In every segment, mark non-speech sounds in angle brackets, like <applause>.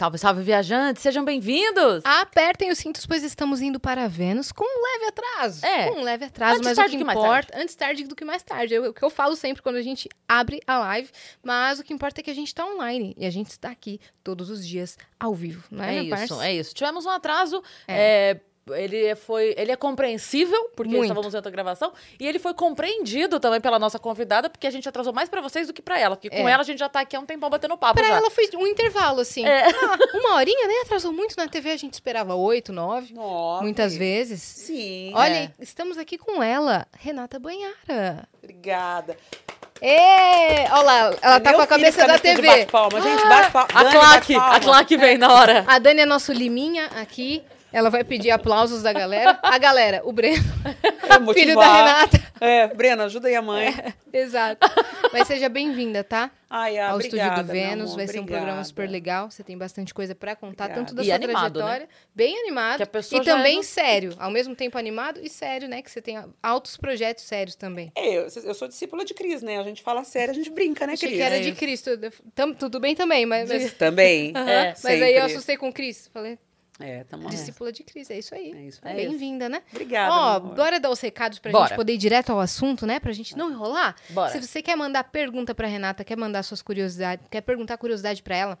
Salve, salve, viajantes, sejam bem-vindos! Apertem os cintos, pois estamos indo para Vênus com um leve atraso. É. Com um leve atraso, Antes mas tarde o que que importa... Antes tarde do que mais tarde. É o que eu falo sempre quando a gente abre a live. Mas o que importa é que a gente está online. E a gente está aqui todos os dias ao vivo, não é, É isso, é isso. Tivemos um atraso. é, ele foi, ele é compreensível, porque Muito. estávamos em outra gravação, e ele foi compreendido também pela nossa convidada, porque a gente atrasou mais pra vocês do que pra ela, porque com É. ela a gente já tá aqui há um tempão batendo papo Pra já. ela foi um intervalo, assim. É. Ah, uma horinha, nem atrasou muito. Na TV a gente esperava oito, nove. Nove. Muitas vezes. Sim. Olha, É. estamos aqui com ela, Renata Banhara. Obrigada. Ê! Olha lá, ela tá Meu com a cabeça fica da TV. Bate palma. Gente, bate palma. A Dani, claque, bate palma. a claque vem na hora. A Dani é nosso liminha aqui. Ela vai pedir aplausos da galera. A galera, o Breno, Pra <laughs> filho da. Renata. É, Brena, ajuda aí a mãe. Exato. Mas seja bem-vinda, tá? Ai, ah, Ao obrigada, estúdio do Vênus. amor, Vai ser um programa obrigada. super legal. Você tem bastante coisa pra contar, Obrigada. tanto da E sua animado, né? trajetória, bem animado, Que a pessoa e também é do- sério. Ao mesmo tempo animado e sério, né? Que você tem altos projetos sérios também. É, eu, eu sou discípula de Cris, né? A gente fala sério, a gente brinca, né, Achei Cris? que era É de isso. Cristo. Tam- tudo bem também, mas... mas... Também. <laughs> É, Mas aí eu sempre. assustei com o Cris. Falei, É, tamo discípula de Cris, é isso aí. É isso É Bem-vinda, né? Obrigada, Ó, bora dar os recados pra Bora. gente poder ir direto ao assunto, né? Pra gente não enrolar. Bora. Se você quer mandar pergunta pra Renata, quer mandar suas curiosidades, quer perguntar curiosidade pra ela,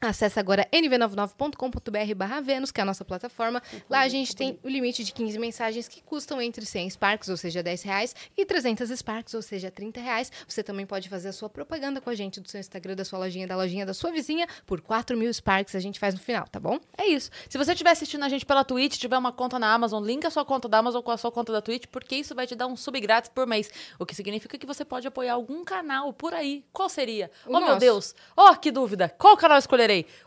acesse agora nv99.com.br barra Vênus, que é a nossa plataforma. Lá a gente tem o limite de 15 mensagens que custam entre 100 Sparks, ou seja, 10 reais, e 300 Sparks, ou seja, 30 reais. Você também pode fazer a sua propaganda com a gente do seu Instagram, da sua lojinha, da lojinha da sua vizinha, por 4 mil Sparks a gente faz no final, tá bom? É isso. Se você estiver assistindo a gente pela Twitch, tiver uma conta na Amazon, linka a sua conta da Amazon com a sua conta da Twitch, porque isso vai te dar um sub grátis por mês. O que significa que você pode apoiar algum canal por aí. Qual seria? O oh, meu nosso. Deus. Oh, que dúvida. Qual canal eu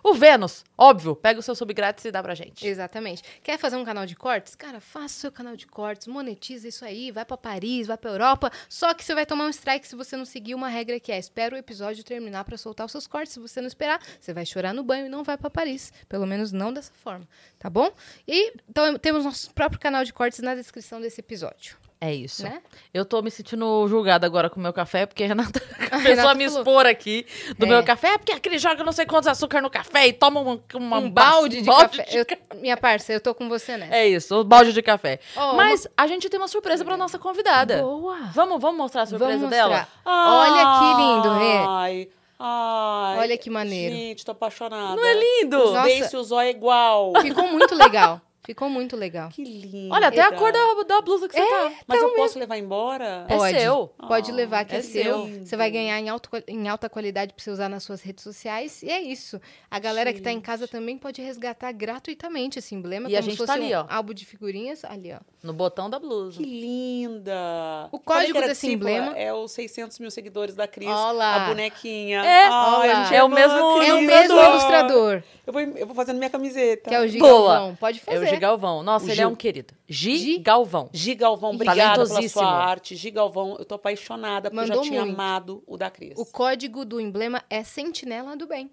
O Vênus. Óbvio. Pega o seu sub grátis e dá pra gente. Exatamente. Quer fazer um canal de cortes? Cara, faça o seu canal de cortes, monetiza isso aí, vai pra Paris, vai pra Europa. Só que você vai tomar um strike se você não seguir uma regra que é espera o episódio terminar pra soltar os seus cortes. Se você não esperar, você vai chorar no banho e não vai pra Paris. Pelo menos não dessa forma, tá bom? E então temos nosso próprio canal de cortes na descrição desse episódio, É isso. né? Eu tô me sentindo julgada agora com o meu café, porque a Renata <laughs> começou a me falou. expor aqui do É. meu café. É porque aquele joga não sei quantos açúcar no café e toma uma, uma um balde de balde café. de Eu- minha parça, eu tô com você nessa. É isso, o balde de café. Ó, Mas a gente tem uma surpresa pra nossa convidada. Boa! Vamos, vamos mostrar a surpresa Vamos dela? mostrar. Olha que lindo, Rê. Ai, ai. Olha que maneiro. Gente, tô apaixonada. Não é lindo? Os Nossa. beiços, o zóio é igual. Ficou muito legal. <laughs> Ficou muito legal. Que lindo. Olha, até a cor da, da blusa que você tá. Mas eu posso levar embora? É Pode. seu. Pode Ah, levar que é, é seu. seu. Você vai ganhar em, alto, em alta qualidade pra você usar nas suas redes sociais. E é isso. A galera que tá em casa também pode resgatar gratuitamente esse emblema. E a como gente se tá fosse ali, um ó. álbum de figurinhas. Ali, ó. No botão da blusa. Que linda. O código desse emblema- É os 600 mil seguidores da Cris. Ó lá. A bonequinha. É. Ai, gente É o mesmo Cris. É o ilustrador. mesmo ilustrador, Eu vou, eu vou fazendo minha camiseta. que é o Gi Boa. Pode É fazer. Galvão. Nossa, O ele Gi- é um querido. Gi, Gi- Galvão. Gi Galvão, obrigada pela sua arte. Gi Galvão, eu tô apaixonada, porque eu Mandou já tinha muito. amado o da Cris. O código do emblema é Sentinela do Bem.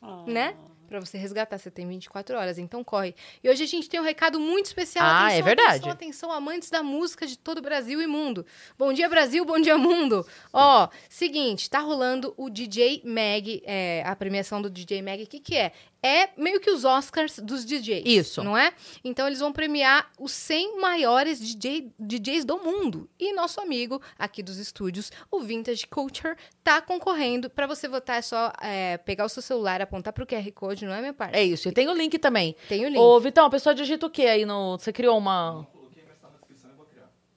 Ah. né? Pra você resgatar, você tem 24 horas, então corre. E hoje a gente tem um recado muito especial. Ah, atenção, é verdade. Atenção, atenção, amantes da música de todo o Brasil e mundo. Bom dia, Brasil, bom dia, mundo. Ó, seguinte, tá rolando o DJ Mag, é, a premiação do DJ Mag, o que que é? É meio que os Oscars dos DJs. Isso. Não é? Então eles vão premiar os 100 maiores DJ, DJs do mundo. E nosso amigo aqui dos estúdios, o Vintage Culture, tá concorrendo. Pra você votar é só é, pegar o seu celular, apontar pro QR Code, não é, minha parte? É isso. E tem o link também. Tem o link. Ô, Vitão, a pessoa digita o que aí no. Você criou uma.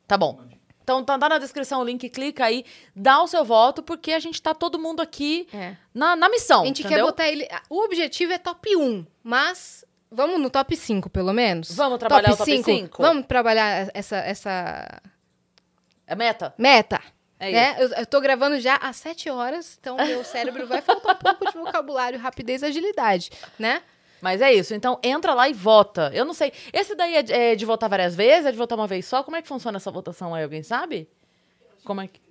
Tá bom. Então tá, tá na descrição o link, clica aí, dá o seu voto, porque a gente tá todo mundo aqui É. na, na missão. A gente entendeu? quer botar ele. O objetivo é top 1, mas vamos no top 5, pelo menos? Vamos trabalhar o top 5? Vamos trabalhar essa, essa É meta? meta. É né? Eu, eu tô gravando já às 7 horas, então meu cérebro vai faltar um pouco de vocabulário, rapidez e agilidade, né? Mas é isso. Então entra lá e vota. Eu não sei. Esse daí é de, é de votar várias vezes? É de votar uma vez só? Como é que funciona essa votação aí? Alguém sabe? Como é que.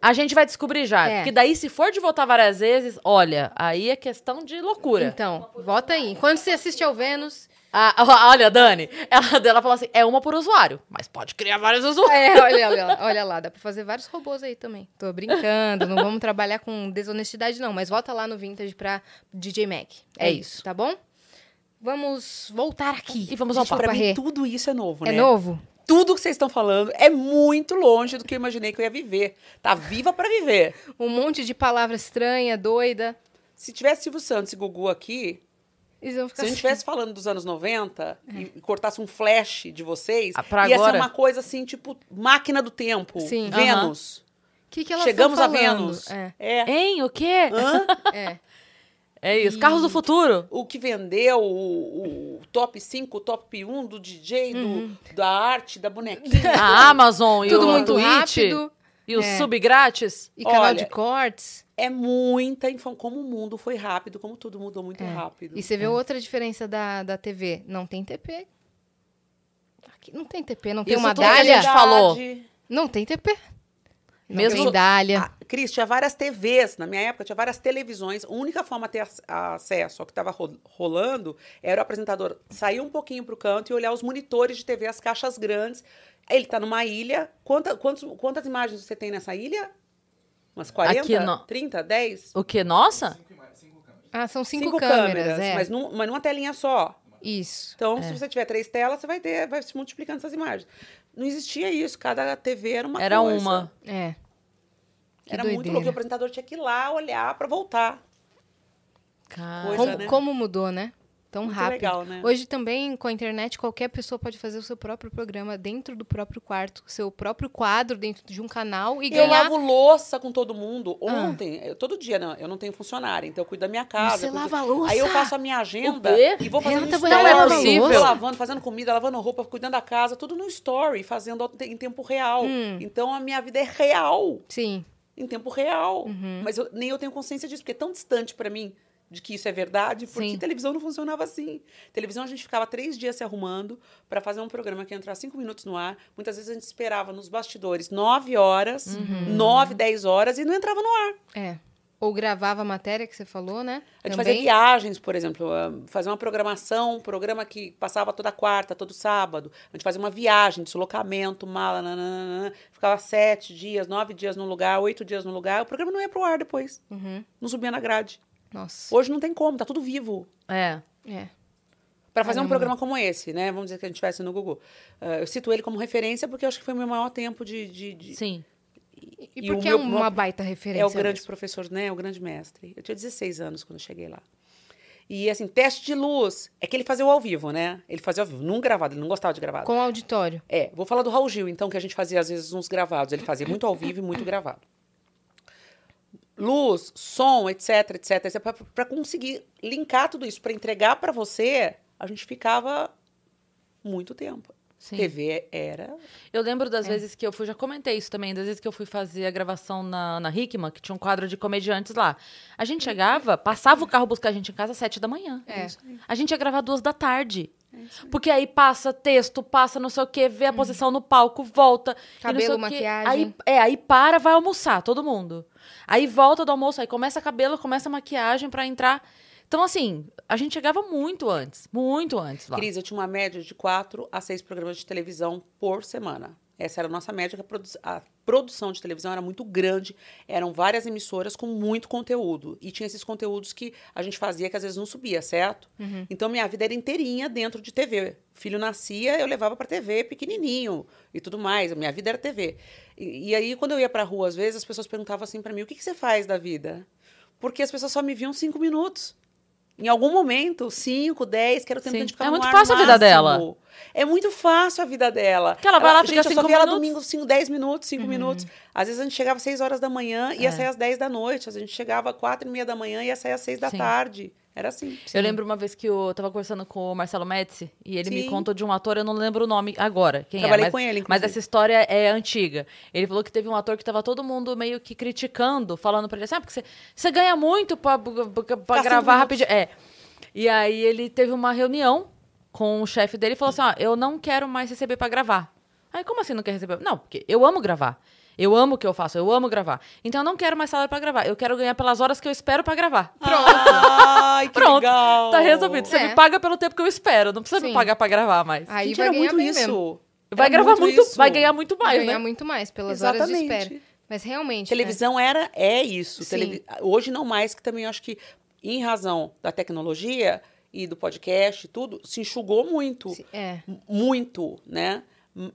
A gente vai descobrir já. É. Porque daí, se for de votar várias vezes, olha, aí é questão de loucura. Então, vota aí. Quando você assiste ao Vênus, Ah, olha, Dani, ela, ela falou assim: é uma por usuário, mas pode criar vários usuários. É, olha, olha, olha lá, dá pra fazer vários robôs aí também. Tô brincando, não vamos trabalhar com desonestidade, não, mas volta lá no Vintage pra DJ Mac. É, É isso, tá bom? Vamos voltar aqui. E vamos ao Pra mim, tudo isso é novo, É né? novo? Tudo que vocês estão falando é muito longe do que eu imaginei que eu ia viver. Tá viva pra viver. Um monte de palavra estranha, doida. Se tivesse Silvio Santos e Gugu aqui, Eles vão ficar se a gente assim. estivesse falando dos anos 90 e cortasse um flash de vocês, Ah, pra ia agora? ser uma coisa assim, tipo, máquina do tempo. Sim. Vênus. O que, que elas Chegamos a? Vênus. É. É. Hein? O quê? Hã? <laughs> é. É isso. Carros do futuro. o que vendeu o, o top 5, o top 1 do DJ, do, Uhum. da arte, da bonequinha. A Amazon e Tudo o muito Twitch. rápido. E o É. sub grátis. E canal Olha, de cortes. É muita informação. Como o mundo foi rápido, como tudo mudou muito É. rápido. E você vê outra diferença da, da TV. Não tem TP. Aqui não tem TP, não tem Isso uma a dália. gente falou. Não tem TP. Não Mesmo- tem dália. Ah, Cris, tinha várias TVs. Na minha época, tinha várias televisões. A única forma de ter ac- acesso ao que estava rolando era o apresentador sair um pouquinho para o canto e olhar os monitores de TV, as caixas grandes. Ele está numa ilha. Quanta, quantos, quantas imagens você tem nessa ilha? Umas 40? Aqui no- 30? 10? O quê? Nossa? Ah, são cinco, câmeras, é. mas, num, mas numa telinha só. Isso. Então, É. se você tiver três telas, você vai ter, vai se multiplicando essas imagens. Não existia isso, cada TV era uma Era coisa. uma. É. Que Era muito doideira. louco. E o apresentador tinha que ir lá olhar para voltar. Cara. Coisa, Como, né? como mudou, né? Tão Muito rápido. legal, né? Hoje também, com a internet, qualquer pessoa pode fazer o seu próprio programa dentro do próprio quarto, o seu próprio quadro dentro de um canal e Eu ganhar. lavo louça com todo mundo. Ah. Ontem, eu- todo dia, não, eu não tenho funcionário, então eu cuido da minha casa. Você eu cuido- lava a louça? Aí eu faço a minha agenda e vou fazendo Renata um story. lavar louça? Vou lavando, fazendo comida, lavando roupa, cuidando da casa, tudo no story, fazendo em tempo real. Hum. Então a minha vida é real, Sim. em tempo real. Uhum. Mas eu- nem eu tenho consciência disso, porque é tão distante pra mim de que isso é verdade, porque Sim. televisão não funcionava assim. Televisão a gente ficava três dias se arrumando pra fazer um programa que ia entrar cinco minutos no ar. Muitas vezes a gente esperava nos bastidores nove horas, Uhum. nove, dez horas e não entrava no ar. É. Ou gravava a matéria que você falou, né? A gente Também. fazia viagens, por exemplo, ah, fazer uma programação, um programa que passava toda quarta, todo sábado. A gente fazia uma viagem, deslocamento, mala, nananana. ficava sete dias, nove dias num lugar, oito dias num lugar. O programa não ia pro ar depois. Uhum. Não subia na grade. Nossa. Hoje não tem como, tá tudo vivo. É. É. Para fazer um programa como esse, né? Vamos dizer que a gente tivesse no Google. Ah, eu cito ele como referência porque eu acho que foi o meu maior tempo de. de, de- Sim. E, E porque o é meu- uma baita referência. É o grande mesmo. professor, né? O grande mestre. Eu tinha 16 anos quando cheguei lá. E assim, teste de luz. É que ele fazia o ao vivo, né? Ele fazia ao vivo, não gravado, ele não gostava de gravado. Com auditório. É, vou falar do Raul Gil, então, que a gente fazia às vezes uns gravados. Ele fazia muito ao vivo e muito gravado. Luz, som, etc, etc, etc. Para conseguir linkar tudo isso, para entregar para você, a gente ficava muito tempo. Sim. TV era. Eu lembro das É. vezes que eu fui, já comentei isso também, das vezes que eu fui fazer a gravação na, na Hickman, que tinha um quadro de comediantes lá. A gente chegava, passava o carro buscar a gente em casa às sete da manhã. É. A gente ia gravar duas da tarde. Porque aí passa texto, passa não sei o quê, vê a posição no palco, volta. e não sei Cabelo, o quê. maquiagem. Aí, é, aí para, vai almoçar, todo mundo. Aí volta do almoço, aí começa cabelo, começa maquiagem pra entrar. Então, assim, a gente chegava muito antes, muito antes lá. Cris, eu tinha uma média de quatro a seis programas de televisão por semana. Essa era a nossa média, que a, produ- a produção de televisão era muito grande. Eram várias emissoras com muito conteúdo. E tinha esses conteúdos que a gente fazia que às vezes não subia, certo? Então, minha vida era inteirinha dentro de TV. Filho nascia, eu levava para TV pequenininho e tudo mais. Minha vida era TV. E, e aí, quando eu ia pra rua, às vezes, as pessoas perguntavam assim para mim, o que, que você faz da vida? Porque as pessoas só me viam cinco minutos. Em algum momento, 5, 10, que era o tempo Sim. que a gente ficava É muito fácil a vida dela. É muito fácil a vida dela. Que ela vai lá, gente, fica eu só cinco via ela minutos. domingo, 5, 10 minutos, 5 minutos. Às vezes a gente chegava às 6 horas da manhã e ia É. sair às 10 da noite. Às vezes a gente chegava às 4 e meia da manhã e ia sair às 6 da Sim. tarde. Era assim. Eu lembro uma vez que eu tava conversando com o Marcelo Médici e ele me Sim. contou de um ator, eu não lembro o nome agora, quem Trabalhei é. Mas, com ele, mas inclusive. essa história é antiga. Ele falou que teve um ator que tava todo mundo meio que criticando, falando pra ele assim, ah, porque você, você ganha muito pra, pra- pra- gravar rapidinho. É. E aí ele teve uma reunião com o chefe dele e falou assim, ó, eu não quero mais receber pra gravar. Aí, como assim não quer receber? Não, porque eu amo gravar. Eu amo o que eu faço, eu amo gravar. Então eu não quero mais salário pra gravar. Eu quero ganhar pelas horas que eu espero pra gravar. Ai, que Pronto, legal. Tá resolvido. Você É. me paga pelo tempo que eu espero. Não precisa Sim. me pagar pra gravar mais. Aí Gente, vai era ganhar muito isso. mesmo. vai Era gravar muito, isso. vai ganhar muito Vai mais, ganhar né? muito mais pelas horas de Exatamente. espera. Mas realmente. Televisão era é isso. Televi- Hoje não mais, que também eu acho que, em razão da tecnologia e do podcast e tudo, se enxugou muito. É. é. Muito, né?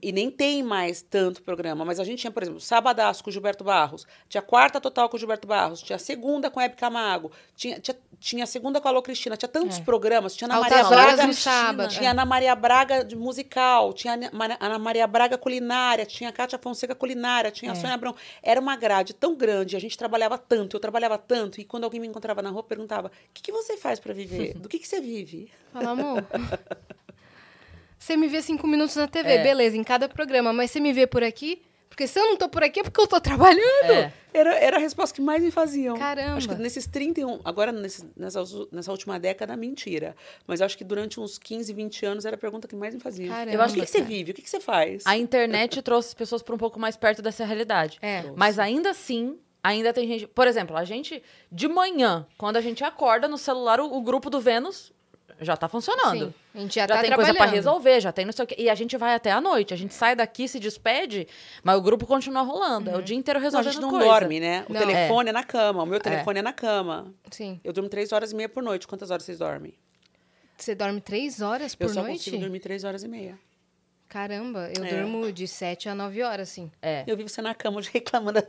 E nem tem mais tanto programa. Mas a gente tinha, por exemplo, Sabadaço com o Gilberto Barros, tinha Quarta Total com o Gilberto Barros, tinha Segunda com a Hebe Camargo, tinha, tinha, tinha Segunda com a Alô Cristina, tinha tantos É. programas, tinha Ana Altas Maria horas Braga. sábado. Tinha Ana Maria Braga de musical, tinha Ana Mari- Ana Maria Braga culinária, tinha Cátia Fonseca culinária, tinha a É. Sônia Abrão. Era uma grade tão grande, a gente trabalhava tanto, eu trabalhava tanto, e quando alguém me encontrava na rua, perguntava: o que, que você faz para viver? <laughs> Do que, que você vive? Fala, amor. <laughs> Você me vê cinco minutos na TV, É. beleza, em cada programa, mas você me vê por aqui? Porque se eu não tô por aqui é porque eu tô <laughs> trabalhando. É. Era, era a resposta que mais me faziam. Caramba. Acho que nesses 31, agora nesse, nessa, nessa última década, mentira. Mas acho que durante uns 15, 20 anos era a pergunta que mais me faziam. Caramba, eu acho, o que, que você cara. vive? O que, que você faz? A internet <laughs> trouxe as pessoas para um pouco mais perto dessa realidade. É. Mas ainda assim, ainda tem gente. Por exemplo, a gente, de manhã, quando a gente acorda no celular, o, o grupo do Vênus já tá funcionando. Sim, a gente já, Já, tá tem coisa pra resolver, já tem não sei o quê. E a gente vai até a noite. A gente sai daqui, se despede, mas o grupo continua rolando. É o dia inteiro Não, a resolvendo gente não coisa. dorme, né? O Não. telefone é. na cama. O meu telefone é. na cama. Sim. Eu durmo três horas e meia por noite. Quantas horas vocês dormem? Você dorme três horas por eu só noite? consigo dormir três horas e meia. Caramba, eu É. durmo de sete a nove horas, assim. É. Eu vivo você na cama <laughs> hoje reclamando.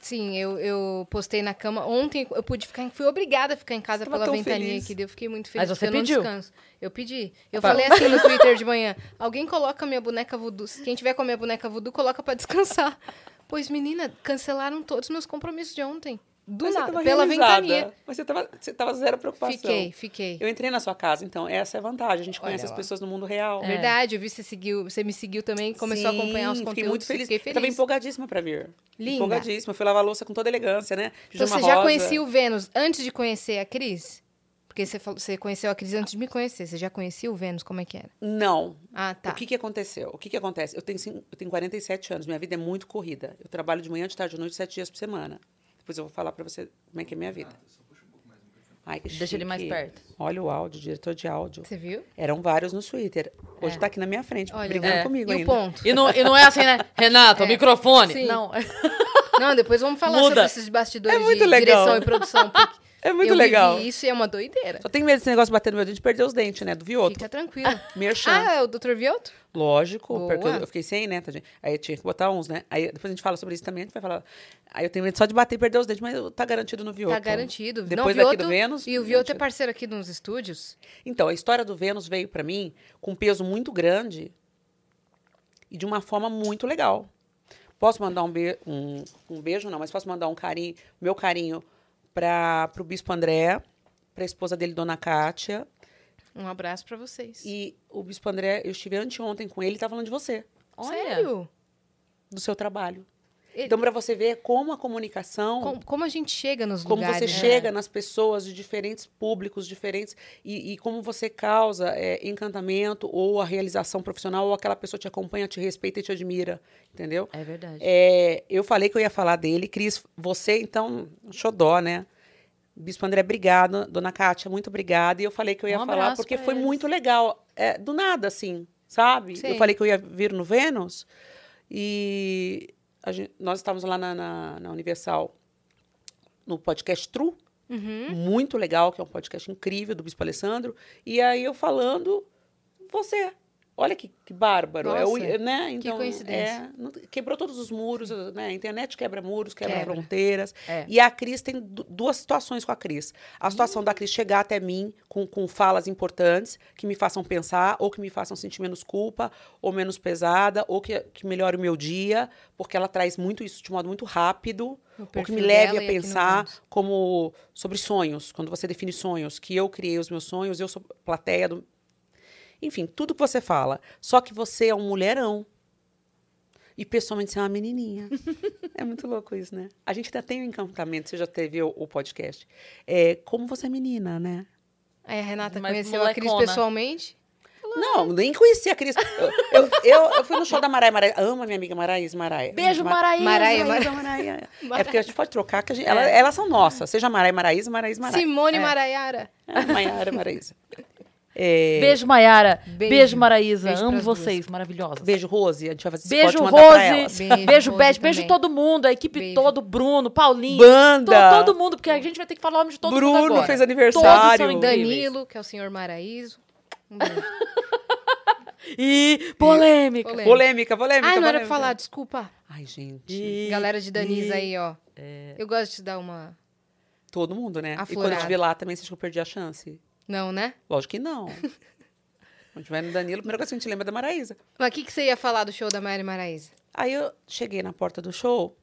Sim, eu, eu postei na cama. Ontem eu pude ficar, fui obrigada a ficar em casa pela ventania feliz. aqui, eu fiquei muito feliz. Mas você porque eu pediu? não descanso. Eu pedi. Eu Opa. falei assim no Twitter de manhã: alguém coloca minha boneca voodoo. Quem tiver com a minha boneca voodoo, coloca pra descansar. Pois, menina, cancelaram todos os meus compromissos de ontem. Do Mas você nada, tava pela realizada. ventania. Mas você tava, você tava zero preocupação. Fiquei, fiquei. Eu entrei na sua casa, então essa é a vantagem. A gente Olha conhece as pessoas no mundo real. É. Verdade, eu vi você seguiu, você me seguiu também, começou a acompanhar os Sim, conteúdos. Fiquei muito feliz. Fiquei Eu feliz. tava empolgadíssima pra vir. Linda. Empolgadíssima. Fui lavar a louça com toda elegância, né? Então, você já rosa. conhecia o Vênus antes de conhecer a Cris? Porque você, falou, você conheceu a Cris antes de me conhecer. Você já conhecia o Vênus? Como é que era? Não. Ah, tá. O que, que aconteceu? O que, que acontece? Eu tenho, eu tenho 47 anos, minha vida é muito corrida. Eu trabalho de manhã, de tarde, de noite, sete dias por semana. Depois eu vou falar pra você como é que é a minha vida. Ai, Deixa ele mais chique. perto. Olha o áudio, diretor de áudio. Você viu? Eram vários no Twitter. Hoje É. tá aqui na minha frente, Olha, brigando é. comigo e ainda. o ponto? E não, e não é assim, né? <laughs> Renato, É. o microfone. Sim. Não. Não, depois vamos falar Muda. sobre esses bastidores É muito de legal. direção e produção. porque É muito eu legal. Isso e é uma doideira. Só tenho medo desse negócio bater no meu dente e perder os dentes, né? Do Vioto. Fica tranquilo. <laughs> Merchan. ah, é o Dr. Vioto? Lógico, Boa. porque eu, eu fiquei sem, né, tadinha? Aí eu tinha que botar uns, né? Aí depois a gente fala sobre isso também, a gente vai falar. Aí eu tenho medo só de bater e perder os dentes, mas tá garantido no Vioto. Tá garantido. Depois Não, daqui Vioto- do Vênus. E o Vioto é garantido. parceiro aqui nos estúdios. Então, a história do Vênus veio pra mim com um peso muito grande e de uma forma muito legal. Posso mandar um, be um, um beijo, não, mas posso mandar um carinho, meu carinho para o Bispo André, para a esposa dele, Dona Kátia. Um abraço pra vocês. E o Bispo André, eu estive anteontem com ele e tá falando de você, Olha. Sério? do seu trabalho. Então, para você ver como a comunicação, Como, como a gente chega nos como lugares. você né? chega nas pessoas de diferentes públicos diferentes e, e como você causa é, encantamento ou a realização profissional ou aquela pessoa te acompanha, te respeita e te admira, entendeu? É verdade. É, eu falei que eu ia falar dele, Cris, você então, xodó, né? Bispo André, obrigado. Dona Kátia, muito obrigada. E eu falei que eu ia Um falar porque foi eles. muito legal. É, do nada, assim, sabe? Sei. Eu falei que eu ia vir no Vênus e gente- nós estávamos lá na, na, na Universal no podcast True, Uhum. muito legal, que é um podcast incrível do Bispo Alessandro. E aí eu falando, você. Olha que, que bárbaro. é o, Nossa, né? então, coincidência. é, quebrou todos os muros, né? A internet quebra muros, quebra, Quebra. fronteiras. É. E a Cris tem du- duas situações com a Cris. A situação da Cris chegar até mim com, com falas importantes que me façam pensar, ou que me façam sentir menos culpa, ou menos pesada, ou que, que melhore o meu dia, porque ela traz muito isso de modo muito rápido, O que me leve a pensar como sobre sonhos, quando você define sonhos, que eu criei os meus sonhos, eu sou plateia do. Enfim, tudo que você fala. Só que você é um mulherão. E pessoalmente você é uma menininha. é muito louco isso, né? A gente ainda tem o encantamento, você já teve o, o podcast. É, como você é menina, né? Aí a Renata Mas conheceu a Cris molecona. pessoalmente. Não, Não, nem conhecia a Cris. Eu, eu, eu, eu fui no show da Maraia. Maraia amo a minha amiga Maraís Maraia. Beijo, Ma- Maraísa. Maraia. <laughs> É porque a gente pode trocar, que a gente, ela- elas são nossas. Seja Maraia Maraísa, Maraís Maraia. Simone Maraiara. É, Maiara Maraísa. É, Beijo, Maiara. Beijo. Beijo, Maraísa. Beijo Amo pras duas. vocês, maravilhosas. beijo, Rose. A gente vai fazer Beijo, Rose. elas. Beijo, Beijo, Rose Beth. Beijo todo mundo, a equipe Beijo. toda, Bruno, Paulinho. Banda. to- todo mundo, porque a gente vai ter que falar o nome de todo mundo Bruno fez Todos aniversário. são incríveis. Danilo, que é o senhor Maraíso. Um beijo. <laughs> E polêmica. Polêmica. Polêmica, polêmica. Ah, não era pra falar, desculpa. Ai, gente. E- Galera de Danisa e- aí, ó. Eu gosto de te dar uma. Todo mundo, né? E quando eu Aflorada. te vi lá também, você acha que eu perdi a chance? Não, né? Lógico que não. <laughs> Quando tiver no Danilo, a primeira coisa que a gente lembra é da Maraísa. Mas o que, que você ia falar do show da Mari Maraísa? Aí eu cheguei na porta do show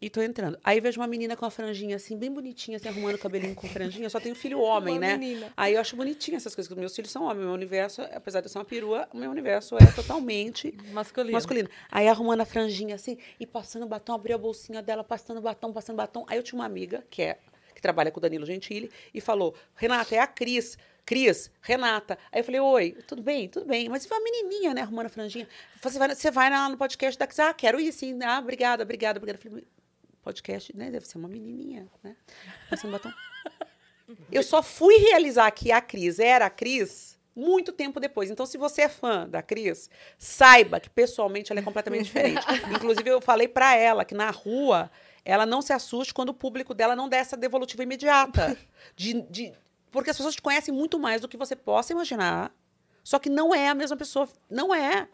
e tô entrando. Aí vejo uma menina com uma franjinha assim, bem bonitinha, assim, arrumando o cabelinho com franjinha. Eu só tenho filho <laughs> homem, Uma né? menina. Aí eu acho bonitinha essas coisas, porque meus filhos são homens. Meu universo, apesar de eu ser uma perua, o meu universo é totalmente <laughs> Masculino. masculino. Aí arrumando a franjinha assim e passando batom, abriu a bolsinha dela, passando batom, passando batom. Aí eu tinha uma amiga que é que trabalha com o Danilo Gentili e falou: "Renata, é a Cris. Cris, Renata. Aí eu falei, oi, tudo bem? Tudo bem. Mas você vai uma menininha, né, arrumando a franjinha. Você vai, você vai lá no podcast da Cris? Ah, quero ir, sim. Ah, obrigada, obrigada, obrigada. Eu falei, podcast, né, deve ser uma menininha, né? Passando batom. <laughs> Eu só fui realizar que a Cris era a Cris muito tempo depois. Então, se você é fã da Cris, saiba que pessoalmente ela é completamente diferente. <laughs> Inclusive, eu falei pra ela que na rua ela não se assuste quando o público dela não der essa devolutiva imediata. <laughs> De, de- porque as pessoas te conhecem muito mais do que você possa imaginar. Só que não é a mesma pessoa. Não é.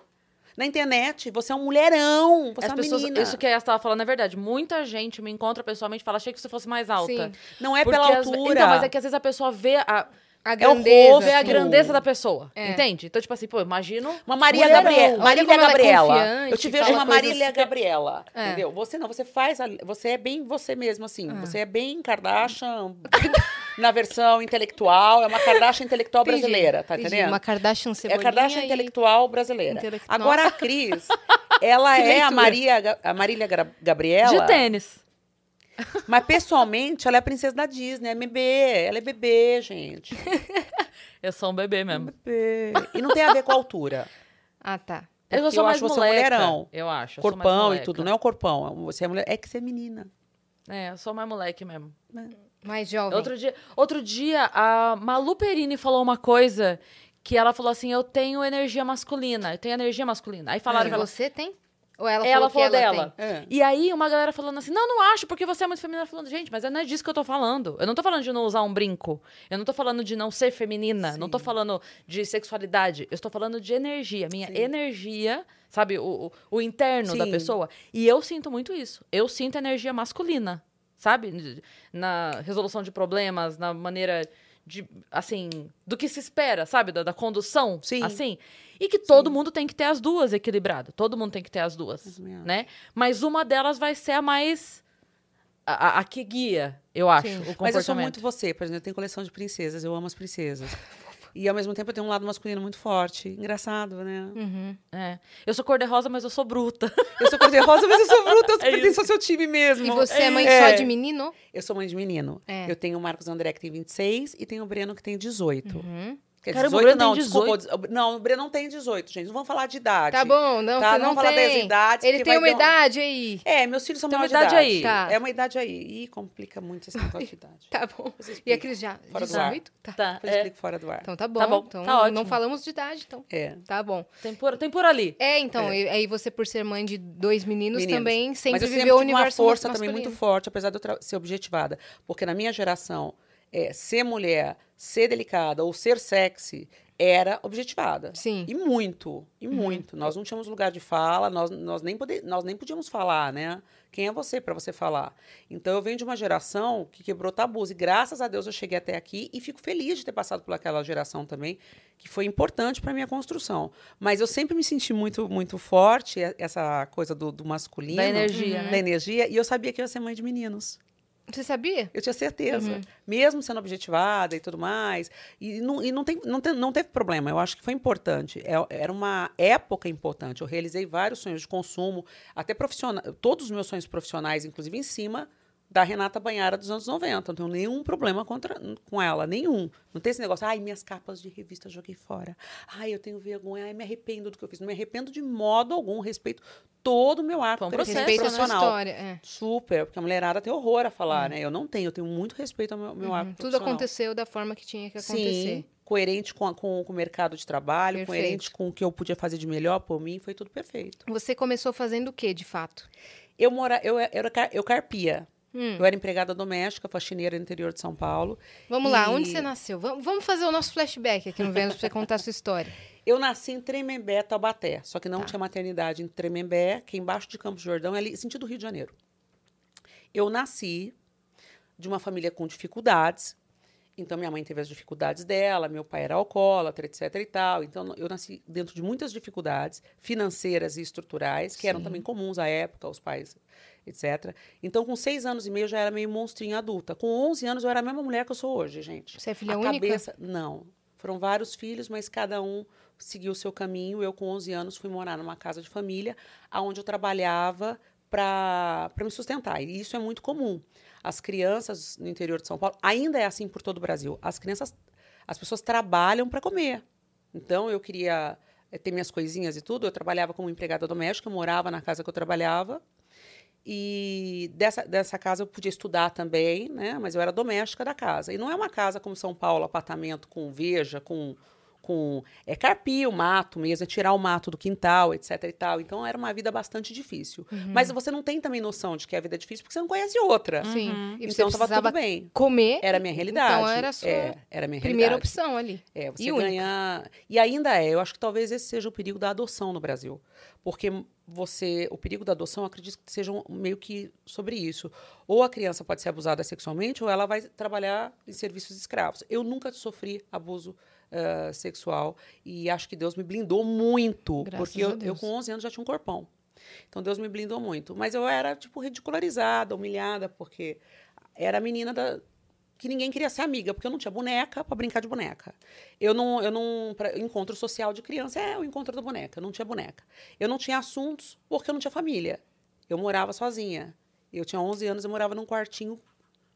Na internet, você é um mulherão. Você As é uma pessoas, menina. isso que a Yas estava falando é verdade. Muita gente me encontra pessoalmente e fala, achei que você fosse mais alta. Sim. Não é Porque pela ve- altura. Então, mas é que às vezes a pessoa vê a, A É o grandeza. rosto. vê a assim. grandeza da pessoa. É. Entende? Então, tipo assim, pô, imagino. Uma Maria mulherão. Gabriela. Marília ela é Gabriela. confiante, eu te vejo uma Marília Gabriela. É. Entendeu? Você não, você faz. a- você é bem você mesmo, assim. Ah. Você é bem Kardashian <laughs> na versão intelectual. É uma Kardashian intelectual Entendi, brasileira, tá entendi. entendendo? Uma Kardashian É cebolinha Kardashian e- intelectual brasileira. Intele- Agora a Cris, ela <laughs> Que é a. Maria, a Marília Gabriela. De tênis. <laughs> Mas pessoalmente, ela é a princesa da Disney, é bebê. Ela é bebê, gente. <laughs> Eu sou um bebê mesmo. Bebê. E não tem a ver com a altura. Ah, tá. Eu, Porque sou eu mais acho você um moleca. mulherão. Eu acho. eu sou mais Corpão e tudo. Não é o corpão. Você é mulher. É que você é menina. É, eu sou mais moleque mesmo. Mais jovem. Outro dia, outro dia, a Malu Perini falou uma coisa que ela falou assim: eu tenho energia masculina, eu tenho energia masculina. Aí falaram E que ela, você tem? Ou ela, ela falou, falou que ela dela. tem? É. E aí uma galera falando assim: não, não acho, porque você é muito feminina. Falando, gente, mas não é disso que eu tô falando. Eu não tô falando de não usar um brinco. Eu não tô falando de não ser feminina. Não tô falando de sexualidade. Eu estou falando de energia. Minha energia, sabe, o, o, o interno da Sim. pessoa. E eu sinto muito isso. Eu sinto energia masculina, sabe? Na resolução de problemas, na maneira de, assim, do que se espera, sabe? Da, da condução, Sim. assim. E que todo mundo tem que ter as duas equilibrado. Todo mundo tem que ter as duas, né? Mas uma delas vai ser a mais... A, a- a que guia, eu acho, Sim. o comportamento. Mas eu sou muito você, por exemplo, eu tenho coleção de princesas, eu amo as princesas. <laughs> E ao mesmo tempo eu tenho um lado masculino muito forte. Engraçado, né? Uhum. É. Eu sou cor-de-rosa, mas eu sou bruta. Eu sou cor-de-rosa, mas eu sou bruta, eu <laughs> É pertenço ao seu time mesmo. E você é mãe É. só de menino? Eu sou mãe de menino. É. Eu tenho o Marcos André, que tem 26, e tenho o Breno, que tem 18. Uhum. Quer Caramba, o 18 Breno não, tem desculpa. Não, o Breno não tem 18, gente. Não vamos falar de idade. Tá bom, não, Tá, você não não fala das tem. idades, Ele tem vai uma dar um- idade aí. É, meus filhos são Tem uma idade idade. aí. Tá. É uma idade aí. Ih, complica muito esse negócio de idade. <laughs> Tá bom. E a explico. Cris já? Fora do ar. 18? Tá. Tá, é. explico fora do ar. Então tá bom. Tá bom, Então tá ótimo. não falamos de idade, então. É. Tá bom. Tem por, tem por ali. É, então, e- aí você, por ser mãe de dois meninos, Meninos. também sempre Mas eu viveu sempre o tive uma universo força também muito forte, apesar de eu ser objetivada. Porque na minha geração, é, ser mulher, ser delicada ou ser sexy era objetivada. Sim. E muito, e muito. Nós não tínhamos lugar de fala, nós, nós, nem, pode, nós nem podíamos falar, né? Quem é você para você falar? Então eu venho de uma geração que quebrou tabus. E graças a Deus eu cheguei até aqui e fico feliz de ter passado por aquela geração também, que foi importante para minha construção. Mas eu sempre me senti muito, muito forte, essa coisa do, do masculino. Da energia, né? Da energia. E eu sabia que eu ia ser mãe de meninos. Você sabia? Eu tinha certeza. Uhum. Mesmo sendo objetivada e tudo mais. E não, e não, tem, não, tem, não teve problema. Eu acho que foi importante. É- Era uma época importante. Eu realizei vários sonhos de consumo, até profissional. Todos os meus sonhos profissionais, inclusive em cima da Renata Banhara dos anos 90. Não tenho nenhum problema contra, com ela, nenhum. Não tem esse negócio, ai, minhas capas de revista joguei fora. Ai, eu tenho vergonha, ai, me arrependo do que eu fiz. Não me arrependo de modo algum, respeito todo o meu arco Foi um processo, sua profissional. história. é. Super, porque a mulherada tem horror a falar, né? Eu não tenho, eu tenho muito respeito ao meu, meu arco Tudo aconteceu da forma que tinha que acontecer. Sim, coerente com, a- com, com o mercado de trabalho, Perfeito. coerente com o que eu podia fazer de melhor por mim, foi tudo perfeito. Você começou fazendo o que, de fato? Eu, mora, eu, eu, era car- eu carpia. Hum. Eu era empregada doméstica, faxineira no interior de São Paulo. Vamos lá, E- onde você nasceu? Vamos, vamos fazer o nosso flashback aqui no Vênus pra você contar a sua história. <laughs> Eu nasci em Tremembé, Taubaté, só que não Tá. tinha maternidade em Tremembé, que é embaixo de Campos do Jordão, é ali, sentido Rio de Janeiro. Eu nasci de uma família com dificuldades, então minha mãe teve as dificuldades dela, meu pai era alcoólatra, etc e tal. Então eu nasci dentro de muitas dificuldades financeiras e estruturais, que eram Sim. também comuns à época, os pais, etc. Então com seis anos e meio eu já era meio monstrinho adulta. Com 11 anos eu era a mesma mulher que eu sou hoje, gente. Você é filha a única? cabeça, não. Foram vários filhos, mas cada um seguiu o seu caminho. Eu, com 11 anos, fui morar numa casa de família, onde eu trabalhava para me sustentar. E isso é muito comum. As crianças no interior de São Paulo, ainda é assim por todo o Brasil, as crianças, as pessoas trabalham para comer. Então, eu queria eh, ter minhas coisinhas e tudo. Eu trabalhava como empregada doméstica, eu morava na casa que eu trabalhava. E dessa, dessa casa eu podia estudar também, né? Mas eu era doméstica da casa. E não é uma casa como São Paulo, apartamento com veja, com. Com é carpir o mato mesmo, é tirar o mato do quintal, etc e tal. Então era uma vida bastante difícil. Uhum. Mas você não tem também noção de que a vida é difícil porque você não conhece outra. Sim. E você Então estava tudo bem. comer. Era a minha realidade. Então era a sua É, era a minha primeira realidade. opção ali. É, você E única. ganhar. E ainda é, eu acho que talvez esse seja o perigo da adoção no Brasil. Porque você. O perigo da adoção, eu acredito que seja um- meio que sobre isso. Ou a criança pode ser abusada sexualmente, ou ela vai trabalhar em serviços escravos. Eu nunca sofri abuso ah, sexual e acho que Deus me blindou muito. Graças porque eu, eu, com 11 anos, já tinha um corpão. Então Deus me blindou muito. Mas eu era, tipo, ridicularizada, humilhada, porque era a menina da, que ninguém queria ser amiga, porque eu não tinha boneca para brincar de boneca. Eu não, eu não, pra, encontro social de criança é o encontro da boneca, eu não tinha boneca. Eu não tinha assuntos porque eu não tinha família. Eu morava sozinha. Eu tinha 11 anos, eu morava num quartinho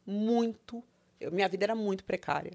muito, eu- minha vida era muito precária.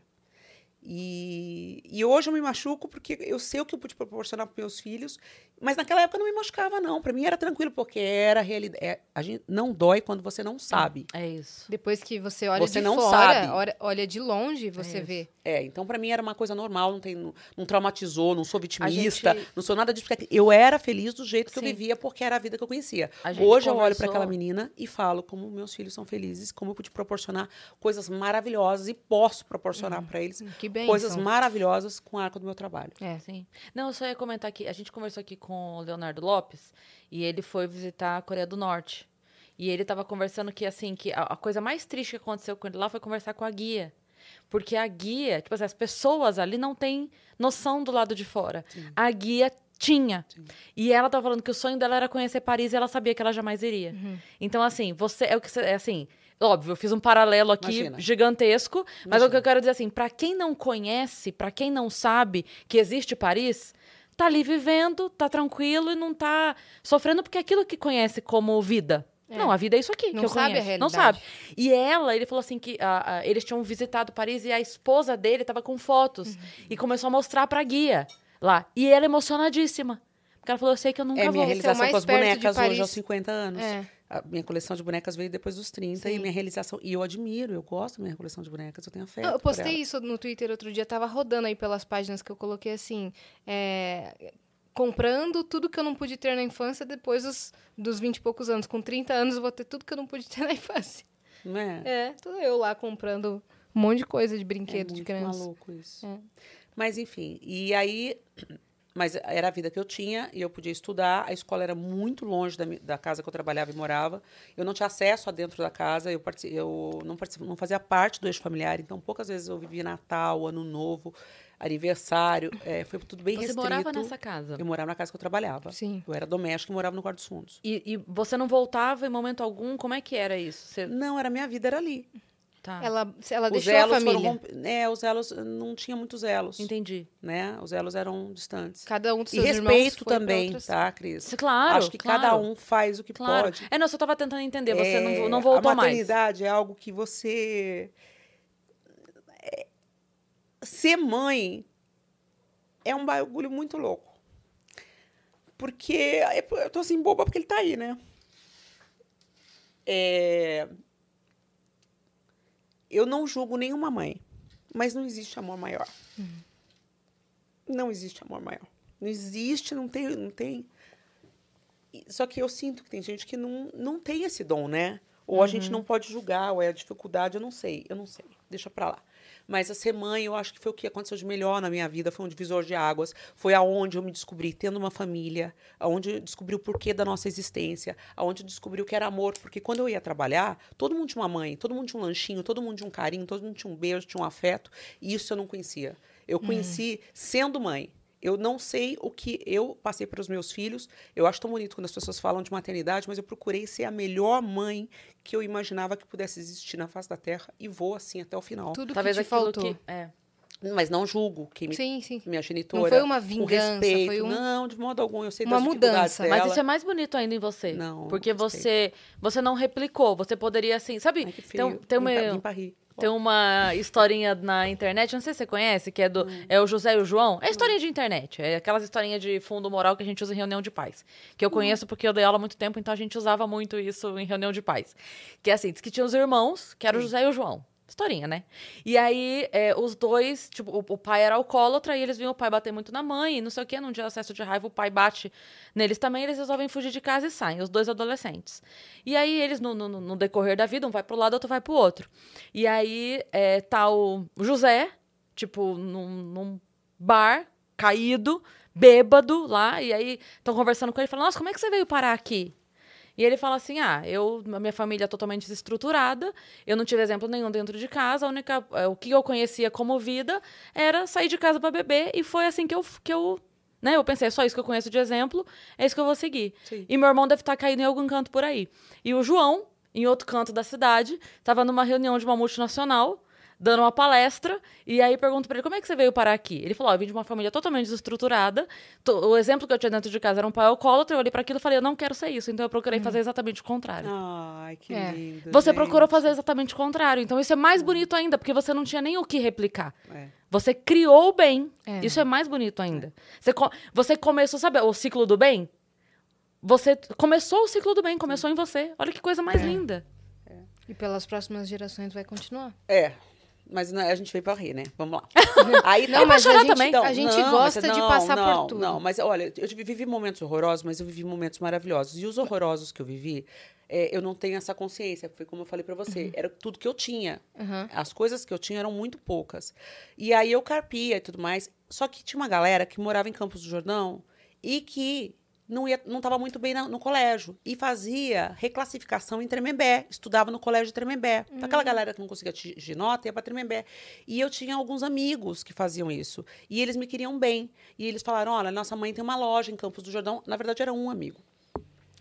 E, e hoje eu me machuco porque eu sei o que eu pude proporcionar para meus filhos, mas naquela época não me machucava não. Para mim era tranquilo porque era a realidade. É, a gente não dói quando você não sabe. É isso. Depois que você olha Você de não fora, sabe. olha, olha de longe, você isso. vê. É, então para mim era uma coisa normal, não, tem, não, não traumatizou, não sou vitimista, gente- não sou nada disso. porque Eu era feliz do jeito que Sim. eu vivia, porque era a vida que eu conhecia. Hoje eu olho conversou- para aquela menina e falo como meus filhos são felizes, como eu pude proporcionar coisas maravilhosas e posso proporcionar para eles Que bem. coisas maravilhosas com o arco do meu trabalho. É. Sim. Não, eu só ia comentar aqui. A gente conversou aqui com o Leonardo Lopes e ele foi visitar a Coreia do Norte. E ele tava conversando que, assim, que a, a coisa mais triste que aconteceu com ele lá foi conversar com a guia. Porque a guia, tipo assim, as pessoas ali não têm noção do lado de fora. A guia tinha. E ela tava falando que o sonho dela era conhecer Paris e ela sabia que ela jamais iria. Então, assim, você. É o que você. É assim. Óbvio, eu fiz um paralelo aqui Imagina. gigantesco, mas o que eu quero dizer assim, pra quem não conhece, pra quem não sabe que existe Paris, tá ali vivendo, tá tranquilo e não tá sofrendo porque é aquilo que conhece como vida. Não, a vida é isso aqui Não que eu sabe a conheço. Não realidade. sabe. E ela, ele falou assim que eles tinham visitado Paris e a esposa dele tava com fotos Uhum. e começou a mostrar pra guia lá. E ela emocionadíssima. Porque ela falou, eu sei que eu nunca É, vou. minha realização mais com as perto de bonecas hoje Paris. aos 50 anos. É. A minha coleção de bonecas veio depois dos 30 Sim. e minha realização. E eu admiro, eu gosto da minha coleção de bonecas, eu tenho afeto. Eu postei isso no Twitter outro dia, tava rodando aí pelas páginas que eu coloquei assim. é, comprando tudo que eu não pude ter na infância depois dos, dos 20 e poucos anos. Com 30 anos eu vou ter tudo que eu não pude ter <laughs> na infância. Não é? É, tô eu lá comprando um monte de coisa de É brinquedo de muito criança. maluco isso. É. Mas enfim, e aí. Mas era a vida que eu tinha e eu podia estudar. A escola era muito longe da, da casa que eu trabalhava e morava. Eu não tinha acesso a dentro da casa. Eu, eu não, não fazia parte do eixo familiar. Então, poucas vezes eu vivia Natal, Ano Novo, aniversário. é, foi tudo bem Você restrito. morava nessa casa. Eu morava na casa que eu trabalhava. Sim. Eu era doméstica e morava no quarto dos fundos. E, e você não voltava em momento algum? Como é que era isso? Você... Não, era minha vida, era ali. Tá. Ela, ela deixou a família. romp- É, os elos não tinha muitos elos, Entendi. né? Os elos eram distantes. Cada um dos E seus irmãos respeito também, outras- tá, Cris? Claro. Acho que claro, cada um faz o que Claro. pode. É, não, eu só tava tentando entender. Você não, É, não voltou a mais. maternidade é algo que você. é, Ser mãe é um bagulho muito louco. Porque. é, Eu tô assim, boba porque ele tá aí, né? É, Eu não julgo nenhuma mãe, mas não existe amor maior. Não existe amor maior. Não existe, não tem. Não tem... Só que eu sinto que tem gente que não, não tem esse dom, né? Ou a gente não pode julgar, ou é a dificuldade, eu não sei, eu não sei. Deixa pra lá. Mas a ser mãe, eu acho que foi o que aconteceu de melhor na minha vida, foi um divisor de águas, foi aonde eu me descobri tendo uma família, aonde eu descobri o porquê da nossa existência, aonde eu descobri o que era amor, porque quando eu ia trabalhar, todo mundo tinha uma mãe, todo mundo tinha um lanchinho, todo mundo tinha um carinho, todo mundo tinha um beijo, tinha um afeto, e isso eu não conhecia. Eu conheci sendo mãe. Eu não sei o que eu passei para os meus filhos. Eu acho tão bonito quando as pessoas falam de maternidade, mas eu procurei ser a melhor mãe que eu imaginava que pudesse existir na face da Terra e vou assim até o final. Tudo Talvez que te faltou. que. É. Mas não julgo quem me, Sim, sim. minha genitora. Não foi uma com vingança, respeito. foi um- Não, de modo algum. Eu sei uma mudança. dela. Mas isso é mais bonito ainda em você. Não, Porque você, você não replicou. Você poderia, assim, sabe? Ai, que tem, tem Vim uma, pra- vim pra rir. Tem uma historinha na internet, não sei se você conhece, que é do Hum. é o José e o João. É historinha de internet. É aquelas historinhas de fundo moral que a gente usa em reunião de pais. Que Hum. eu conheço porque eu dei aula há muito tempo, então a gente usava muito isso em reunião de pais. Que é assim, diz que tinha os irmãos, que era o José e o João. Historinha, né? E aí, é, os dois, tipo, o, o pai era alcoólatra e eles viam o pai bater muito na mãe, e não sei o quê, num dia de acesso de raiva, o pai bate neles também, eles resolvem fugir de casa e saem, os dois adolescentes. E aí, eles, no, no, no decorrer da vida, um vai pro lado, outro vai pro outro. E aí, é, tá o José, tipo, num, num bar, caído, bêbado lá, e aí estão conversando com ele, falando, nossa, como é que você veio parar aqui? E ele fala assim: ah, eu, a minha família é totalmente desestruturada, eu não tive exemplo nenhum dentro de casa, a única, é, o que eu conhecia como vida era sair de casa para beber, e foi assim que eu, que eu né, eu pensei, é só isso que eu conheço de exemplo, é isso que eu vou seguir. Sim. E meu irmão deve estar caído em algum canto por aí. E o João, em outro canto da cidade, estava numa reunião de uma multinacional, dando uma palestra, e aí pergunto pra ele, como é que você veio parar aqui? Ele falou, ó, eu vim de uma família totalmente desestruturada, to- o exemplo que eu tinha dentro de casa era um pai alcoólatra, eu olhei para aquilo e falei, eu não quero ser isso, então eu procurei fazer exatamente o contrário. Ai, que É. lindo. Você gente. procurou fazer exatamente o contrário, então isso é mais bonito ainda, porque você não tinha nem o que replicar. É. Você criou o bem. É. Isso é mais bonito ainda. Você, co- você começou, sabe, o ciclo do bem? Você começou o ciclo do bem, começou em você. Olha que coisa É. mais linda. E pelas próximas gerações vai continuar. É. Mas não, a gente veio pra rir, né? Vamos lá. <laughs> Aí, Não, mas chorar a gente, também. a gente não, gosta mas de passar por tudo. Não, mas olha, eu vivi momentos horrorosos, mas eu vivi momentos maravilhosos. E os horrorosos que eu vivi, é, eu não tenho essa consciência. Foi como eu falei pra você. Era tudo que eu tinha. Aham. As coisas que eu tinha eram muito poucas. E aí eu carpia e tudo mais. Só que tinha uma galera que morava em Campos do Jordão e que não ia, não estava muito bem na- no colégio e fazia reclassificação em Tremembé, estudava no colégio de Tremembé. Então, Aquela galera que não conseguia atingir nota ia para Tremembé. E eu tinha alguns amigos que faziam isso e eles me queriam bem. E eles falaram: "Olha, nossa mãe tem uma loja em Campos do Jordão". Na verdade era um amigo.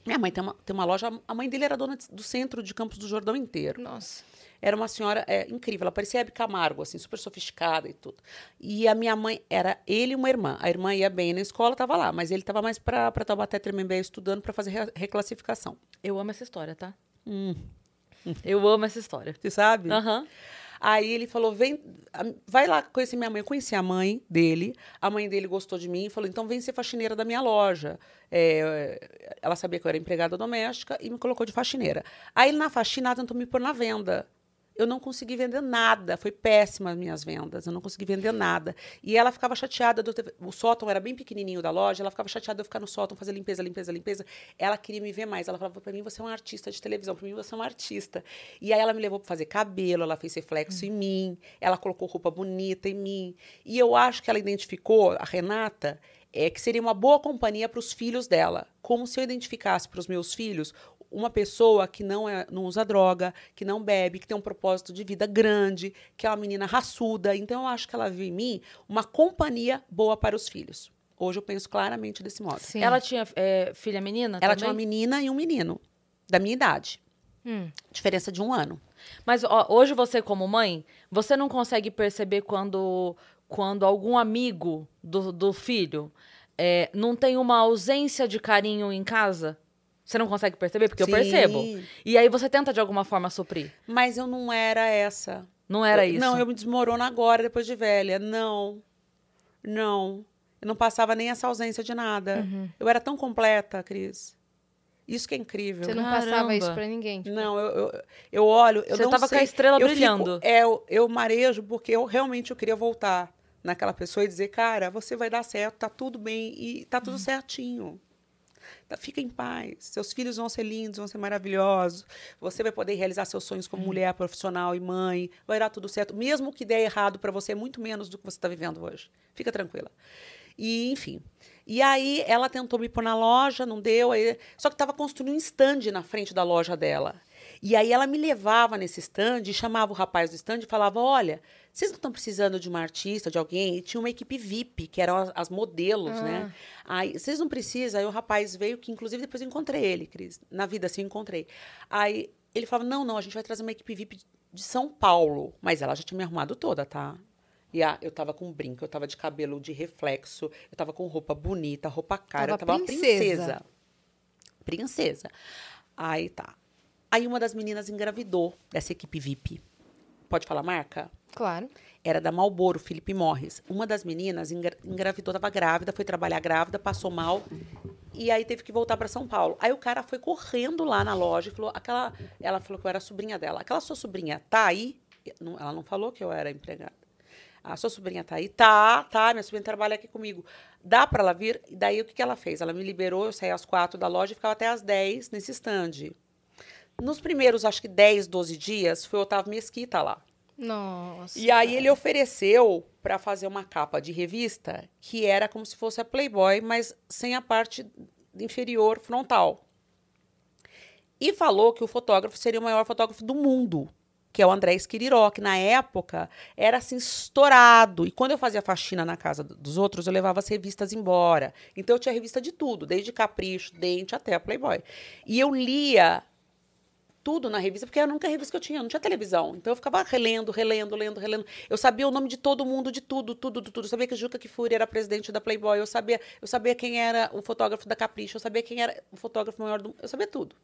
Minha mãe tem uma, tem uma loja, a mãe dele era dona do centro de Campos do Jordão inteiro. Nossa. Era uma senhora é, incrível, ela parecia Hebe Camargo, assim, super sofisticada e tudo. E a minha mãe, era ele e uma irmã. A irmã ia bem na escola, estava lá, mas ele estava mais para Taubaté Tremembé estudando para fazer re- reclassificação. Eu amo essa história, tá? Hum. Eu amo essa história. Você sabe? Aham. Aí ele falou: vem, vai lá conhecer minha mãe. Eu conheci a mãe dele, a mãe dele gostou de mim e falou: então vem ser faxineira da minha loja. É, ela sabia que eu era empregada doméstica e me colocou de faxineira. Aí na faxina tentou me pôr na venda. Eu não consegui vender nada, foi péssima as minhas vendas, eu não consegui vender nada. E ela ficava chateada, ter- o sótão era bem pequenininho da loja, ela ficava chateada de eu ficar no sótão, fazer limpeza, limpeza, limpeza. Ela queria me ver mais, ela falava para mim, você é um artista de televisão, para mim você é um artista. E aí ela me levou para fazer cabelo, ela fez reflexo em mim, ela colocou roupa bonita em mim. E eu acho que ela identificou, a Renata, é, que seria uma boa companhia para os filhos dela. Como se eu identificasse para os meus filhos uma pessoa que não, é, não usa droga, que não bebe, que tem um propósito de vida grande, que é uma menina raçuda. Então, eu acho que ela viu em mim uma companhia boa para os filhos. Hoje eu penso claramente desse modo. Sim. Ela tinha é, filha menina Ela também? tinha uma menina e um menino, da minha idade. Hum. Diferença de um ano. Mas ó, hoje você, como mãe, você não consegue perceber quando, quando algum amigo do, do filho é, não tem uma ausência de carinho em casa? Você não consegue perceber? Porque Sim. eu percebo. E aí você tenta de alguma forma suprir. Mas eu não era essa. Não era Eu- isso. Não, eu me desmorono agora, depois de velha. Não. Não. Eu não passava nem essa ausência de nada. Uhum. Eu era tão completa, Cris. Isso que é incrível. Você não Caramba. passava isso pra ninguém. tipo, Não, eu, eu, eu olho. Eu Você não tava com a sei, estrela eu brilhando. Fico, é, eu, eu marejo porque eu realmente eu queria voltar naquela pessoa e dizer, cara, você vai dar certo, tá tudo bem e tá Uhum. tudo certinho. Tá, fica em paz. Seus filhos vão ser lindos, vão ser maravilhosos. Você vai poder realizar seus sonhos Uhum. como mulher profissional e mãe. Vai dar tudo certo. Mesmo que der errado para você, é muito menos do que você está vivendo hoje. Fica tranquila. E, enfim. E aí ela tentou me pôr na loja, não deu. Aí, só que estava construindo um stand na frente da loja dela. E aí ela me levava nesse stand e chamava o rapaz do stand e falava: Olha, vocês não estão precisando de uma artista, de alguém? E tinha uma equipe VIP, que eram as, as modelos, né? Aí, vocês não precisam. Aí o rapaz veio, que inclusive depois eu encontrei ele, Cris. Na vida, assim, eu encontrei. Aí ele falava: Não, não, a gente vai trazer uma equipe VIP de São Paulo. Mas ela já tinha me arrumado toda, tá? E ah, eu tava com brinco, eu tava de cabelo de reflexo, eu tava com roupa bonita, roupa cara, eu Tava tava uma princesa. princesa. Princesa. Aí tá. Aí uma das meninas engravidou dessa equipe VIP. Pode falar marca? Claro. Era da Malboro, Felipe Morris. Uma das meninas engra- engravidou, tava grávida, foi trabalhar grávida, passou mal e aí teve que voltar para São Paulo. Aí o cara foi correndo lá na loja e falou: aquela. Ela falou que eu era sobrinha dela. Aquela sua sobrinha tá aí? Ela não falou que eu era empregada. A sua sobrinha tá aí? Tá, tá. Minha sobrinha trabalha aqui comigo. Dá para ela vir? E daí o que, que ela fez? Ela me liberou, eu saí às quatro da loja e ficava até às 10 nesse stand. Nos primeiros, acho que 10, 12 dias, foi o Otávio Mesquita lá. Nossa. E aí ele ofereceu para fazer uma capa de revista que era como se fosse a Playboy, mas sem a parte inferior frontal. E falou que o fotógrafo seria o maior fotógrafo do mundo, que é o André Esquiriró, que na época era assim estourado. E quando eu fazia faxina na casa do- dos outros, eu levava as revistas embora. Então eu tinha revista de tudo, desde Capricho, Dente até a Playboy. E eu lia tudo na revista, porque era a única revista que eu tinha, não tinha televisão. Então eu ficava relendo, relendo, lendo, relendo. Eu sabia o nome de todo mundo, de tudo, tudo, tudo. Eu sabia que Juca Kifuri era presidente da Playboy, eu sabia, eu sabia quem era o fotógrafo da Capricho, eu sabia quem era o fotógrafo maior do eu sabia tudo.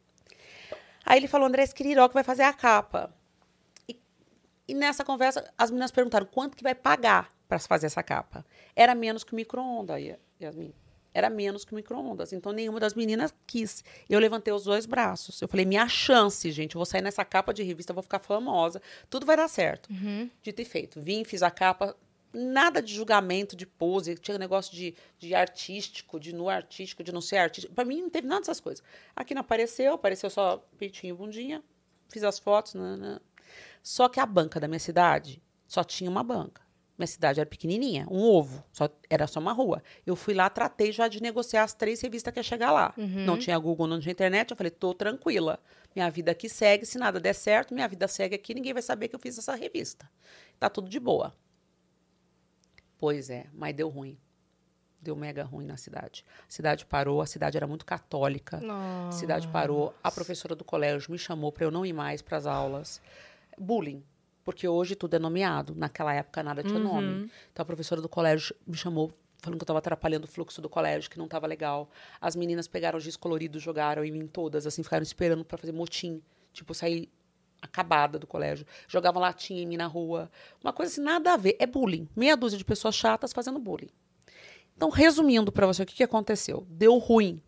Aí ele falou, André Esquiriró, que vai fazer a capa. E, e nessa conversa, as meninas perguntaram quanto que vai pagar para fazer essa capa. Era menos que o micro-ondas, Yasmin. Era menos que o micro-ondas. Então, nenhuma das meninas quis. Eu levantei os dois braços. Eu falei, minha chance, gente. Eu vou sair nessa capa de revista, vou ficar famosa. Tudo vai dar certo. Dito e feito. Vim, fiz a capa. Nada de julgamento, de pose. Tinha negócio de, de artístico, de nu artístico, de não ser artístico. Pra mim, não teve nada dessas coisas. Aqui não apareceu. Apareceu só peitinho e bundinha. Fiz as fotos. Só que a banca da minha cidade só tinha uma banca. Minha cidade era pequenininha, um ovo, só, era só uma rua. Eu fui lá, tratei já de negociar as três revistas que ia chegar lá. Não tinha Google, não tinha internet. Eu falei, tô tranquila. Minha vida aqui segue. Se nada der certo, minha vida segue aqui. Ninguém vai saber que eu fiz essa revista. Tá tudo de boa. Pois é, mas deu ruim. Deu mega ruim na cidade. A cidade parou, a cidade era muito católica. A Nossa. cidade parou. A professora do colégio me chamou para eu não ir mais para as aulas. Bullying. Porque hoje tudo é nomeado. Naquela época nada tinha nome. Então a professora do colégio me chamou falando que eu estava atrapalhando o fluxo do colégio, que não estava legal. As meninas pegaram giz colorido, jogaram em mim todas, assim, ficaram esperando para fazer motim. Tipo, sair acabada do colégio. Jogavam latinha em mim na rua. Uma coisa assim, nada a ver. É bullying. Meia dúzia de pessoas chatas fazendo bullying. Então, resumindo para você, o que, que aconteceu? Deu ruim.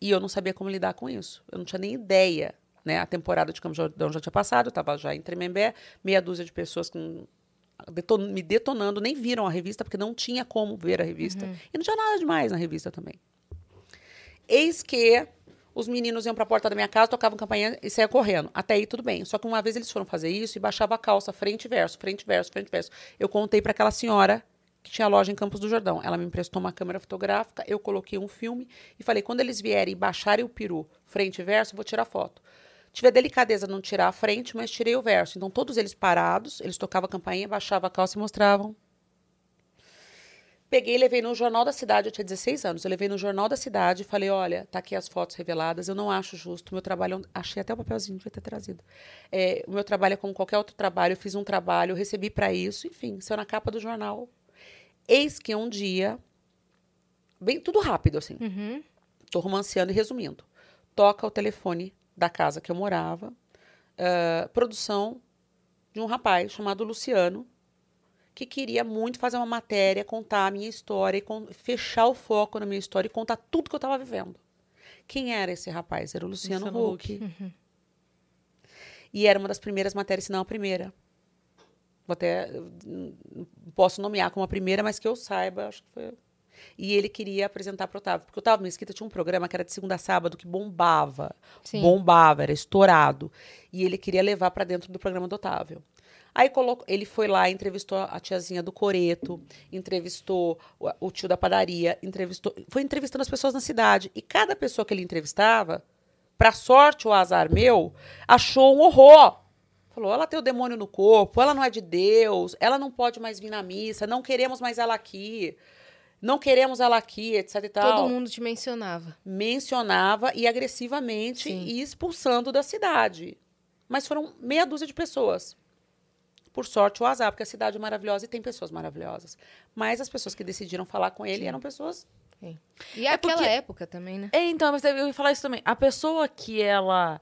E eu não sabia como lidar com isso. Eu não tinha nem ideia. Né? A temporada de Campos do Jordão já tinha passado, eu estava já em Tremembé, meia dúzia de pessoas com- deton- me detonando, nem viram a revista, porque não tinha como ver a revista. E não tinha nada demais na revista também. Eis que os meninos iam para a porta da minha casa, tocavam campainha e saia correndo. Até aí tudo bem. Só que uma vez eles foram fazer isso e baixava a calça frente e verso, frente e verso, frente e verso. Eu contei para aquela senhora que tinha loja em Campos do Jordão. Ela me emprestou uma câmera fotográfica, eu coloquei um filme e falei: quando eles vierem e baixarem o peru frente e verso, eu vou tirar foto. Tive a delicadeza de não tirar a frente, mas tirei o verso. Então, todos eles parados, eles tocavam a campainha, baixavam a calça e mostravam. Peguei e levei no Jornal da Cidade, eu tinha 16 anos. Eu levei no Jornal da Cidade e falei: olha, tá aqui as fotos reveladas, eu não acho justo. Meu trabalho, é achei até o papelzinho, devia ter trazido. É, o meu trabalho é como qualquer outro trabalho, eu fiz um trabalho, eu recebi para isso, enfim, saiu na capa do jornal. Eis que um dia, bem tudo rápido, assim, Uhum. tô romanceando e resumindo. Toca o telefone da casa que eu morava, ah, produção de um rapaz chamado Luciano, que queria muito fazer uma matéria, contar a minha história, e fechar o foco na minha história e contar tudo que eu estava vivendo. Quem era esse rapaz? Era o Luciano, Luciano Huck. E era uma das primeiras matérias, se não a primeira. Vou até. hum, Posso nomear como a primeira, mas que eu saiba, acho que foi. E ele queria apresentar para o Otávio. Porque o Otávio Mesquita tinha um programa que era de segunda a sábado que bombava. Sim. Bombava, era estourado. E ele queria levar para dentro do programa do Otávio. Aí colocou, ele foi lá, entrevistou a tiazinha do Coreto, entrevistou o, o tio da padaria, entrevistou, foi entrevistando as pessoas na cidade. E cada pessoa que ele entrevistava, para sorte ou azar meu, achou um horror. Falou, ela tem o demônio no corpo, ela não é de Deus, ela não pode mais vir na missa, não queremos mais ela aqui, não queremos ela aqui, etc e tal Todo mundo te mencionava. mencionava e agressivamente Sim. e expulsando da cidade. Mas foram meia dúzia de pessoas. Por sorte ou azar, porque a cidade é maravilhosa e tem pessoas maravilhosas. Mas as pessoas que decidiram falar com ele eram pessoas. Sim. E É aquela porque- época também, né? É, então, mas eu ia falar isso também. A pessoa que ela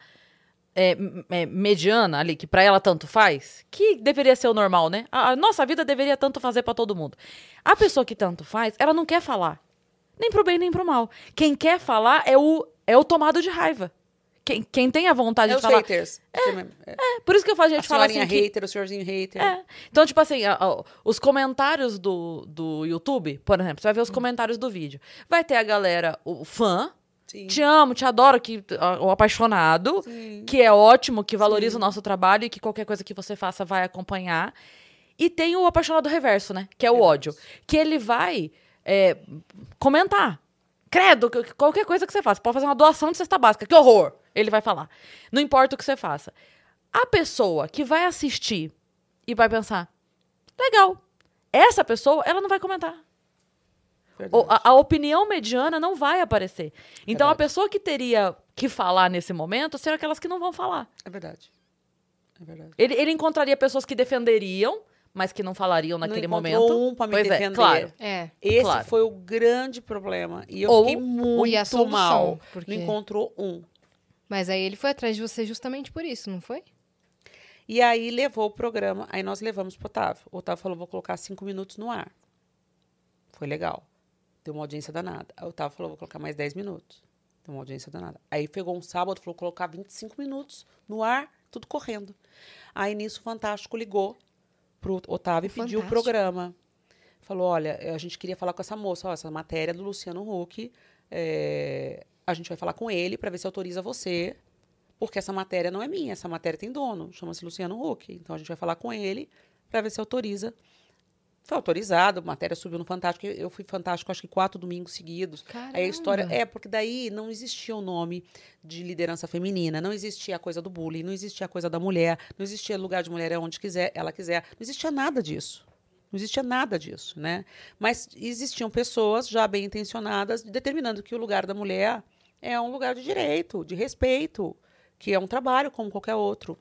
é, é mediana ali, que pra ela tanto faz, que deveria ser o normal, né? A, a nossa vida deveria tanto fazer pra todo mundo. A pessoa que tanto faz, ela não quer falar. Nem pro bem, nem pro mal. Quem quer falar é o, é o tomado de raiva. Quem, quem tem a vontade É de os falar. haters. É. É, por isso que eu falo, a A gente fala senhorinha assim. que- hater, o senhorzinho hater. É. Então, tipo assim, a- a- os comentários do, do YouTube, por exemplo, você vai ver Hum. os comentários do vídeo. Vai ter a galera, o fã, Sim. te amo, te adoro, que, o apaixonado, Sim. que é ótimo, que valoriza o nosso trabalho e que qualquer coisa que você faça vai acompanhar. E tem o apaixonado reverso, né? Que é o ódio. Que ele vai é, comentar. Credo, que- que qualquer coisa que você faça. Pode fazer uma doação de cesta básica. Que horror! Ele vai falar. Não importa o que você faça. A pessoa que vai assistir e vai pensar, legal. Essa pessoa, ela não vai comentar. O- a, a opinião mediana não vai aparecer. Então, a Verdade. pessoa que teria que falar nesse momento serão aquelas que não vão falar. É verdade. É verdade. Ele, ele encontraria pessoas que defenderiam, mas que não falariam naquele não encontrou momento. um pra me Pois é, defender. claro. É. Esse Claro. foi o grande problema. E eu Ou- fiquei muito a solução, mal. porque- Não encontrou um. Mas aí ele foi atrás de você justamente por isso, não foi? E aí levou o programa, aí nós levamos pro Otávio. O Otávio falou, vou colocar cinco minutos no ar. Foi legal. Deu uma audiência danada. Aí o Otávio falou, vou colocar mais 10 minutos. Deu uma audiência danada. Aí pegou um sábado, falou, colocar 25 minutos no ar, tudo correndo. Aí nisso o Fantástico ligou pro Otávio e pediu o programa. Falou, olha, a gente queria falar com essa moça, ó, essa matéria do Luciano Huck. é, a gente vai falar com ele para ver se autoriza você porque essa matéria não é minha, essa matéria tem dono, chama-se Luciano Huck. Então a gente vai falar com ele para ver se autoriza. Foi autorizado, a matéria subiu no Fantástico. Eu fui Fantástico acho que quatro domingos seguidos. Aí a história. Caramba. É, porque daí não existia o nome de liderança feminina, não existia a coisa do bullying, não existia a coisa da mulher, não existia lugar de mulher é onde quiser, ela quiser. Não existia nada disso. Não existia nada disso, né? Mas existiam pessoas já bem intencionadas determinando que o lugar da mulher é um lugar de direito, de respeito, que é um trabalho como qualquer outro.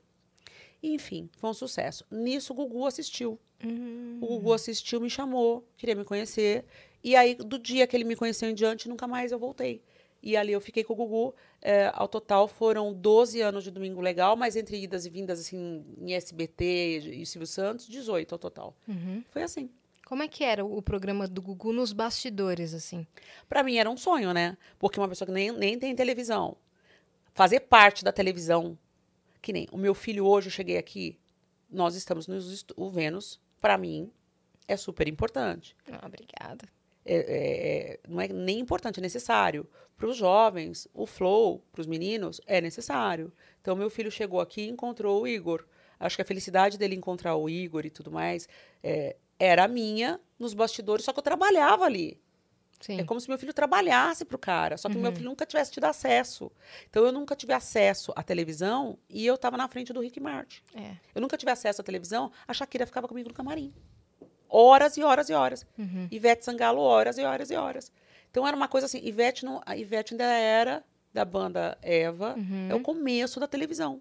Enfim, foi um sucesso. Nisso, o Gugu assistiu. Hum. O Gugu assistiu, me chamou, queria me conhecer. E aí, do dia que ele me conheceu em diante, nunca mais eu voltei. E ali eu fiquei com o Gugu. É, ao total foram 12 anos de Domingo Legal, mas entre idas e vindas, assim, em SBT e Silvio Santos, 18 ao total. Uhum. Foi assim. Como é que era o programa do Gugu nos bastidores, assim? Pra mim era um sonho, né? Porque uma pessoa que nem, nem tem televisão, fazer parte da televisão, que nem o meu filho hoje, eu cheguei aqui, nós estamos no o Vênus, pra mim, é super importante. Ah, obrigada. É- é- é- não é nem importante, é necessário. Para os jovens, o flow, para os meninos, é necessário. Então, meu filho chegou aqui e encontrou o Igor. Acho que a felicidade dele encontrar o Igor e tudo mais é, era minha nos bastidores, só que eu trabalhava ali. Sim. É como se meu filho trabalhasse pro cara, só que meu filho nunca tivesse tido acesso. Então eu nunca tive acesso à televisão e eu tava na frente do Rick Martin. É. Eu nunca tive acesso à televisão, a Shakira ficava comigo no camarim. horas e horas e horas. Uhum. Ivete Sangalo, horas e horas e horas. Então era uma coisa assim, Ivete não, a Ivete ainda era da banda Eva, Uhum. é o começo da televisão.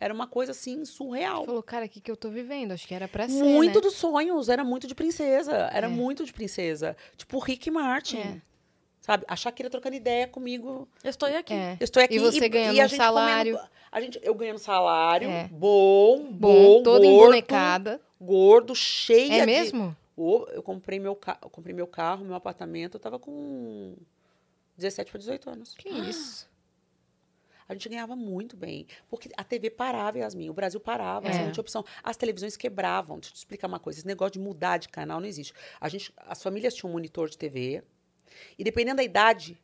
Era uma coisa assim surreal. Falou, cara, o que, que eu tô vivendo? Acho que era pra ser, Muito né? dos sonhos, era muito de princesa. Era É. muito de princesa. Tipo o Rick Martin. É. Sabe? A Shakira trocando ideia comigo. Eu estou aqui. É. Eu estou aqui. E você ganhando a um gente salário. comendo- a gente, eu ganhando salário. É. Bom, Bom, bom, toda gordo, embonecada. Gordo, cheia É de... mesmo? Ô, eu comprei meu, ca... eu comprei meu carro, meu apartamento. Eu tava com 17 para 18 anos. Que isso? A gente ganhava muito bem. Porque a TV parava, Yasmin. O Brasil parava. É. Não tinha opção. As televisões quebravam. Deixa eu te explicar uma coisa. Esse negócio de mudar de canal não existe. A gente, as famílias tinham um monitor de TV. E dependendo da idade,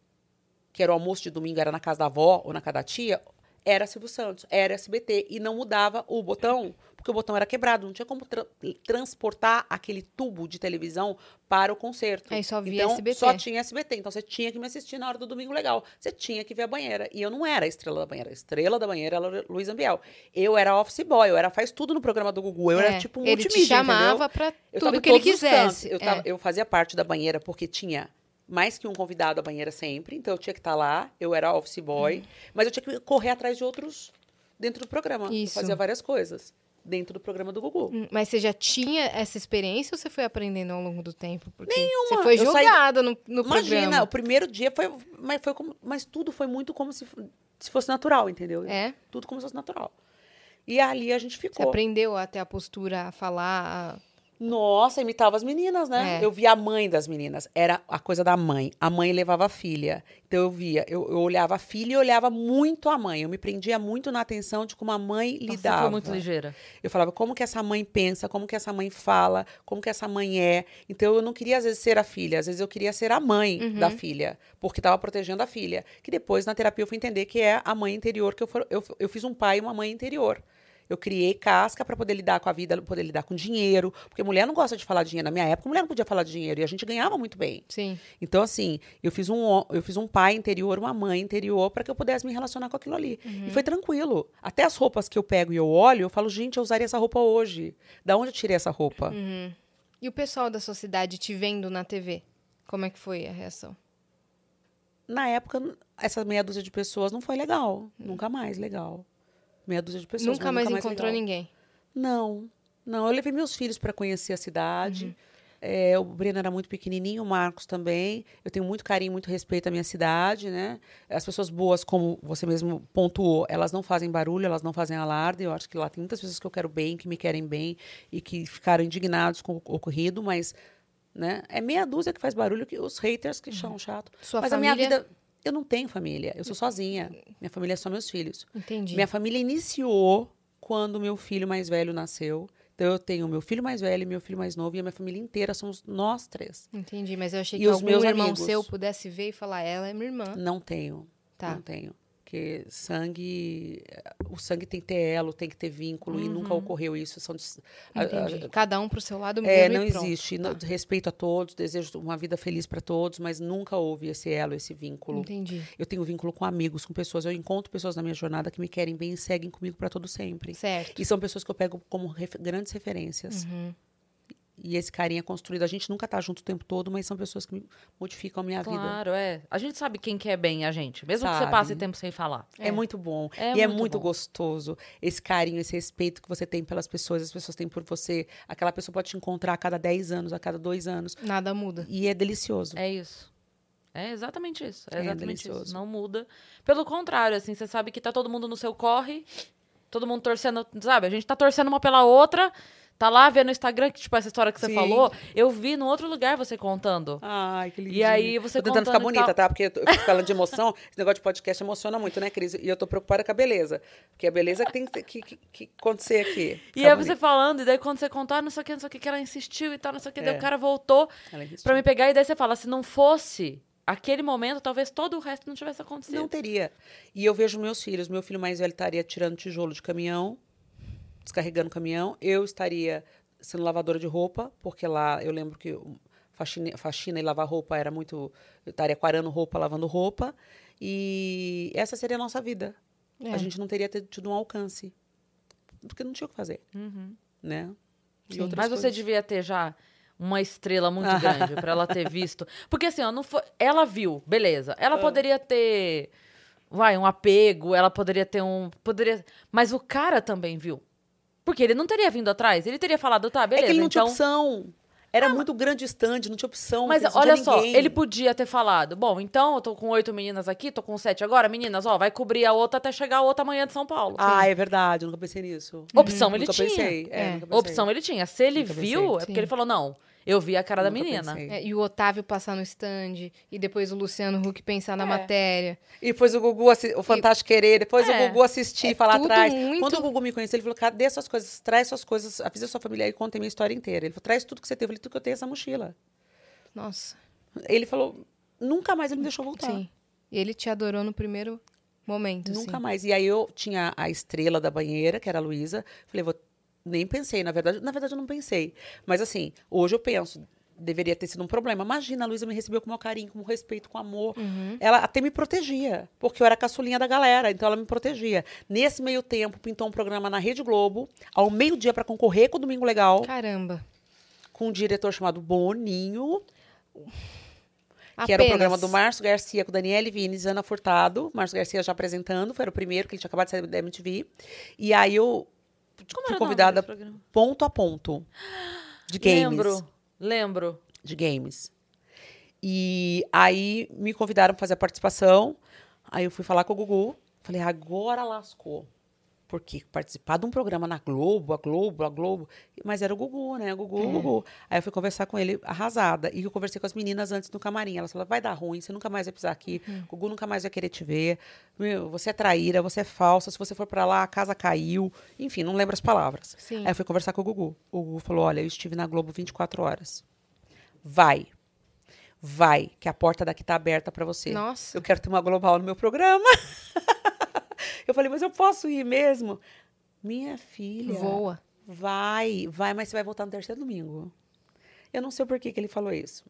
que era o almoço de domingo, era na casa da avó ou na casa da tia, era Silvio Santos, era SBT. E não mudava o botão, porque o botão era quebrado. Não tinha como tra- transportar aquele tubo de televisão para o concerto. Aí só via então, SBT. Só tinha SBT. Então você tinha que me assistir na hora do domingo legal. Você tinha que ver a banheira. E eu não era a estrela da banheira. A estrela da banheira era Luiz Ambiel. Eu era office boy, eu era faz tudo no programa do Gugu. Eu É, era tipo um Ele te multimídia, chamava Eu tava tudo que ele quisesse. Eu, tava- É. eu fazia parte da banheira porque tinha mais que um convidado à banheira sempre, então eu tinha que estar lá, eu era office boy, mas eu tinha que correr atrás de outros dentro do programa. Eu Hum. Isso. fazia várias coisas dentro do programa do Gugu. Hum, Mas você já tinha essa experiência ou você foi aprendendo ao longo do tempo? Porque Você Nenhuma. foi Eu saí- jogada no, no Imagina, programa. o primeiro dia foi, mas foi como, mas tudo foi muito como se, se fosse natural, entendeu? É? Tudo como se fosse natural. E ali a gente Você ficou. aprendeu a ter a postura, a falar. a- Nossa, imitava as meninas, né? É. Eu via a mãe das meninas. Era a coisa da mãe. A mãe levava a filha. Então eu via, eu, eu olhava a filha e olhava muito a mãe. Eu me prendia muito na atenção de como a mãe Nossa, Você lidava. foi muito ligeira. Eu falava como que essa mãe pensa, como que essa mãe fala, como que essa mãe é. Então eu não queria às vezes ser a filha, às vezes eu queria ser a mãe Uhum. da filha, porque estava protegendo a filha. Que depois na terapia eu fui entender que é a mãe interior que eu for, eu, eu fiz um pai e uma mãe interior. Eu criei casca para poder lidar com a vida, poder lidar com dinheiro, porque mulher não gosta de falar de dinheiro. Na minha época, mulher não podia falar de dinheiro e a gente ganhava muito bem. Sim. Então, assim, eu fiz um, eu fiz um pai interior, uma mãe interior, para que eu pudesse me relacionar com aquilo ali. Uhum. E foi tranquilo. Até as roupas que eu pego e eu olho, eu falo, gente, eu usaria essa roupa hoje. Da onde eu tirei essa roupa? Uhum. E o pessoal da sua cidade te vendo na TV? Como é que foi a reação? Na época, essa meia dúzia de pessoas não foi legal. Nunca mais legal. Meia dúzia de pessoas. Nunca mas mais encontrou legal. ninguém. Não, não. Eu levei meus filhos para conhecer a cidade. Uhum. É, o Breno era muito pequenininho, o Marcos também. Eu tenho muito carinho, muito respeito à minha cidade, né? As pessoas boas, como você mesmo pontuou, elas não fazem barulho, elas não fazem alarde. Eu acho que lá tem muitas pessoas que eu quero bem, que me querem bem e que ficaram indignados com o ocorrido, mas né, é meia dúzia que faz barulho, que os haters que são chato. Sua mas família... a minha vida, eu não tenho família, eu sou sozinha. Minha família é só meus filhos. Entendi. Minha família iniciou quando meu filho mais velho nasceu. Então eu tenho meu filho mais velho meu filho mais novo e a minha família inteira somos nós três. Entendi, mas eu achei E que algum meus irmão amigos? seu pudesse ver e falar, ela é minha irmã. Não tenho, Tá. não tenho. Porque sangue, o sangue tem que ter elo, tem que ter vínculo e nunca ocorreu isso. São a- a-. Cada um pro seu lado mesmo é, não existe. No- Respeito a todos, desejo uma vida feliz para todos, mas nunca houve esse elo, esse vínculo. Entendi. Eu tenho vínculo com amigos, com pessoas. Eu encontro pessoas na minha jornada que me querem bem e seguem comigo para todo sempre. Certo. E são pessoas que eu pego como ref- grandes referências. Uhum. E esse carinho é construído. A gente nunca tá junto o tempo todo, mas são pessoas que me- modificam a minha vida. Claro, é. A gente sabe quem quer bem a gente, mesmo que você Sabe. passe tempo sem falar. É. muito bom. É e é muito muito bom. gostoso esse carinho, esse respeito que você tem pelas pessoas, as pessoas têm por você. Aquela pessoa pode te encontrar a cada 10 anos, a cada dois anos. Nada muda. E é delicioso. É isso. É exatamente isso. É É exatamente isso. delicioso. Não muda. Pelo contrário, assim, você sabe que tá todo mundo no seu corre, todo mundo torcendo, sabe? A gente tá torcendo uma pela outra. Tá lá vendo no Instagram, que, tipo, essa história que você Sim. falou, eu vi no outro lugar você contando. Ai, que lindo. E aí você Tô tentando ficar bonita, tá? Porque eu tô fico falando de emoção. <laughs> Esse negócio de podcast emociona muito, né, Cris? E eu tô preocupada com a beleza. Porque a beleza que tem que, que, que- que acontecer aqui. E aí você bonita. falando, e daí quando você contar, não sei o que, não sei o que, que ela insistiu e tal, não sei o que, daí É. o cara voltou pra me pegar, e daí você fala, se não fosse aquele momento, talvez todo o resto não tivesse acontecido. Não teria. E eu vejo meus filhos. Meu filho mais velho estaria tirando tijolo de caminhão, descarregando caminhão. Eu estaria sendo lavadora de roupa, porque lá eu lembro que o faxina, faxina e lavar roupa era muito. Eu estaria quarando roupa, lavando roupa. E essa seria a nossa vida. É. A gente não teria ter- tido um alcance. Porque não tinha o que fazer, Uhum. né? Mas você coisas. devia ter já uma estrela muito Ah. <laughs> grande pra ela ter visto. Porque assim, ó, não foi, ela viu, beleza. Ela poderia ter vai, um apego, ela poderia ter um, poderia, mas o cara também viu. Porque ele não teria vindo atrás, ele teria falado, tá, é beleza, que ele não então tinha opção. Era muito grande o stand, não tinha opção. Mas olha só, ninguém. ele podia ter falado: bom, então eu tô com oito meninas aqui, tô com sete agora, meninas, ó, vai cobrir a outra até chegar a outra manhã de São Paulo. Ah, é verdade, eu nunca pensei nisso. Opção ele nunca tinha. Pensei. É, É. nunca pensei. Opção ele tinha. Se ele Nunca viu, pensei. é porque Sim. ele falou: não, eu vi a cara da menina. É, e o Otávio passar no stand, e depois o Luciano Huck pensar na É. matéria. E depois o Gugu, o Fantástico Querer, depois É. o Gugu assistir É e falar tudo atrás. muito- Quando o Gugu me conheceu, ele falou: cadê suas coisas? Traz suas coisas, avisa sua família aí, conta a minha história inteira. Ele falou: traz tudo que você teve. Eu falei: tudo que eu tenho é essa mochila. Nossa, Ele falou: nunca mais ele me deixou voltar. sim. E ele te adorou no primeiro momento, Nunca assim. mais. E aí eu tinha a estrela da banheira, que era a Luísa. Falei, vou. Nem pensei, na verdade. Na verdade, eu não pensei. Mas assim, hoje eu penso, deveria ter sido um problema. Imagina, a Luísa me recebeu com o maior carinho, com respeito, com amor. Uhum. Ela até me protegia, porque eu era a caçulinha da galera, então ela me protegia. Nesse meio tempo, pintou um programa na Rede Globo, ao meio-dia, para concorrer com o Domingo Legal, Caramba. com um diretor chamado Boninho, que era o Apenas. programa do Márcio Garcia com Daniele Vines, Ana Furtado. Márcio Garcia já apresentando, foi o primeiro, que ele tinha acabado de sair da MTV. E aí eu Como fui convidada ponto a ponto de games. Lembro, lembro. De games. E aí me convidaram para fazer a participação. Aí eu fui falar com o Gugu. Falei, agora lascou. Porque participar de um programa na Globo, a Globo, a Globo. Mas era o Gugu, né? O Gugu, o Gugu. Aí eu fui conversar com ele arrasada. E eu conversei com as meninas antes no camarim. Elas falaram, vai dar ruim, você nunca mais vai pisar aqui. O Gugu nunca mais vai querer te ver. Meu, você é traíra, você é falsa. Se você for para lá, a casa caiu. Enfim, não lembro as palavras. Sim. Aí eu fui conversar com o Gugu. O Gugu falou, olha, eu estive na Globo 24 horas. Vai. Vai, que a porta daqui tá aberta para você. Nossa. Eu quero ter uma global no meu programa. <laughs> eu falei, mas eu posso ir mesmo? Minha filha. Voa. Vai, vai, mas você vai voltar no terceiro domingo. Eu não sei por que, que ele falou isso.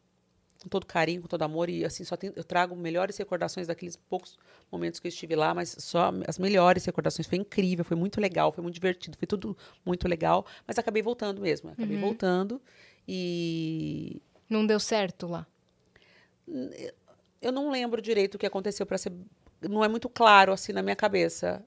Com todo carinho, com todo amor. E assim, só tem- eu trago melhores recordações daqueles poucos momentos que eu estive lá, mas só as melhores recordações. Foi incrível, foi muito legal, foi muito divertido, foi tudo muito legal. Mas acabei voltando mesmo. Acabei voltando. E Não deu certo lá. eu não lembro direito o que aconteceu para ser. Não é muito claro assim na minha cabeça.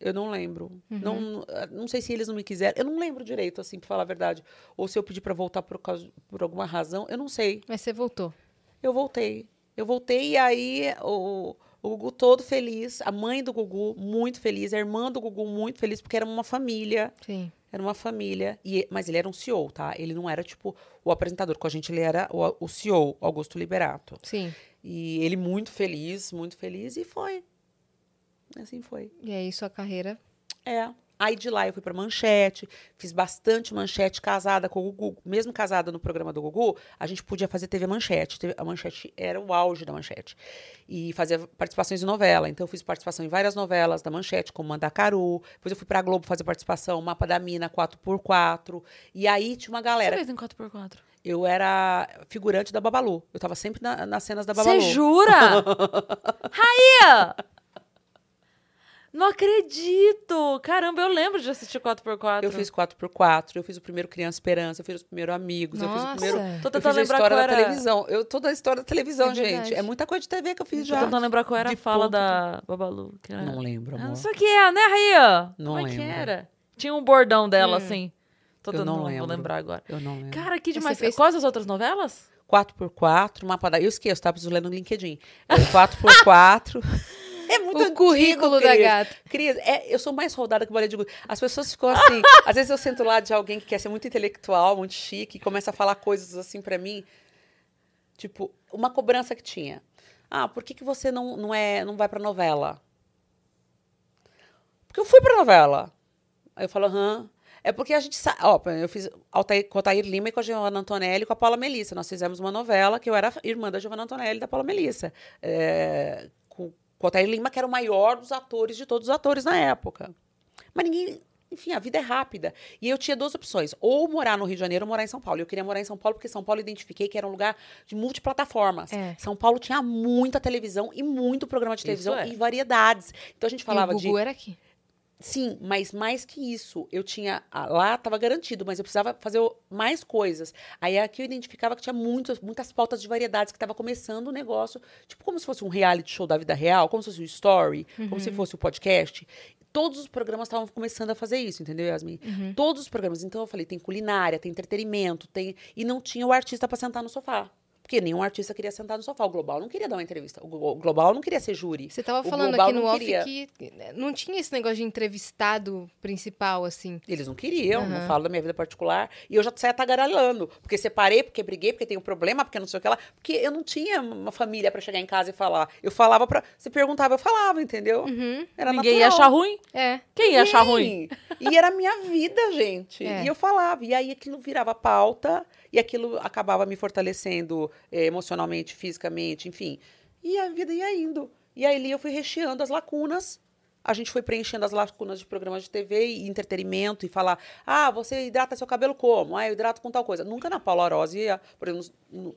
Eu não lembro. Não, não sei se eles não me quiseram. Eu não lembro direito, assim, pra falar a verdade. Ou se eu pedi para voltar por, causa, por alguma razão. Eu não sei. Mas você voltou. Eu voltei. Eu voltei e aí o, o Gugu todo feliz, a mãe do Gugu muito feliz, a irmã do Gugu muito feliz, porque era uma família. Sim. Era uma família. E, mas ele era um CEO, tá? Ele não era, tipo, o apresentador. Com a gente, ele era o, o CEO, Augusto Liberato. Sim. E ele muito feliz, muito feliz, e foi. Assim foi. E aí sua carreira. É. Aí de lá eu fui pra Manchete, fiz bastante manchete casada com o Gugu. Mesmo casada no programa do Gugu, a gente podia fazer TV Manchete. A Manchete era o auge da Manchete. E fazia participações em novela. Então eu fiz participação em várias novelas da Manchete, como Mandacaru. Depois eu fui pra Globo fazer participação, Mapa da Mina 4x4. E aí tinha uma Você galera. fez em 4x4? Eu era figurante da Babalu. Eu tava sempre na- nas cenas da Babalu. Você jura? <laughs> Raia! Não acredito! Caramba, eu lembro de assistir 4x4. Eu fiz 4x4, eu fiz o primeiro Criança Esperança, eu fiz os primeiros Amigos, eu fiz o Nossa. primeiro. Tô eu tentando fiz a lembrar história da era- televisão. Eu toda a história da televisão, É gente. É muita coisa de TV que eu fiz Tô já. tentando lembrar qual era a De fala pouco. da Babalu. que era- Não lembro, Ah, amor. não sei o que é, né, Raia? Não Como é que lembro. era? Tinha um bordão dela, Hum. assim. Tô Eu tentando, não não vou lembro. lembrar agora. Eu não lembro. Cara, que Você demais. fez- Quais as outras novelas? 4x4, mapa da. Eu esqueço, tá? Preciso ler no LinkedIn. É 4x4. <laughs> É muito O antigo, currículo da gata. Cris, é, eu sou mais rodada que bolinha de gude. As pessoas ficam assim. <laughs> às vezes eu sento lá de alguém que quer ser muito intelectual, muito chique, e começa a falar coisas assim pra mim. Tipo, uma cobrança que tinha. Ah, por que, que você não, não, é, não vai pra novela? Porque eu fui pra novela. Aí eu falo, aham. É porque a gente sabe. Ó, eu fiz Altair, com o Altair Lima e com a Giovanna Antonelli e com a Paula Melissa. Nós fizemos uma novela que eu era irmã da Giovanna Antonelli e da Paula Melissa. É, com, o Altair Lima, que era o maior dos atores de todos os atores na época. Mas ninguém. Enfim, a vida é rápida. E eu tinha duas opções: ou morar no Rio de Janeiro ou morar em São Paulo. Eu queria morar em São Paulo porque São Paulo eu identifiquei que era um lugar de multiplataformas. É. São Paulo tinha muita televisão e muito programa de televisão é. e variedades. Então a gente falava e o de Gugu era aqui. Sim, mas mais que isso, eu tinha. ah, Lá estava garantido, mas eu precisava fazer mais coisas. Aí aqui eu identificava que tinha muitas, muitas pautas de variedades, que estava começando o negócio, tipo como se fosse um reality show da vida real, como se fosse um story, como se fosse o podcast. Todos os programas estavam começando a fazer isso, entendeu, Yasmin? Todos os programas. Então eu falei, tem culinária, tem entretenimento, tem. E não tinha o artista para sentar no sofá. Porque nenhum artista queria sentar no sofá. O Global não queria dar uma entrevista. O Glo- o Global não queria ser júri. Você tava falando Global aqui no não off queria. que não tinha esse negócio de entrevistado principal, assim. Eles não queriam, não Aham. falo da minha vida particular. E eu já saia tagarelando. Porque separei, porque briguei, porque tenho problema, porque não sei o que lá. Porque eu não tinha uma família pra chegar em casa e falar. Eu falava pra. Você perguntava, eu falava, entendeu? Era Ninguém ia natural. achar ruim? É. Quem ia achar ruim? E era a minha vida, gente. <laughs> É. E eu falava. E aí aquilo virava pauta. E aquilo acabava me fortalecendo eh, emocionalmente, fisicamente, enfim. E a vida ia indo. E aí ali eu fui recheando as lacunas. A gente foi preenchendo as lacunas de programas de TV e entretenimento e falar: ah, você hidrata seu cabelo como? Ah, eu hidrato com tal coisa. Nunca na Paula Rose, ia, por exemplo, no...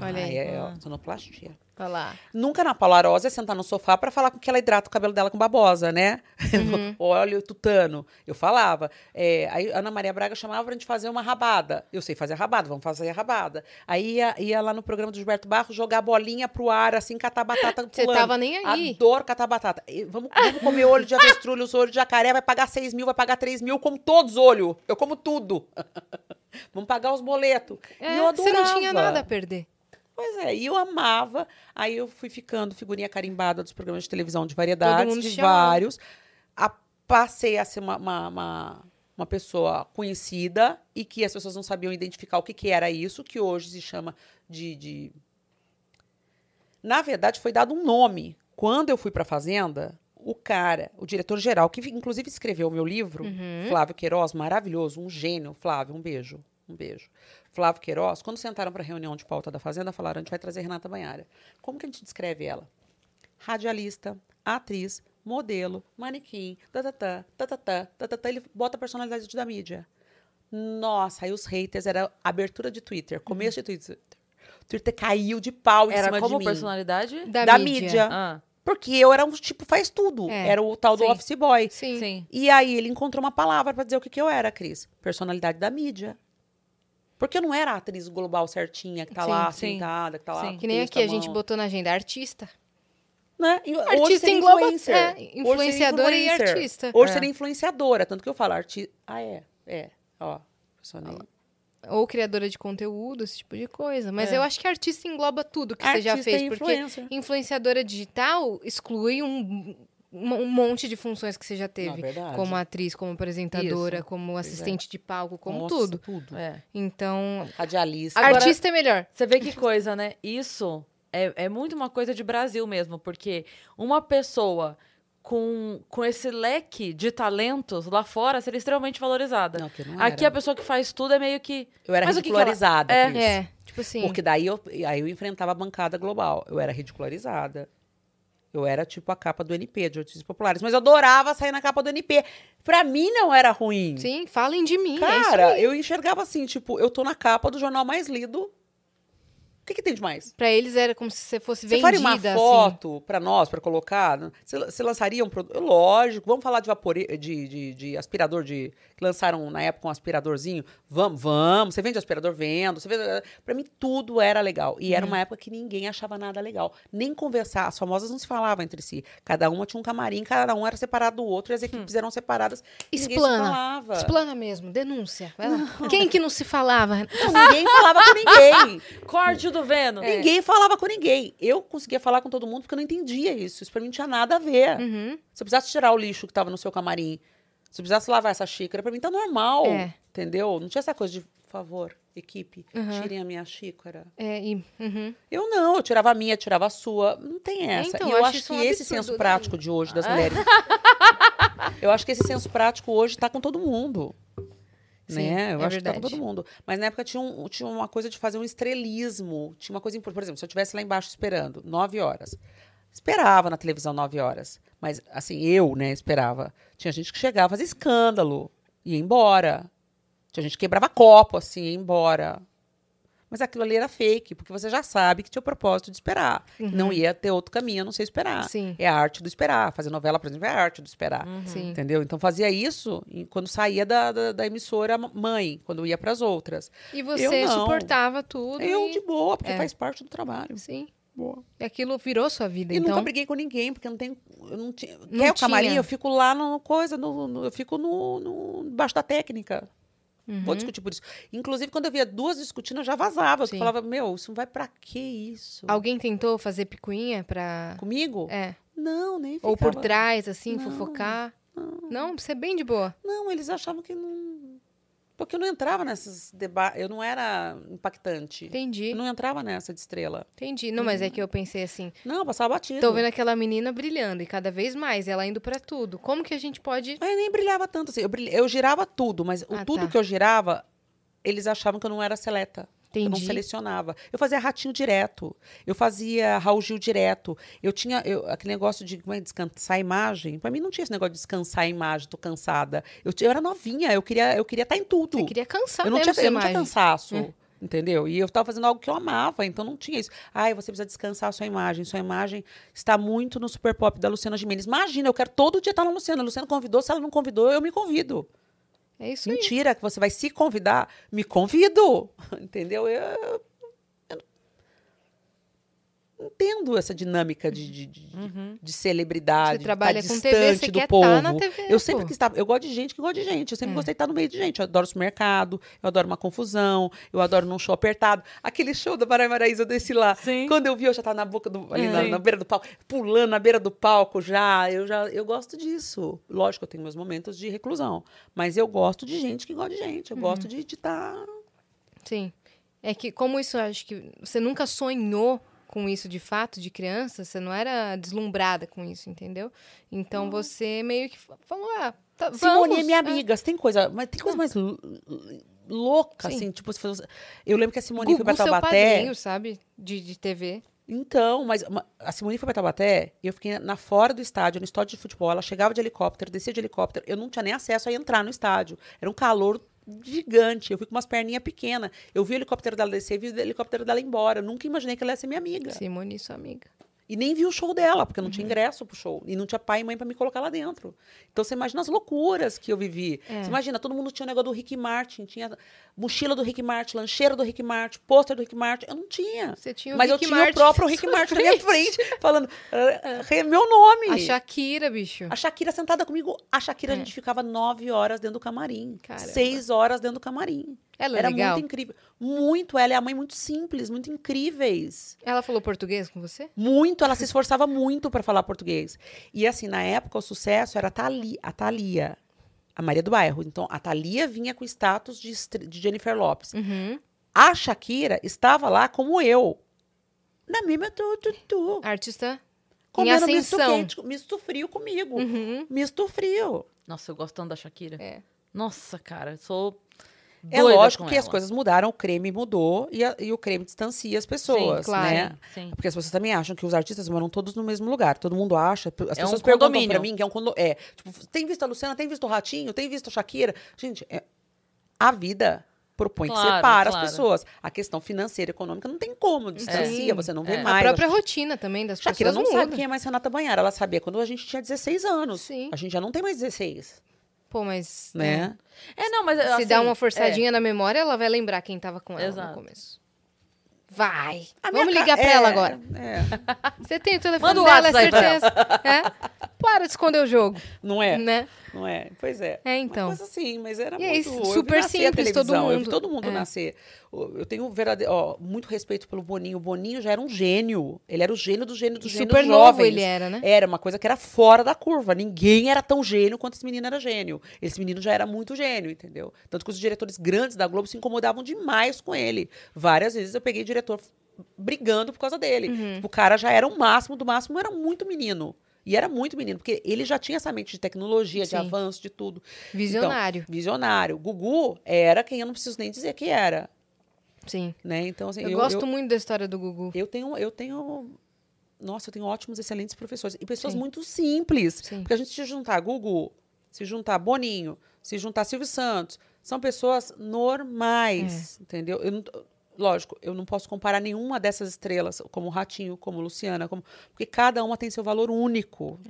Olha Ah, aí. É, ó, sonoplastia. Olha lá. Nunca na Paula Rosa ia sentar no sofá pra falar com que ela hidrata o cabelo dela com babosa, né? Uhum. <laughs> Óleo tutano. Eu falava. É, aí a Ana Maria Braga chamava pra gente fazer uma rabada. Eu sei fazer rabada, vamos fazer a rabada. Aí ia, ia lá no programa do Gilberto Barros jogar bolinha pro ar, assim, catar batata Você tava nem aí. Adoro catar batata. E Vamos, vamos comer olho de avestrulho, olho de jacaré, vai pagar 6 mil, vai pagar 3 mil, eu como todos os olhos. Eu como tudo. <laughs> vamos pagar os boletos. É, e eu você não tinha adorava. nada a perder. Pois é, e eu amava. Aí eu fui ficando figurinha carimbada dos programas de televisão de variedades, de chamava. vários. A- passei a ser uma, uma, uma, uma pessoa conhecida e que as pessoas não sabiam identificar o que, que era isso, que hoje se chama de, de. Na verdade, foi dado um nome. Quando eu fui para a Fazenda, o cara, o diretor-geral, que inclusive escreveu o meu livro, Flávio Queiroz, maravilhoso, um gênio. Flávio, um beijo. Um beijo. Flávio Queiroz, quando sentaram para a reunião de pauta da Fazenda, falaram: a gente vai trazer Renata Banhara. Como que a gente descreve ela? Radialista, atriz, modelo, manequim, tatatá, tatatá, tatatá. Ele bota a personalidade da mídia. Nossa, aí os haters, era abertura de Twitter, começo de Twitter. Twitter caiu de pau em Era cima como de mim. personalidade? Da, Da mídia. mídia. Ah, Porque eu era um tipo faz tudo. É, Era o tal do sim. office boy. Sim. sim. E aí ele encontrou uma palavra pra dizer o que, que eu era, Cris. Personalidade da mídia. Porque eu não era a atriz global certinha, que tá Sim, lá, sim. sentada, que tá lá. Sim. com Que nem aqui, a gente botou na agenda artista. Né? E Artista engloba- influencer. é, influenciadora e artista. Hoje É. seria influenciadora. Tanto que eu falo artista. Ah, é. É. Ó. personal- Ou criadora de conteúdo, esse tipo de coisa. Mas É. eu acho que artista engloba tudo que você já Artista fez. Porque influenciadora digital exclui um, um monte de funções que você já teve. verdade. como atriz, como apresentadora, Isso. como assistente de palco, como Nossa, tudo. tudo. É. Então, Radialista. Agora- artista é melhor. Você vê que coisa, né? Isso é, é muito uma coisa de Brasil mesmo, porque uma pessoa com, com esse leque de talentos lá fora seria extremamente valorizada. Não, que não Aqui era. a pessoa que faz tudo é meio que. Eu era Mas o que que ela- ridicularizada. É. É, tipo assim. Porque daí eu, aí eu enfrentava a bancada global. Eu era ridicularizada. Eu era tipo a capa do NP, de Notícias Populares. Mas eu adorava sair na capa do NP. Pra mim não era ruim. Sim, falem de mim. é Cara, aí. eu enxergava assim, tipo, eu tô na capa do jornal mais lido. O que, que tem de mais? Pra eles era como se você fosse Você vendida, faria uma assim. foto pra nós, pra colocar? Você, você lançaria um produto? Lógico, vamos falar de vapore... de, de, de aspirador de. Que lançaram na época um aspiradorzinho. Vamos, vamos. Você vende aspirador? Vendo. Você vende... Pra mim, tudo era legal. E Uhum. era uma época que ninguém achava nada legal. Nem conversar. As famosas não se falavam entre si. Cada uma tinha um camarim, cada um era separado do outro, e as equipes eram separadas. e ninguém se Explana. falava. Explana mesmo, denúncia. Quem que não se falava? Não, ninguém falava com ninguém. Corte <laughs> do Vênus. É. Ninguém falava com ninguém. Eu conseguia falar com todo mundo porque eu não entendia isso. Isso pra mim não tinha nada a ver. Uhum. Se eu precisasse tirar o lixo que tava no seu camarim, se eu precisasse lavar essa xícara, pra mim tá normal. É. Entendeu? Não tinha essa coisa de, por favor, equipe, Uhum. tirem a minha xícara. É, e, uhum. Eu não, eu tirava a minha, tirava a sua. Não tem essa. Então, e eu acho acho que um esse senso né? prático de hoje das mulheres. <laughs> eu acho que esse senso prático hoje tá com todo mundo. Sim, né? Eu é acho que tá verdade. com todo mundo. Mas na época tinha, um- tinha uma coisa de fazer um estrelismo. Tinha uma coisa importante. Por exemplo, se eu estivesse lá embaixo esperando, nove horas. Esperava na televisão nove horas. Mas, assim, eu, né, esperava. Tinha gente que chegava, fazia escândalo, ia embora. Tinha gente que quebrava copo, assim, ia embora. Mas aquilo ali era fake, porque você já sabe que tinha o propósito de esperar. Uhum. Não ia ter outro caminho a não ser esperar. Sim. É a arte do esperar. Fazer novela, por exemplo, é a arte do esperar. Sim. Entendeu? Então fazia isso quando saía da, da, da emissora mãe, quando ia para as outras. E você suportava tudo. Eu e... de boa, porque É. faz parte do trabalho. Sim. Boa. E aquilo virou sua vida, E então. nunca briguei com ninguém, porque não tenho. Eu não tinha. Não Quer o camarim? tinha. Eu fico lá no coisa, no, no- eu fico no, no embaixo da técnica. Uhum. Vou discutir por isso. Inclusive, quando eu via duas discutindo, eu já vazava. Sim. Eu falava, meu, isso não vai pra que isso? Alguém tentou fazer picuinha pra. Comigo? É. Não, nem Ou por ficava- trás, assim, Não, fofocar. Não, você é bem de boa. Não, eles achavam que não. Porque eu não entrava nesses debates. Eu não era impactante. Entendi. Eu não entrava nessa de estrela. Entendi. Não, mas é que eu pensei assim. Não, eu passava batido. Tô vendo aquela menina brilhando e cada vez mais, ela indo pra tudo. Como que a gente pode. Mas eu nem brilhava tanto assim. Eu, brilha- eu girava tudo, mas o Ah, tudo tá. que eu girava, eles achavam que eu não era seleta. Eu não Entendi. selecionava. Eu fazia ratinho direto. Eu fazia Raul Gil direto. Eu tinha eu- aquele negócio de como é, descansar a imagem. Pra mim não tinha esse negócio de descansar a imagem, tô cansada. Eu, eu era novinha, eu queria eu queria estar em tudo. Você queria cansar eu não mesmo tinha, eu não tinha cansaço. É. Entendeu? E eu estava fazendo algo que eu amava, então não tinha isso. Ai, você precisa descansar a sua imagem. Sua imagem está muito no super pop da Luciana Gimenez. Imagina, eu quero todo dia estar na Luciana. A Luciana convidou, se ela não convidou, eu me convido. É isso aí. Mentira, que você vai se convidar. Me convido. <laughs> Entendeu? Eu, entendo essa dinâmica de, de, de, de celebridade. Você trabalha tá com distante TV, você do quer povo. tá na TV, eu sempre pô. quis estar. Eu gosto de gente que gosta de gente. Eu sempre É. gostei de estar no meio de gente. Eu adoro esse mercado, eu adoro uma confusão, eu adoro num show apertado. Aquele show da Marai Maraíza, eu desci lá. Sim. Quando eu vi, eu já estava na boca do, ali na, Sim. na beira do palco, pulando na beira do palco já. Eu já eu gosto disso. Lógico, eu tenho meus momentos de reclusão. Mas eu gosto de gente que gosta de gente. Eu Uhum. gosto de estar. Sim. É que, como isso, acho que você nunca sonhou com isso de fato, de criança, você não era deslumbrada com isso, entendeu? Então você meio que fa- falou, ah, tá, Simone vamos, é minha é. amiga. Tem coisa, mas tem coisa mais louca, Sim. assim. Tipo, se fosse- eu lembro que a Simone foi Gugu, pra seu Taubaté. padrinho, sabe? De, de TV. Então, mas ma- a Simone foi pra Taubaté e eu fiquei na fora do estádio, no estádio de futebol. Ela chegava de helicóptero, descia de helicóptero. Eu não tinha nem acesso a entrar no estádio. Era um calor gigante. Eu fui com umas perninhas pequenas. Eu vi o helicóptero dela descer, vi o helicóptero dela ir embora. Eu nunca imaginei que ela ia ser minha amiga. Simone, sua amiga. E nem vi o show dela, porque não tinha Uhum. ingresso pro show. E não tinha pai e mãe pra me colocar lá dentro. Então você imagina as loucuras que eu vivi. É. Você imagina, todo mundo tinha o negócio do Rick Martin, tinha mochila do Rick Martin, lancheira do Rick Martin, pôster do Rick Martin. Eu não tinha. Você tinha o Mas Rick eu tinha Martin o próprio Rick Martin na minha frente, <laughs> falando "Ah, ah, meu nome. A Shakira, bicho. A Shakira sentada comigo. A Shakira, É. a gente ficava nove horas dentro do camarim. Caramba. Seis horas dentro do camarim. Ela é Era legal. muito incrível. Muito. Ela e a mãe muito simples, muito incríveis. Ela falou português com você? Muito, ela se esforçava muito para falar português. E assim, na época, o sucesso era a, Thali, a Thalia, a Maria do Bairro. Então, a Thalia vinha com status de, de Jennifer Lopes. Uhum. A Shakira estava lá como eu. Na mesma tu, tu, tu. Artista Comendo em misto ascensão. quente, misto frio comigo. Uhum. Misto frio. Nossa, eu gosto tanto da Shakira. É. Nossa, cara, eu sou. É lógico que as ela. coisas mudaram, o creme mudou e, a- e o creme distancia as pessoas, claro. né? Sim. Porque as pessoas também acham que os artistas moram todos no mesmo lugar. Todo mundo acha. As É um pessoas perguntam condomínio. pra mim que é um condomínio. É, tipo, tem visto a Luciana? Tem visto o Ratinho? Tem visto a Shakira? Gente, é- a vida propõe que Claro, separa claro. as pessoas. A questão financeira, econômica, não tem como. Distancia, Sim. você não vê É. Mais. A própria rotina também das Shakira pessoas não muda. sabe quem é mais Renata Banhara. Ela sabia quando a gente tinha 16 anos. Sim. A gente já não tem mais 16, Pô, mas... né? É, não, mas. é. Se assim, dá uma forçadinha na memória, ela vai lembrar quem tava com ela Exato. no começo. Vai. A Vamos ca- ligar pra é, ela agora. É. <laughs> Você tem o telefone Manda o dela, é certeza. É? Para de esconder o jogo, Não é? né? Não é? Pois é. É, então. Coisa assim, mas era E é muito... vi super simples, todo televisão, Eu vi mundo. todo mundo É. nascer. Eu tenho verdadeiro, ó, muito respeito pelo Boninho. O Boninho já era um gênio. Ele era o gênio do gênio do gênio Super dos novo ele era, né? Era uma coisa que era fora da curva. Ninguém era tão gênio quanto esse menino era gênio. Esse menino já era muito gênio, entendeu? Tanto que os diretores grandes da Globo se incomodavam demais com ele. Várias vezes eu peguei diretor brigando por causa dele. Uhum. Tipo, o cara já era o máximo do máximo, era muito menino. E era muito menino, porque ele já tinha essa mente de tecnologia, de Sim. avanço, de tudo. Visionário. Então, visionário. Gugu era quem eu não preciso nem dizer que era, Sim. né? Então, assim, Eu, eu, gosto eu, muito da história do Gugu. eu tenho, eu tenho, nossa, eu tenho ótimos, excelentes professores e pessoas Sim. muito simples. Sim. Porque a gente se juntar Gugu, se juntar Boninho, se juntar Silvio Santos, são pessoas normais, É. entendeu? Eu não lógico, eu não posso comparar nenhuma dessas estrelas, como o Ratinho, como Luciana, como, porque cada uma tem seu valor único.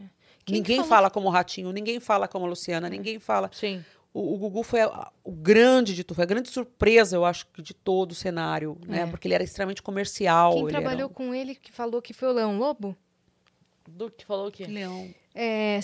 Que ninguém fala como o Ratinho, ninguém fala como a Luciana, ninguém fala. Sim. O, o Gugu foi a- o grande de tudo, foi a grande surpresa, eu acho, que de todo o cenário, né? É. Porque ele era extremamente comercial. Quem ele era trabalhou com ele que falou que foi o Leão Lobo? Do que falou o quê? leão. É,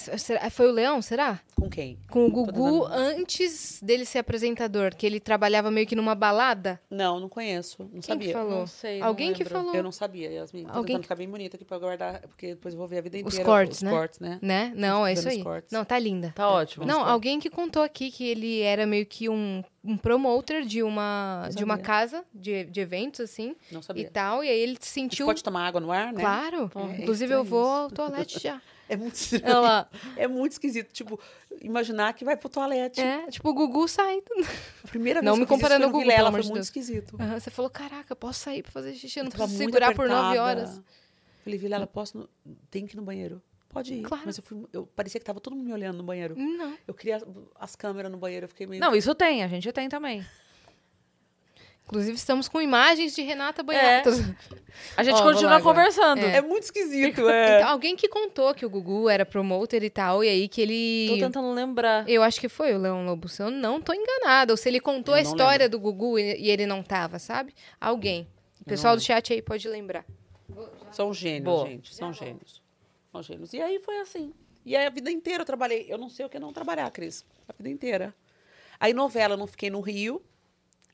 foi o Leão, será? Com quem? Com o Gugu antes dele ser apresentador, que ele trabalhava meio que numa balada. Não, não conheço, não Quem sabia. que falou? Não sei, não Alguém que lembro. falou, Eu não sabia, Yasmin. Tô Alguém que- ficar bem bonita aqui pra guardar, porque depois eu vou ver a vida Os inteira. cortes, os né? cortes, né? né? Não, é isso os aí. cortes. Não, tá linda. Tá ótimo. Não, alguém que contou aqui que ele era meio que um, um promoter de uma, Não de uma casa de, de eventos, assim, Não e sabia. tal. E aí ele Você sentiu. pode tomar água no ar, né? Claro. É Inclusive, eu estranho vou ao toalete já. <laughs> É muito estranho. Ela. É muito esquisito. Tipo, imaginar que vai pro toalete. É, tipo, o Gugu saindo. A primeira vez Não que me comparando ao no Gugu, Vilela, foi de muito Deus. esquisito. Aham, Você falou, caraca, posso sair pra fazer xixi, eu não Eu preciso segurar por nove apertada. horas. Falei, Vilela, posso... no- Tem que ir no banheiro. Pode ir. Claro. Mas eu fui... Eu parecia que tava todo mundo me olhando no banheiro. Não. Eu queria as câmeras no banheiro, eu fiquei meio... Não, isso tem, a gente tem também. Inclusive, estamos com imagens de Renata Banhatos. A gente lá continua conversando. É muito esquisito, é. Então, alguém que contou que o Gugu era promoter e tal, e aí que Tô ele. tentando lembrar. Eu acho que foi o Leão Lobo, se eu não tô enganada. Ou se ele contou Eu a história do Gugu e, e ele não tava, sabe? Alguém. O pessoal do chat aí pode lembrar. São gênios, Boa. gente. São gênios. São gênios. E aí foi assim. E aí a vida inteira eu trabalhei. Eu não sei o que é não trabalhar, Cris. A vida inteira. Aí novela, eu não fiquei no Rio.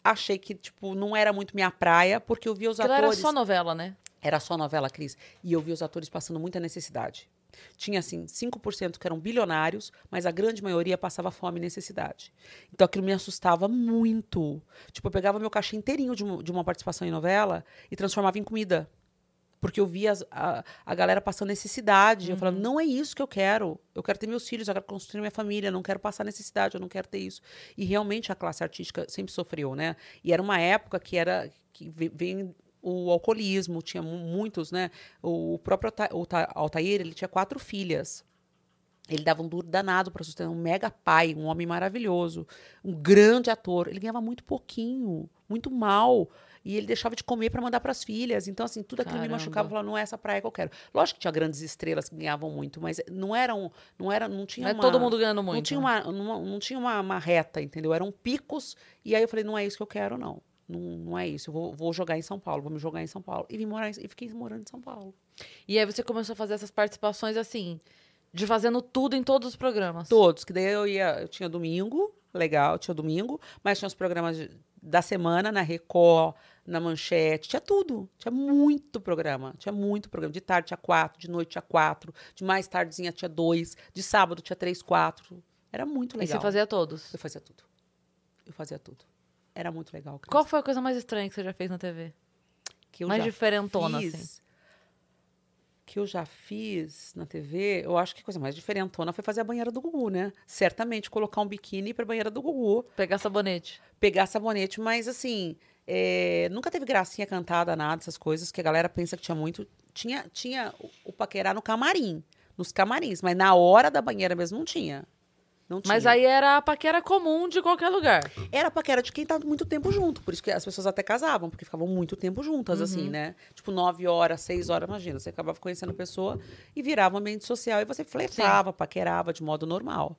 Achei que, tipo, não era muito minha praia, porque eu via os era atores. só novela, né? Era só novela, Cris. E eu vi os atores passando muita necessidade. Tinha, assim, 5% que eram bilionários, mas a grande maioria passava fome e necessidade. Então aquilo me assustava muito. Tipo, eu pegava meu cachê inteirinho de uma participação em novela e transformava em comida. Porque eu via as- a, a galera passando necessidade. Eu falava, não é isso que eu quero. Eu quero ter meus filhos, eu quero construir minha família, eu não quero passar necessidade, eu não quero ter isso. E realmente a classe artística sempre sofreu, né? E era uma época que era que ve- vem o alcoolismo, tinha mu- muitos, né? O próprio Altair, ele tinha quatro filhas. Ele dava um duro danado para sustentar um mega pai, um homem maravilhoso, um grande ator. Ele ganhava muito pouquinho, muito mal. E ele deixava de comer para mandar para as filhas. Então, assim, tudo aquilo me Caramba. machucava. Eu falava, não é essa praia que eu quero. Lógico que tinha grandes estrelas que ganhavam muito, mas não eram. Não, era, não tinha Não é uma, todo mundo ganhando muito. Não tinha, uma, uma- não tinha uma, uma reta, entendeu? Eram picos. E aí eu falei, não é isso que eu quero, não. Não, não é isso. Eu vou, vou jogar em São Paulo, vou me jogar em São Paulo. E vim morar em- e fiquei morando em São Paulo. E aí você começou a fazer essas participações assim, de fazendo tudo em todos os programas. Todos, que daí eu ia, eu tinha domingo, legal, tinha domingo, mas tinha os programas de- da semana na Record, na Manchete, tinha tudo, tinha muito programa, tinha muito programa. De tarde tinha quatro, de noite tinha quatro, de mais tardezinha tinha dois, de sábado tinha três, quatro. Era muito E legal. você fazia todos. Eu fazia tudo. Eu fazia tudo. Era muito legal. Cris. Qual foi a coisa mais estranha que você já fez na TV? que eu mais diferentona, fiz, assim? Que eu já fiz na TV, eu acho que a coisa mais diferentona foi fazer a banheira do Gugu, né? Certamente colocar um biquíni pra banheira do Gugu. Pegar sabonete. pegar sabonete, mas assim, é, nunca teve gracinha cantada, nada, essas coisas, que a galera pensa que tinha muito. Tinha, tinha o, o paquerar no camarim, nos camarins, mas na hora da banheira mesmo não tinha. Não tinha. Mas aí era a paquera comum de qualquer lugar. Era paquera de quem tá muito tempo junto, por isso que as pessoas até casavam, porque ficavam muito tempo juntas, assim, né? Tipo, nove horas, seis horas, imagina, você acabava conhecendo a pessoa e virava um ambiente social e você flertava, paquerava de modo normal.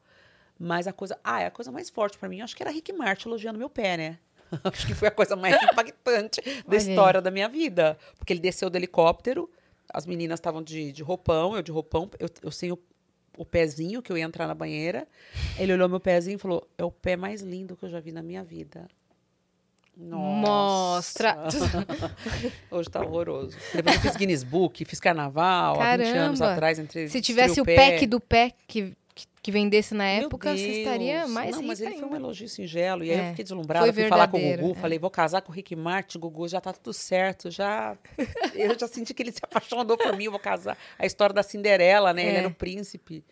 Mas a coisa. Ah, é a coisa mais forte pra mim, eu acho que era Rick Martin elogiando meu pé, né? <laughs> acho que foi a coisa mais impactante da história da minha vida. Porque ele desceu do helicóptero, as meninas estavam de, de roupão, eu de roupão, eu, eu sem o, o pezinho, que eu ia entrar na banheira. Ele olhou meu pezinho e falou: É o pé mais lindo que eu já vi na minha vida. Mostra. <laughs> Hoje tá horroroso. Depois eu fiz Guinness Book, fiz carnaval há 20 anos Caramba. atrás. Entre Se tivesse o pé pack do pé que, que, vendesse na época, você estaria mais Não, mas ele foi um ainda. elogio singelo. E aí É, eu fiquei deslumbrada. foi Fui falar com o Gugu. é. Falei, vou casar com o Rick Martin, Gugu. Já tá tudo certo. Já... <laughs> eu já senti que ele se apaixonou por mim. Eu vou casar. A história da Cinderela, né? Ele É. era o príncipe.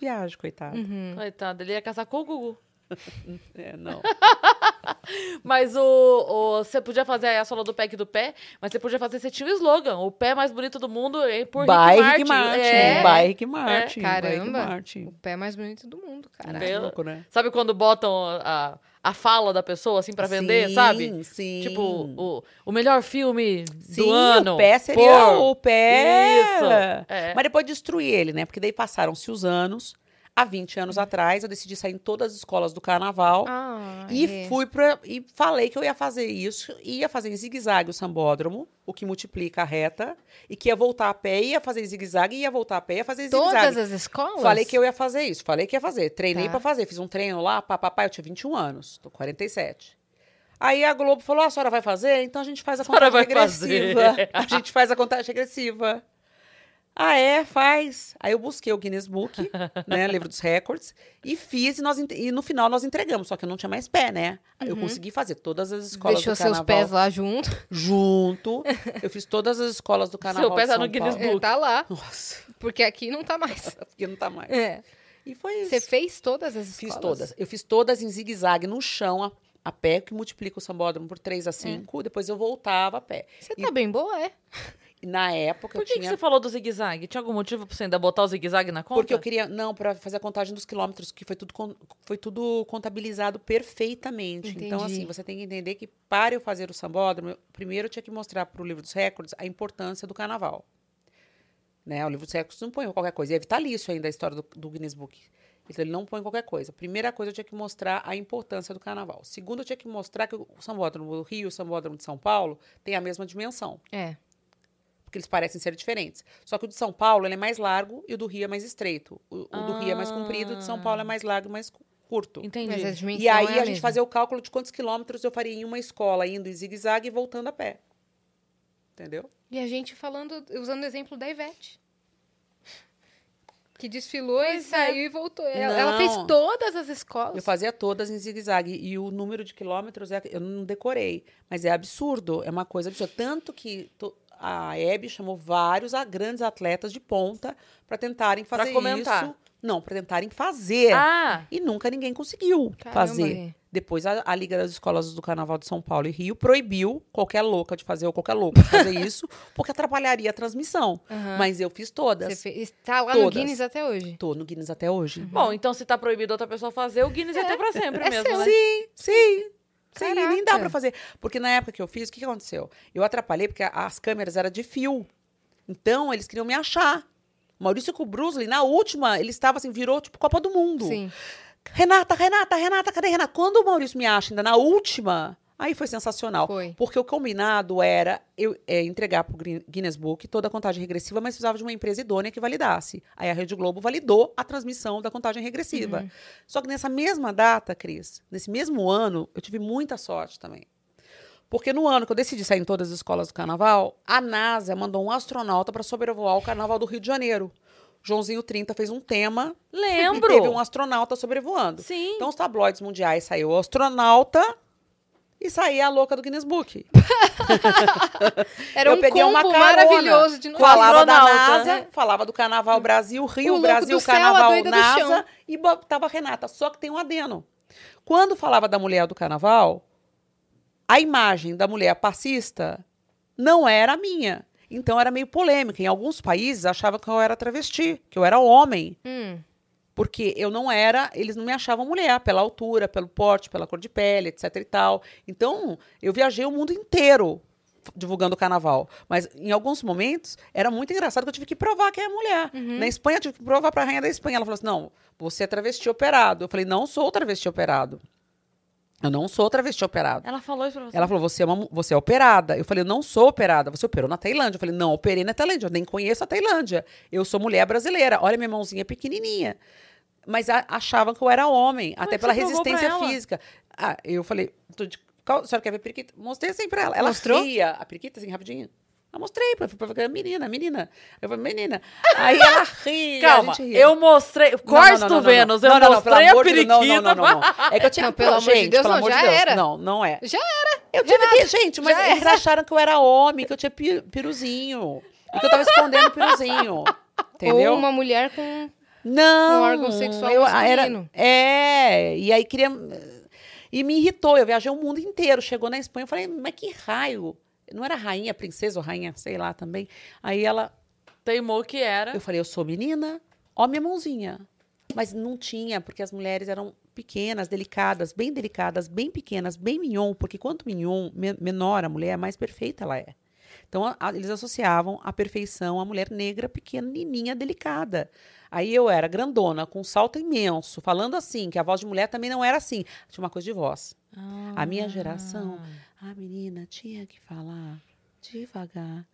Viagem, coitado. Uhum. Coitado, ele ia casar com o Gugu. <laughs> É, não. <laughs> Mas o, o- você podia fazer a sola do pé aqui do pé, mas você podia fazer, você tinha o slogan, o pé mais bonito do mundo é por By Rick Rick Martin. É. By Rick Martin. by Rick Caramba. Martin. O pé mais bonito do mundo, cara. Entendeu? Louco, né? Sabe quando botam a, a fala da pessoa, assim, pra vender, Sim, sabe? Sim. Tipo, o, o melhor filme Sim, do ano. o pé seria por- o pé. Isso, é. Mas depois destruí ele, né? Porque daí passaram-se os anos. Há 20 anos atrás, eu decidi sair em todas as escolas do carnaval. Ah, E é. fui pra. E falei que eu ia fazer isso, ia fazer em zigue-zague o sambódromo, o que multiplica a reta, e que ia voltar a pé, ia fazer em zigue-zague, ia voltar a pé, ia fazer em Todas zigue-zague. as escolas? Falei que eu ia fazer isso, falei que ia fazer. Treinei Tá. pra fazer, fiz um treino lá, papapá, eu tinha 21 anos, tô 47. Aí a Globo falou: "Ah, a senhora vai fazer? Então a gente faz a senhora contagem vai fazer." regressiva. <laughs> A gente faz a contagem regressiva. Ah, é? Faz. Aí eu busquei o Guinness Book, <laughs> né, livro dos recordes, e fiz, e, nós, e no final nós entregamos, só que eu não tinha mais pé, né? Aí Eu consegui fazer todas as escolas Deixou do seus carnaval pés lá junto. junto. Eu fiz todas as escolas do carnaval <laughs> Seu pé tá no Guinness Paulo. Book. É, tá lá. Nossa, Porque aqui não tá mais. <laughs> porque não tá mais. É. E foi isso. Você fez todas as escolas? Fiz todas. Eu fiz todas em zigue-zague no chão, a, a pé, que multiplica o sambódromo por 3 a 5. Depois eu voltava a pé. Você tá bem boa, é? Na época Por que, que tinha. você falou do zigue-zague? Tinha algum motivo pra você ainda botar o zigue-zague na conta? Porque eu queria. Não, para fazer a contagem dos quilômetros, que foi tudo, con- foi tudo contabilizado perfeitamente. Então, Entendi. assim, você tem que entender que para eu fazer o sambódromo, eu- primeiro eu tinha que mostrar para o livro dos recordes a importância do carnaval. Né? O livro dos recordes não põe qualquer coisa. E é vitalício ainda a história do, do Guinness Book. Então, ele não põe qualquer coisa. Primeira coisa, eu tinha que mostrar a importância do carnaval. Segundo, eu tinha que mostrar que o sambódromo do Rio e o sambódromo de São Paulo têm a mesma dimensão É. porque eles parecem ser diferentes. Só que o de São Paulo ele é mais largo e o do Rio é mais estreito. O, o do Rio é mais comprido, o de São Paulo é mais largo e mais cu- curto. Entendi. E aí é a, gente mesma. fazia o cálculo de quantos quilômetros eu faria em uma escola, indo em zigue-zague e voltando a pé. Entendeu? E a gente falando, usando o exemplo da Ivete. Que desfilou e Pois é. saiu e voltou. Ela, ela fez todas as escolas. Eu fazia todas em zigue-zague. E o número de quilômetros é, eu não decorei. Mas é absurdo. É uma coisa absurda. Tanto que to- a Hebe chamou vários a- grandes atletas de ponta para tentarem Pra fazer comentar. isso. Não, para tentarem fazer. Ah, E nunca ninguém conseguiu Caramba, fazer. Depois a, a Liga das Escolas do Carnaval de São Paulo e Rio proibiu qualquer louca de fazer ou qualquer louco de fazer <laughs> isso, porque atrapalharia a transmissão. Aham. Mas eu fiz todas. Você fez, tá lá no Todas. Guinness até hoje. Tô no Guinness até hoje. bom, então se tá proibido outra pessoa fazer, o Guinness ia ter pra <laughs> sempre é mesmo, seu. né? Sim, sim. Sim, nem dá Caraca. pra fazer. Porque na época que eu fiz, o que, que aconteceu? Eu atrapalhei porque as câmeras eram de fio. Então, eles queriam me achar. Maurício com o Brusley, na última, ele estava assim, virou tipo Copa do Mundo. Sim. Renata, Renata, Renata, cadê Renata? Quando o Maurício me acha ainda na última, aí foi sensacional. Foi. Porque o combinado era eu é, entregar pro Gui- Guinness Book toda a contagem regressiva, mas precisava de uma empresa idônea que validasse. Aí a Rede Globo validou a transmissão da contagem regressiva. Uhum. Só que nessa mesma data, Cris, nesse mesmo ano, eu tive muita sorte também. Porque no ano que eu decidi sair em todas as escolas do carnaval, a NASA mandou um astronauta para sobrevoar o carnaval do Rio de Janeiro. Joãozinho 30 fez um tema Lembro. e teve um astronauta sobrevoando. Sim. Então, os tabloides mundiais saiu o astronauta e saía a louca do Guinness Book. <laughs> Era eu um peguei uma combo carona, maravilhoso de novo. Falava da. NASA, falava do Carnaval Brasil, Rio O Brasil, céu, Carnaval NASA e botava a Renata. Só que tem um adeno. Quando falava da mulher do Carnaval, a imagem da mulher passista não era a minha. Então era meio polêmica. Em alguns países achavam que eu era travesti, que eu era homem. Hum, Porque eu não era, eles não me achavam mulher, pela altura, pelo porte, pela cor de pele, etc e tal. Então, eu viajei o mundo inteiro divulgando o carnaval. Mas em alguns momentos era muito engraçado que eu tive que provar que é mulher. Na Espanha, eu tive que provar para a rainha da Espanha. Ela falou assim: não, você é travesti operado. Eu falei: não sou travesti operado. Eu não sou travesti operado. Ela falou isso pra você. Ela falou, você é, uma, você é operada. Eu falei, eu não sou operada. Você operou na Tailândia. Eu falei, não, operei na Tailândia. Eu nem conheço a Tailândia. Eu sou mulher brasileira. Olha, minha mãozinha pequenininha. Mas a- achavam que eu era homem, Como até é que pela você provou pra resistência ela? física. Ah, eu falei, tô de- qual, a senhora quer ver periquita? Mostrei assim pra ela. Ela Mostrou? ria, a periquita, assim, rapidinho. Eu mostrei pra, pra, pra menina, menina. Eu falei, menina. <laughs> Aí ela ria. Calma, eu mostrei. Corte do Vênus, eu não, mostrei a de periquita. Não, não, não. É que eu <laughs> tinha Não, pelo amor de Deus, pelo não, amor de já Deus. era. Não, não é. já era. Eu tive que, gente, mas eles acharam que eu era homem, que eu tinha pi- piruzinho. E que eu tava escondendo o piruzinho. <laughs> Entendeu? Ou uma mulher com. Não. um órgão sexual eu, era, É, e aí queria. E me irritou. Eu viajei o mundo inteiro. Chegou na Espanha, eu falei, mas que raio? Não era rainha, princesa ou rainha, sei lá também. Aí ela. Teimou que era. Eu falei, eu sou menina, ó minha mãozinha. Mas não tinha, porque as mulheres eram pequenas, delicadas, bem delicadas, bem pequenas, bem mignon, porque quanto mignon, me- menor a mulher, mais perfeita ela é. Então, a- a- eles associavam a perfeição à mulher negra, pequenininha, delicada. Aí eu era grandona, com um salto imenso, falando assim, que a voz de mulher também não era assim. Tinha uma coisa de voz. A minha geração, a menina tinha que falar devagar,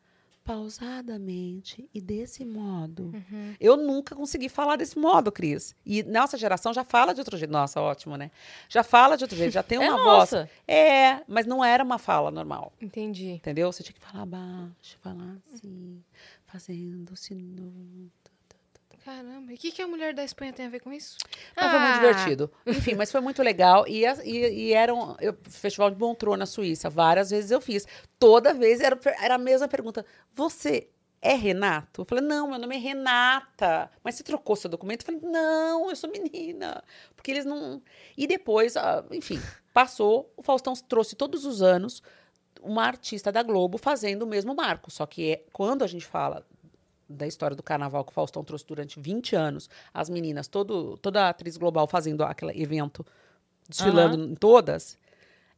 pausadamente e desse modo. Eu nunca consegui falar desse modo, Cris. E nossa geração já fala de outro jeito. Nossa, ótimo, né? Já fala de outro jeito, já tem <laughs> É uma nossa. voz. É, mas não era uma fala normal. Entendi. Entendeu? Você tinha que falar baixo, falar assim, fazendo sino. Caramba, e o que, que a mulher da Espanha tem a ver com isso? Mas foi muito Ah, divertido. Enfim, mas foi muito legal. E, e, e era um eu, Festival de Montreux na Suíça. Várias vezes eu fiz. Toda vez era, era a mesma pergunta. Você é Renato? Eu falei, não, meu nome é Renata. Mas você trocou seu documento? Eu falei, não, eu sou menina. Porque eles não. E depois, ah, enfim, passou. O Faustão trouxe todos os anos uma artista da Globo fazendo o mesmo marco. Só que é, quando a gente fala da história do carnaval que o Faustão trouxe durante 20 anos, as meninas, todo, toda a atriz global fazendo aquele evento, desfilando em todas,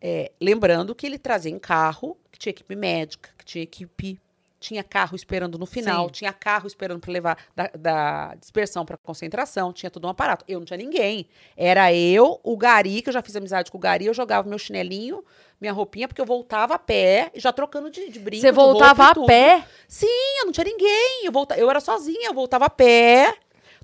é, lembrando que ele trazia em carro, que tinha equipe médica, que tinha equipe. Tinha carro esperando no final, Sim. tinha carro esperando para levar da, da dispersão para concentração, tinha todo um aparato. Eu não tinha ninguém. Era eu, o Gari, que eu já fiz amizade com o Gari, eu jogava meu chinelinho, minha roupinha, porque eu voltava a pé, já trocando de, de brinco. Você voltava a pé? Sim, eu não tinha ninguém. Eu, volta, eu era sozinha, eu voltava a pé,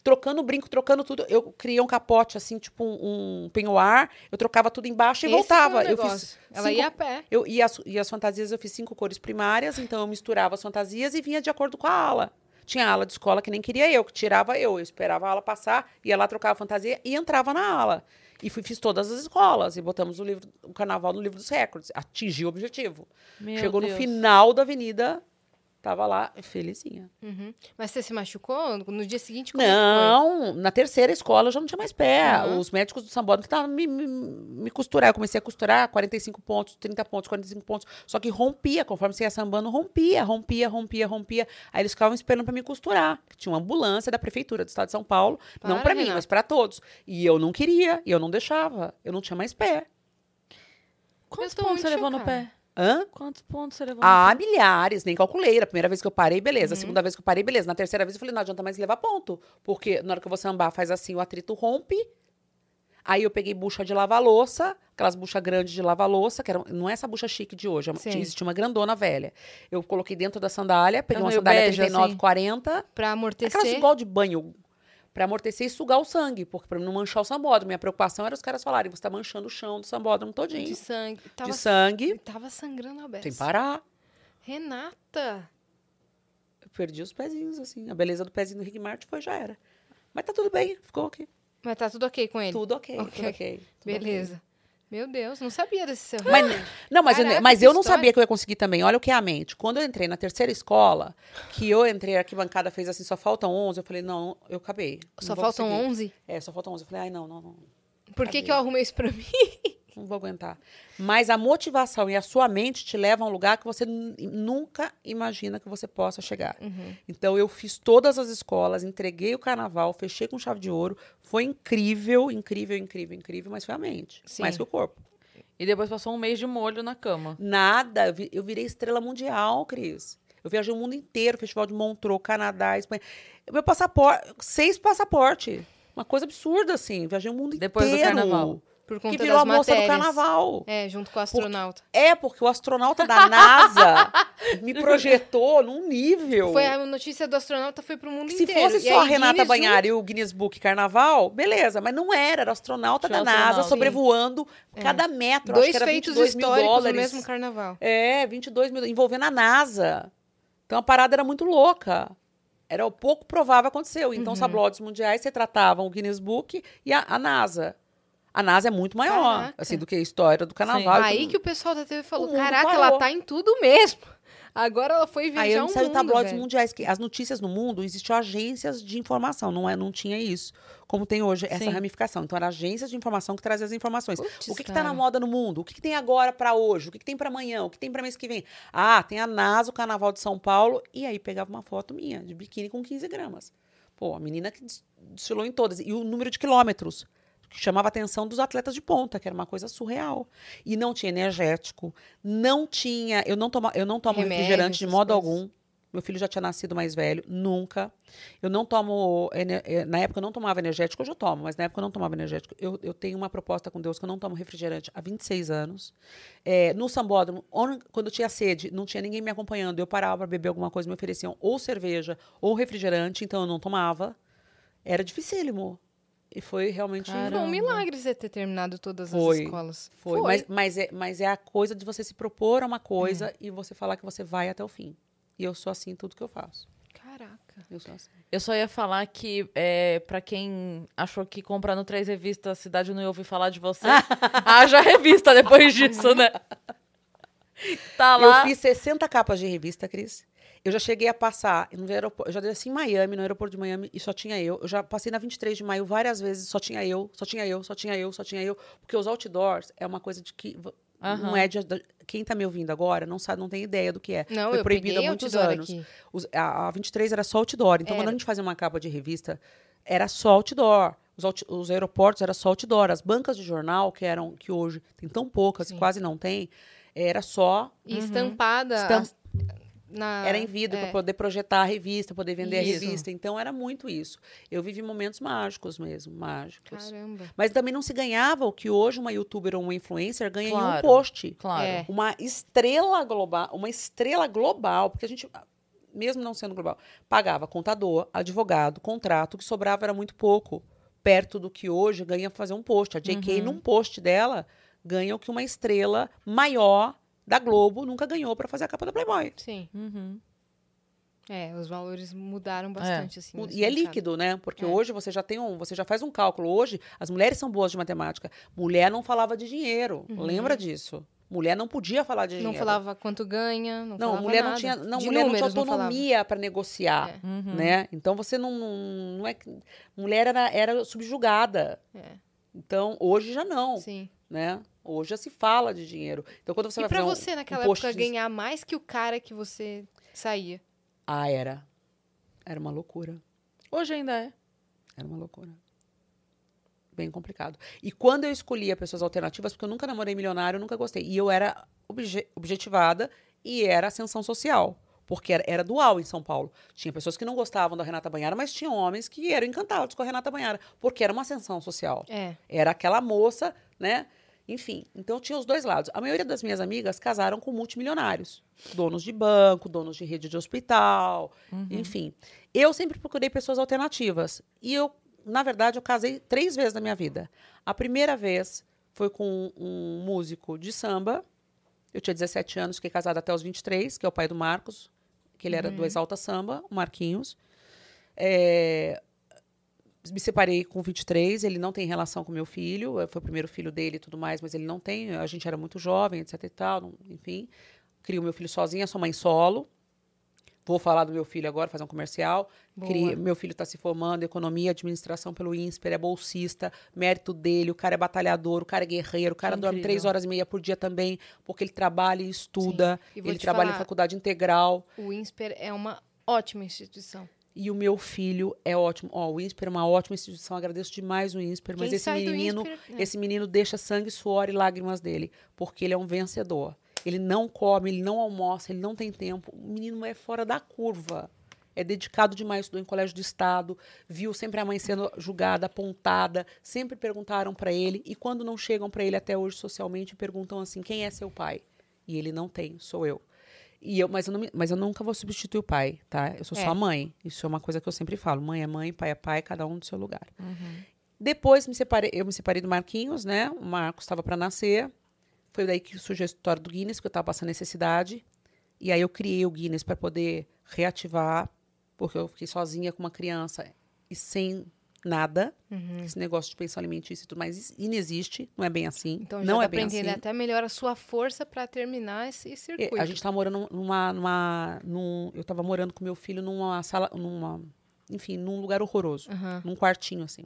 trocando brinco, trocando tudo. Eu criei um capote, assim, tipo um, um penhoar. Eu trocava tudo embaixo e esse voltava. foi o Eu fiz. Ela cinco- ia a pé. eu, e, as, e as fantasias eu fiz cinco cores primárias, então eu misturava as fantasias e vinha de acordo com a ala. Tinha ala de escola que nem queria eu, que tirava eu. Eu esperava a ala passar, ia lá, trocava a fantasia e entrava na ala. E fui, fiz todas as escolas e botamos o, livro, o carnaval no livro dos recordes. Atingi o objetivo. Meu Chegou no Deus. final da avenida, tava lá, felizinha. Uhum. Mas você se machucou? No dia seguinte, como é que Não, na terceira escola eu já não tinha mais pé. Aham. Os médicos do Sambódromo estavam me, me, me costurar. Eu comecei a costurar 45 pontos, 30 pontos, 45 pontos. Só que rompia, conforme você ia sambando, rompia, rompia, rompia, rompia. Aí eles ficavam esperando para me costurar. Tinha uma ambulância da prefeitura do estado de São Paulo, não Para, para mim, mas para todos. E eu não queria, e eu não deixava. Eu não tinha mais pé. Quantos pontos você levou no pé? Hã? Quantos pontos você levou Ah, milhares, nem calculei. A primeira vez que eu parei, beleza. A Uhum. segunda vez que eu parei, beleza. Na terceira vez eu falei, não adianta mais levar ponto. Porque na hora que eu vou sambar, faz assim, o atrito rompe. Aí eu peguei bucha de lavar louça, aquelas buchas grandes de lavar louça, que era, não é essa bucha chique de hoje, é uma- Sim. tinha- existia uma grandona velha. Eu coloquei dentro da sandália, peguei É uma sandália bege, 39, assim. 40, Pra aquelas amortecer. igual de banho, pra amortecer e sugar o sangue, porque pra não manchar o sambódromo. Minha preocupação era os caras falarem, você tá manchando o chão do sambódromo todinho. De sangue. Tava, de sangue, Tava sangrando a beça. sem parar. Renata. Eu perdi os pezinhos, assim. A beleza do pezinho do Rick Martin foi, já era. Mas tá tudo bem, ficou ok. Mas tá tudo ok com ele? Tudo ok, Ok. tudo ok. tudo ok. Beleza. Meu Deus, não sabia desse seu. Mas, não, mas, eu, Caraca, mas que eu não história. sabia que eu ia conseguir também. Olha o que é a mente. Quando eu entrei na terceira escola, que eu entrei, a arquibancada fez assim, só faltam 11, eu falei, não, eu acabei. Só faltam conseguir. 11? É, só faltam 11. Eu falei, ai, não, não, não. Por que, que eu arrumei isso pra mim? Não vou aguentar. Mas a motivação e a sua mente te levam a um lugar que você nu- nunca imagina que você possa chegar. Uhum. Então eu fiz todas as escolas, entreguei o carnaval, fechei com chave de ouro. Foi incrível, incrível, incrível, incrível, mas foi a mente. Sim. Mais que o corpo. E depois passou um mês de molho na cama. Nada. Eu vi- Eu virei estrela mundial, Cris. Eu viajei o mundo inteiro, Festival de Montreux, Canadá, Espanha. Meu passaporte, seis passaportes. Uma coisa absurda, assim. Viajei o mundo Depois do inteiro. carnaval. Por Que conta virou a moça do carnaval. É, junto com o astronauta. É, porque o astronauta da NASA <laughs> me projetou num nível. Foi a notícia do astronauta foi pro mundo Se inteiro. fosse E só a Renata Guinness Banhari e o Guinness Book Carnaval, beleza, mas não era, era o astronauta Tinha da astronauta. NASA sobrevoando cada metro, Dois que feitos 22 mil históricos no mesmo carnaval. É, 22 mil, envolvendo a NASA. Então a parada era muito louca. Era o pouco provável aconteceu. Então, Uhum. os tabloides mundiais se tratavam o Guinness Book e a, a NASA. A NASA é muito maior, Caraca. assim, do que a história do carnaval. e Aí que o pessoal da TV falou: caraca, parou. ela tá em tudo mesmo. Agora ela foi viajar Aí um não saiu tabloides velho. mundiais. Que as notícias no mundo existiam agências de informação, não, é, não tinha isso. Como tem hoje essa Sim. ramificação. Então, era agências de informação que traziam as informações. Putz, o que, que tá na moda no mundo? O que, que tem agora pra hoje? O que, que tem pra amanhã? O que tem pra mês que vem? Ah, tem a NASA, o Carnaval de São Paulo. E aí pegava uma foto minha, de biquíni com 15 gramas. Pô, a menina que des- desfilou em todas. E o número de quilômetros. Chamava a atenção dos atletas de ponta, que era uma coisa surreal. E não tinha energético, não tinha. Eu não tomo, eu não tomo Remédio, refrigerante de modo coisas. algum. Meu filho já tinha nascido mais velho, nunca. Eu não tomo. eh, Na época eu não tomava energético, hoje eu tomo, mas na época eu não tomava energético. Eu, eu tenho uma proposta com Deus que eu não tomo refrigerante há 26 anos. É, no sambódromo, quando eu tinha sede, não tinha ninguém me acompanhando. Eu parava para beber alguma coisa, me ofereciam ou cerveja ou refrigerante, então eu não tomava. Era dificílimo. E foi realmente. Foi Caramba. um milagre você ter terminado todas as Foi. escolas. Foi, Mas, mas, é, mas é a coisa de você se propor a uma coisa e você falar que você vai até o fim. E eu sou assim em tudo que eu faço. Caraca. Eu sou assim. Eu só ia falar que, é, pra quem achou que comprar no Três Revista a cidade não ia ouvir falar de você, <laughs> haja revista depois disso, né? <laughs> Tá lá. Eu fiz 60 capas de revista, Cris. Eu já cheguei a passar no aeroporto, eu já desci em Miami, no aeroporto de Miami, e só tinha eu. Eu já passei na 23 de maio várias vezes, só tinha eu, só tinha eu, só tinha eu, só tinha eu. Porque os outdoors é uma coisa de que. vo- Não é de, quem tá me ouvindo agora não sabe, não tem ideia do que é. Não, Foi eu proibido há muitos anos. Os- a, a 23 era só outdoor. Então, quando Era. a gente fazia uma capa de revista, era só outdoor. Os, out- os aeroportos era só outdoor. As bancas de jornal, que eram que hoje tem tão poucas, Sim. quase não tem, era só E estampada. Estam- as- na, era em vidro é. para poder projetar a revista, poder vender Isso. a revista. Então era muito isso. Eu vivi momentos mágicos mesmo, mágicos. Caramba. Mas também não se ganhava o que hoje uma youtuber ou uma influencer ganha em um Claro. post. Claro. É. Uma estrela global, uma estrela global, porque a gente mesmo não sendo global, pagava contador, advogado, contrato, o que sobrava era muito pouco, perto do que hoje ganha fazer um post. A JK Uhum. num post dela ganha o que uma estrela maior da Globo nunca ganhou para fazer a capa da Playboy. Sim. Uhum. É, os valores mudaram bastante, assim. nesse E é mercado. líquido, né? Porque É. hoje você já tem um, você já faz um cálculo. Hoje as mulheres são boas de matemática. Mulher não falava de dinheiro. Lembra disso? Mulher não podia falar de dinheiro. Uhum. Não falava quanto ganha, não, Não, falava mulher nada. não tinha, não, De mulher não tinha números, autonomia para negociar, É. Uhum. né? Então você não, não, é que mulher era, era subjugada. É. Então hoje já não, Sim. né? Hoje já se fala de dinheiro. Então quando você e vai pra fazer um- você, naquela um época, de- ganhar mais que o cara que você saía? ah era, era uma loucura. Hoje ainda é. Era uma loucura. Bem complicado. E quando eu escolhia pessoas alternativas, porque eu nunca namorei milionário, eu nunca gostei. E eu era obje- objetivada e era ascensão social. Porque era, era dual em São Paulo. Tinha pessoas que não gostavam da Renata Banhara, mas tinha homens que eram encantados com a Renata Banhara. Porque era uma ascensão social. É. Era aquela moça, né? Enfim, então tinha os dois lados. A maioria das minhas amigas casaram com multimilionários. Donos de banco, donos de rede de hospital, enfim. Eu sempre procurei pessoas alternativas. E eu, na verdade, eu casei três vezes na minha vida. A primeira vez foi com um músico de samba. Eu tinha 17 anos, fiquei casada até os 23, que é o pai do Marcos, que ele era do Exalta Samba, o Marquinhos. É, me separei com 23, ele não tem relação com meu filho, eh, foi o primeiro filho dele e tudo mais, mas ele não tem, a gente era muito jovem, etc e tal, não- enfim. Crio meu filho sozinha, sou mãe solo. Vou falar do meu filho agora, fazer um comercial. Boa. Cri- meu filho está se formando em economia, administração pelo INSPER, é bolsista, mérito dele, o cara é batalhador, o cara é guerreiro, o cara dorme três horas e meia por dia também, porque ele trabalha e estuda, E ele trabalha em falar- faculdade integral. O INSPER é uma ótima instituição. E o meu filho é ótimo. Ó, o INSPER é uma ótima instituição, agradeço demais o INSPER, mas esse menino, INSPER, é. esse menino deixa sangue, suor e lágrimas dele, porque ele é um vencedor. Ele não come, ele não almoça, ele não tem tempo. O menino é fora da curva. É dedicado demais, estudou em colégio de estado, viu sempre a mãe sendo julgada, apontada, sempre perguntaram para ele e quando não chegam para ele até hoje socialmente perguntam assim: "Quem é seu pai?" E ele não tem, sou eu. E eu, mas, eu não mas eu nunca vou substituir o pai, tá? Eu sou É. só a mãe. Isso é uma coisa que eu sempre falo. Mãe é mãe, pai é pai, cada um do seu lugar. Depois me separei, eu me separei do Marquinhos, né? O Marcos estava para nascer. Foi daí que surgiu a história do Guinness, que eu estava passando necessidade. E aí eu criei o Guinness para poder reativar, porque eu fiquei sozinha com uma criança e sem nada. Uhum. Esse negócio de pensão alimentícia e tudo mais inexiste, não é bem assim. Então já não dá é bem assim. até melhor a sua força pra terminar esse É, circuito. A gente tá morando numa, numa num, eu tava morando com meu filho numa sala, numa, enfim, num lugar horroroso, Aham. num quartinho assim.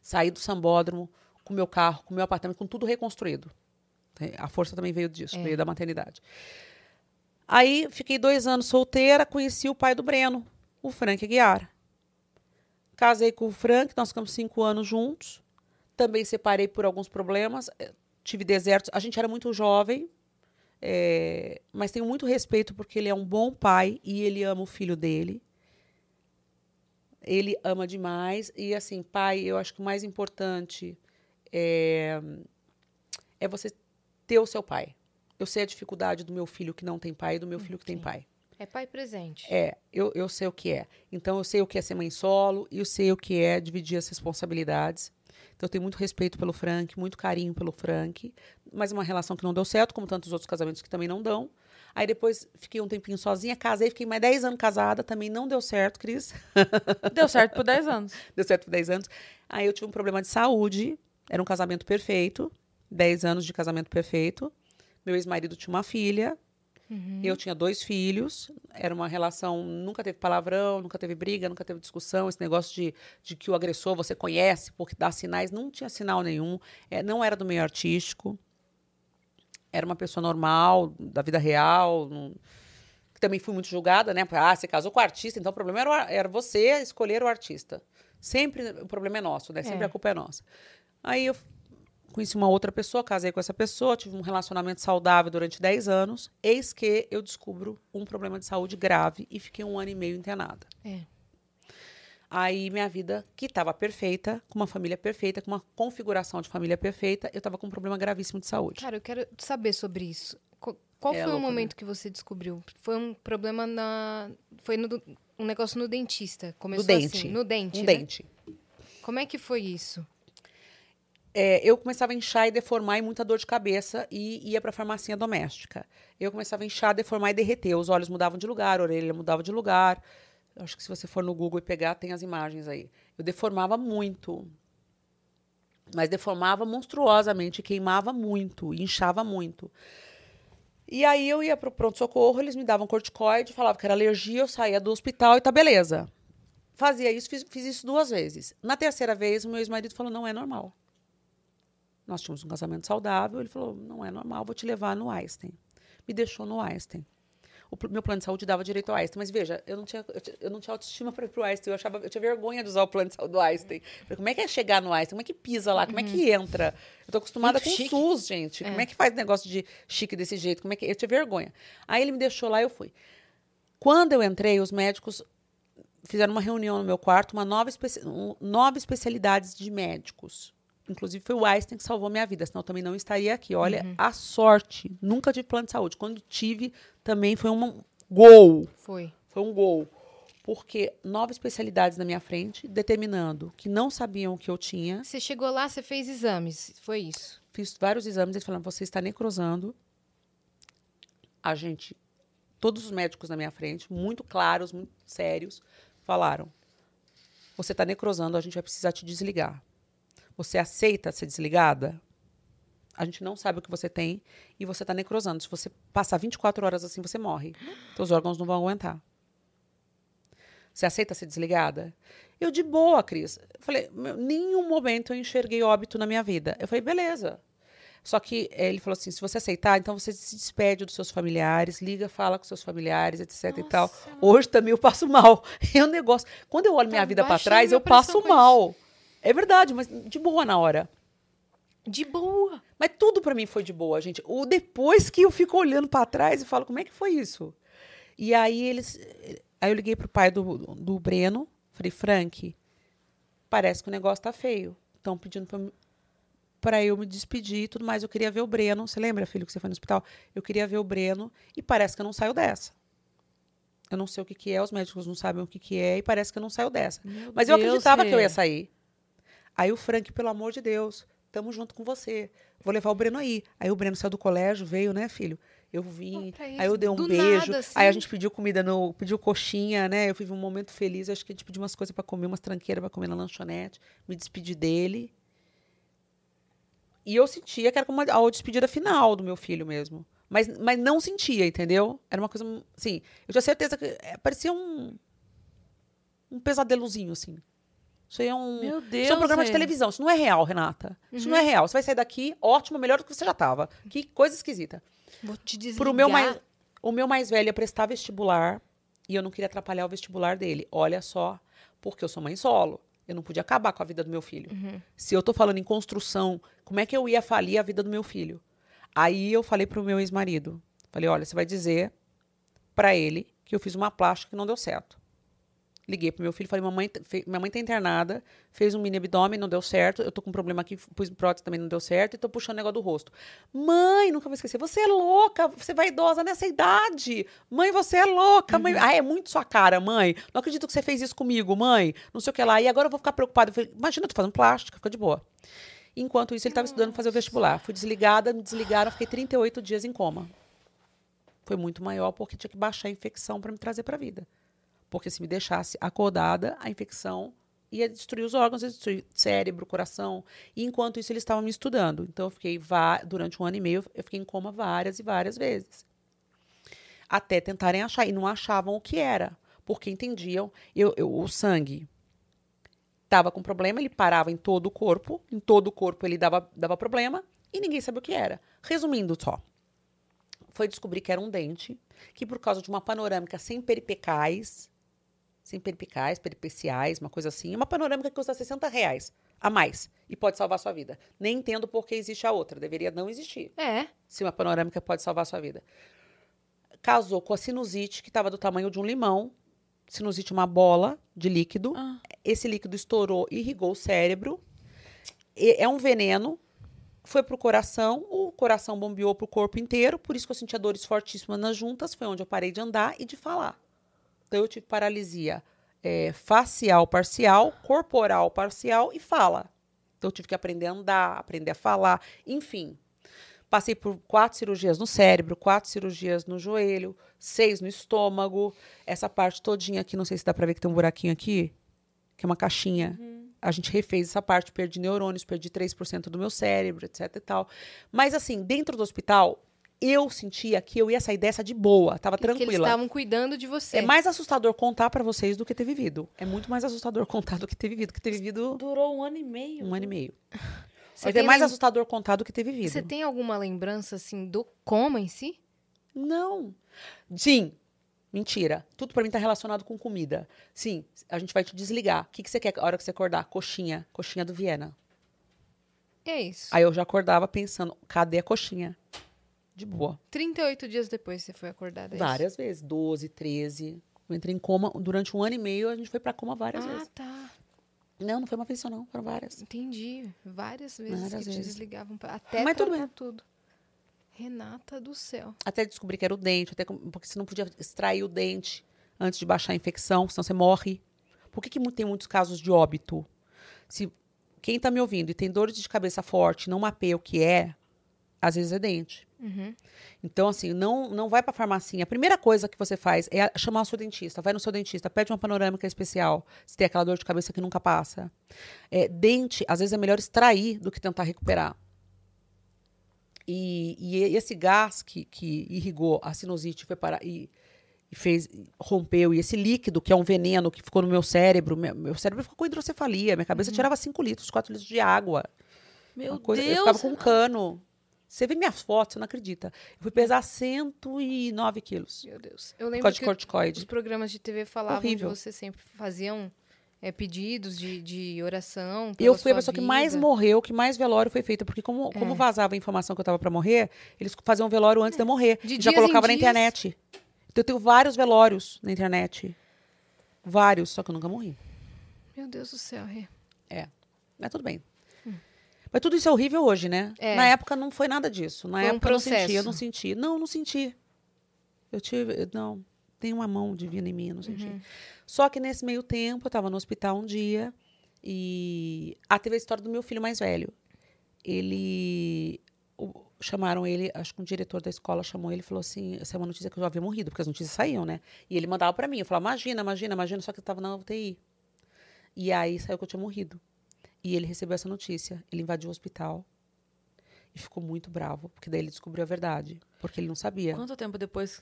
Saí do sambódromo com meu carro, com meu apartamento, com tudo reconstruído. A força também veio disso, É. veio da maternidade. Aí fiquei dois anos solteira, conheci o pai do Breno, o Frank Aguiar. Casei com o Frank, nós ficamos cinco anos juntos. Também separei por alguns problemas, eh, tive desertos. A gente era muito jovem, eh, mas tenho muito respeito porque ele é um bom pai e ele ama o filho dele. Ele ama demais. E assim, pai, eu acho que o mais importante é, é você ter o seu pai. Eu sei a dificuldade do meu filho que não tem pai e do meu filho que tem pai. É pai presente. É, eu, eu sei o que é. Então, eu sei o que é ser mãe solo e eu sei o que é dividir as responsabilidades. Então, eu tenho muito respeito pelo Frank, muito carinho pelo Frank, mas uma relação que não deu certo, como tantos outros casamentos que também não dão. Aí depois fiquei um tempinho sozinha, casei, fiquei mais 10 anos casada, também não deu certo, Cris. <laughs> Deu certo por 10 anos. <laughs> deu certo por 10 anos. Aí eu tive um problema de saúde, era um casamento perfeito, 10 anos de casamento perfeito. Meu ex-marido tinha uma filha, Uhum. eu tinha dois filhos, era uma relação, nunca teve palavrão, nunca teve briga, nunca teve discussão, esse negócio de, de que o agressor você conhece porque dá sinais, não tinha sinal nenhum, é, não era do meio artístico, era uma pessoa normal, da vida real, não- que também fui muito julgada, né? Ah, você casou com o artista, então o problema era, era você escolher o artista. Sempre o problema é nosso, né? Sempre É. a culpa é nossa. Aí eu conheci uma outra pessoa, casei com essa pessoa, tive um relacionamento saudável durante 10 anos. Eis que eu descubro um problema de saúde grave e fiquei um ano e meio internada. É. Aí minha vida, que estava perfeita, com uma família perfeita, com uma configuração de família perfeita, eu estava com um problema gravíssimo de saúde. Cara, eu quero saber sobre isso. Qu- Qual É foi o né? momento que você descobriu? Foi um problema na. Foi no, um negócio no dentista. Começou dente. assim. No dente. Um né? dente. Como é que foi isso? É, eu começava a inchar e deformar e muita dor de cabeça e ia para a farmacinha doméstica. Eu começava a inchar, deformar e derreter. Os olhos mudavam de lugar, a orelha mudava de lugar. Eu acho que se você for no Google e pegar, tem as imagens aí. Eu deformava muito. Mas deformava monstruosamente, queimava muito, inchava muito. E aí eu ia para o pronto-socorro, eles me davam corticoide, falavam que era alergia, eu saía do hospital e tá beleza. Fazia isso, fiz, fiz isso duas vezes. Na terceira vez, o meu ex-marido falou: não é normal. Nós tínhamos um casamento saudável. Ele falou: não é normal, vou te levar no Einstein. Me deixou no Einstein. O meu plano de saúde dava direito ao Einstein. Mas veja, eu não tinha, eu, ti- eu não tinha autoestima para ir pro Einstein. Eu, achava, eu tinha vergonha de usar o plano de saúde do Einstein. Falei, como é que é chegar no Einstein? Como é que pisa lá? Como é que entra? Eu tô acostumada Uhum. Muito com chique. o SUS, gente. Como é que faz negócio de chique desse jeito? Como é que... Eu tinha vergonha. Aí ele me deixou lá e eu fui. Quando eu entrei, os médicos fizeram uma reunião no meu quarto, uma nova, especi um, nove especialidades de médicos. Inclusive foi o Einstein que salvou minha vida, senão eu também não estaria aqui. Olha, a sorte. Nunca tive plano de saúde. Quando tive, também foi um gol. Foi. Foi um gol. Porque nove especialidades na minha frente, determinando que não sabiam o que eu tinha. Você chegou lá, você fez exames. Foi isso. Fiz vários exames, eles falaram, você está necrosando. A gente, todos os médicos na minha frente, muito claros, muito sérios, falaram, você está necrosando, a gente vai precisar te desligar. Você aceita ser desligada? A gente não sabe o que você tem e você está necrosando. Se você passar 24 horas assim, você morre. Seus órgãos não vão aguentar. Você aceita ser desligada? Eu, de boa, Cris. Eu falei, "Meu, nenhum momento eu enxerguei óbito na minha vida. Eu falei, beleza. Só que eh, ele falou assim: se você aceitar, então você se despede dos seus familiares, liga, fala com seus familiares, etc e tal. Hoje também eu passo mal. <laughs> É um negócio. Quando eu olho minha Tá vida para trás, eu passo mal. É verdade, mas de boa na hora. De boa. Mas tudo pra mim foi de boa, gente. O depois que eu fico olhando pra trás e falo, como é que foi isso? E aí eles. Aí eu liguei pro pai do, do Breno, falei, Frank, parece que o negócio tá feio. Estão pedindo pra, pra eu me despedir e tudo mais. Eu queria ver o Breno. Você lembra, filho, que você foi no hospital? Eu queria ver o Breno e parece que eu não saio dessa. Eu não sei o que, que é, os médicos não sabem o que, que é, e parece que eu não saio dessa. Meu Mas eu Deus, acreditava que eu ia sair. Aí o Frank, pelo amor de Deus, tamo junto com você. Vou levar o Breno aí. Aí o Breno saiu do colégio, veio, né, filho? Eu vim, aí eu dei um do beijo, nada, assim. aí a gente pediu comida no, pediu coxinha, né? Eu vivi um momento feliz, acho que a gente pediu umas coisas pra comer, umas tranqueiras pra comer na lanchonete, me despedi dele. E eu sentia que era como a, a despedida final do meu filho mesmo. Mas, mas não sentia, entendeu? Era uma coisa, assim, eu tinha certeza que é, parecia um um pesadelozinho, assim. Isso aí é um, Meu Deus. isso é um programa de é. televisão. Isso não é real, Renata. Isso não é real. Você vai sair daqui, ótimo, melhor do que você já tava. Que coisa esquisita. Vou te desligar. Pro meu mais, o meu mais velho ia prestar vestibular e eu não queria atrapalhar o vestibular dele. Olha só, porque eu sou mãe solo. Eu não podia acabar com a vida do meu filho. Se eu tô falando em construção, como é que eu ia falir a vida do meu filho? Aí eu falei pro meu ex-marido. Falei, olha, você vai dizer pra ele que eu fiz uma plástica que não deu certo. Liguei pro meu filho, falei, mamãe, fe- minha mãe tá internada, fez um mini abdômen, não deu certo, eu tô com um problema aqui, pus prótese também, não deu certo, e tô puxando o negócio do rosto. Mãe, nunca vou esquecer, você é louca, você vai idosa nessa idade. Mãe, você é louca, mãe. Ah, é muito sua cara, mãe. Não acredito que você fez isso comigo, mãe. Não sei o que lá. E agora eu vou ficar preocupada. Eu falei, imagina, eu tô fazendo plástica, fica de boa. Enquanto isso, ele estava estudando fazer o vestibular. Fui desligada, me desligaram, fiquei 38 dias em coma. Foi muito maior porque tinha que baixar a infecção para me trazer para a vida. Porque se me deixasse acordada, a infecção ia destruir os órgãos, ia destruir cérebro, coração. E enquanto isso, eles estavam me estudando. Então, eu fiquei, durante um ano e meio, eu fiquei em coma várias e várias vezes. Até tentarem achar. E não achavam o que era. Porque entendiam, eu, eu- o sangue estava com problema, ele parava em todo o corpo, em todo o corpo ele dava, dava problema, e ninguém sabia o que era. Resumindo só, foi descobrir que era um dente, que por causa de uma panorâmica sem peripecais, sem peripecais, peripeciais, uma coisa assim, uma panorâmica que custa 60 reais a mais e pode salvar sua vida. Nem entendo por que existe a outra, deveria não existir É. se uma panorâmica pode salvar a sua vida. Casou com a sinusite, que estava do tamanho de um limão. Sinusite, uma bola de líquido. Ah. Esse líquido estourou, irrigou o cérebro. E- é um veneno. Foi pro coração, o coração bombeou pro corpo inteiro, por isso que eu sentia dores fortíssimas nas juntas. Foi onde eu parei de andar e de falar. Então eu tive paralisia é, facial parcial, corporal parcial e fala. Então eu tive que aprender a andar, aprender a falar, enfim. Passei por quatro cirurgias no cérebro, quatro cirurgias no joelho, seis no estômago. Essa parte todinha aqui, não sei se dá pra ver que tem um buraquinho aqui, que é uma caixinha. A gente refez essa parte, perdi neurônios, perdi 3% do meu cérebro, etc e tal. Mas assim, dentro do hospital, eu sentia que eu ia sair dessa de boa, tava Que eles tranquila. estavam cuidando de você. É mais assustador contar pra vocês do que ter vivido. É muito mais assustador <laughs> contar do que ter vivido, que ter vivido Durou um ano e meio. um ano e meio. <laughs> Você Mas é mais lem- assustador contar do que ter vivido. Você tem alguma lembrança, assim, do coma em si? Não. Sim. Mentira. Tudo pra mim tá relacionado com comida. Sim, a gente vai te desligar. O que, que você quer a hora que você acordar? Coxinha. Coxinha do Viena. É isso. Aí eu já acordava pensando, cadê a coxinha? De boa. 38 dias depois você foi acordada. é isso? várias vezes. 12, 13. Eu entrei em coma durante um ano e meio, a gente foi pra coma várias Ah, vezes. tá. Não, não foi uma vez só, não. Foram várias. Entendi. Várias vezes Várias que vezes. desligavam. pra- Até Mas tudo bem. tudo. Renata do céu. Até descobrir que era o dente, até porque você não podia extrair o dente antes de baixar a infecção, senão você morre. Por que, que tem muitos casos de óbito? Se quem está me ouvindo e tem dor de cabeça forte, não mapeia o que é, às vezes é dente. Uhum. Então, assim, não, não vai para farmacinha. A primeira coisa que você faz é chamar o seu dentista. Vai no seu dentista, pede uma panorâmica especial, se tem aquela dor de cabeça que nunca passa. É, dente, às vezes é melhor extrair do que tentar recuperar. E, e esse gás que, que irrigou a sinusite foi para, e, e fez, rompeu, e esse líquido, que é um veneno que ficou no meu cérebro, meu, meu cérebro ficou com hidrocefalia, minha cabeça tirava 5 litros, 4 litros de água. Meu coisa, Deus. Eu ficava com um cano. Você vê minhas fotos, você não acredita. Eu fui pesar 109 quilos. Meu Deus. Eu lembro que corticoide. os programas de TV falavam Horrível. de você sempre faziam é, pedidos de, de oração. Eu fui a pessoa que mais vida. morreu, que mais velório foi feita. Porque como, como É. vazava a informação que eu tava pra morrer, eles faziam velório antes de eu morrer. De E já colocava na dias. internet. Então eu tenho vários velórios na internet. Vários, só que eu nunca morri. Meu Deus do céu, Rê. Mas tudo bem. Mas tudo isso é horrível hoje, né? É. Na época não foi nada disso. Na Foi um época eu não senti, eu não senti. Não, não senti. Eu tive. Não. Tem uma mão divina em mim, eu não senti. Uhum. Só que nesse meio tempo, eu estava no hospital um dia e. Ah, teve a história do meu filho mais velho. Ele. o- chamaram ele, acho que um diretor da escola chamou ele e falou assim: essa é uma notícia que eu já havia morrido, porque as notícias saíam, né? E ele mandava para mim, eu falava: imagina, imagina, imagina, só que eu tava na UTI. E aí saiu que eu tinha morrido. E ele recebeu essa notícia. Ele invadiu o hospital e ficou muito bravo, porque daí ele descobriu a verdade, porque ele não sabia. Quanto tempo depois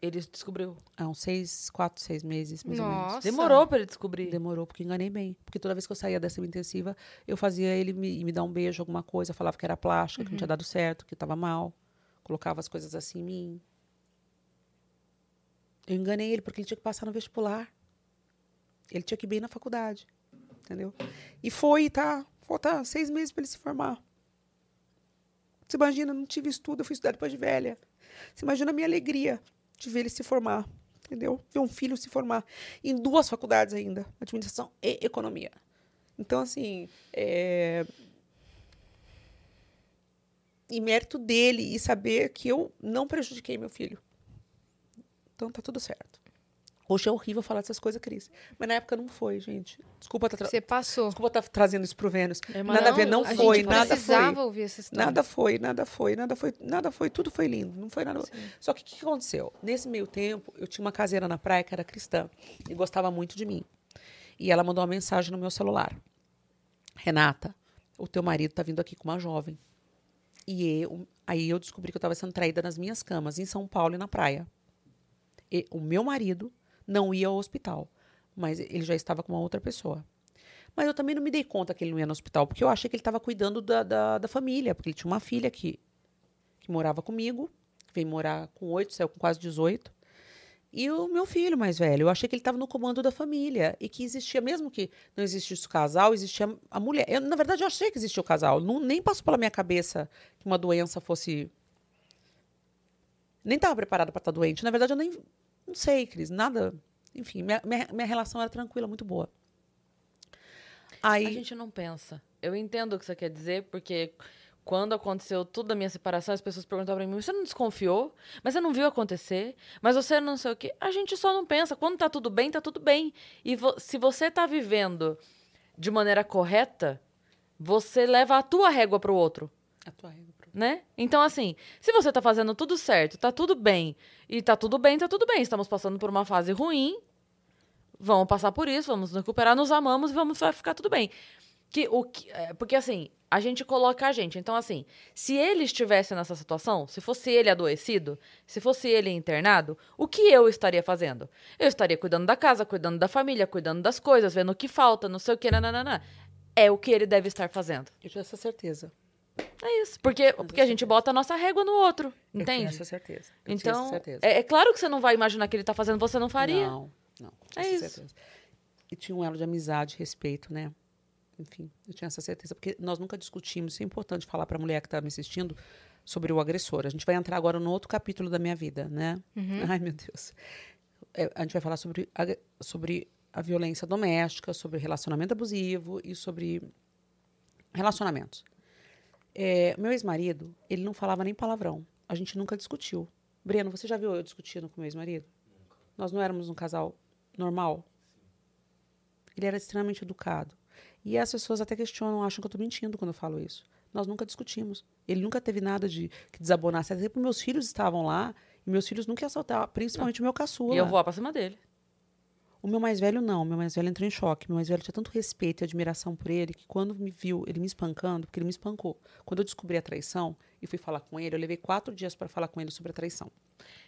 ele descobriu? Há uns seis, quatro, seis meses, mais ou menos. Nossa. Demorou pra ele descobrir. Demorou, porque enganei bem. Porque toda vez que eu saía dessa intensiva, eu fazia ele me, me dar um beijo, alguma coisa, falava que era plástica, que não tinha dado certo, que estava mal. Colocava as coisas assim em mim. Eu enganei ele, porque ele tinha que passar no vestibular. Ele tinha que ir bem na faculdade. Entendeu? E foi, tá? Falta seis meses para ele se formar. Você imagina, não tive estudo, eu fui estudar depois de velha. Você imagina a minha alegria de ver ele se formar, entendeu? Ver um filho se formar em duas faculdades ainda, administração e economia. Então, assim, é... e mérito dele e saber que eu não prejudiquei meu filho. Então, tá tudo certo. Hoje é horrível falar dessas coisas, Cris. Mas na época não foi, gente. Desculpa estar tra... Você passou. Desculpa tá trazendo isso pro Vênus. É, nada a ver, não a foi, nada precisava foi. ouvir essa história. Nada foi, nada foi, nada foi, nada foi, tudo foi lindo, não foi nada. Só que o que que aconteceu? Nesse meio tempo, eu tinha uma caseira na praia que era cristã e gostava muito de mim. E ela mandou uma mensagem no meu celular. Renata, o teu marido tá vindo aqui com uma jovem. E eu, aí eu descobri que eu estava sendo traída nas minhas camas, em São Paulo e na praia. E o meu marido não ia ao hospital, mas ele já estava com uma outra pessoa. Mas eu também não me dei conta que ele não ia no hospital, porque eu achei que ele estava cuidando da, da, da família, porque ele tinha uma filha que, que morava comigo, que veio morar com oito, saiu com quase 18. E o meu filho mais velho, eu achei que ele estava no comando da família e que existia, mesmo que não existisse o casal, existia a mulher. Eu, na verdade, eu achei que existia o casal. Não, nem passou pela minha cabeça que uma doença fosse. Nem estava preparada para estar doente. Na verdade, eu nem. Não sei, Cris, nada. Enfim, minha, minha, minha relação era tranquila, muito boa. Aí. A gente não pensa. Eu entendo o que você quer dizer, porque quando aconteceu tudo da minha separação, as pessoas perguntavam pra mim, você não desconfiou? Mas você não viu acontecer? Mas você não sei o quê. A gente só não pensa. Quando tá tudo bem, tá tudo bem. E vo- se você tá vivendo de maneira correta, você leva a tua régua pro outro. A tua régua, né? Então, assim, se você tá fazendo tudo certo, tá tudo bem, e tá tudo bem, tá tudo bem. Estamos passando por uma fase ruim, vamos passar por isso, vamos nos recuperar, nos amamos e vamos vai ficar tudo bem. Que, o que, é, porque, assim, a gente coloca a gente. Então, assim, se ele estivesse nessa situação, se fosse ele adoecido, se fosse ele internado, o que eu estaria fazendo? Eu estaria cuidando da casa, cuidando da família, cuidando das coisas, vendo o que falta, não sei o que, nananana. É o que ele deve estar fazendo. Eu tinha essa certeza. É isso. Porque, porque a gente bota a nossa régua no outro. Eu tinha Entende? essa certeza. Eu Então, essa certeza. é, é claro que você não vai imaginar que ele tá fazendo, você não faria. Não, não. É isso. certeza. E tinha um elo de amizade, respeito, né? Enfim, eu tinha essa certeza, porque nós nunca discutimos, isso é importante falar para a mulher que está me assistindo sobre o agressor. A gente vai entrar agora no outro capítulo da minha vida, né? Ai, meu Deus. É, a gente vai falar sobre a, sobre a violência doméstica, sobre relacionamento abusivo e sobre relacionamentos. É, meu ex-marido, ele não falava nem palavrão. A gente nunca discutiu. Breno, você já viu eu discutindo com meu ex-marido? Nós não éramos um casal normal. Ele era extremamente educado. E as pessoas até questionam, acham que eu estou mentindo quando eu falo isso. Nós nunca discutimos. Ele nunca teve nada de que desabonasse. Até porque meus filhos estavam lá e meus filhos nunca iam assaltar, principalmente o meu caçula. E eu vou pra cima dele. O meu mais velho não, o meu mais velho entrou em choque. Meu mais velho tinha tanto respeito e admiração por ele que quando me viu ele me espancando, porque ele me espancou. Quando eu descobri a traição e fui falar com ele, eu levei quatro dias para falar com ele sobre a traição.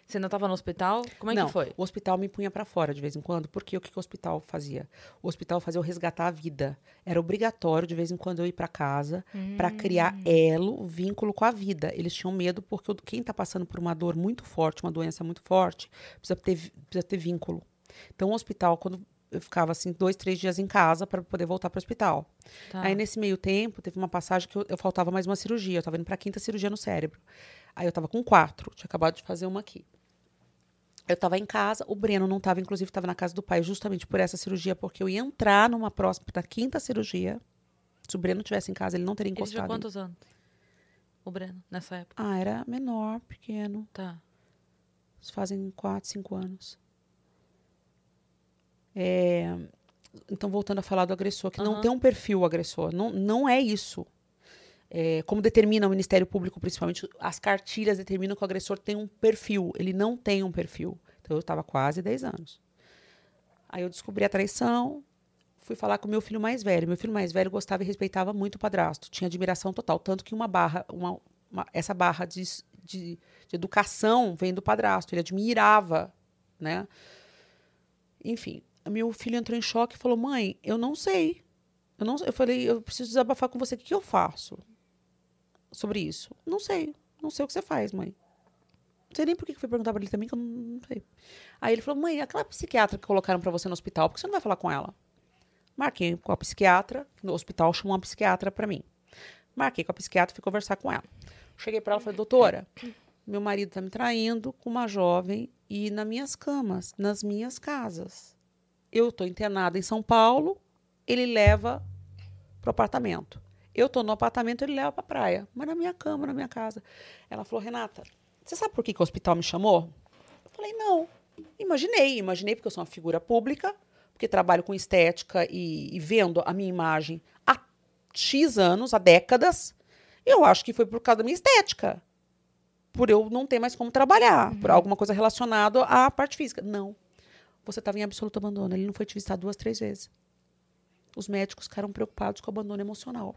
Você ainda tava no hospital? Como é não, que foi? o hospital me punha para fora de vez em quando, porque o que, que o hospital fazia? O hospital fazia eu resgatar a vida. Era obrigatório de vez em quando eu ir para casa para criar elo, vínculo com a vida. Eles tinham medo porque quem está passando por uma dor muito forte, uma doença muito forte, precisa ter, precisa ter vínculo. Então, o hospital, quando eu ficava assim, dois, três dias em casa para poder voltar para o hospital. Tá. Aí, nesse meio tempo, teve uma passagem que eu, eu faltava mais uma cirurgia. Eu estava indo para a quinta cirurgia no cérebro. Aí, eu estava com quatro. Tinha acabado de fazer uma aqui. Eu estava em casa, o Breno não estava, inclusive estava na casa do pai, justamente por essa cirurgia, porque eu ia entrar numa próxima, da quinta cirurgia. Se o Breno tivesse em casa, ele não teria Ele tinha encostado. quantos anos? O Breno, nessa época. Ah, era menor, pequeno. Tá. Fazem quatro, cinco anos. É, Então, voltando a falar do agressor, que não Aham. tem um perfil agressor. Não, não é isso. é, como determina o Ministério Público, principalmente as cartilhas determinam que o agressor tem um perfil. Ele não tem um perfil. Então eu estava quase 10 anos. Aí eu descobri a traição, fui falar com meu filho mais velho. Meu filho mais velho gostava e respeitava muito o padrasto, tinha admiração total. Tanto que uma barra, uma, uma, essa barra de, de, de educação vem do padrasto, ele admirava, né? Enfim, meu filho entrou em choque e falou: Mãe, eu não sei. Eu, não, eu falei: Eu preciso desabafar com você. O que, eu faço sobre isso? Não sei. Não sei o que você faz, mãe. Não sei nem por que fui perguntar pra ele também, que eu não, não sei. Aí ele falou: Mãe, aquela psiquiatra que colocaram para você no hospital, por que você não vai falar com ela? Marquei com a psiquiatra. No hospital chamou uma psiquiatra para mim. Marquei com a psiquiatra fui conversar com ela. Cheguei para ela e falei: Doutora, meu marido tá me traindo com uma jovem e nas minhas camas, nas minhas casas. Eu estou internada em São Paulo, ele leva pro apartamento. Eu estou no apartamento, ele leva para praia, mas na minha cama, na minha casa. Ela falou: Renata, você sabe por que, que o hospital me chamou? Eu falei: não. Imaginei, imaginei porque eu sou uma figura pública, porque trabalho com estética e, e vendo a minha imagem há X anos, há décadas. Eu acho que foi por causa da minha estética. Por eu não ter mais como trabalhar, uhum. por alguma coisa relacionada à parte física. Não você estava em absoluto abandono. Ele não foi te visitar duas, três vezes. Os médicos ficaram preocupados com o abandono emocional,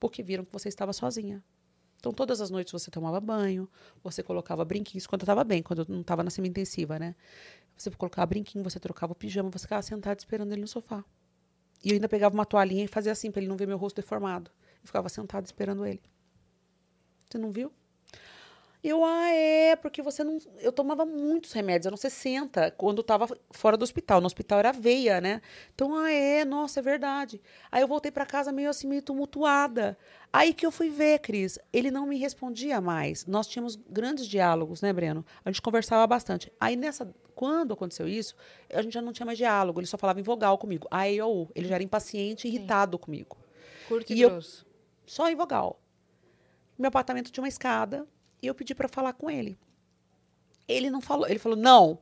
porque viram que você estava sozinha. Então, todas as noites você tomava banho, você colocava brinquinhos, quando eu estava bem, quando eu não estava na semi-intensiva, né? Você colocava brinquinho, você trocava o pijama, você ficava sentado esperando ele no sofá. E eu ainda pegava uma toalhinha e fazia assim, para ele não ver meu rosto deformado. Eu ficava sentado esperando ele. Você não viu? Eu, ah, é, porque você não. Eu tomava muitos remédios, eram 60 quando estava fora do hospital. No hospital era veia, né? Então, ah, é, nossa, é verdade. Aí eu voltei para casa meio assim, meio tumultuada. Aí que eu fui ver, Cris, ele não me respondia mais. Nós tínhamos grandes diálogos, né, Breno? A gente conversava bastante. Aí nessa. Quando aconteceu isso, a gente já não tinha mais diálogo, ele só falava em vogal comigo. Aí eu, ele já era impaciente e irritado Sim. comigo. Curto e, e grosso. Eu, só em vogal. Meu apartamento tinha uma escada, eu pedi para falar com ele. Ele não falou, ele falou: "Não.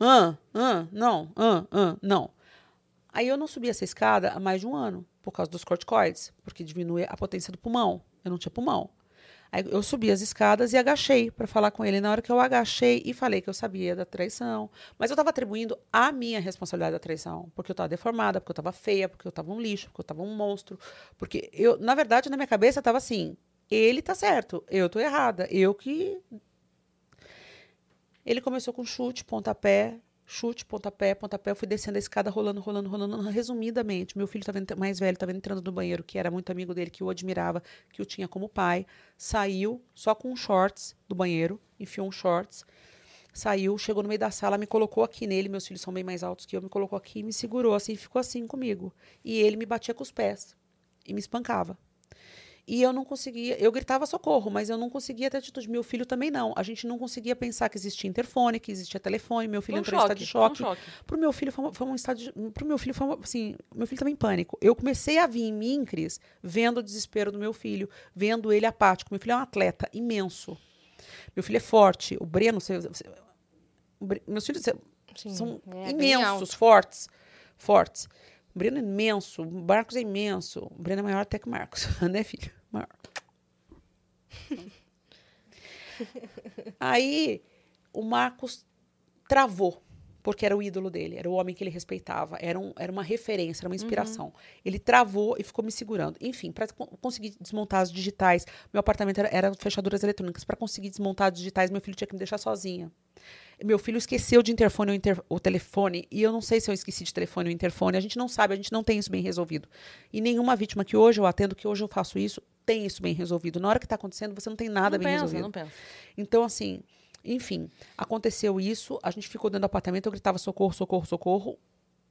Ah, ah, não, ah, ah, não". Aí eu não subi essa escada há mais de um ano por causa dos corticoides, porque diminui a potência do pulmão. Eu não tinha pulmão. Aí eu subi as escadas e agachei para falar com ele. Na hora que eu agachei e falei que eu sabia da traição, mas eu estava atribuindo a minha responsabilidade da traição, porque eu estava deformada, porque eu estava feia, porque eu estava um lixo, porque eu estava um monstro, porque eu, na verdade, na minha cabeça estava assim: ele tá certo, eu tô errada. Eu que. Ele começou com chute, pontapé, chute, pontapé, pontapé. Eu fui descendo a escada, rolando, rolando, rolando. Resumidamente, meu filho tava mais velho estava entrando no banheiro, que era muito amigo dele, que o admirava, que o tinha como pai. Saiu só com shorts do banheiro, enfiou um shorts. Saiu, chegou no meio da sala, me colocou aqui nele. Meus filhos são bem mais altos que eu, me colocou aqui e me segurou assim, ficou assim comigo. E ele me batia com os pés e me espancava. E eu não conseguia, eu gritava socorro, mas eu não conseguia ter atitude. Meu filho também não. A gente não conseguia pensar que existia interfone, que existia telefone. Meu filho um entrou choque, em estado de choque. Um choque. Pro meu filho foi, foi um estado de, pro meu filho foi uma, assim, meu filho também em pânico. Eu comecei a vir em mim, Cris, vendo o desespero do meu filho, vendo ele apático. Meu filho é um atleta imenso. Meu filho é forte. O Breno, você, você, meus filhos Sim, são é, imensos, fortes, fortes. O Breno é imenso, o Marcos é imenso. O Breno é maior até que o Marcos, <laughs> né, filho? Maior. Aí o Marcos travou, porque era o ídolo dele, era o homem que ele respeitava, era, um, era uma referência, era uma inspiração. Uhum. Ele travou e ficou me segurando. Enfim, para conseguir desmontar as digitais, meu apartamento era, era fechaduras eletrônicas. Para conseguir desmontar as digitais, meu filho tinha que me deixar sozinha. Meu filho esqueceu de interfone o, inter, telefone, e eu não sei se eu esqueci de telefone ou interfone, a gente não sabe, a gente não tem isso bem resolvido. E nenhuma vítima que hoje eu atendo, que hoje eu faço isso, tem isso bem resolvido. Na hora que está acontecendo, você não tem nada não bem pensa, resolvido. Não pensa. Então, assim, enfim, aconteceu isso, a gente ficou dentro do apartamento, eu gritava socorro, socorro, socorro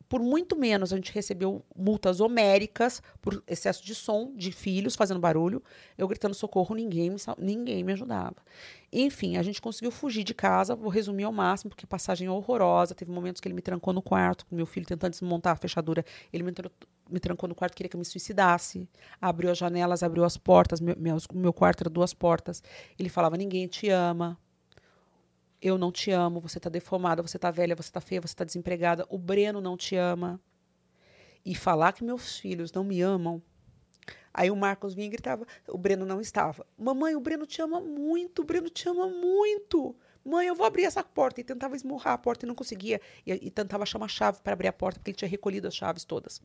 por muito menos a gente recebeu multas homéricas por excesso de som de filhos fazendo barulho. Eu gritando socorro, ninguém me, ninguém me ajudava. Enfim, a gente conseguiu fugir de casa. Vou resumir ao máximo, porque passagem é horrorosa. Teve momentos que ele me trancou no quarto, meu filho tentando desmontar a fechadura. Ele me, me trancou no quarto, queria que eu me suicidasse. Abriu as janelas, abriu as portas. Meu, meu, meu quarto era duas portas. Ele falava: Ninguém te ama eu não te amo, você está deformada, você está velha, você está feia, você está desempregada, o Breno não te ama. E falar que meus filhos não me amam. Aí o Marcos vinha e gritava, o Breno não estava. Mamãe, o Breno te ama muito, o Breno te ama muito. Mãe, eu vou abrir essa porta. E tentava esmurrar a porta e não conseguia. E, e tentava achar uma chave para abrir a porta, porque ele tinha recolhido as chaves todas.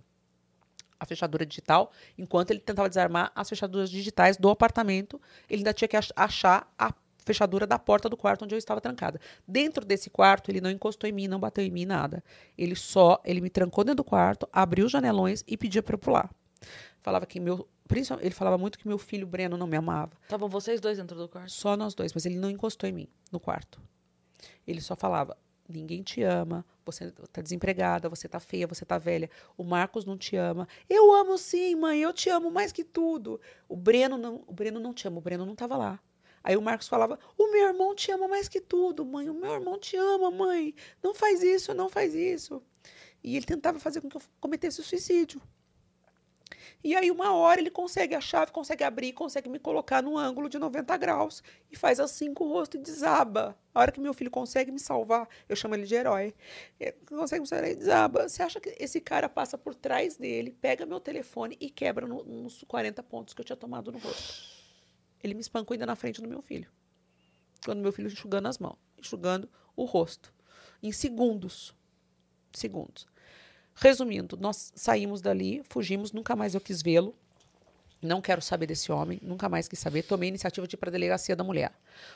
A fechadura digital, enquanto ele tentava desarmar as fechaduras digitais do apartamento, ele ainda tinha que achar a fechadura da porta do quarto onde eu estava trancada. Dentro desse quarto, ele não encostou em mim, não bateu em mim, nada. Ele só, ele me trancou dentro do quarto, abriu os janelões e pedia para eu pular. Falava que meu, principalmente, ele falava muito que meu filho Breno não me amava. Estavam vocês dois dentro do quarto? Só nós dois, mas ele não encostou em mim no quarto. Ele só falava: ninguém te ama, você tá desempregada, você tá feia, você tá velha. O Marcos não te ama. Eu amo sim, mãe, eu te amo mais que tudo. O Breno não, o Breno não te ama, o Breno não tava lá. Aí o Marcos falava: O meu irmão te ama mais que tudo, mãe. O meu irmão te ama, mãe. Não faz isso, não faz isso. E ele tentava fazer com que eu cometesse o suicídio. E aí, uma hora, ele consegue a chave, consegue abrir, consegue me colocar num ângulo de 90 graus e faz assim com o rosto e desaba. A hora que meu filho consegue me salvar, eu chamo ele de herói, ele consegue me salvar e desaba. Você acha que esse cara passa por trás dele, pega meu telefone e quebra no, nos 40 pontos que eu tinha tomado no rosto? Ele me espancou ainda na frente do meu filho. Quando meu filho enxugando as mãos, enxugando o rosto. Em segundos. Segundos. Resumindo, nós saímos dali, fugimos, nunca mais eu quis vê-lo. Não quero saber desse homem, nunca mais quis saber. Tomei a iniciativa de ir para a delegacia da mulher.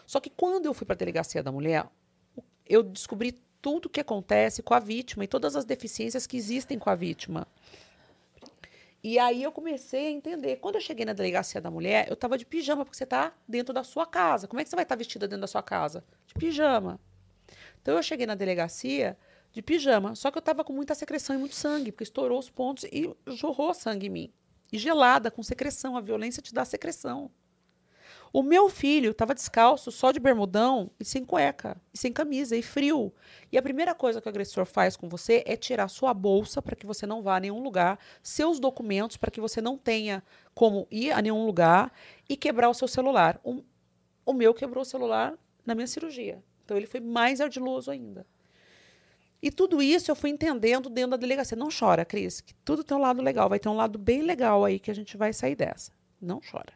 Só que quando eu fui para a delegacia da mulher, eu descobri tudo o que acontece com a vítima e todas as deficiências que existem com a vítima. E aí eu comecei a entender. Quando eu cheguei na delegacia da mulher, eu estava de pijama, porque você está dentro da sua casa. Como é que você vai estar tá vestida dentro da sua casa? De pijama. Então eu cheguei na delegacia de pijama, só que eu estava com muita secreção e muito sangue, porque estourou os pontos e jorrou sangue em mim. E gelada, com secreção. A violência te dá secreção. O meu filho estava descalço, só de bermudão e sem cueca, e sem camisa, e frio. E a primeira coisa que o agressor faz com você é tirar sua bolsa para que você não vá a nenhum lugar, seus documentos para que você não tenha como ir a nenhum lugar e quebrar o seu celular. O, o meu quebrou o celular na minha cirurgia. Então ele foi mais ardiloso ainda. E tudo isso eu fui entendendo dentro da delegacia. Não chora, Cris, que tudo tem um lado legal. Vai ter um lado bem legal aí que a gente vai sair dessa. Não chora.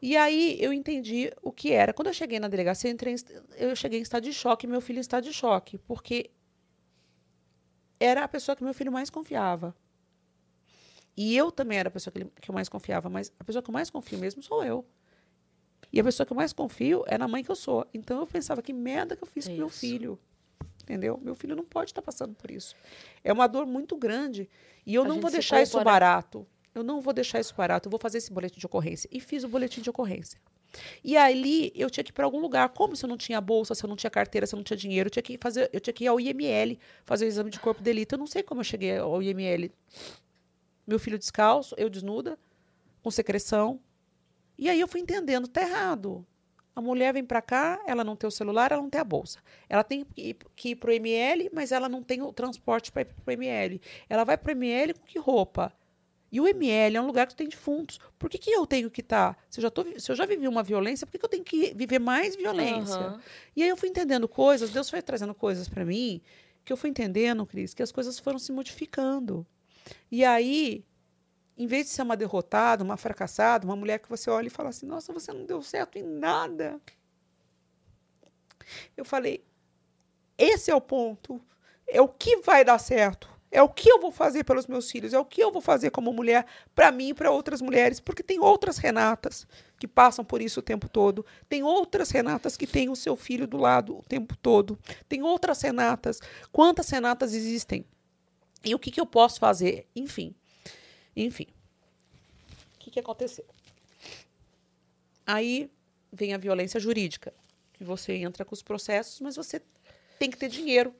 E aí eu entendi o que era. Quando eu cheguei na delegacia, eu, entrei, eu cheguei em estado de choque, meu filho em estado de choque, porque era a pessoa que meu filho mais confiava. E eu também era a pessoa que, ele, que eu mais confiava, mas a pessoa que eu mais confio mesmo sou eu. E a pessoa que eu mais confio é na mãe que eu sou. Então eu pensava, que merda que eu fiz é com meu filho. Entendeu? Meu filho não pode estar passando por isso. É uma dor muito grande. E eu a não vou deixar isso barato. Eu não vou deixar isso barato, eu vou fazer esse boletim de ocorrência. E fiz o boletim de ocorrência. E ali eu tinha que ir para algum lugar. Como se eu não tinha bolsa, se eu não tinha carteira, se eu não tinha dinheiro, eu tinha que fazer, eu tinha que ir ao IML fazer o exame de corpo de delito. Eu não sei como eu cheguei ao IML. Meu filho descalço, eu desnuda, com secreção. E aí eu fui entendendo, tá errado. A mulher vem para cá, ela não tem o celular, ela não tem a bolsa. Ela tem que ir, para o ML, mas ela não tem o transporte para ir para o ML. Ela vai para o ML com que roupa? E o ML é um lugar que tem defuntos. Por que, que eu tenho que estar? Tá, se, eu já tô, se eu já vivi uma violência, por que, que eu tenho que viver mais violência? Uhum. E aí eu fui entendendo coisas, Deus foi trazendo coisas para mim, que eu fui entendendo, Cris, que as coisas foram se modificando. E aí, em vez de ser uma derrotada, uma fracassada, uma mulher que você olha e fala assim: nossa, você não deu certo em nada. Eu falei: esse é o ponto. É o que vai dar certo. É o que eu vou fazer pelos meus filhos, é o que eu vou fazer como mulher para mim e para outras mulheres, porque tem outras Renatas que passam por isso o tempo todo, tem outras Renatas que têm o seu filho do lado o tempo todo, tem outras Renatas. Quantas Renatas existem? E o que, que eu posso fazer? Enfim, enfim. O que, que aconteceu? Aí vem a violência jurídica, que você entra com os processos, mas você tem que ter dinheiro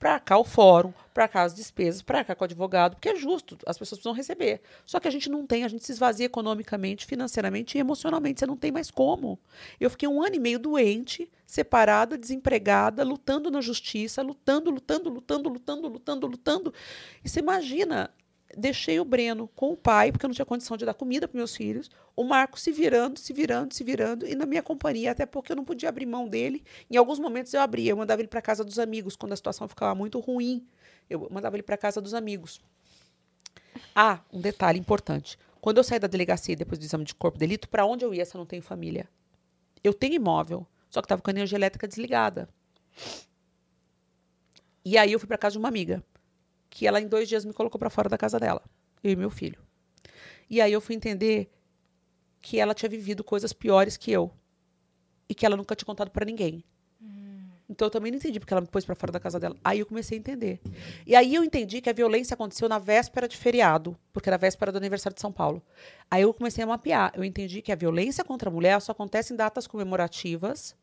para cá o fórum, para cá as despesas, para cá com o advogado, porque é justo, as pessoas precisam receber. Só que a gente não tem, a gente se esvazia economicamente, financeiramente e emocionalmente, você não tem mais como. Eu fiquei um ano e meio doente, separada, desempregada, lutando na justiça, lutando, lutando, lutando, lutando, lutando, lutando. E você imagina, deixei o Breno com o pai, porque eu não tinha condição de dar comida para meus filhos, o Marco se virando, se virando, se virando, e na minha companhia, até porque eu não podia abrir mão dele. Em alguns momentos eu abria, eu mandava ele para casa dos amigos, quando a situação ficava muito ruim, eu mandava ele para casa dos amigos. Ah, um detalhe importante. Quando eu saí da delegacia depois do exame de corpo de delito, para onde eu ia se eu não tenho família? Eu tenho imóvel, só que estava com a energia elétrica desligada. E aí eu fui para casa de uma amiga, que ela em dois dias me colocou para fora da casa dela, eu e meu filho. E aí eu fui entender que ela tinha vivido coisas piores que eu e que ela nunca tinha contado para ninguém. Então eu também não entendi porque ela me pôs para fora da casa dela. Aí eu comecei a entender. E aí eu entendi que a violência aconteceu na véspera de feriado, porque era a véspera do aniversário de São Paulo. Aí eu comecei a mapear. Eu entendi que a violência contra a mulher só acontece em datas comemorativas,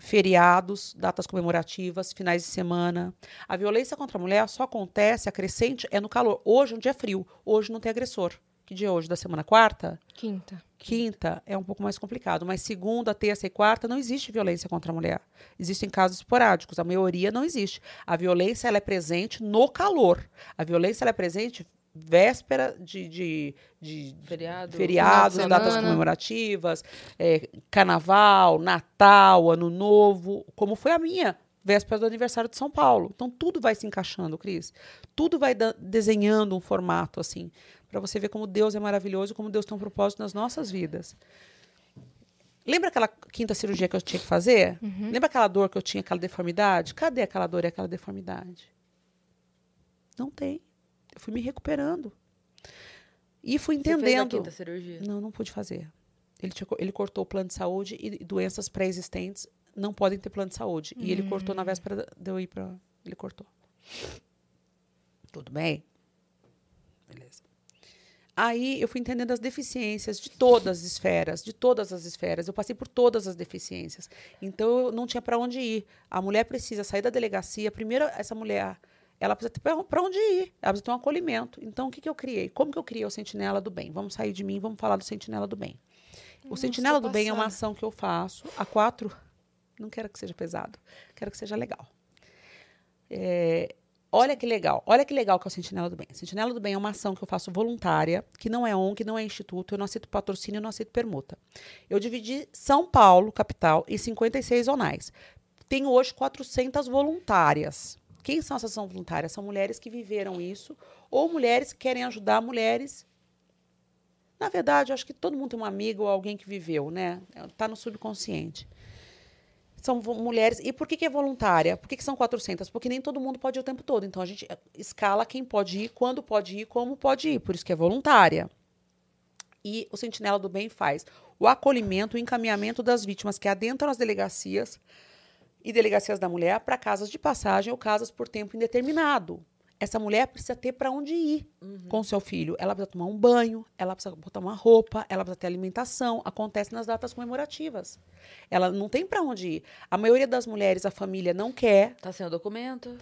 feriados, datas comemorativas, finais de semana. A violência contra a mulher só acontece, a crescente, é no calor. Hoje é um dia frio, hoje não tem agressor. Que dia é hoje? Da semana quarta? Quinta. Quinta é um pouco mais complicado, mas segunda, terça e quarta não existe violência contra a mulher. Existem casos esporádicos, a maioria não existe. A violência ela é presente no calor. A violência ela é presente véspera de, de, de Feriado. feriados, de datas comemorativas, é, carnaval, Natal, Ano Novo, como foi a minha véspera do aniversário de São Paulo. Então tudo vai se encaixando, Cris. Tudo vai desenhando um formato assim, para você ver como Deus é maravilhoso, como Deus tem um propósito nas nossas vidas. Lembra aquela quinta cirurgia que eu tinha que fazer? Lembra aquela dor que eu tinha, aquela deformidade? Cadê aquela dor e aquela deformidade? Não tem. Eu fui me recuperando. E fui Você entendendo. quinta cirurgia. Não, não pude fazer. Ele, tinha ele cortou o plano de saúde e doenças pré-existentes não podem ter plano de saúde. E ele cortou na véspera da- de eu ir para. Ele cortou. Tudo bem? Beleza. Aí eu fui entendendo as deficiências de todas as esferas, de todas as esferas. Eu passei por todas as deficiências. Então eu não tinha para onde ir. A mulher precisa sair da delegacia. Primeiro, essa mulher, ela precisa ter para onde ir. Ela precisa ter um acolhimento. Então o que, que eu criei? Como que eu criei o Sentinela do Bem? Vamos sair de mim, vamos falar do Sentinela do Bem. O Nossa, Sentinela tô do Bem é uma ação que eu faço há quatro. Não quero que seja pesado, quero que seja legal. É, olha que legal, olha que legal que é o Sentinela do Bem. Sentinela do Bem é uma ação que eu faço voluntária, que não é ONG, não é instituto, eu não aceito patrocínio, eu não aceito permuta. Eu dividi São Paulo, capital, em 56 zonais. Tenho hoje 400 voluntárias. Quem são essas ação voluntárias? São mulheres que viveram isso ou mulheres que querem ajudar mulheres na verdade, acho que todo mundo tem uma amiga ou alguém que viveu, né? Está no subconsciente. São mulheres. E por que, que é voluntária? Por que, que são 400? Porque nem todo mundo pode ir o tempo todo. Então a gente eh, escala quem pode ir, quando pode ir, como pode ir. Por isso que é voluntária. E o Sentinela do Bem faz o acolhimento, o encaminhamento das vítimas que adentram as delegacias e delegacias da mulher para casas de passagem ou casas por tempo indeterminado. Essa mulher precisa ter para onde ir com seu filho. Ela precisa tomar um banho, ela precisa botar uma roupa, ela precisa ter alimentação. Acontece nas datas comemorativas. Ela não tem para onde ir. A maioria das mulheres, a família não quer. Tá sem o documento.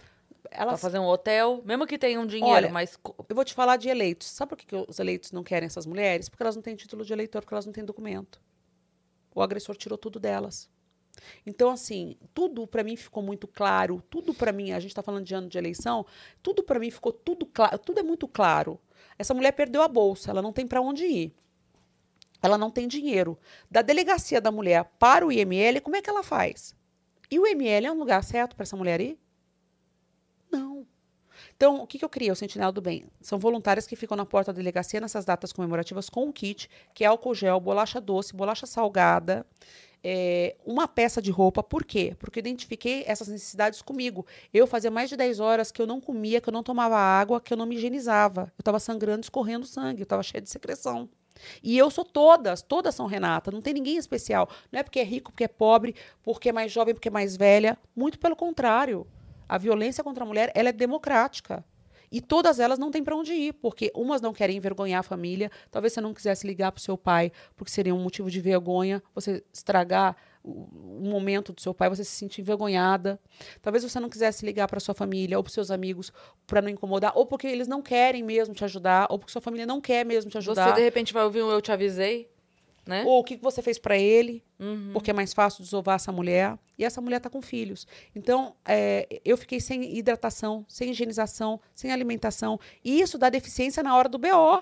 Ela Pra fazer um hotel. Mesmo que tenha um dinheiro, Olha, mas. Eu vou te falar de eleitos. Sabe por que, que os eleitos não querem essas mulheres? Porque elas não têm título de eleitor, porque elas não têm documento. O agressor tirou tudo delas. Então, assim, tudo para mim ficou muito claro. Tudo para mim, a gente está falando de ano de eleição, tudo para mim ficou tudo claro. Tudo é muito claro. Essa mulher perdeu a bolsa, ela não tem para onde ir. Ela não tem dinheiro. Da delegacia da mulher para o IML, como é que ela faz? E o IML é um lugar certo para essa mulher ir? Não. Então, o que, que eu criei? O Sentinela do Bem. São voluntárias que ficam na porta da delegacia nessas datas comemorativas com um kit, que é álcool gel, bolacha doce, bolacha salgada, é, uma peça de roupa. Por quê? Porque eu identifiquei essas necessidades comigo. Eu fazia mais de 10 horas que eu não comia, que eu não tomava água, que eu não me higienizava. Eu estava sangrando, escorrendo sangue, eu estava cheia de secreção. E eu sou todas, todas são Renata, não tem ninguém especial. Não é porque é rico, porque é pobre, porque é mais jovem, porque é mais velha. Muito pelo contrário. A violência contra a mulher, ela é democrática. E todas elas não têm para onde ir, porque umas não querem envergonhar a família. Talvez você não quisesse ligar para o seu pai, porque seria um motivo de vergonha você estragar o, o momento do seu pai, você se sentir envergonhada. Talvez você não quisesse ligar para sua família ou para seus amigos para não incomodar, ou porque eles não querem mesmo te ajudar, ou porque sua família não quer mesmo te ajudar. Você, de repente, vai ouvir um Eu Te Avisei, né? Ou o que você fez para ele, Uhum. porque é mais fácil desovar essa mulher. E essa mulher está com filhos. Então, é, eu fiquei sem hidratação, sem higienização, sem alimentação. E isso dá deficiência na hora do BO.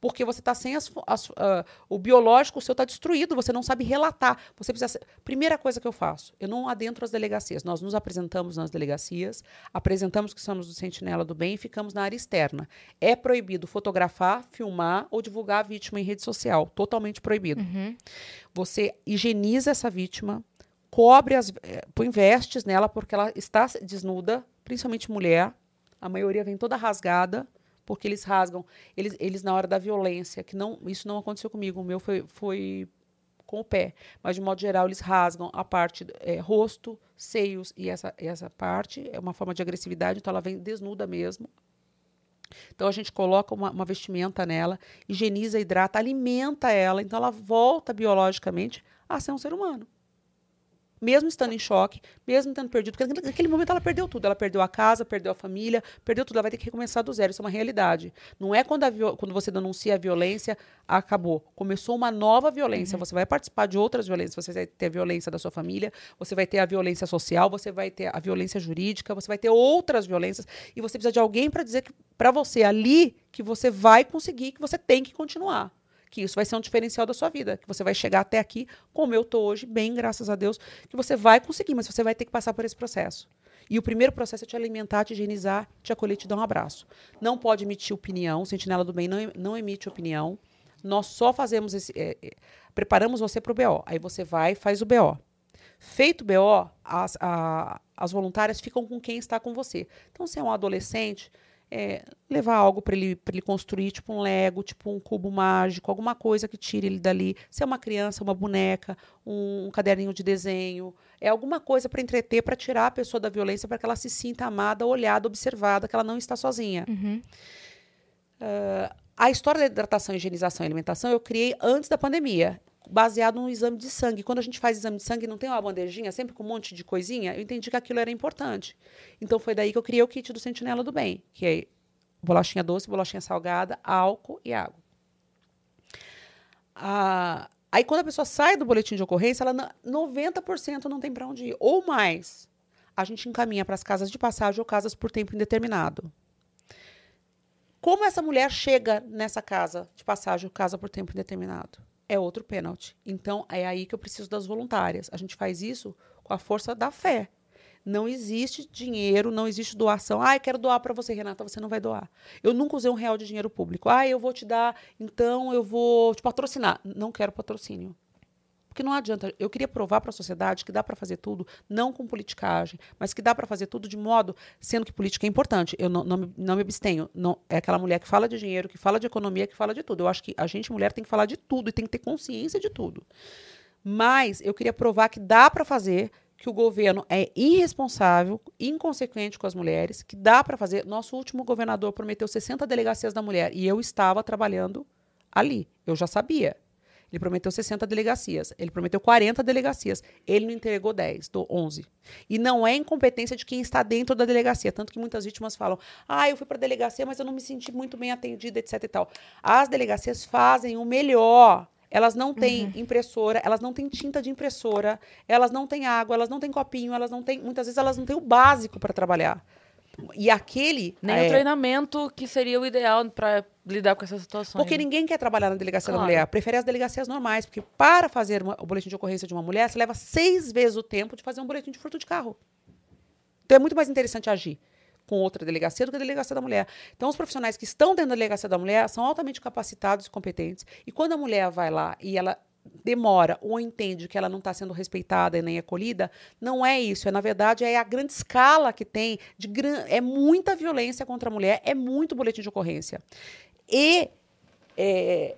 Porque você está sem as, as, uh, o biológico, o seu está destruído, você não sabe relatar. Você precisa. Primeira coisa que eu faço, eu não adentro as delegacias. Nós nos apresentamos nas delegacias, apresentamos que somos do Sentinela do Bem e ficamos na área externa. É proibido fotografar, filmar ou divulgar a vítima em rede social. Totalmente proibido. Uhum. Você higieniza essa vítima, cobre as. Eh, põe vestes nela porque ela está desnuda, principalmente mulher. A maioria vem toda rasgada porque eles rasgam, eles, eles na hora da violência, que não, isso não aconteceu comigo, o meu foi, foi com o pé, mas de modo geral eles rasgam a parte é, rosto, seios e essa, essa parte é uma forma de agressividade, então ela vem desnuda mesmo. Então a gente coloca uma, uma vestimenta nela, higieniza, hidrata, alimenta ela, então ela volta biologicamente a ser um ser humano mesmo estando em choque, mesmo tendo perdido, porque naquele momento ela perdeu tudo. Ela perdeu a casa, perdeu a família, perdeu tudo. Ela vai ter que recomeçar do zero. Isso é uma realidade. Não é quando, quando você denuncia a violência, acabou. Começou uma nova violência. Uhum. Você vai participar de outras violências. Você vai ter a violência da sua família, você vai ter a violência social, você vai ter a violência jurídica, você vai ter outras violências. E você precisa de alguém para dizer para você ali que você vai conseguir, que você tem que continuar que isso vai ser um diferencial da sua vida, que você vai chegar até aqui como eu tô hoje, bem, graças a Deus, que você vai conseguir, mas você vai ter que passar por esse processo. E o primeiro processo é te alimentar, te higienizar, te acolher, te dar um abraço. Não pode emitir opinião, Sentinela do Bem não, não emite opinião. Nós só fazemos esse. É, é, preparamos você para o BO. Aí você vai faz o BO. Feito o BO, as, a, as voluntárias ficam com quem está com você. Então, se é um adolescente, é, levar algo para ele, ele construir, tipo um Lego, tipo um cubo mágico, alguma coisa que tire ele dali. Se é uma criança, uma boneca, um, um caderninho de desenho, é alguma coisa para entreter, para tirar a pessoa da violência, para que ela se sinta amada, olhada, observada, que ela não está sozinha. Uhum. Uh, a história da hidratação, higienização e alimentação eu criei antes da pandemia baseado no exame de sangue. Quando a gente faz exame de sangue, não tem uma bandejinha, sempre com um monte de coisinha, eu entendi que aquilo era importante. Então foi daí que eu criei o kit do Sentinela do Bem, que é bolachinha doce, bolachinha salgada, álcool e água. Ah, aí quando a pessoa sai do boletim de ocorrência, ela 90% não tem para onde ir, ou mais. A gente encaminha para as casas de passagem ou casas por tempo indeterminado. Como essa mulher chega nessa casa de passagem ou casa por tempo indeterminado? É outro pênalti. Então, é aí que eu preciso das voluntárias. A gente faz isso com a força da fé. Não existe dinheiro, não existe doação. Ah, eu quero doar para você, Renata, você não vai doar. Eu nunca usei um real de dinheiro público. Ah, eu vou te dar, então eu vou te patrocinar. Não quero patrocínio. Porque não adianta. Eu queria provar para a sociedade que dá para fazer tudo, não com politicagem, mas que dá para fazer tudo de modo, sendo que política é importante. Eu não, não, me, não me abstenho. Não, é aquela mulher que fala de dinheiro, que fala de economia, que fala de tudo. Eu acho que a gente, mulher, tem que falar de tudo e tem que ter consciência de tudo. Mas eu queria provar que dá para fazer, que o governo é irresponsável, inconsequente com as mulheres, que dá para fazer. Nosso último governador prometeu 60 delegacias da mulher e eu estava trabalhando ali. Eu já sabia. Ele prometeu 60 delegacias. Ele prometeu 40 delegacias. Ele não entregou 10, do 11. E não é incompetência de quem está dentro da delegacia. Tanto que muitas vítimas falam: ah, eu fui para a delegacia, mas eu não me senti muito bem atendida, etc. e tal. As delegacias fazem o melhor. Elas não têm uhum. impressora, elas não têm tinta de impressora, elas não têm água, elas não têm copinho, elas não têm. Muitas vezes elas não têm o básico para trabalhar. E aquele. Nem é, o treinamento que seria o ideal para lidar com essas situações. Porque né? ninguém quer trabalhar na delegacia claro. da mulher. Prefere as delegacias normais. Porque para fazer uma, o boletim de ocorrência de uma mulher, você leva seis vezes o tempo de fazer um boletim de furto de carro. Então é muito mais interessante agir com outra delegacia do que a delegacia da mulher. Então, os profissionais que estão dentro da delegacia da mulher são altamente capacitados e competentes. E quando a mulher vai lá e ela demora ou entende que ela não está sendo respeitada e nem acolhida, não é isso. É, na verdade, é a grande escala que tem. De gran... É muita violência contra a mulher, é muito boletim de ocorrência. E é,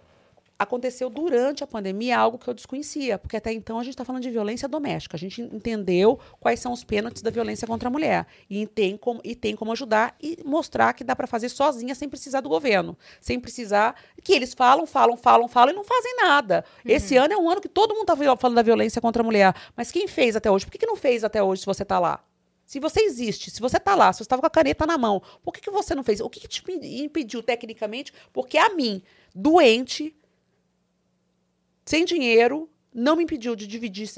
aconteceu durante a pandemia algo que eu desconhecia, porque até então a gente está falando de violência doméstica. A gente entendeu quais são os pênaltis da violência contra a mulher e tem como, e tem como ajudar e mostrar que dá para fazer sozinha sem precisar do governo, sem precisar que eles falam, falam, falam, falam e não fazem nada. Uhum. Esse ano é um ano que todo mundo está falando da violência contra a mulher, mas quem fez até hoje? Por que, que não fez até hoje se você está lá? Se você existe, se você está lá, se você estava com a caneta na mão, por que, que você não fez? O que, que te impediu tecnicamente? Porque a mim, doente, sem dinheiro, não me impediu de dividir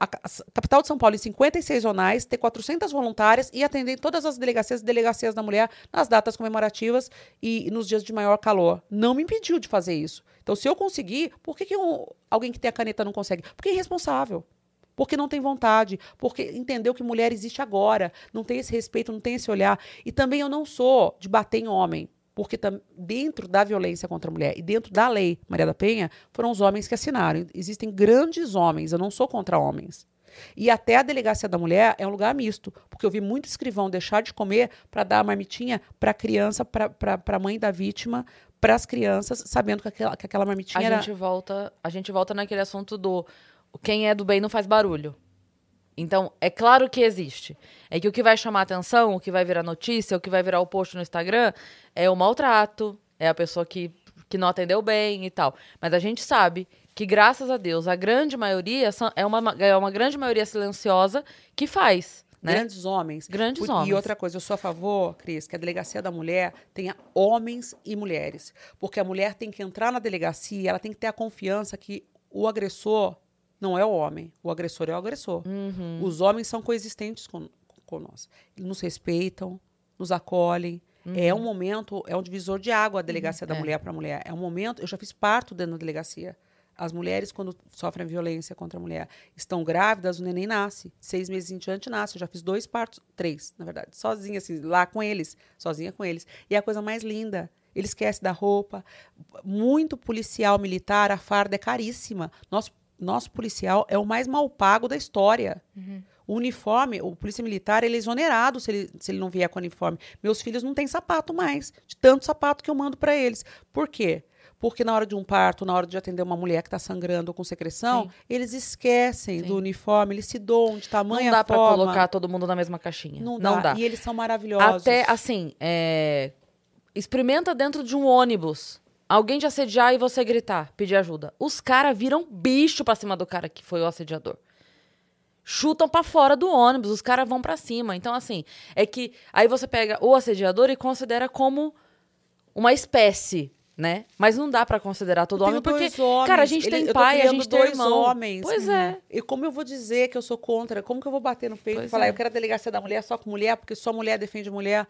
a ca- a capital de São Paulo em 56 zonais, ter 400 voluntárias e atender todas as delegacias e delegacias da mulher nas datas comemorativas e nos dias de maior calor. Não me impediu de fazer isso. Então, se eu conseguir, por que, que um- alguém que tem a caneta não consegue? Porque é irresponsável. Porque não tem vontade, porque entendeu que mulher existe agora, não tem esse respeito, não tem esse olhar. E também eu não sou de bater em homem, porque dentro da violência contra a mulher e dentro da lei Maria da Penha, foram os homens que assinaram. Existem grandes homens, eu não sou contra homens. E até a delegacia da mulher é um lugar misto, porque eu vi muito escrivão deixar de comer para dar a marmitinha para a criança, para a mãe da vítima, para as crianças, sabendo que aquela, que aquela marmitinha A era. gente volta, a gente volta naquele assunto do quem é do bem não faz barulho. Então, é claro que existe. É que o que vai chamar atenção, o que vai virar notícia, o que vai virar o post no Instagram é o maltrato, é a pessoa que, que não atendeu bem e tal. Mas a gente sabe que, graças a Deus, a grande maioria é uma, é uma grande maioria silenciosa que faz, né? Grandes homens. Grandes Por- homens. E outra coisa, eu sou a favor, Cris, que a delegacia da mulher tenha homens e mulheres. Porque a mulher tem que entrar na delegacia, ela tem que ter a confiança que o agressor não é o homem, o agressor é o agressor. Uhum. Os homens são coexistentes com, com nós. Eles nos respeitam, nos acolhem. É um momento, é um divisor de água a delegacia da Uhum. É. mulher para a mulher. É um momento, eu já fiz parto dentro da delegacia. As mulheres, quando sofrem violência contra a mulher, estão grávidas, o neném nasce. Seis meses em diante nasce. Eu já fiz dois partos, três, na verdade, sozinha, assim, lá com eles, sozinha com eles. E é a coisa mais linda. Ele esquece da roupa. Muito policial militar, a farda é caríssima. Nosso, nosso policial é o mais mal pago da história. O uniforme, o polícia militar, ele é exonerado se ele, se ele não vier com uniforme. Meus filhos não têm sapato mais, de tanto sapato que eu mando para eles. Por quê? Porque na hora de um parto, na hora de atender uma mulher que está sangrando ou com secreção, Sim. eles esquecem Sim. do uniforme, eles se doam de tamanha Não dá pra forma. colocar todo mundo na mesma caixinha. Não, Não, dá. dá. E eles são maravilhosos. Até, assim, é, experimenta dentro de um ônibus. Alguém te assediar e você gritar, pedir ajuda. Os caras viram bicho pra cima do cara que foi o assediador. Chutam pra fora do ônibus, os caras vão pra cima. Então, assim, é que aí você pega o assediador e considera como uma espécie, né? Mas não dá pra considerar todo homem, porque, homens, cara, a gente ele- tem pai, a gente tem irmão. homens. Pois é. E como eu vou dizer que eu sou contra? Como que eu vou bater no peito e Pois falar, é. eu quero a delegacia da mulher só com mulher, porque só mulher defende mulher?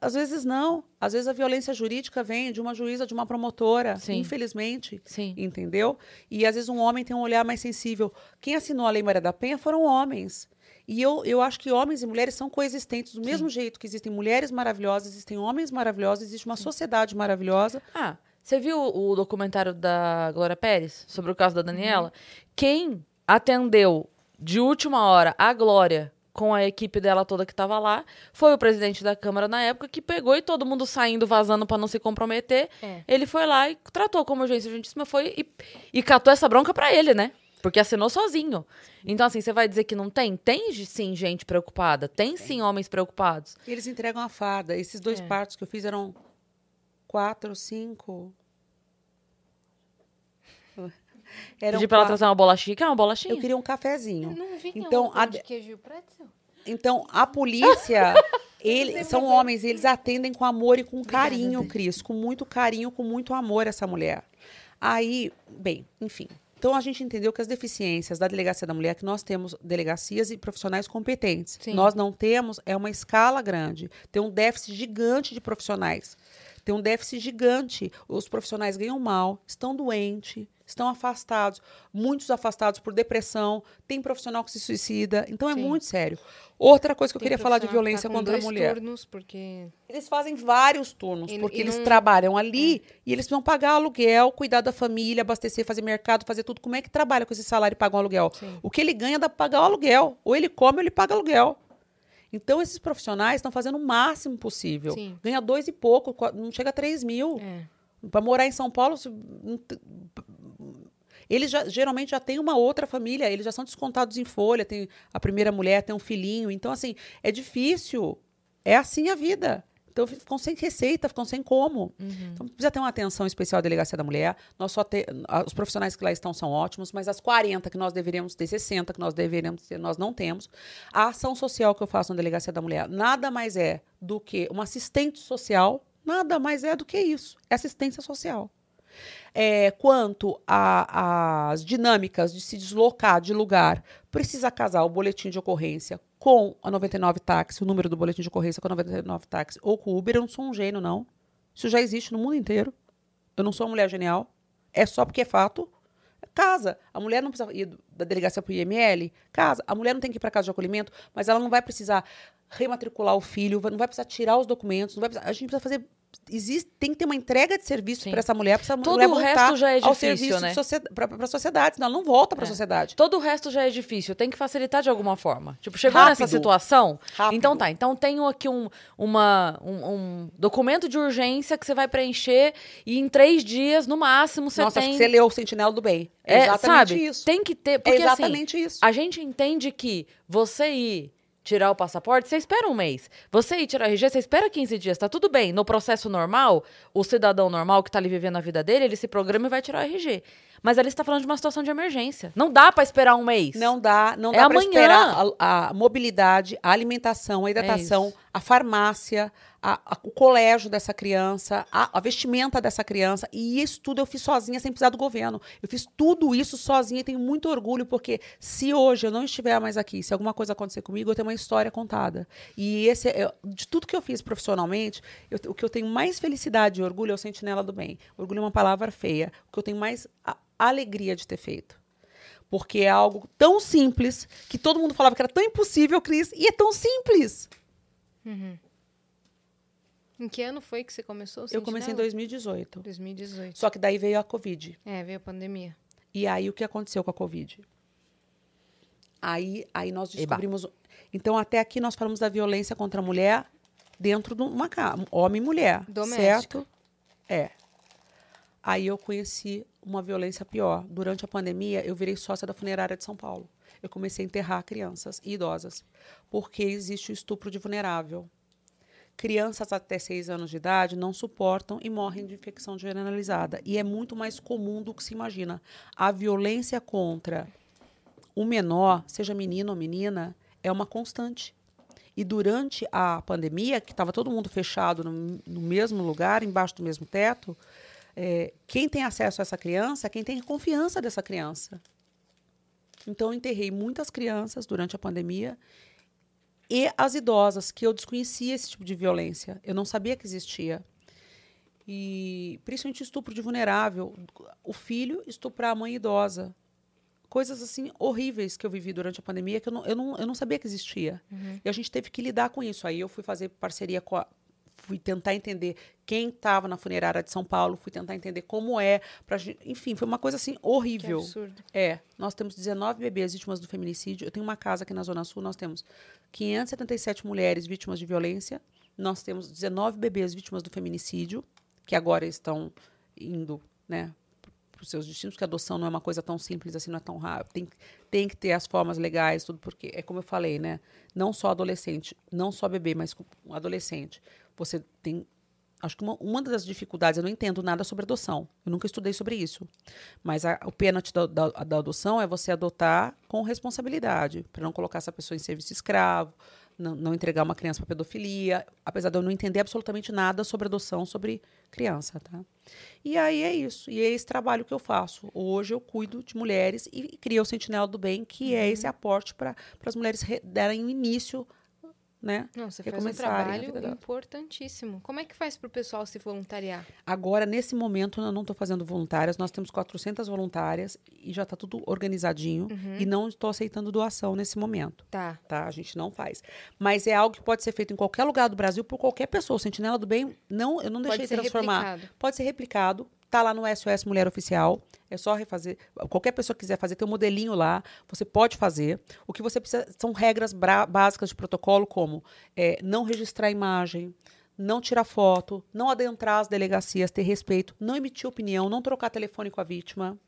Às vezes não. Às vezes a violência jurídica vem de uma juíza, de uma promotora, Sim. infelizmente. Sim. Entendeu? E às vezes um homem tem um olhar mais sensível. Quem assinou a Lei Maria da Penha foram homens. E eu, eu acho que homens e mulheres são coexistentes. Do mesmo jeito que existem mulheres maravilhosas, existem homens maravilhosos, existe uma sociedade maravilhosa. Ah, você viu o documentário da Glória Pérez sobre o caso da Daniela? Quem atendeu de última hora a Glória com a equipe dela toda que estava lá foi o presidente da Câmara na época que pegou e todo mundo saindo, vazando para não se comprometer. É. Ele foi lá e tratou como urgência urgentíssima foi e, e catou essa bronca para ele, né? Porque assinou sozinho. Então, assim, você vai dizer que não tem? Tem sim gente preocupada. Tem, sim homens preocupados. E eles entregam a farda. Esses dois É. partos que eu fiz eram quatro, cinco. Eram Pedi pra ela trazer uma bolachinha. Quer uma bolachinha? Eu queria um cafezinho. Eu não vi Então, a de queijo e pretzel. Então, a polícia, <laughs> eles são homens, eles atendem com amor e com carinho, Cris, com muito carinho, com muito amor essa mulher. Aí, bem, enfim. Então a gente entendeu que as deficiências da delegacia da mulher, que nós temos delegacias e profissionais competentes. Sim. Nós não temos, é uma escala grande. Tem um déficit gigante de profissionais. Tem um déficit gigante. Os profissionais ganham mal, estão doentes, estão afastados, muitos afastados por depressão, tem profissional que se suicida. Então é Sim. muito sério. Outra coisa que eu Tem queria falar de que violência tá contra a mulher. turnos, porque... Eles fazem vários turnos, E- porque e eles não- É. trabalham ali e eles precisam pagar aluguel, cuidar da família, abastecer, fazer mercado, fazer tudo. Como é que trabalha com esse salário e paga um aluguel? Sim. O que ele ganha dá pra pagar o aluguel. Ou ele come ou ele paga aluguel. Então, esses profissionais estão fazendo o máximo possível. Sim. Ganha dois e pouco, não chega a três mil. É. Para morar em São Paulo, eles já, geralmente já têm uma outra família, eles já são descontados em folha, tem a primeira mulher tem um filhinho. Então, assim, é difícil. É assim a vida. Então, ficam sem receita, ficam sem como. Então, precisa ter uma atenção especial à delegacia da mulher. Nós só te- os profissionais que lá estão são ótimos, mas as 40 que nós deveríamos ter, 60 que nós deveríamos ter, nós não temos. A ação social que eu faço na delegacia da mulher nada mais é do que uma assistente social, nada mais é do que isso. É assistência social. É, quanto às dinâmicas de se deslocar de lugar, precisa casar o boletim de ocorrência com a 99 táxi, o número do boletim de ocorrência com a 99 táxi ou com o Uber. Eu não sou um gênio, não. Isso já existe no mundo inteiro. Eu não sou uma mulher genial. É só porque é fato. Casa. A mulher não precisa ir da delegacia para o IML. Casa. A mulher não tem que ir para casa de acolhimento, mas ela não vai precisar rematricular o filho, não vai precisar tirar os documentos, não vai precisar, a gente precisa fazer existe, tem que ter uma entrega de serviço para essa mulher, para essa Todo mulher o voltar resto já é ao difícil, serviço né? para a sociedade, senão ela não volta para a É. sociedade. Todo o resto já é difícil, tem que facilitar de alguma forma. Tipo, chegou Rápido. nessa situação? Rápido. Então tá, então tenho aqui um, uma, um, um documento de urgência que você vai preencher e em três dias, no máximo, você Nossa, tem... acho que você leu o Sentinela do Bem. É É, exatamente sabe? isso. Tem que ter, É porque assim, exatamente isso. a gente entende que você ir tirar o passaporte, você espera um mês. Você ir tirar RG, você espera 15 dias, tá tudo bem. No processo normal, o cidadão normal que tá ali vivendo a vida dele, ele se programa e vai tirar o RG. Mas ali você tá falando de uma situação de emergência. Não dá pra esperar um mês. Não dá, não É dá para esperar a, a mobilidade, a alimentação, a hidratação, É a farmácia, a- a- o colégio dessa criança, a, a vestimenta dessa criança. E isso tudo eu fiz sozinha, sem precisar do governo. Eu fiz tudo isso sozinha e tenho muito orgulho, porque se hoje eu não estiver mais aqui, se alguma coisa acontecer comigo, eu tenho uma história contada. E esse é, de tudo que eu fiz profissionalmente, eu- o que eu tenho mais felicidade e orgulho é o sentinela do bem. Orgulho é uma palavra feia. O que eu tenho mais a- alegria de ter feito. Porque é algo tão simples que todo mundo falava que era tão impossível, Cris, e é tão simples. Em que ano foi que você começou? o Eu comecei em Sentinela? 2018. 2018. Só que daí veio a Covid. É, veio a pandemia. E aí o que aconteceu com a Covid? Aí, aí nós Eba. descobrimos. Então, até aqui nós falamos da violência contra a mulher dentro de uma casa, homem e mulher. Doméstica. Certo? É. Aí eu conheci uma violência pior. Durante a pandemia, eu virei sócia da funerária de São Paulo. Eu comecei a enterrar crianças e idosas, porque existe o estupro de vulnerável. Crianças até 6 anos de idade não suportam e morrem de infecção generalizada. E é muito mais comum do que se imagina. A violência contra o menor, seja menino ou menina, é uma constante. E durante a pandemia, que estava todo mundo fechado no, no mesmo lugar, embaixo do mesmo teto, é, quem tem acesso a essa criança é quem tem confiança dessa criança. Então, eu enterrei muitas crianças durante a pandemia e as idosas, que eu desconhecia esse tipo de violência. Eu não sabia que existia. E principalmente estupro de vulnerável. O filho estuprar a mãe idosa. Coisas assim horríveis que eu vivi durante a pandemia que eu não, eu não, eu não sabia que existia. E a gente teve que lidar com isso. Aí eu fui fazer parceria com a. Fui tentar entender quem estava na funerária de São Paulo, fui tentar entender como é. Pra, gente- enfim, foi uma coisa assim Que horrível. absurdo. É, nós temos 19 bebês vítimas do feminicídio. Eu tenho uma casa aqui na Zona Sul, nós temos 577 mulheres vítimas de violência. Nós temos 19 bebês vítimas do feminicídio, que agora estão indo, né, para os seus destinos, porque a adoção não é uma coisa tão simples assim, não é tão rápido. Tem, tem que ter as formas legais, tudo, porque é como eu falei, né? Não só adolescente, não só bebê, mas adolescente. Você tem. Acho que uma, uma das dificuldades, eu não entendo nada sobre adoção. Eu nunca estudei sobre isso. Mas a- o pênalti da, da, da adoção é você adotar com responsabilidade, para não colocar essa pessoa em serviço escravo, não, não entregar uma criança para pedofilia, apesar de eu não entender absolutamente nada sobre adoção, sobre criança, tá? E aí é isso. E é esse trabalho que eu faço. Hoje eu cuido de mulheres e, e crio o Sentinela do Bem, que é esse aporte para as mulheres re- darem o início, né? Não, você faz um trabalho importantíssimo. Como é que faz pro pessoal se voluntariar? Agora, nesse momento, eu não estou fazendo voluntárias. Nós temos 400 voluntárias e já está tudo organizadinho. E não estou aceitando doação nesse momento. Tá. Tá? A gente não faz. Mas é algo que pode ser feito em qualquer lugar do Brasil por qualquer pessoa. O Sentinela do Bem, não, eu não deixei Pode ser transformar. replicado. Pode ser replicado. Tá lá no SOS Mulher Oficial. É só refazer. Qualquer pessoa que quiser fazer, tem um modelinho lá. Você pode fazer. O que você precisa são regras básicas de protocolo, como é, não registrar imagem, não tirar foto, não adentrar as delegacias, ter respeito, não emitir opinião, não trocar telefone com a vítima.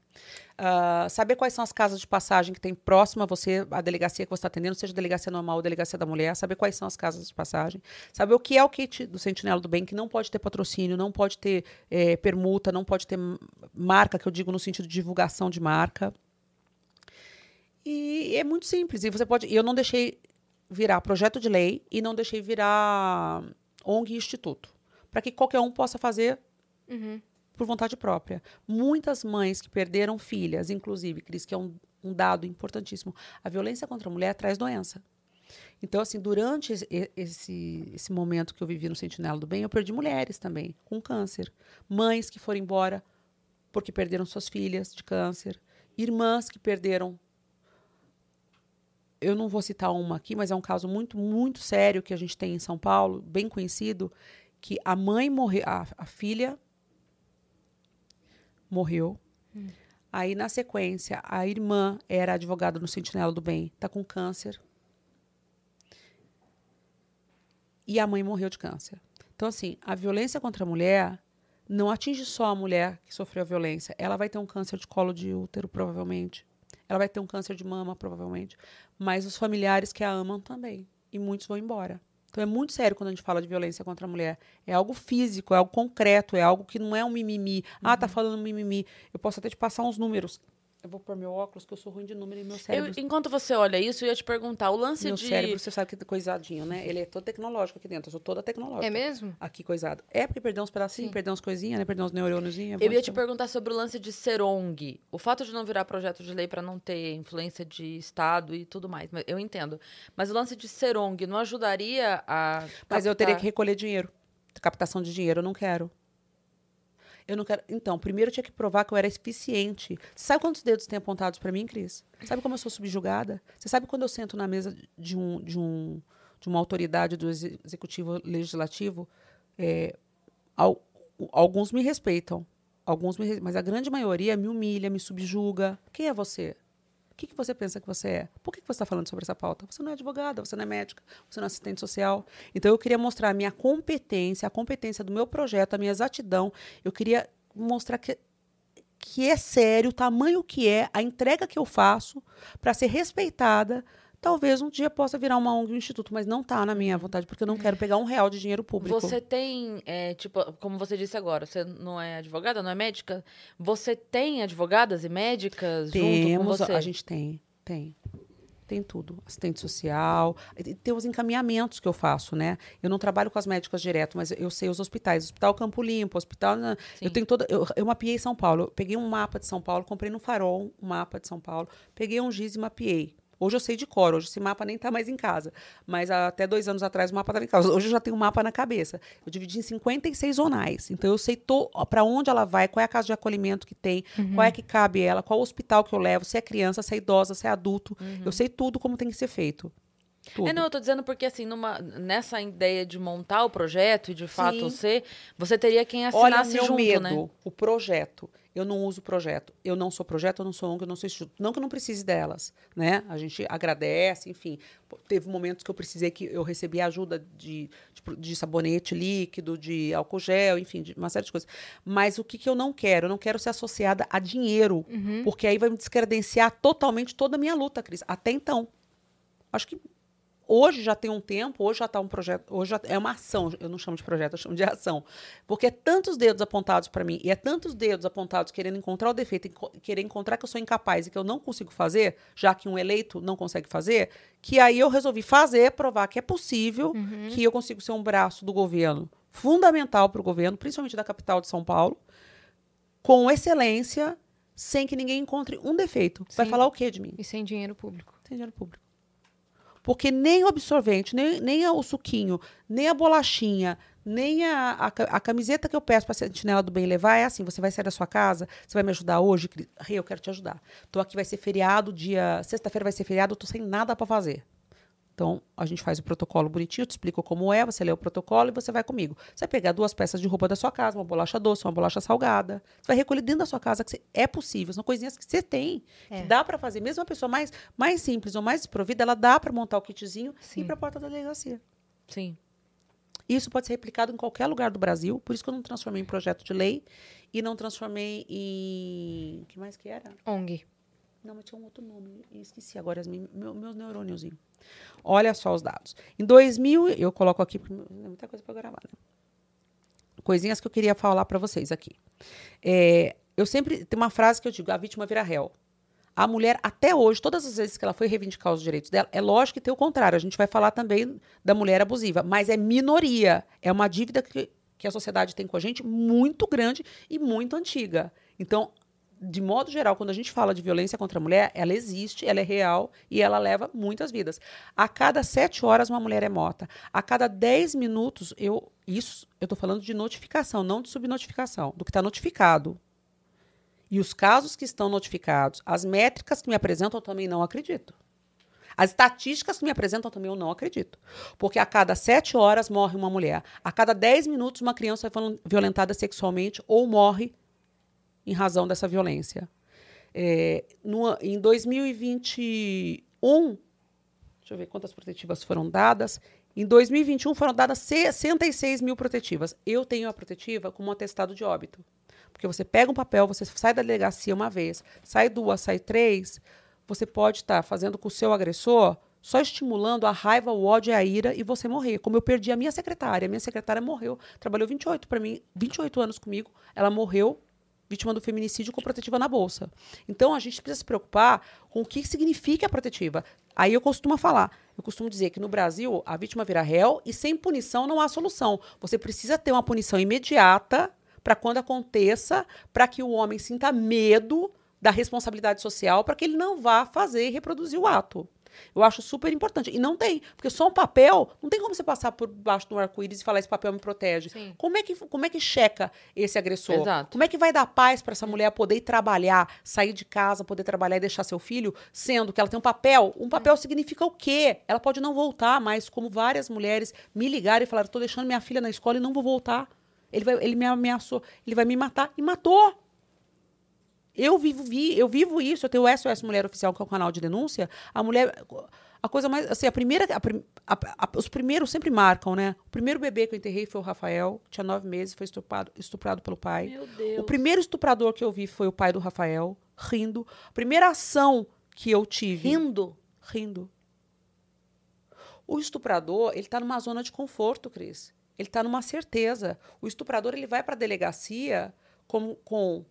Ah, saber quais são as casas de passagem que tem próximo a você, a delegacia que você está atendendo, seja delegacia normal ou delegacia da mulher, saber quais são as casas de passagem, saber o que é o kit do Sentinela do Bem, que não pode ter patrocínio, não pode ter eh, permuta, não pode ter marca, que eu digo no sentido de divulgação de marca. E é muito simples. E você pode. Eu não deixei virar projeto de lei e não deixei virar ONG instituto. Para que qualquer um possa fazer por vontade própria. Muitas mães que perderam filhas, inclusive, Cris, que é um, um dado importantíssimo, a violência contra a mulher traz doença. Então, assim, durante esse, esse, momento que eu vivi no Sentinela do Bem, eu perdi mulheres também, com câncer. Mães que foram embora porque perderam suas filhas de câncer. Irmãs que perderam. Eu não vou citar uma aqui, mas é um caso muito, muito sério que a gente tem em São Paulo, bem conhecido, que a mãe morreu, a, a filha morreu. Hum. Aí, na sequência, a irmã era advogada no Sentinela do Bem, está com câncer. E a mãe morreu de câncer. Então, assim, a violência contra a mulher não atinge só a mulher que sofreu a violência. Ela vai ter um câncer de colo de útero, provavelmente. Ela vai ter um câncer de mama, provavelmente. Mas os familiares que a amam também. E muitos vão embora. Então é muito sério quando a gente fala de violência contra a mulher. É algo físico, é algo concreto, é algo que não é um mimimi. Uhum. Ah, tá uhum. falando mimimi. Eu posso até te passar uns números. Eu vou pôr meu óculos, que eu sou ruim de número e meu cérebro. Eu, enquanto você olha isso, eu ia te perguntar: o lance meu de. Meu cérebro, você sabe que é coisadinho, né? Ele é todo tecnológico aqui dentro. Eu sou toda tecnológica. É mesmo? Aqui, coisado. É porque perdeu uns pedacinhos, perdeu umas coisinhas, né? Perdeu uns neurônios. É eu ia te perguntar sobre o lance de ser ONG. O fato de não virar projeto de lei para não ter influência de Estado e tudo mais. Eu entendo. Mas o lance de ser ONG não ajudaria a. Captar... Mas eu teria que recolher dinheiro. Captação de dinheiro, eu não quero. Eu não quero. Então, primeiro eu tinha que provar que eu era eficiente. Você sabe quantos dedos tem apontados para mim, Cris? Sabe como eu sou subjugada? Você sabe quando eu sento na mesa de um, de um de uma autoridade do executivo legislativo, é, al, alguns me respeitam, alguns me, mas a grande maioria me humilha, me subjuga. Quem é você? Que, que você pensa que você é? Por que, que você está falando sobre essa pauta? Você não é advogada, você não é médica, você não é assistente social. Então, eu queria mostrar a minha competência, a competência do meu projeto, a minha exatidão. Eu queria mostrar que, que é sério, o tamanho que é, a entrega que eu faço para ser respeitada Talvez um dia possa virar uma ONG, um instituto, mas não está na minha vontade, porque eu não quero pegar um real de dinheiro público. Você tem, é, tipo, como você disse agora, você não é advogada, não é médica? Você tem advogadas e médicas Temos, junto com você? A gente tem, tem. Tem tudo. Assistente social. Tem os encaminhamentos que eu faço, né? Eu não trabalho com as médicas direto, mas eu sei os hospitais. Hospital Campo Limpo, hospital. Sim. Eu tenho toda. Eu, eu mapeei São Paulo. Eu peguei um mapa de São Paulo, comprei no Farol um mapa de São Paulo. Peguei um giz e mapeei. Hoje eu sei de cor, hoje esse mapa nem está mais em casa. Mas até dois anos atrás o mapa estava em casa. Hoje eu já tenho um mapa na cabeça. Eu dividi em 56 zonais. Então eu sei para onde ela vai, qual é a casa de acolhimento que tem, uhum. qual é que cabe ela, qual o hospital que eu levo, se é criança, se é idosa, se é adulto. Uhum. Eu sei tudo como tem que ser feito. Tudo. É, não, eu tô dizendo porque, assim, numa, nessa ideia de montar o projeto e de fato Sim. ser, você teria quem assinasse Olha o meu junto, medo, né? o projeto. Eu não uso projeto. Eu não sou projeto, eu não sou ONG, eu não sou instituto. Não que eu não precise delas, né? A gente agradece, enfim. Teve momentos que eu precisei que eu recebi ajuda de, de, de sabonete líquido, de álcool gel, enfim, de uma série de coisas. Mas o que, que eu não quero? Eu não quero ser associada a dinheiro, uhum. porque aí vai me descredenciar totalmente toda a minha luta, Cris. Até então. Acho que Hoje já tem um tempo, hoje já está um projeto, hoje é uma ação, eu não chamo de projeto, eu chamo de ação. Porque é tantos dedos apontados para mim, e é tantos dedos apontados querendo encontrar o defeito, querer encontrar que eu sou incapaz e que eu não consigo fazer, já que um eleito não consegue fazer, que aí eu resolvi fazer, provar que é possível, uhum. que eu consigo ser um braço do governo fundamental para o governo, principalmente da capital de São Paulo, com excelência, sem que ninguém encontre um defeito. Sim. Vai falar o quê de mim? E sem dinheiro público. Sem dinheiro público. Porque nem o absorvente, nem, nem o suquinho, nem a bolachinha, nem a, a, a camiseta que eu peço para a sentinela do bem levar é assim: você vai sair da sua casa, você vai me ajudar hoje? Rei, eu quero te ajudar. Tô aqui, vai ser feriado, dia. Sexta-feira vai ser feriado, eu tô sem nada para fazer. Então, a gente faz o protocolo bonitinho, eu te explico como é, você lê o protocolo e você vai comigo. Você vai pegar duas peças de roupa da sua casa, uma bolacha doce, uma bolacha salgada. Você vai recolher dentro da sua casa, que você, é possível. São coisinhas que você tem, é. que dá para fazer. Mesmo uma pessoa mais, mais simples ou mais desprovida, ela dá para montar o kitzinho Sim. e ir para a porta da delegacia. Sim. Isso pode ser replicado em qualquer lugar do Brasil, por isso que eu não transformei em projeto de lei e não transformei em. O que mais que era? ONG. Não, mas tinha um outro nome, esqueci agora, meu, meus neurônios. Olha só os dados. Em 2000, eu coloco aqui, porque é muita coisa para gravar, né? Coisinhas que eu queria falar para vocês aqui. É, eu sempre, tem uma frase que eu digo, a vítima vira réu. A mulher, até hoje, todas as vezes que ela foi reivindicar os direitos dela, é lógico que tem o contrário. A gente vai falar também da mulher abusiva, mas é minoria. É uma dívida que que a sociedade tem com a gente muito grande e muito antiga. Então, de modo geral, quando a gente fala de violência contra a mulher, ela existe, ela é real e ela leva muitas vidas. A cada sete horas, uma mulher é morta. A cada dez minutos, eu. Isso eu estou falando de notificação, não de subnotificação, do que está notificado. E os casos que estão notificados, as métricas que me apresentam, eu também não acredito. As estatísticas que me apresentam também eu não acredito. Porque a cada sete horas morre uma mulher. A cada dez minutos, uma criança é violentada sexualmente ou morre em razão dessa violência. É, no, em 2021, deixa eu ver quantas protetivas foram dadas. Em 2021 foram dadas 66 mil protetivas. Eu tenho a protetiva como um atestado de óbito. Porque você pega um papel, você sai da delegacia uma vez, sai duas, sai três, você pode estar tá fazendo com o seu agressor só estimulando a raiva, o ódio e a ira e você morrer. Como eu perdi a minha secretária, a minha secretária morreu, trabalhou 28 para mim, 28 anos comigo, ela morreu vítima do feminicídio com protetiva na bolsa. Então a gente precisa se preocupar com o que significa a protetiva. Aí eu costumo falar, eu costumo dizer que no Brasil a vítima vira réu e sem punição não há solução. Você precisa ter uma punição imediata para quando aconteça, para que o homem sinta medo da responsabilidade social, para que ele não vá fazer e reproduzir o ato. Eu acho super importante. E não tem, porque só um papel, não tem como você passar por baixo do arco-íris e falar esse papel me protege. Como é que como é que checa esse agressor? Exato. Como é que vai dar paz para essa mulher poder trabalhar, sair de casa, poder trabalhar e deixar seu filho, sendo que ela tem um papel? Um papel hum. significa o quê? Ela pode não voltar, mas como várias mulheres me ligaram e falaram: "Estou deixando minha filha na escola e não vou voltar". Ele vai, ele me ameaçou, ele vai me matar e matou. Eu vivo, vi, eu vivo isso, eu tenho o SOS Mulher Oficial, que é o canal de denúncia. A mulher. A coisa mais. Assim, a primeira. A, a, a, os primeiros sempre marcam, né? O primeiro bebê que eu enterrei foi o Rafael, tinha nove meses, foi estuprado, estuprado pelo pai. Meu Deus. O primeiro estuprador que eu vi foi o pai do Rafael, rindo. A primeira ação que eu tive. Rindo? Rindo. O estuprador, ele tá numa zona de conforto, Cris. Ele tá numa certeza. O estuprador, ele vai para a delegacia com, com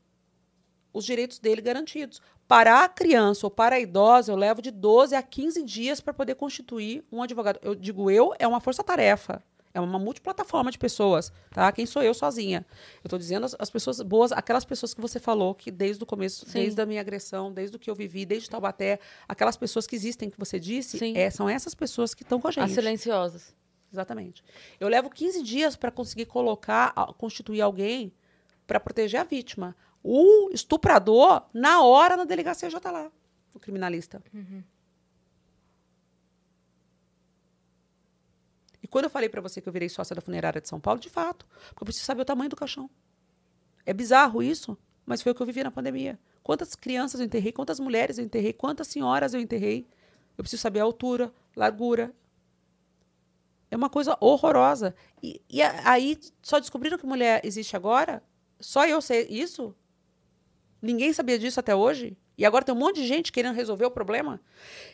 os direitos dele garantidos. Para a criança ou para a idosa, eu levo de 12 a 15 dias para poder constituir um advogado. Eu digo eu, é uma força-tarefa. É uma multiplataforma de pessoas, tá? Quem sou eu sozinha? Eu estou dizendo as, as, pessoas boas, aquelas pessoas que você falou que desde o começo, Sim. desde a minha agressão, desde o que eu vivi, desde Taubaté, aquelas pessoas que existem que você disse, é, são essas pessoas que estão com a gente. As silenciosas. Exatamente. Eu levo 15 dias para conseguir colocar, constituir alguém para proteger a vítima. O estuprador, na hora, na delegacia já está lá, o criminalista. Uhum. E quando eu falei para você que eu virei sócia da funerária de São Paulo, de fato, porque eu preciso saber o tamanho do caixão. É bizarro isso, mas foi o que eu vivi na pandemia. Quantas crianças eu enterrei, quantas mulheres eu enterrei, quantas senhoras eu enterrei. Eu preciso saber a altura, largura. É uma coisa horrorosa. E, e aí só descobriram que mulher existe agora? Só eu sei isso? Ninguém sabia disso até hoje? E agora tem um monte de gente querendo resolver o problema?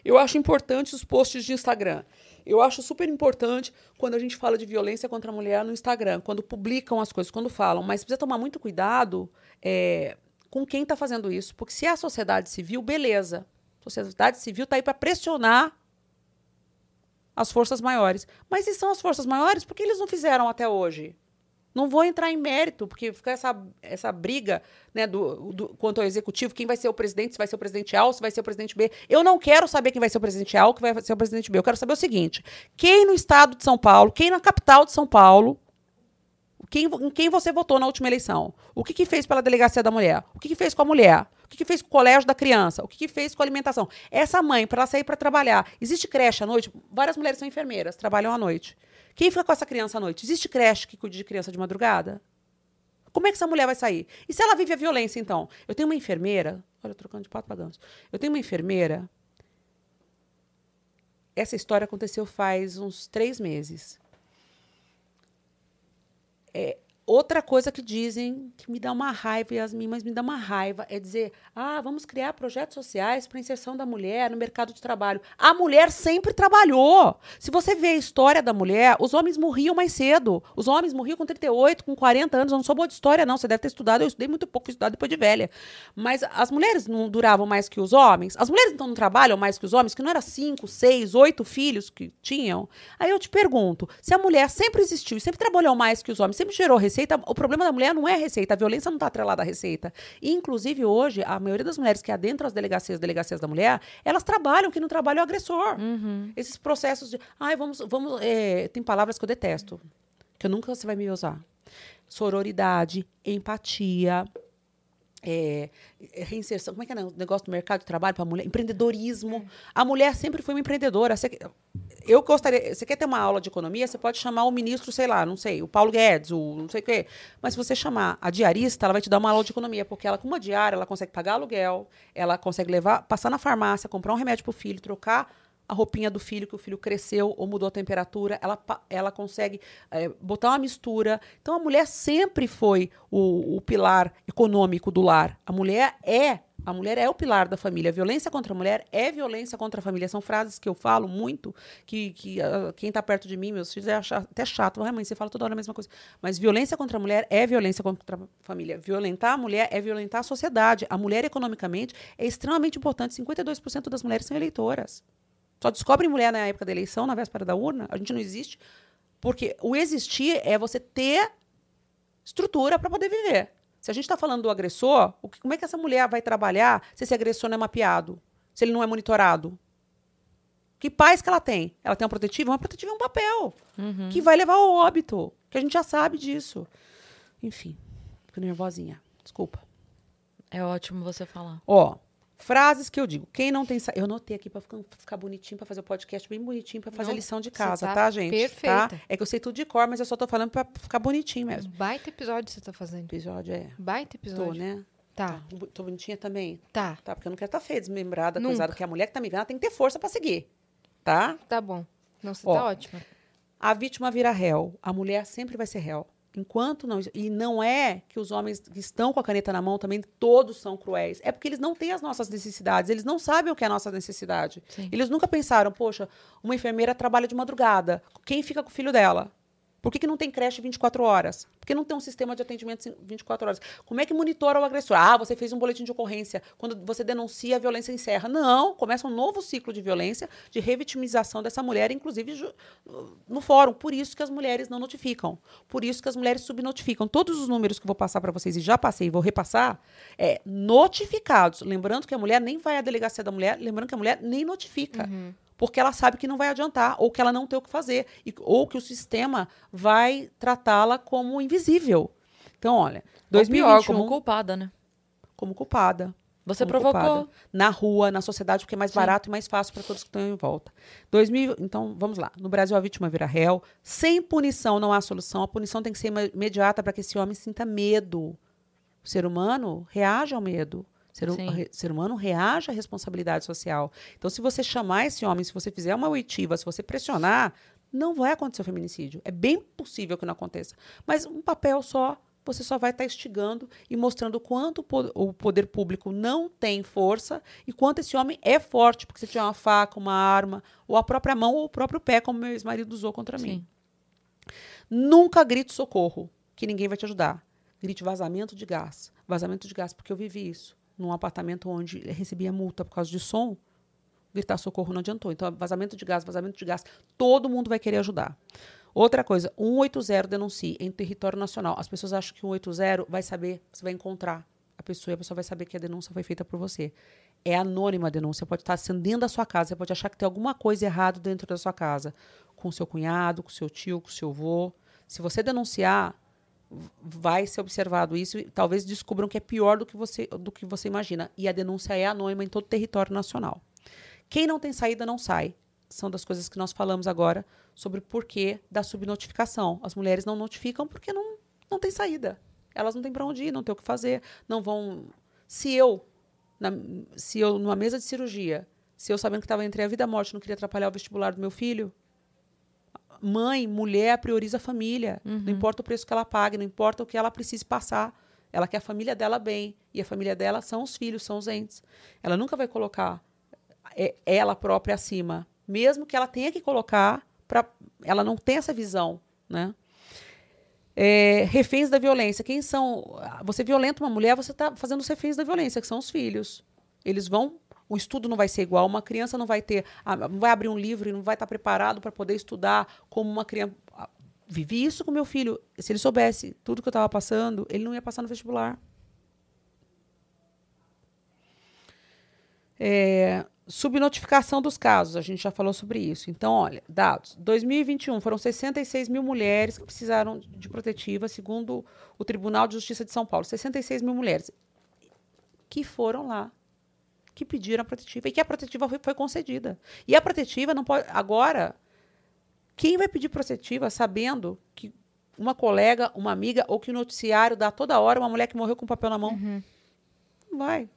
Eu acho importante os posts de Instagram. Eu acho super importante quando a gente fala de violência contra a mulher no Instagram, quando publicam as coisas, quando falam. Mas precisa tomar muito cuidado é, com quem está fazendo isso. Porque se é a sociedade civil, beleza. A sociedade civil está aí para pressionar as forças maiores. Mas se são as forças maiores, por que eles não fizeram até hoje? Não vou entrar em mérito, porque fica essa, essa briga né, do, do, quanto ao executivo, quem vai ser o presidente, se vai ser o presidente A ou se vai ser o presidente B. Eu não quero saber quem vai ser o presidente A ou quem vai ser o presidente B. Eu quero saber o seguinte: quem no estado de São Paulo, quem na capital de São Paulo, quem, em quem você votou na última eleição? O que, que fez pela delegacia da mulher? O que, que fez com a mulher? O que, que fez com o colégio da criança? O que, que fez com a alimentação? Essa mãe, para ela sair para trabalhar, existe creche à noite? Várias mulheres são enfermeiras, trabalham à noite. Quem fica com essa criança à noite? Existe creche que cuide de criança de madrugada? Como é que essa mulher vai sair? E se ela vive a violência, então? Eu tenho uma enfermeira. Olha, trocando de pato para ganso. Eu tenho uma enfermeira. Essa história aconteceu faz uns três meses. É, Outra coisa que dizem que me dá uma raiva, Yasmin, mas me dá uma raiva, é dizer: ah, vamos criar projetos sociais para inserção da mulher no mercado de trabalho. A mulher sempre trabalhou. Se você vê a história da mulher, os homens morriam mais cedo. Os homens morriam com 38, com 40 anos. Eu não sou boa de história, não. Você deve ter estudado. Eu estudei muito pouco, estudado depois de velha. Mas as mulheres não duravam mais que os homens. As mulheres então não trabalham mais que os homens, que não era cinco, seis, oito filhos que tinham. Aí eu te pergunto: se a mulher sempre existiu e sempre trabalhou mais que os homens, sempre gerou receita, receita, o problema da mulher não é a receita, a violência não está atrelada à receita. E, inclusive, hoje, a maioria das mulheres que adentram as delegacias, delegacias da mulher, elas trabalham, que não trabalha é o agressor. Uhum. Esses processos de. Ai, vamos. vamos é, tem palavras que eu detesto, que eu nunca você vai me usar. Sororidade, empatia, é, reinserção, como é que é o negócio do mercado de trabalho para a mulher? Empreendedorismo. A mulher sempre foi uma empreendedora. Eu gostaria. Você quer ter uma aula de economia? Você pode chamar o ministro, sei lá, não sei, o Paulo Guedes, o não sei o quê. Mas se você chamar a diarista, ela vai te dar uma aula de economia, porque ela, com uma diária, ela consegue pagar aluguel, ela consegue levar, passar na farmácia, comprar um remédio para o filho, trocar a roupinha do filho, que o filho cresceu ou mudou a temperatura, ela, ela consegue é, botar uma mistura. Então, a mulher sempre foi o, o, pilar econômico do lar. A mulher é. A mulher é o pilar da família. A violência contra a mulher é violência contra a família. São frases que eu falo muito, que, que uh, quem está perto de mim, meus filhos, é até chato. Ah, mãe, você fala toda hora a mesma coisa. Mas violência contra a mulher é violência contra a família. Violentar a mulher é violentar a sociedade. A mulher, economicamente, é extremamente importante. 52% das mulheres são eleitoras. Só descobre mulher na época da eleição, na véspera da urna. A gente não existe. Porque o existir é você ter estrutura para poder viver. Se a gente está falando do agressor, o que, como é que essa mulher vai trabalhar se esse agressor não é mapeado? Se ele não é monitorado? Que paz que ela tem? Ela tem um protetivo? Uma protetiva é um papel uhum. que vai levar ao óbito. Que a gente já sabe disso. Enfim, fico nervosinha. Desculpa. É ótimo você falar. Ó, Frases que eu digo. Quem não tem. Eu anotei aqui para ficar, ficar, bonitinho, para fazer o podcast bem bonitinho, para fazer não, a lição de casa, tá, tá, gente? Perfeita. Tá? É que eu sei tudo de cor, mas eu só tô falando para ficar bonitinho mesmo. Baita episódio você tá fazendo. Episódio é. Baita episódio. Tô, né? Tá. tá. Tô bonitinha também? Tá. Tá, porque eu não quero estar tá feia, desmembrada, Nunca. coisada, porque a mulher que tá me vendo, tem que ter força para seguir. Tá? Tá bom. Não, você Ó, tá ótima. A vítima vira réu. A mulher sempre vai ser réu. Enquanto não. E não é que os homens que estão com a caneta na mão também todos são cruéis. É porque eles não têm as nossas necessidades. Eles não sabem o que é a nossa necessidade. Sim. Eles nunca pensaram, poxa, uma enfermeira trabalha de madrugada. Quem fica com o filho dela? Por que, que não tem creche 24 horas? Por que não tem um sistema de atendimento 24 horas? Como é que monitora o agressor? Ah, você fez um boletim de ocorrência. Quando você denuncia, a violência encerra. Não, começa um novo ciclo de violência, de revitimização dessa mulher, inclusive no fórum. Por isso que as mulheres não notificam. Por isso que as mulheres subnotificam. Todos os números que eu vou passar para vocês, e já passei e vou repassar, é notificados. Lembrando que a mulher nem vai à delegacia da mulher, lembrando que a mulher nem notifica. Uhum porque ela sabe que não vai adiantar, ou que ela não tem o que fazer, e, ou que o sistema vai tratá-la como invisível. Então, olha, 2021, ou pior, como culpada, né? Como culpada. Você como provocou. Culpada. Na rua, na sociedade, porque é mais Sim. barato e mais fácil para todos que estão em volta. 2000, então, vamos lá. No Brasil, a vítima vira réu. Sem punição não há solução. A punição tem que ser imediata para que esse homem sinta medo. O ser humano reage ao medo. Ser, ser, humano reage à responsabilidade social. Então, se você chamar esse homem, se você fizer uma oitiva, se você pressionar, não vai acontecer o feminicídio. É bem possível que não aconteça. Mas um papel só, você só vai estar tá instigando e mostrando quanto o poder público não tem força e quanto esse homem é forte, porque se tiver uma faca, uma arma, ou a própria mão ou o próprio pé, como meu ex-marido usou contra Sim. mim. Nunca grite socorro, que ninguém vai te ajudar. Grite vazamento de gás. Vazamento de gás, porque eu vivi isso num apartamento onde recebia multa por causa de som, gritar socorro não adiantou. Então, vazamento de gás, vazamento de gás, todo mundo vai querer ajudar. Outra coisa, 180 denuncie em território nacional. As pessoas acham que 180 vai saber, você vai encontrar a pessoa e a pessoa vai saber que a denúncia foi feita por você. É anônima a denúncia, pode estar sendo dentro da sua casa, você pode achar que tem alguma coisa errada dentro da sua casa, com seu cunhado, com seu tio, com seu avô. Se você denunciar, vai ser observado isso e talvez descubram que é pior do que você do que você imagina. E a denúncia é anônima em todo o território nacional. Quem não tem saída não sai. São das coisas que nós falamos agora sobre o porquê da subnotificação. As mulheres não notificam porque não, não tem saída. Elas não têm para onde ir, não têm o que fazer, não vão. Se eu, na, se eu numa mesa de cirurgia, se eu sabendo que estava entre a vida e a morte, não queria atrapalhar o vestibular do meu filho, mãe, mulher, prioriza a família. Uhum. Não importa o preço que ela pague, não importa o que ela precise passar. Ela quer a família dela bem. E a família dela são os filhos, são os entes. Ela nunca vai colocar é, ela própria acima. Mesmo que ela tenha que colocar, pra, ela não tem essa visão. Né? É, reféns da violência. Quem são. Você violenta uma mulher, você está fazendo os reféns da violência, que são os filhos. Eles vão. O estudo não vai ser igual. Uma criança não vai ter. Não vai abrir um livro e não vai estar preparado para poder estudar como uma criança. Vivi isso com meu filho. Se ele soubesse tudo que eu estava passando, ele não ia passar no vestibular. É, subnotificação dos casos, a gente já falou sobre isso. Então, olha, dados. 2021 foram 66 mil mulheres que precisaram de protetiva, segundo o Tribunal de Justiça de São Paulo. 66 mil mulheres que foram lá, que pediram a protetiva e que a protetiva foi, foi concedida. E a protetiva não pode. Agora, quem vai pedir protetiva sabendo que uma colega, uma amiga ou que o noticiário dá toda hora uma mulher que morreu com papel na mão? Uhum. Não vai.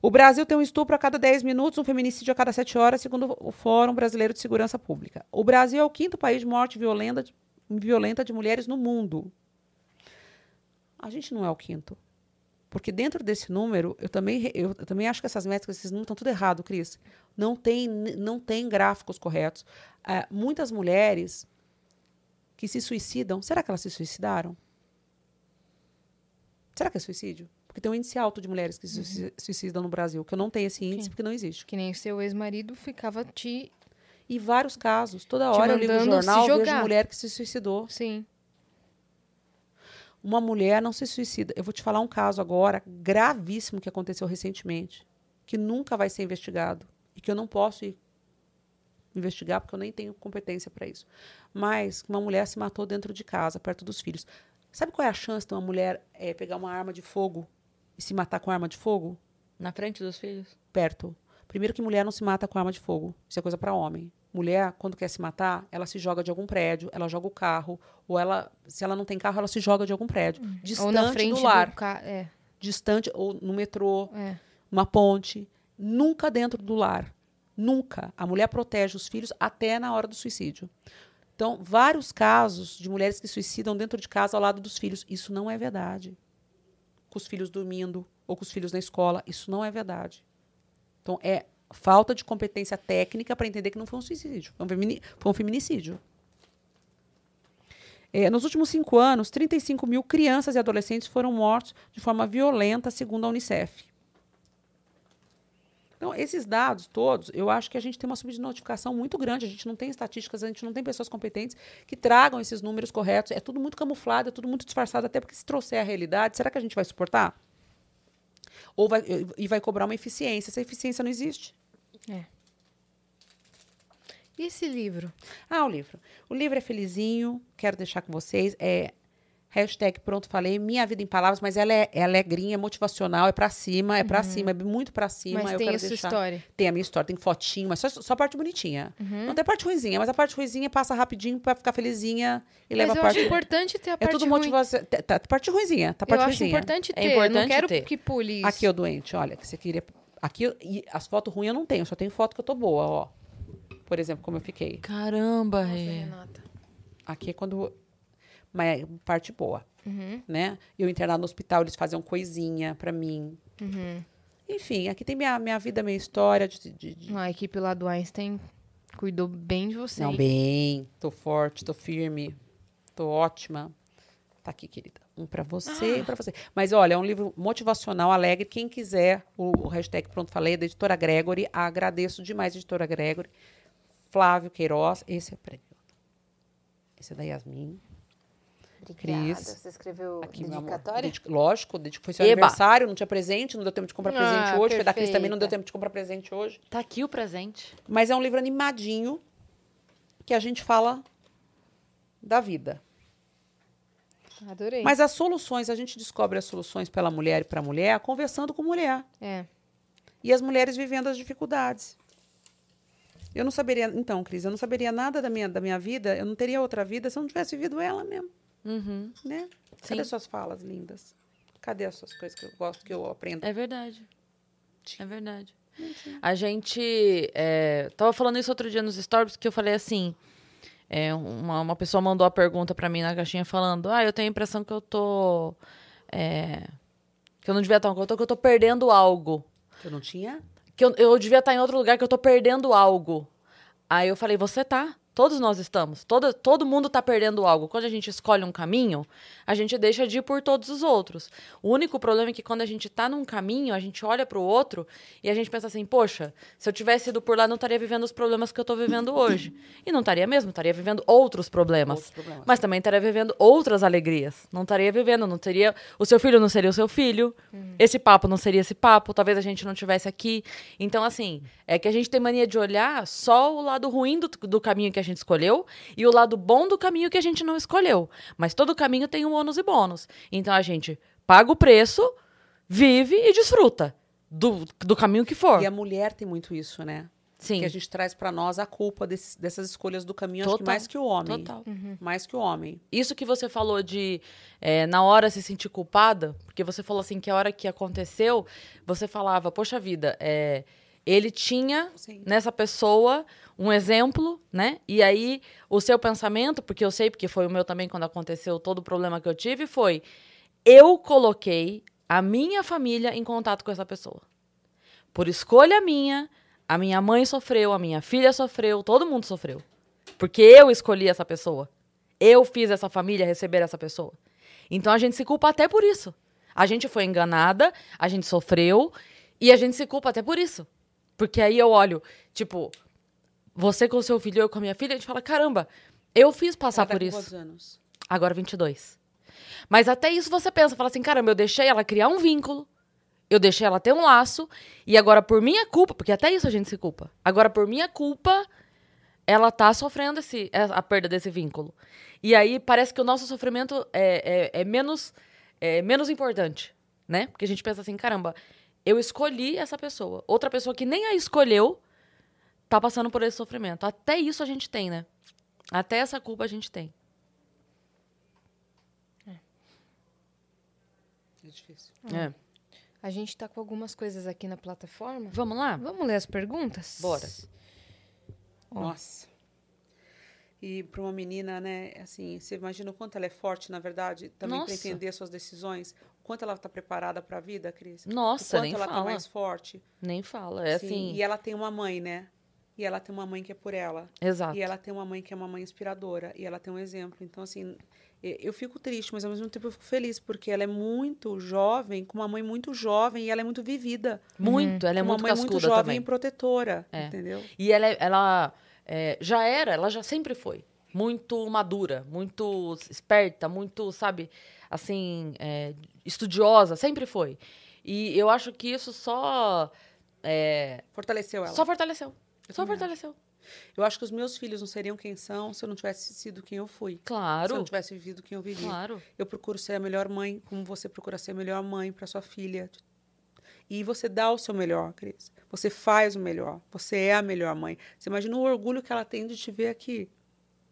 O Brasil tem um estupro a cada 10 minutos, um feminicídio a cada 7 horas, segundo o Fórum Brasileiro de Segurança Pública. O Brasil é o quinto país de morte violenta, violenta de mulheres no mundo. A gente não é o quinto. Porque dentro desse número, eu também, eu, também acho que essas métricas, esses números estão tudo errado, Cris. Não tem, não tem gráficos corretos. É, muitas mulheres que se suicidam, será que elas se suicidaram? Será que é suicídio? Porque tem um índice alto de mulheres que uhum. se suicidam no Brasil, que eu não tenho esse índice Sim. porque não existe. Que nem o seu ex-marido ficava te. E vários casos. Toda hora eu ligo no jornal, vejo mulher que se suicidou. Sim. Uma mulher não se suicida. Eu vou te falar um caso agora gravíssimo que aconteceu recentemente, que nunca vai ser investigado e que eu não posso ir investigar porque eu nem tenho competência para isso. Mas uma mulher se matou dentro de casa, perto dos filhos. Sabe qual é a chance de uma mulher é, pegar uma arma de fogo e se matar com arma de fogo? Na frente dos filhos? Perto. Primeiro que mulher não se mata com arma de fogo. Isso é coisa para homem. Mulher, quando quer se matar, ela se joga de algum prédio, ela joga o carro, ou ela, se ela não tem carro, ela se joga de algum prédio, hum. distante ou na frente do lar, do ca... é. distante ou no metrô, é. numa ponte, nunca dentro do lar, nunca. A mulher protege os filhos até na hora do suicídio. Então, vários casos de mulheres que suicidam dentro de casa ao lado dos filhos, isso não é verdade com os filhos dormindo ou com os filhos na escola. Isso não é verdade. Então, é falta de competência técnica para entender que não foi um suicídio, foi um, foi um feminicídio. É, nos últimos cinco anos, 35 mil crianças e adolescentes foram mortos de forma violenta, segundo a Unicef. Então, esses dados todos, eu acho que a gente tem uma subnotificação muito grande. A gente não tem estatísticas, a gente não tem pessoas competentes que tragam esses números corretos. É tudo muito camuflado, é tudo muito disfarçado, até porque se trouxer a realidade, será que a gente vai suportar? Ou vai, e vai cobrar uma eficiência. Essa eficiência não existe. É. E esse livro? Ah, o livro. O livro é felizinho, quero deixar com vocês. É Hashtag pronto, falei, minha vida em palavras, mas ela é, é alegrinha, motivacional, é pra cima, é pra uhum. cima, é muito pra cima. Mas tem a sua deixar... história. Tem a minha história, tem fotinho, mas só, só a parte bonitinha. Uhum. Não tem parte ruizinha, mas a parte ruizinha passa rapidinho pra ficar felizinha e mas leva a parte... eu acho importante ter a parte É tudo motivação. Tá, tá, parte ruizinha, tá parte eu ruizinha. acho importante ter, é importante não quero ter. que pule isso. Aqui, o doente, olha, que você queria... Aqui, e as fotos ruins eu não tenho, só tenho foto que eu tô boa, ó. Por exemplo, como eu fiquei. Caramba, Nossa, Renata. Aqui é quando... Mas é parte boa. Uhum. Né? Eu internado no hospital, eles faziam coisinha para mim. Uhum. Enfim, aqui tem minha, minha vida, minha história. De, de, de... A equipe lá do Einstein cuidou bem de você. Não, bem. Tô forte, tô firme, tô ótima. Tá aqui, querida. Um para você ah. e para você. Mas olha, é um livro motivacional, alegre. Quem quiser, o, o hashtag Pronto Falei, é da editora Gregory. Agradeço demais, editora Gregory. Flávio Queiroz, esse é o prêmio. Esse é da Yasmin. Obrigada. Cris. Você escreveu Aqui, dedicatória? Dedic lógico, foi seu Eba. aniversário, não tinha presente, não deu tempo de comprar ah, presente hoje. Perfeita. Foi da Cris também, não deu tempo de comprar presente hoje. Tá aqui o presente. Mas é um livro animadinho que a gente fala da vida. Adorei. Mas as soluções, a gente descobre as soluções pela mulher e para mulher conversando com mulher. É. E as mulheres vivendo as dificuldades. Eu não saberia, então, Cris, eu não saberia nada da minha, da minha vida, eu não teria outra vida se eu não tivesse vivido ela mesmo. Uhum. Né? Cadê Sim. suas falas lindas? Cadê as suas coisas que eu gosto, que eu aprendo? É verdade. É verdade. A gente. É, tava falando isso outro dia nos stories, que eu falei assim. É, uma, uma pessoa mandou a pergunta pra mim na caixinha falando: Ah, eu tenho a impressão que eu tô. é, que eu não devia estar onde eu tô, que eu tô perdendo algo. Eu não tinha? Que eu, eu devia estar em outro lugar, que eu tô perdendo algo. Aí eu falei: Você tá? Todos nós estamos. Todo, todo mundo tá perdendo algo. Quando a gente escolhe um caminho, a gente deixa de ir por todos os outros. O único problema é que quando a gente tá num caminho, a gente olha pro outro e a gente pensa assim: poxa, se eu tivesse ido por lá, não estaria vivendo os problemas que eu tô vivendo <laughs> hoje. E não estaria mesmo, estaria vivendo outros problemas. Outros problemas. Mas também estaria vivendo outras alegrias. Não estaria vivendo, não teria. O seu filho não seria o seu filho. Esse papo não seria esse papo. Talvez a gente não tivesse aqui. Então, assim, é que a gente tem mania de olhar só o lado ruim do, do caminho que a gente escolheu e o lado bom do caminho que a gente não escolheu. Mas todo caminho tem um ônus e bônus. Então a gente paga o preço, vive e desfruta do, do caminho que for. E a mulher tem muito isso, né? Sim. Que a gente traz pra nós a culpa desses- dessas escolhas do caminho, acho que Total, mais que o homem. total. Mais que o homem. Isso que você falou de é, na hora se sentir culpada, porque você falou assim que a hora que aconteceu, você falava, poxa vida, é, ele tinha Sim. nessa pessoa um exemplo, né? E aí o seu pensamento, porque eu sei, porque foi o meu também quando aconteceu todo o problema que eu tive, foi eu coloquei a minha família em contato com essa pessoa. Por escolha minha, a minha mãe sofreu, a minha filha sofreu, todo mundo sofreu. Porque eu escolhi essa pessoa. Eu fiz essa família receber essa pessoa. Então a gente se culpa até por isso. A gente foi enganada, a gente sofreu e a gente se culpa até por isso. Porque aí eu olho, tipo, você com o seu filho, eu com a minha filha, a gente fala: caramba, eu fiz passar tá por isso. quantos anos? Agora 22. Mas até isso você pensa, fala assim, caramba, eu deixei ela criar um vínculo, eu deixei ela ter um laço, e agora por minha culpa, porque até isso a gente se culpa. Agora por minha culpa, ela tá sofrendo esse, é, a perda desse vínculo. E aí parece que o nosso sofrimento é, é, é menos, é menos importante, né? Porque a gente pensa assim, caramba, eu escolhi essa pessoa. Outra pessoa que nem a escolheu tá passando por esse sofrimento. Até isso a gente tem, né? Até essa culpa a gente tem. É difícil. É. A gente tá com algumas coisas aqui na plataforma. Vamos lá? Vamos ler as perguntas? Bora. Nossa. E para uma menina, né, assim, você imagina o quanto ela é forte, na verdade, também para entender suas decisões, o quanto ela está preparada para a vida, Cris. Nossa, o quanto nem ela tá fala. mais forte. Nem fala. É Sim, assim. E ela tem uma mãe, né? E ela tem uma mãe que é por ela. Exato. E ela tem uma mãe que é uma mãe inspiradora. E ela tem um exemplo. Então, assim, eu fico triste, mas ao mesmo tempo eu fico feliz, porque ela é muito jovem, com uma mãe muito jovem, e ela é muito vivida. Muito. Ela é uma muito mãe muito jovem também. e protetora. É. Entendeu? E ela, é- ela é, já era, ela já sempre foi. Muito madura, muito esperta, muito, sabe, assim, é, estudiosa, sempre foi. E eu acho que isso só. é, Fortaleceu ela. só fortaleceu. Só também fortaleceu. Eu acho que os meus filhos não seriam quem são se eu não tivesse sido quem eu fui. Se eu Claro. não tivesse vivido quem eu vivi. Claro. Eu procuro ser a melhor mãe, como você procura ser a melhor mãe para sua filha. E você dá o seu melhor, Cris. Você faz o melhor. Você é a melhor mãe. Você imagina o orgulho que ela tem de te ver aqui.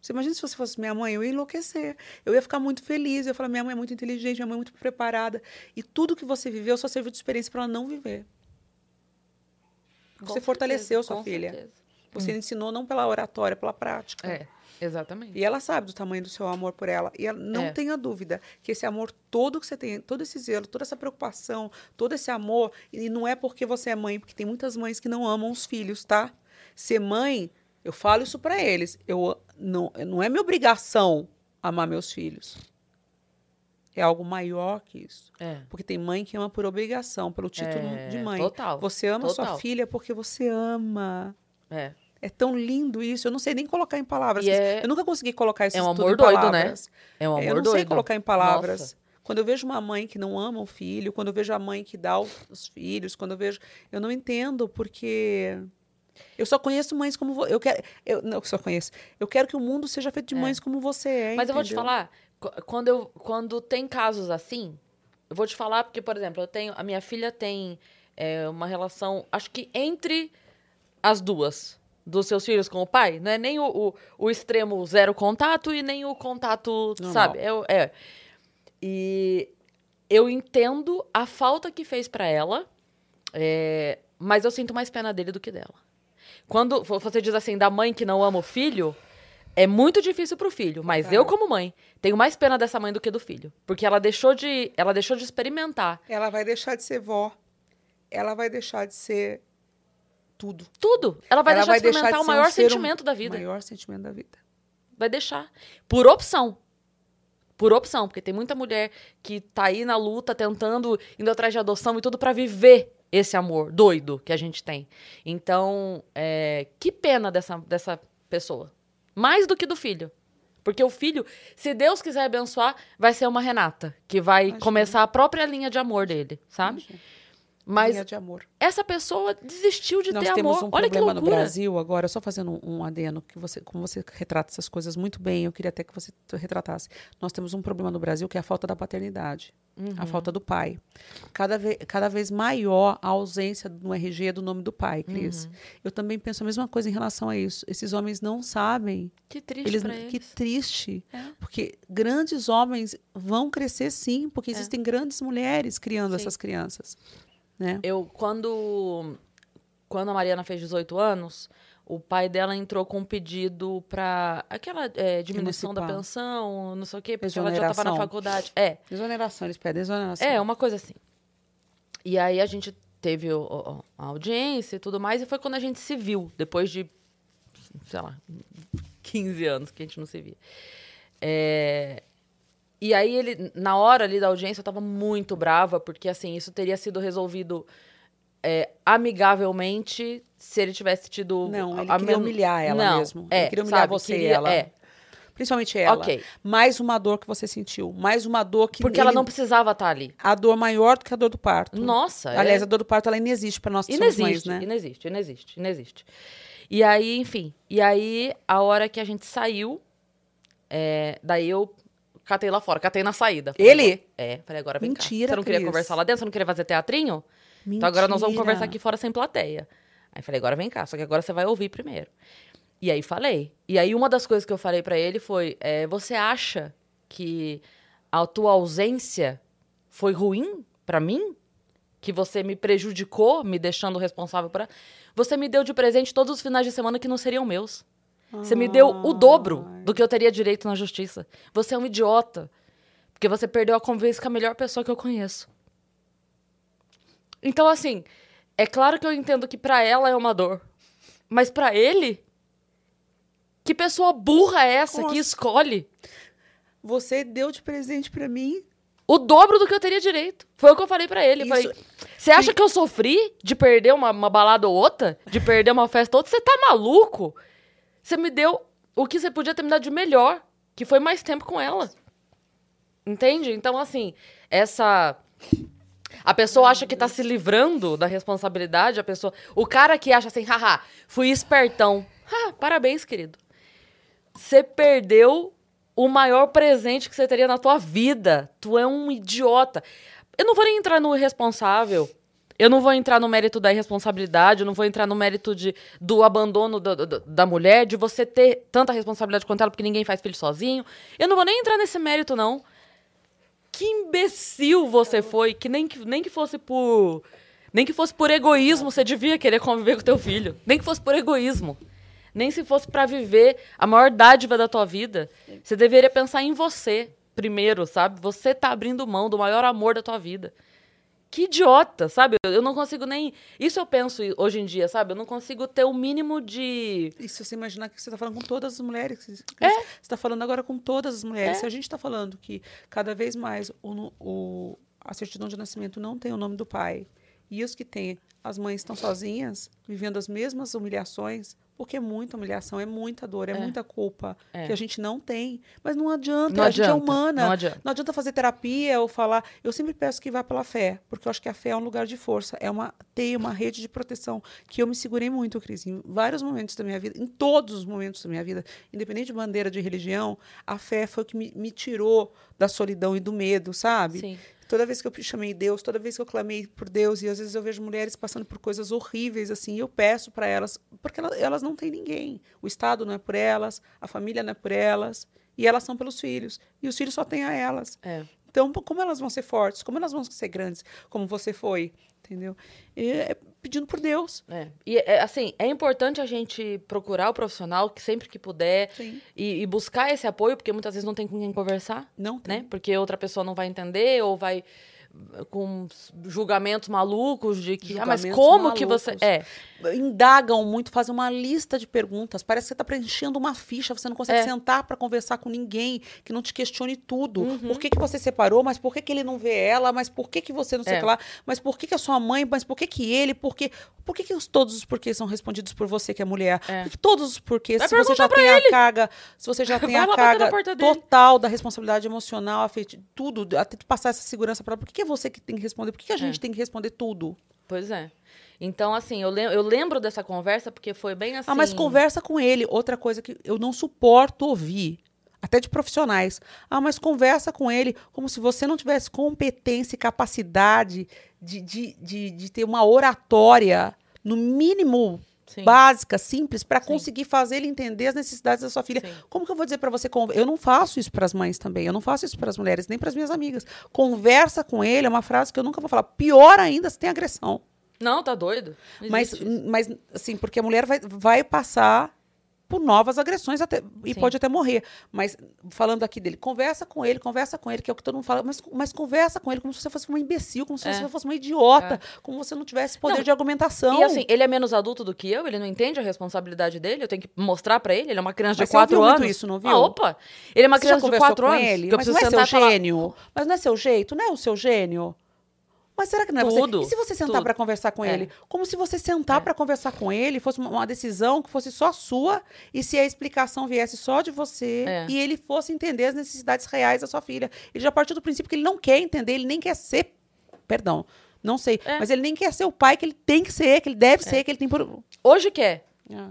Você imagina se você fosse minha mãe, eu ia enlouquecer. Eu ia ficar muito feliz. Eu ia falar, minha mãe é muito inteligente, minha mãe é muito preparada. E tudo que você viveu só serviu de experiência para ela não viver. Com Você fortaleceu certeza, sua com filha. certeza. Você ensinou não pela oratória, pela prática. É, exatamente. E ela sabe do tamanho do seu amor por ela. E ela não É. tenha dúvida que esse amor todo que você tem, todo esse zelo, toda essa preocupação, todo esse amor, e não é porque você é mãe, porque tem muitas mães que não amam os filhos, tá? Ser mãe, eu falo isso pra eles. Eu não, não é minha obrigação amar meus filhos. É algo maior que isso. É. Porque tem mãe que ama por obrigação, pelo título É, de mãe. total, Você ama sua total. filha porque você ama. É. É tão lindo isso. Eu não sei nem colocar em palavras. É- Eu nunca consegui colocar isso É um amor em doido, né? palavras. É um amor eu não doido. sei colocar em palavras. Nossa. Quando eu vejo uma mãe que não ama o filho, quando eu vejo a mãe que dá os filhos, quando eu vejo, eu não entendo porque eu só conheço mães como vo- eu quero, eu não eu só conheço. Eu quero que o mundo seja feito de mães como você é. Mas eu vou te entendeu? falar, quando, eu, quando tem casos assim, eu vou te falar porque, por exemplo, eu tenho. A minha filha tem é, uma relação, acho que entre as duas. Dos seus filhos com o pai, não é nem o, o, o extremo zero contato e nem o contato, Normal. sabe? É, é. E eu entendo a falta que fez pra ela, é, mas eu sinto mais pena dele do que dela. Quando vo- você diz assim, da mãe que não ama o filho, É muito difícil pro filho, mas É. eu, como mãe, tenho mais pena dessa mãe do que do filho. Porque ela deixou de, ela deixou de experimentar Ela vai deixar de ser vó. Ela vai deixar de ser tudo. tudo. Ela vai Ela deixar de experimentar de o um maior ser hum- sentimento da vida. O maior sentimento da vida. Vai deixar. Por opção. Por opção, porque tem muita mulher que tá aí na luta, tentando, indo atrás de adoção e tudo pra viver esse amor doido que a gente tem. Então, é, que pena dessa, dessa pessoa. Mais do que do filho. Porque o filho, se Deus quiser abençoar, vai ser uma Renata, que vai Imagina. começar a própria linha de amor dele, sabe? Imagina. Mas Linha de amor. essa pessoa desistiu de Nós ter temos amor. um Olha que problema no loucura. Brasil agora, só fazendo um, um adeno, que você, como você retrata essas coisas muito bem, eu queria até que você retratasse. Nós temos um problema no Brasil que é a falta da paternidade, Uhum. a falta do pai. Cada, ve cada vez maior a ausência no RG do nome do pai, Cris. Uhum. Eu também penso a mesma coisa em relação a isso. Esses homens não sabem. Que triste Eles, pra que eles. triste. É. Porque grandes homens vão crescer sim, porque existem grandes mulheres criando É. Sim. essas crianças. Né? Eu, quando, quando a Mariana fez 18 anos, o pai dela entrou com um pedido pra aquela é, diminuição da pensão, não sei o quê, porque ela já tava na faculdade. É, Exoneração, eles pedem exoneração. é, uma coisa assim. E aí a gente teve o- o- a audiência e tudo mais, e foi quando a gente se viu, depois de, sei lá, 15 anos que a gente não se via. É, E aí ele, na hora ali da audiência, eu tava muito brava, porque assim, isso teria sido resolvido é, amigavelmente se ele tivesse tido. Não, ele a queria men- humilhar ela Não, mesmo. É, ele queria humilhar sabe, você e queria- ela. É, Principalmente ela. ok. Mais uma dor que você sentiu. Mais uma dor que. Porque ela ele- não precisava estar ali. A dor maior do que a dor do parto. Nossa, Aliás, é... a dor do parto ela inexiste para nós que somos Inexiste, mães, né? inexiste, inexiste, inexiste. E aí, enfim, e aí a hora que a gente saiu, é, daí eu catei lá fora, catei na saída. Falei, Ele? É, falei, agora vem cá. Mentira, Você não queria Cris. conversar lá dentro? Você não queria fazer teatrinho? Então agora nós vamos Mentira. conversar aqui fora sem plateia. Aí falei, agora vem cá, só que agora você vai ouvir primeiro. E aí falei. E aí uma das coisas que eu falei pra ele foi: é, você acha que a tua ausência foi ruim pra mim? Que você me prejudicou, me deixando responsável por ela? Você me deu de presente todos os finais de semana que não seriam meus. Você me deu o dobro do que eu teria direito na justiça. Você é um idiota. Porque você perdeu a convivência com a melhor pessoa que eu conheço. Então, assim, é claro que eu entendo que pra ela é uma dor. Mas pra ele, que pessoa burra é essa que Nossa. escolhe Você deu de presente para mim. o dobro do que eu teria direito? Foi o que eu falei pra ele. Você acha que eu sofri de perder uma, uma balada ou outra? De perder uma festa ou outra? Você tá maluco? Você me deu o que você podia ter me dado de melhor, que foi mais tempo com ela. Entende? Então, assim, essa. A pessoa acha que tá se livrando da responsabilidade, a pessoa. O cara que acha assim, haha, fui espertão. <laughs> Parabéns, querido. Você perdeu o maior presente que você teria na tua vida. Tu é um idiota. Eu não vou nem entrar no irresponsável. Eu não vou entrar no mérito da irresponsabilidade, eu não vou entrar no mérito de, do abandono da, da, mulher, de você ter tanta responsabilidade quanto ela, porque ninguém faz filho sozinho. Eu não vou nem entrar nesse mérito, não. Que imbecil você foi, que nem que, nem que fosse por. Nem que fosse por egoísmo você devia querer conviver com teu filho. Nem que fosse por egoísmo. Nem se fosse pra viver a maior dádiva da tua vida. Você deveria pensar em você primeiro, sabe? Você tá abrindo mão do maior amor da tua vida. Que idiota, sabe? Eu não consigo nem. Isso eu penso hoje em dia, sabe? Eu não consigo ter o mínimo de. E se você imaginar que você está falando com todas as mulheres, É. você está falando agora com todas as mulheres. É. Se a gente está falando que cada vez mais o, o- a certidão de nascimento não tem o nome do pai, e os que têm, as mães estão sozinhas, vivendo as mesmas humilhações, porque é muita humilhação, é muita dor, é, É. muita culpa É. que a gente não tem. Mas não adianta, Não a gente é adianta, humana. não adianta. Não adianta fazer terapia ou falar. Eu sempre peço que vá pela fé, porque eu acho que a fé é um lugar de força, é uma teia, uma rede de proteção que eu me segurei muito, Cris, em vários momentos da minha vida, em todos os momentos da minha vida, independente de bandeira de religião, a fé foi o que me, me tirou da solidão e do medo, sabe? Sim. Toda vez que eu chamei Deus, toda vez que eu clamei por Deus, e às vezes eu vejo mulheres passando por coisas horríveis, assim, eu peço para elas, porque elas, elas não têm ninguém. O Estado não é por elas, a família não é por elas, e elas são pelos filhos. E os filhos só têm a elas. É. Então, como elas vão ser fortes? Como elas vão ser grandes? Como você foi? Entendeu? E é pedindo por Deus. É. E, é, assim, é importante a gente procurar o profissional que sempre que puder e, e buscar esse apoio, porque muitas vezes não tem com quem conversar, Não tem. né? Porque outra pessoa não vai entender ou vai com julgamentos malucos de que, ah, mas como que você... malucos. É, Indagam muito, fazem uma lista de perguntas. Parece que você está preenchendo uma ficha, você não consegue É. sentar para conversar com ninguém que não te questione tudo. Uhum. Por que, que você separou? Mas por que, que ele não vê ela? Mas por que, que você não sei o É. que lá? Mas por que, que a sua mãe? Mas por que, que ele? Por que, por que, que os, todos os porquês são respondidos por você, que é mulher? É. Porque todos os porquês, Vai se você já tem pra a carga, se você já <laughs> tem Vai a carga total da responsabilidade emocional, afetiva, tudo, até tu passar essa segurança para ela, por que, que é você que tem que responder? Por que, que a gente tem que responder tudo? pois é. Então, assim, eu, lem eu lembro dessa conversa porque foi bem assim... Ah, mas conversa com ele. Outra coisa que eu não suporto ouvir, até de profissionais. Ah, mas conversa com ele como se você não tivesse competência e capacidade de, de, de, de ter uma oratória, no mínimo Sim. básica, simples, para conseguir fazer ele entender as necessidades da sua filha. Sim. Como que eu vou dizer para você? Eu não faço isso para as mães também. Eu não faço isso para as mulheres, nem para as minhas amigas. Conversa com ele é uma frase que eu nunca vou falar. Pior ainda se tem agressão. Não, tá doido. Não Mas, mas, assim, porque a mulher vai, vai passar por novas agressões até, e Sim. pode até morrer. Mas, falando aqui dele, conversa com ele, conversa com ele, que é o que todo mundo fala, mas, mas conversa com ele como se você fosse uma imbecil, como se É. você fosse uma idiota, como se você não tivesse poder Não, de argumentação. E assim, ele é menos adulto do que eu, ele não entende a responsabilidade dele, eu tenho que mostrar pra ele, ele é uma criança Mas de você 4 ouviu muito anos. isso, não viu? Ah, opa! Ele é uma você criança de conversou 4 com anos. ele? que eu Mas preciso não é seu e falar, gênio? Mas não é seu jeito? Não é o seu gênio? Mas será que não é Tudo, você? E se você sentar para conversar com É. ele? Como se você sentar É. para conversar com ele fosse uma, decisão que fosse só sua e se a explicação viesse só de você É. e ele fosse entender as necessidades reais da sua filha. Ele já partiu do princípio que ele não quer entender, ele nem quer ser. Perdão, não sei. É. Mas ele nem quer ser o pai que ele tem que ser, que ele deve ser, que ele tem por. Hoje quer. Ah,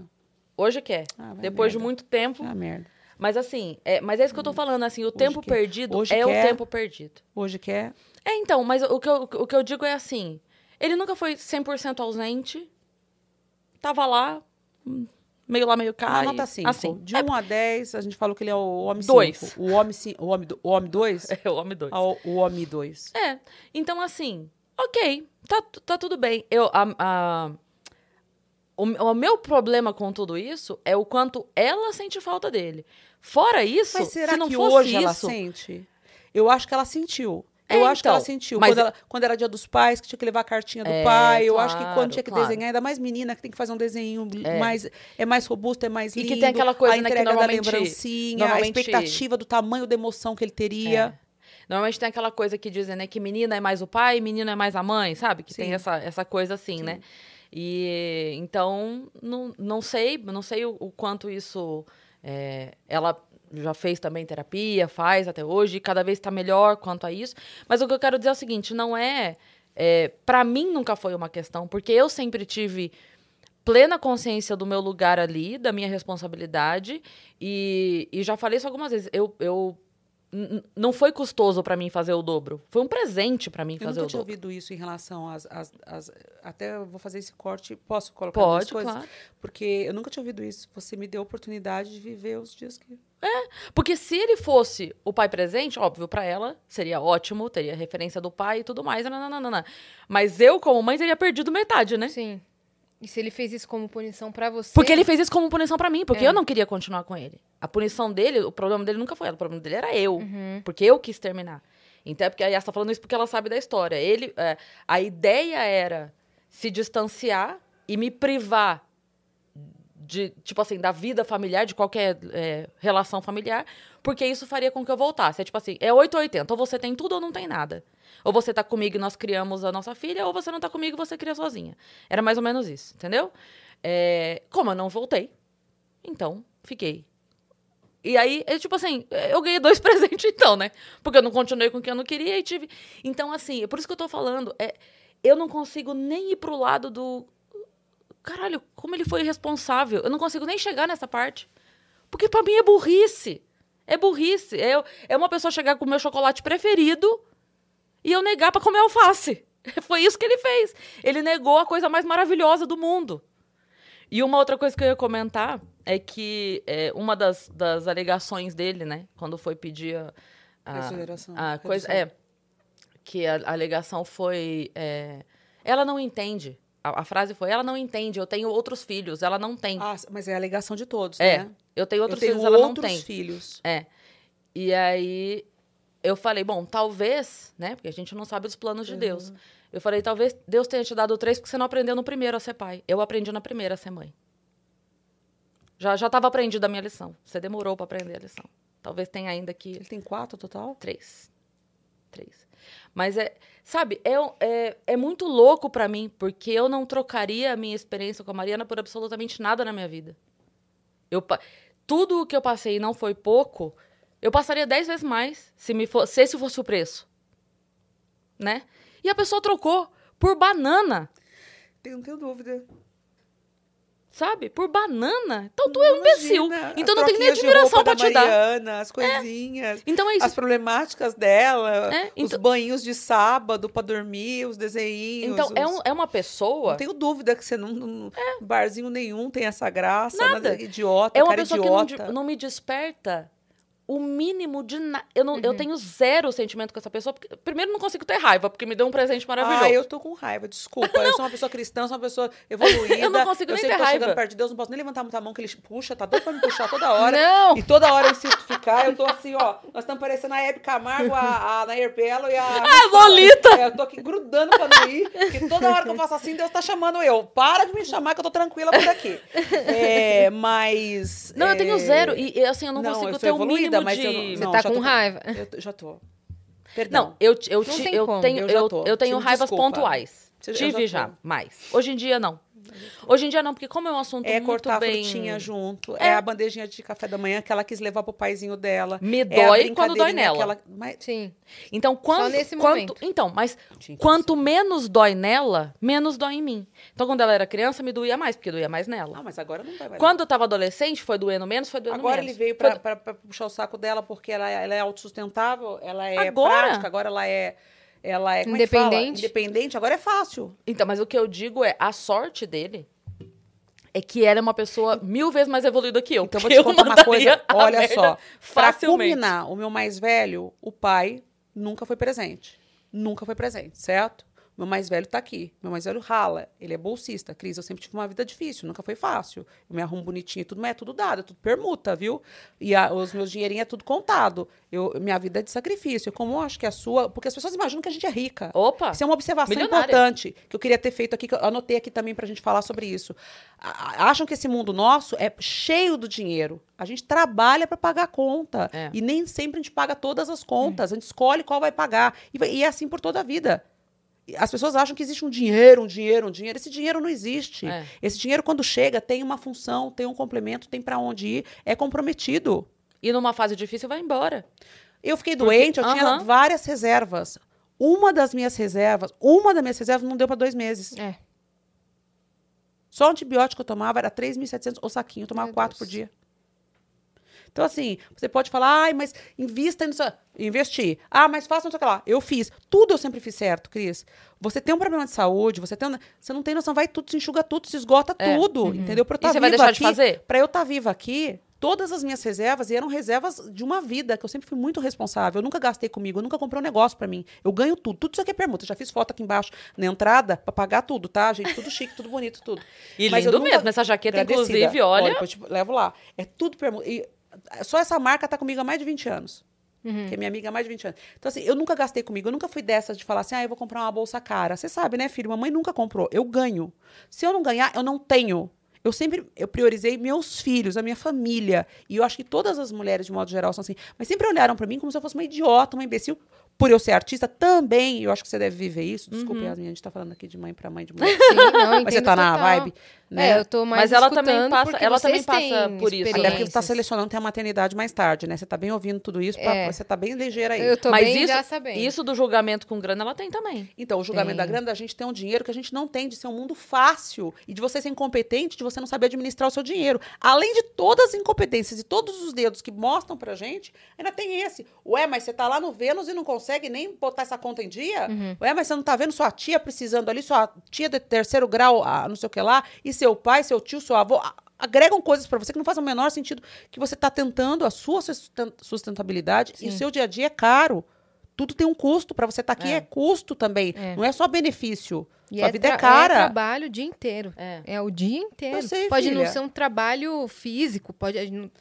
Hoje quer. Ah, Depois de merda. muito tempo. ah, merda. Mas assim, é, mas é isso que eu tô falando, assim, o tempo quer. perdido Hoje é quer. o tempo perdido. Hoje quer. É, então, mas o que eu, o que eu digo é assim, ele nunca foi 100% ausente, tava lá, meio lá, meio cá. Uma nota 5. Assim, de é, 1 a 10, a gente falou que ele é o homem 5. Dois. O homem 5. O homem 2? O homem 2? <laughs> é o homem dois. Ah, o, homem 2. É, então assim, ok, tá, tá tudo bem. Eu, a, a- o, o meu problema com tudo isso é o quanto ela sente falta dele. Fora isso, Mas será se não que fosse hoje ela isso, sente? Eu acho que ela sentiu. É, Eu acho que ela então, sentiu. mas- Quando, ela- quando era dia dos pais, que tinha que levar a cartinha do É, pai. Eu acho que claro, quando tinha que claro. desenhar, ainda mais menina, que tem que fazer um desenho É. mais, é mais robusto, é mais E lindo. que tem aquela coisa, a né, que entrega da lembrancinha, normalmente- a expectativa do tamanho da emoção que ele teria. É. Normalmente tem aquela coisa que dizem, né, que menina é mais o pai, menino é mais a mãe, sabe? Que tem Sim. essa, essa coisa assim, né? E então, não, não sei, não sei o, o quanto isso. é, ela já fez também terapia, faz até hoje, e cada vez está melhor quanto a isso. Mas o que eu quero dizer é o seguinte: não é. é para mim nunca foi uma questão, porque eu sempre tive plena consciência do meu lugar ali, da minha responsabilidade. E, e já falei isso algumas vezes. Eu, eu não foi custoso pra mim fazer o dobro. Foi um presente pra mim Eu fazer nunca o tinha dobro. ouvido isso em relação às, às, às- Até eu vou fazer esse corte. Posso colocar Pode, duas coisas? claro. Porque eu nunca tinha ouvido isso. Você me deu a oportunidade de viver os dias que. Porque se ele fosse o pai presente, óbvio, pra ela seria ótimo, teria referência do pai e tudo mais. nananana. Mas eu, como mãe, teria perdido metade, né? Sim. E se ele fez isso como punição pra você? Porque ele fez isso como punição pra mim, porque É. eu não queria continuar com ele. A punição dele, o problema dele nunca foi ela, o problema dele era eu, Uhum. porque eu quis terminar. Então é porque a Yas tá falando isso porque ela sabe da história. Ele, é, a ideia era se distanciar e me privar de, tipo assim, da vida familiar, de qualquer é, relação familiar, porque isso faria com que eu voltasse. É tipo assim, é 8 ou 80, ou você tem tudo ou não tem nada. Ou você tá comigo e nós criamos a nossa filha, ou você não tá comigo e você cria sozinha. Era mais ou menos isso, entendeu? É, como eu não voltei, então fiquei. E aí, é tipo assim, eu ganhei dois <laughs> presentes então, né? Porque eu não continuei com quem eu não queria e tive. Então, assim, é por isso que eu tô falando. É, eu não consigo nem ir pro lado do. Caralho, como ele foi irresponsável. Eu não consigo nem chegar nessa parte. Porque pra mim é burrice. É burrice. É, é uma pessoa chegar com o meu chocolate preferido e eu negar pra comer alface. <laughs> Foi isso que ele fez. Ele negou a coisa mais maravilhosa do mundo. E uma outra coisa que eu ia comentar é que é, uma das, das alegações dele, né, quando foi pedir a, a, a coisa é que a, a alegação foi é, ela não entende. A, a frase foi ela não entende. Eu tenho outros filhos. Ela não tem. Ah, mas é a alegação de todos, é, né? eu tenho Eu outros tenho filhos. Ela não outros tem. filhos. É. E aí eu falei, bom, talvez, né? Porque a gente não sabe os planos Uhum. de Deus. Eu falei, talvez Deus tenha te dado três porque você não aprendeu no primeiro a ser pai. Eu aprendi na primeira a ser mãe. Já já estava aprendida a minha lição. Você demorou para aprender a lição. Talvez tenha ainda que Ele tem quatro total? três. Três. Mas é, sabe, é, é, é muito louco para mim, porque eu não trocaria a minha experiência com a Mariana por absolutamente nada na minha vida. Eu, tudo o que eu passei não foi pouco, eu passaria dez vezes mais se, me for, se esse fosse o preço. Né? E a pessoa trocou por banana, Tenho, não tenho dúvida. sabe? Por banana. Então tu é um imbecil. Então não tem nem admiração pra te dar. Mariana, As coisinhas. Então é isso. As problemáticas dela, É, os então- banhos de sábado pra dormir, os desenhinhos. Então é, os- um- é uma pessoa. Não tenho dúvida que você não. não Barzinho nenhum tem essa graça. Nada. Nada. Idiota, É uma cara pessoa que não, idiota. não me desperta o mínimo de nada. Eu, não- eu tenho zero sentimento com essa pessoa. Porque, primeiro, não consigo ter raiva, porque me deu um presente maravilhoso. Ah, eu tô com raiva, desculpa. Eu <laughs> sou uma pessoa cristã, sou uma pessoa evoluída. <laughs> Eu não consigo eu nem sei ter que tô chegando raiva. perto de Deus, não posso nem levantar muita mão que ele puxa, tá doido pra me puxar toda hora. Não! E toda hora eu insisto ficar, eu tô assim, ó. Nós estamos parecendo a Hebe Camargo, a, a Nair Belo e a. <laughs> Ah, Lolita! É, eu tô aqui grudando pra não ir, porque toda hora que eu faço assim, Deus tá chamando eu. Para de me chamar que eu tô tranquila por aqui. É, mas. Não, eu tenho é, zero. E, assim, eu não, Não, consigo eu ter o evoluída, mínimo mas de... eu não- Você não, tá com tô- raiva. Eu já tô. Perdão. Não, eu, eu, Não tem eu como. tenho, Eu eu, tenho Te raivas desculpa. pontuais. Já Tive já, mais. Hoje em dia, não. Hoje em dia, não, porque como é um assunto É muito cortar bem... a frutinha junto. É. a bandejinha de café da manhã que ela quis levar pro paizinho dela. Me É dói quando dói nela. ela- Mas, Sim. Então, quando, nesse quanto, momento. então, mas quanto menos dói nela, menos dói em mim. Então, quando ela era criança, me doía mais, porque doía mais nela. não, mas agora não vai mais. Quando eu tava adolescente, foi doendo menos, foi doendo Agora menos. ele veio Foi- pra, pra- pra puxar o saco dela porque ela, ela é autossustentável, ela é Agora? prática, agora ela é. Ela é é que fala? Independente. Independente, agora é fácil. Então, mas o que eu digo é, a sorte dele é que ela é uma pessoa mil vezes mais evoluída que eu. Então, eu vou te contar uma coisa. Olha só. Pra culminar, o meu mais velho, o pai, nunca foi presente. Nunca foi presente, certo? Meu mais velho tá aqui. Meu mais velho rala. Ele é bolsista. Cris, eu sempre tive uma vida difícil. Nunca foi fácil. Eu me arrumo bonitinho e tudo, mas é tudo dado. É tudo permuta, viu? E a- os meus dinheirinhos é tudo contado. Eu, minha vida é de sacrifício. Como eu acho que a sua... Porque as pessoas imaginam que a gente é rica. Opa! Isso é uma observação Milionária. importante que eu queria ter feito aqui, que eu anotei aqui também pra gente falar sobre isso. A- Acham que esse mundo nosso é cheio do dinheiro. A gente trabalha para pagar a conta. É. E nem sempre a gente paga todas as contas. A gente escolhe qual vai pagar. E, e é assim por toda a vida. As pessoas acham que existe um dinheiro, um dinheiro, um dinheiro. Esse dinheiro não existe. É. Esse dinheiro, quando chega, tem uma função, tem um complemento, tem para onde ir, é comprometido. E numa fase difícil, vai embora. Eu fiquei Porque- doente, eu tinha várias reservas. Uma das minhas reservas, uma das minhas reservas não deu para dois meses. É. Só o antibiótico que eu tomava era 3.700 o saquinho, eu tomava Meu quatro Deus. por dia. Então, assim, você pode falar, ai, mas invista nisso. Investir. Ah, mas faça não sei o que lá. Eu fiz. Tudo eu sempre fiz certo, Cris. Você tem um problema de saúde, você tem. um- Você não tem noção, vai tudo, se enxuga tudo, se esgota É. tudo. Entendeu? Pra eu E tá você vai deixar de aqui, fazer? Pra eu estar viva aqui, todas as minhas reservas eram reservas de uma vida, que eu sempre fui muito responsável. Eu nunca gastei comigo, eu nunca comprei um negócio pra mim. Eu ganho tudo. Tudo isso aqui é permuta. Eu já fiz foto aqui embaixo na entrada pra pagar tudo, tá, gente? Tudo chique, tudo bonito, tudo. E Mas lindo nunca- mesmo. Essa jaqueta, Agradecida. inclusive, olha... depois eu te levo lá. É tudo permuta. E só essa marca tá comigo há mais de 20 anos. Uhum. Que é minha amiga há mais de 20 anos. Então, assim, eu nunca gastei comigo. Eu nunca fui dessas de falar assim, ah, eu vou comprar uma bolsa cara. Você sabe, né, filho? Mamãe nunca comprou. Eu ganho. Se eu não ganhar, eu não tenho. Eu sempre eu priorizei meus filhos, a minha família. E eu acho que todas as mulheres, de modo geral, são assim. Mas sempre olharam pra mim como se eu fosse uma idiota, uma imbecil. Por eu ser artista também, eu acho que você deve viver isso. Desculpa, Uhum. Yasmin, a gente tá falando aqui de mãe pra mãe, de mulher. Sim, não, Mas você tá na total. vibe, né? É, eu tô mais Mas ela também passa- ela também passa por isso, né? Até porque você tá selecionando ter a maternidade mais tarde, né? Você tá bem ouvindo tudo isso, pra- É. você tá bem ligeira aí. Eu tô Mas bem isso, já sabendo. isso do julgamento com grana, ela tem também. Então, o julgamento da Tem. grana, a gente tem um dinheiro que a gente não tem, de ser um mundo fácil e de você ser incompetente, de você não saber administrar o seu dinheiro. Além de todas as incompetências e todos os dedos que mostram pra gente, ainda tem esse. Ué, mas você tá lá no Vênus e não consegue nem botar essa conta em dia? Ué, mas você não tá vendo sua tia precisando ali, sua tia de terceiro grau, ah, não sei o que lá, e seu pai, seu tio, seu avô. Agregam coisas para você que não fazem o menor sentido, que você está tentando a sua susten- sustentabilidade e o Sim. seu dia a dia é caro. Tudo tem um custo. Para você estar aqui É. é. custo também. É. Não é só benefício. E Sua é vida é tra- cara. trabalho o dia inteiro. É. É o dia inteiro. Eu sei, pode não filha. ser um trabalho físico, pode,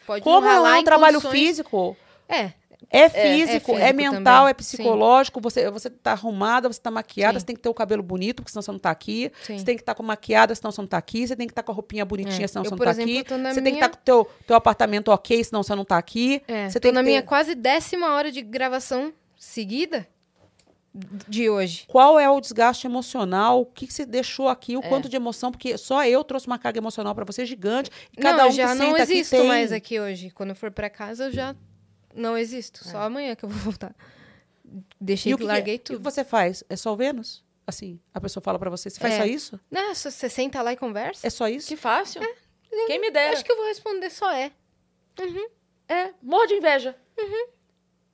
pode Como não é um trabalho condições- físico? É, É físico, é, físico mental, também. é psicológico. Você, você tá arrumada, você tá maquiada, Sim. você tem que ter o cabelo bonito, porque senão você não tá aqui. Sim. Você tem que estar com maquiada, senão você não tá aqui. Você tem que estar com a roupinha bonitinha, É. senão Eu, você não tá exemplo, aqui. Você tem que minha- estar com o teu, teu apartamento ok, senão você não tá aqui. é. Você Tô na minha quase décima hora de gravação seguida de hoje. Qual é o desgaste emocional? O que, que você deixou aqui? É. O quanto de emoção? Porque só eu trouxe uma carga emocional para você gigante. E cada não, um já que não senta existo aqui tem. mais aqui hoje. Quando eu for pra casa, eu já não existo. Só amanhã que eu vou <laughs> voltar. Deixei É. E o que que, larguei que, o que tudo. você faz? É só o Vênus? Assim, a pessoa fala para você, você faz É. só isso? Não, só você senta lá e conversa. É só isso? Que fácil. Quem me dera. Acho que eu vou responder só é. É, morro de inveja.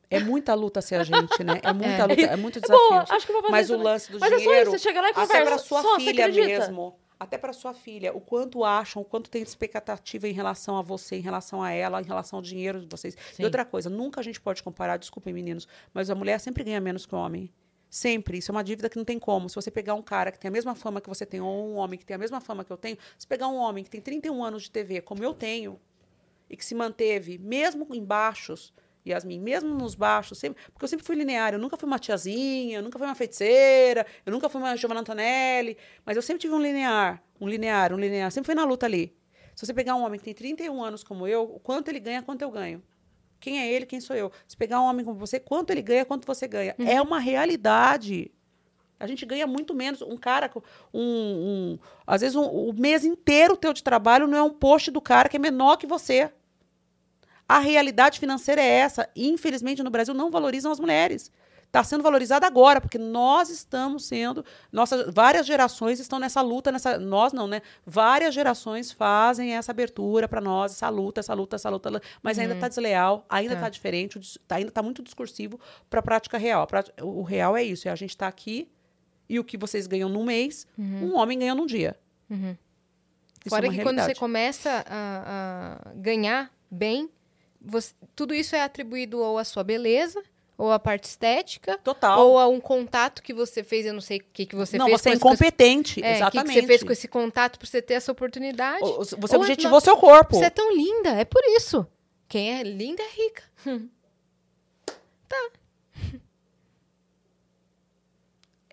É muita luta ser a gente, né? É <laughs> muita É. luta, é muito É desafio. boa, acho que eu vou fazer Mas isso o também. lance do Mas é só dinheiro, isso, você chega lá e até conversa. para sua Só, você filha acredita? mesmo, até para sua filha, o quanto acham, o quanto tem expectativa em relação a você, em relação a ela, em relação ao dinheiro de vocês. Sim. E outra coisa, nunca a gente pode comparar, desculpem meninos, mas a mulher sempre ganha menos que o homem. Sempre. Isso é uma dívida que não tem como. Se você pegar um cara que tem a mesma fama que você tem, ou um homem que tem a mesma fama que eu tenho, se pegar um homem que tem 31 anos de TV, como eu tenho, e que se manteve, mesmo em baixos, Yasmin, mesmo nos baixos, sempre, porque eu sempre fui linear, eu nunca fui uma tiazinha, eu nunca fui uma feiticeira, eu nunca fui uma Giovanna Antonelli, mas eu sempre tive um linear, um linear, um linear, sempre fui na luta ali. Se você pegar um homem que tem 31 anos como eu, o quanto ele ganha, quanto eu ganho. Quem é ele, quem sou eu? Se pegar um homem como você, quanto ele ganha, quanto você ganha. É uma realidade. A gente ganha muito menos. Um cara, com- um, um- às vezes, um- o mês inteiro teu de trabalho não é um post do cara que é menor que você. A realidade financeira é essa. E, infelizmente, no Brasil não valorizam as mulheres. Está sendo valorizada agora, porque nós estamos sendo. Nossas, várias gerações estão nessa luta, nessa. Nós não, né? Várias gerações fazem essa abertura para nós, essa luta, essa luta, essa luta. Mas ainda está desleal, ainda Tá. está diferente, o dis- tá- ainda está muito discursivo para a prática real. O real é isso: é a gente está aqui e o que vocês ganham num mês, um homem ganha num dia. Uhum. Isso Fora é que quando você realidade. começa a, a ganhar bem, você- tudo isso é atribuído ou à sua beleza, ou à parte estética, Total. ou a um contato que você fez, eu não sei o que, que você não, fez. você é com esse- incompetente. É, o que, exatamente. que você fez com esse contato para você ter essa oportunidade? O- Você Ou objetivou seu corpo. Você é tão linda, é por isso. Quem é linda é rica. <laughs>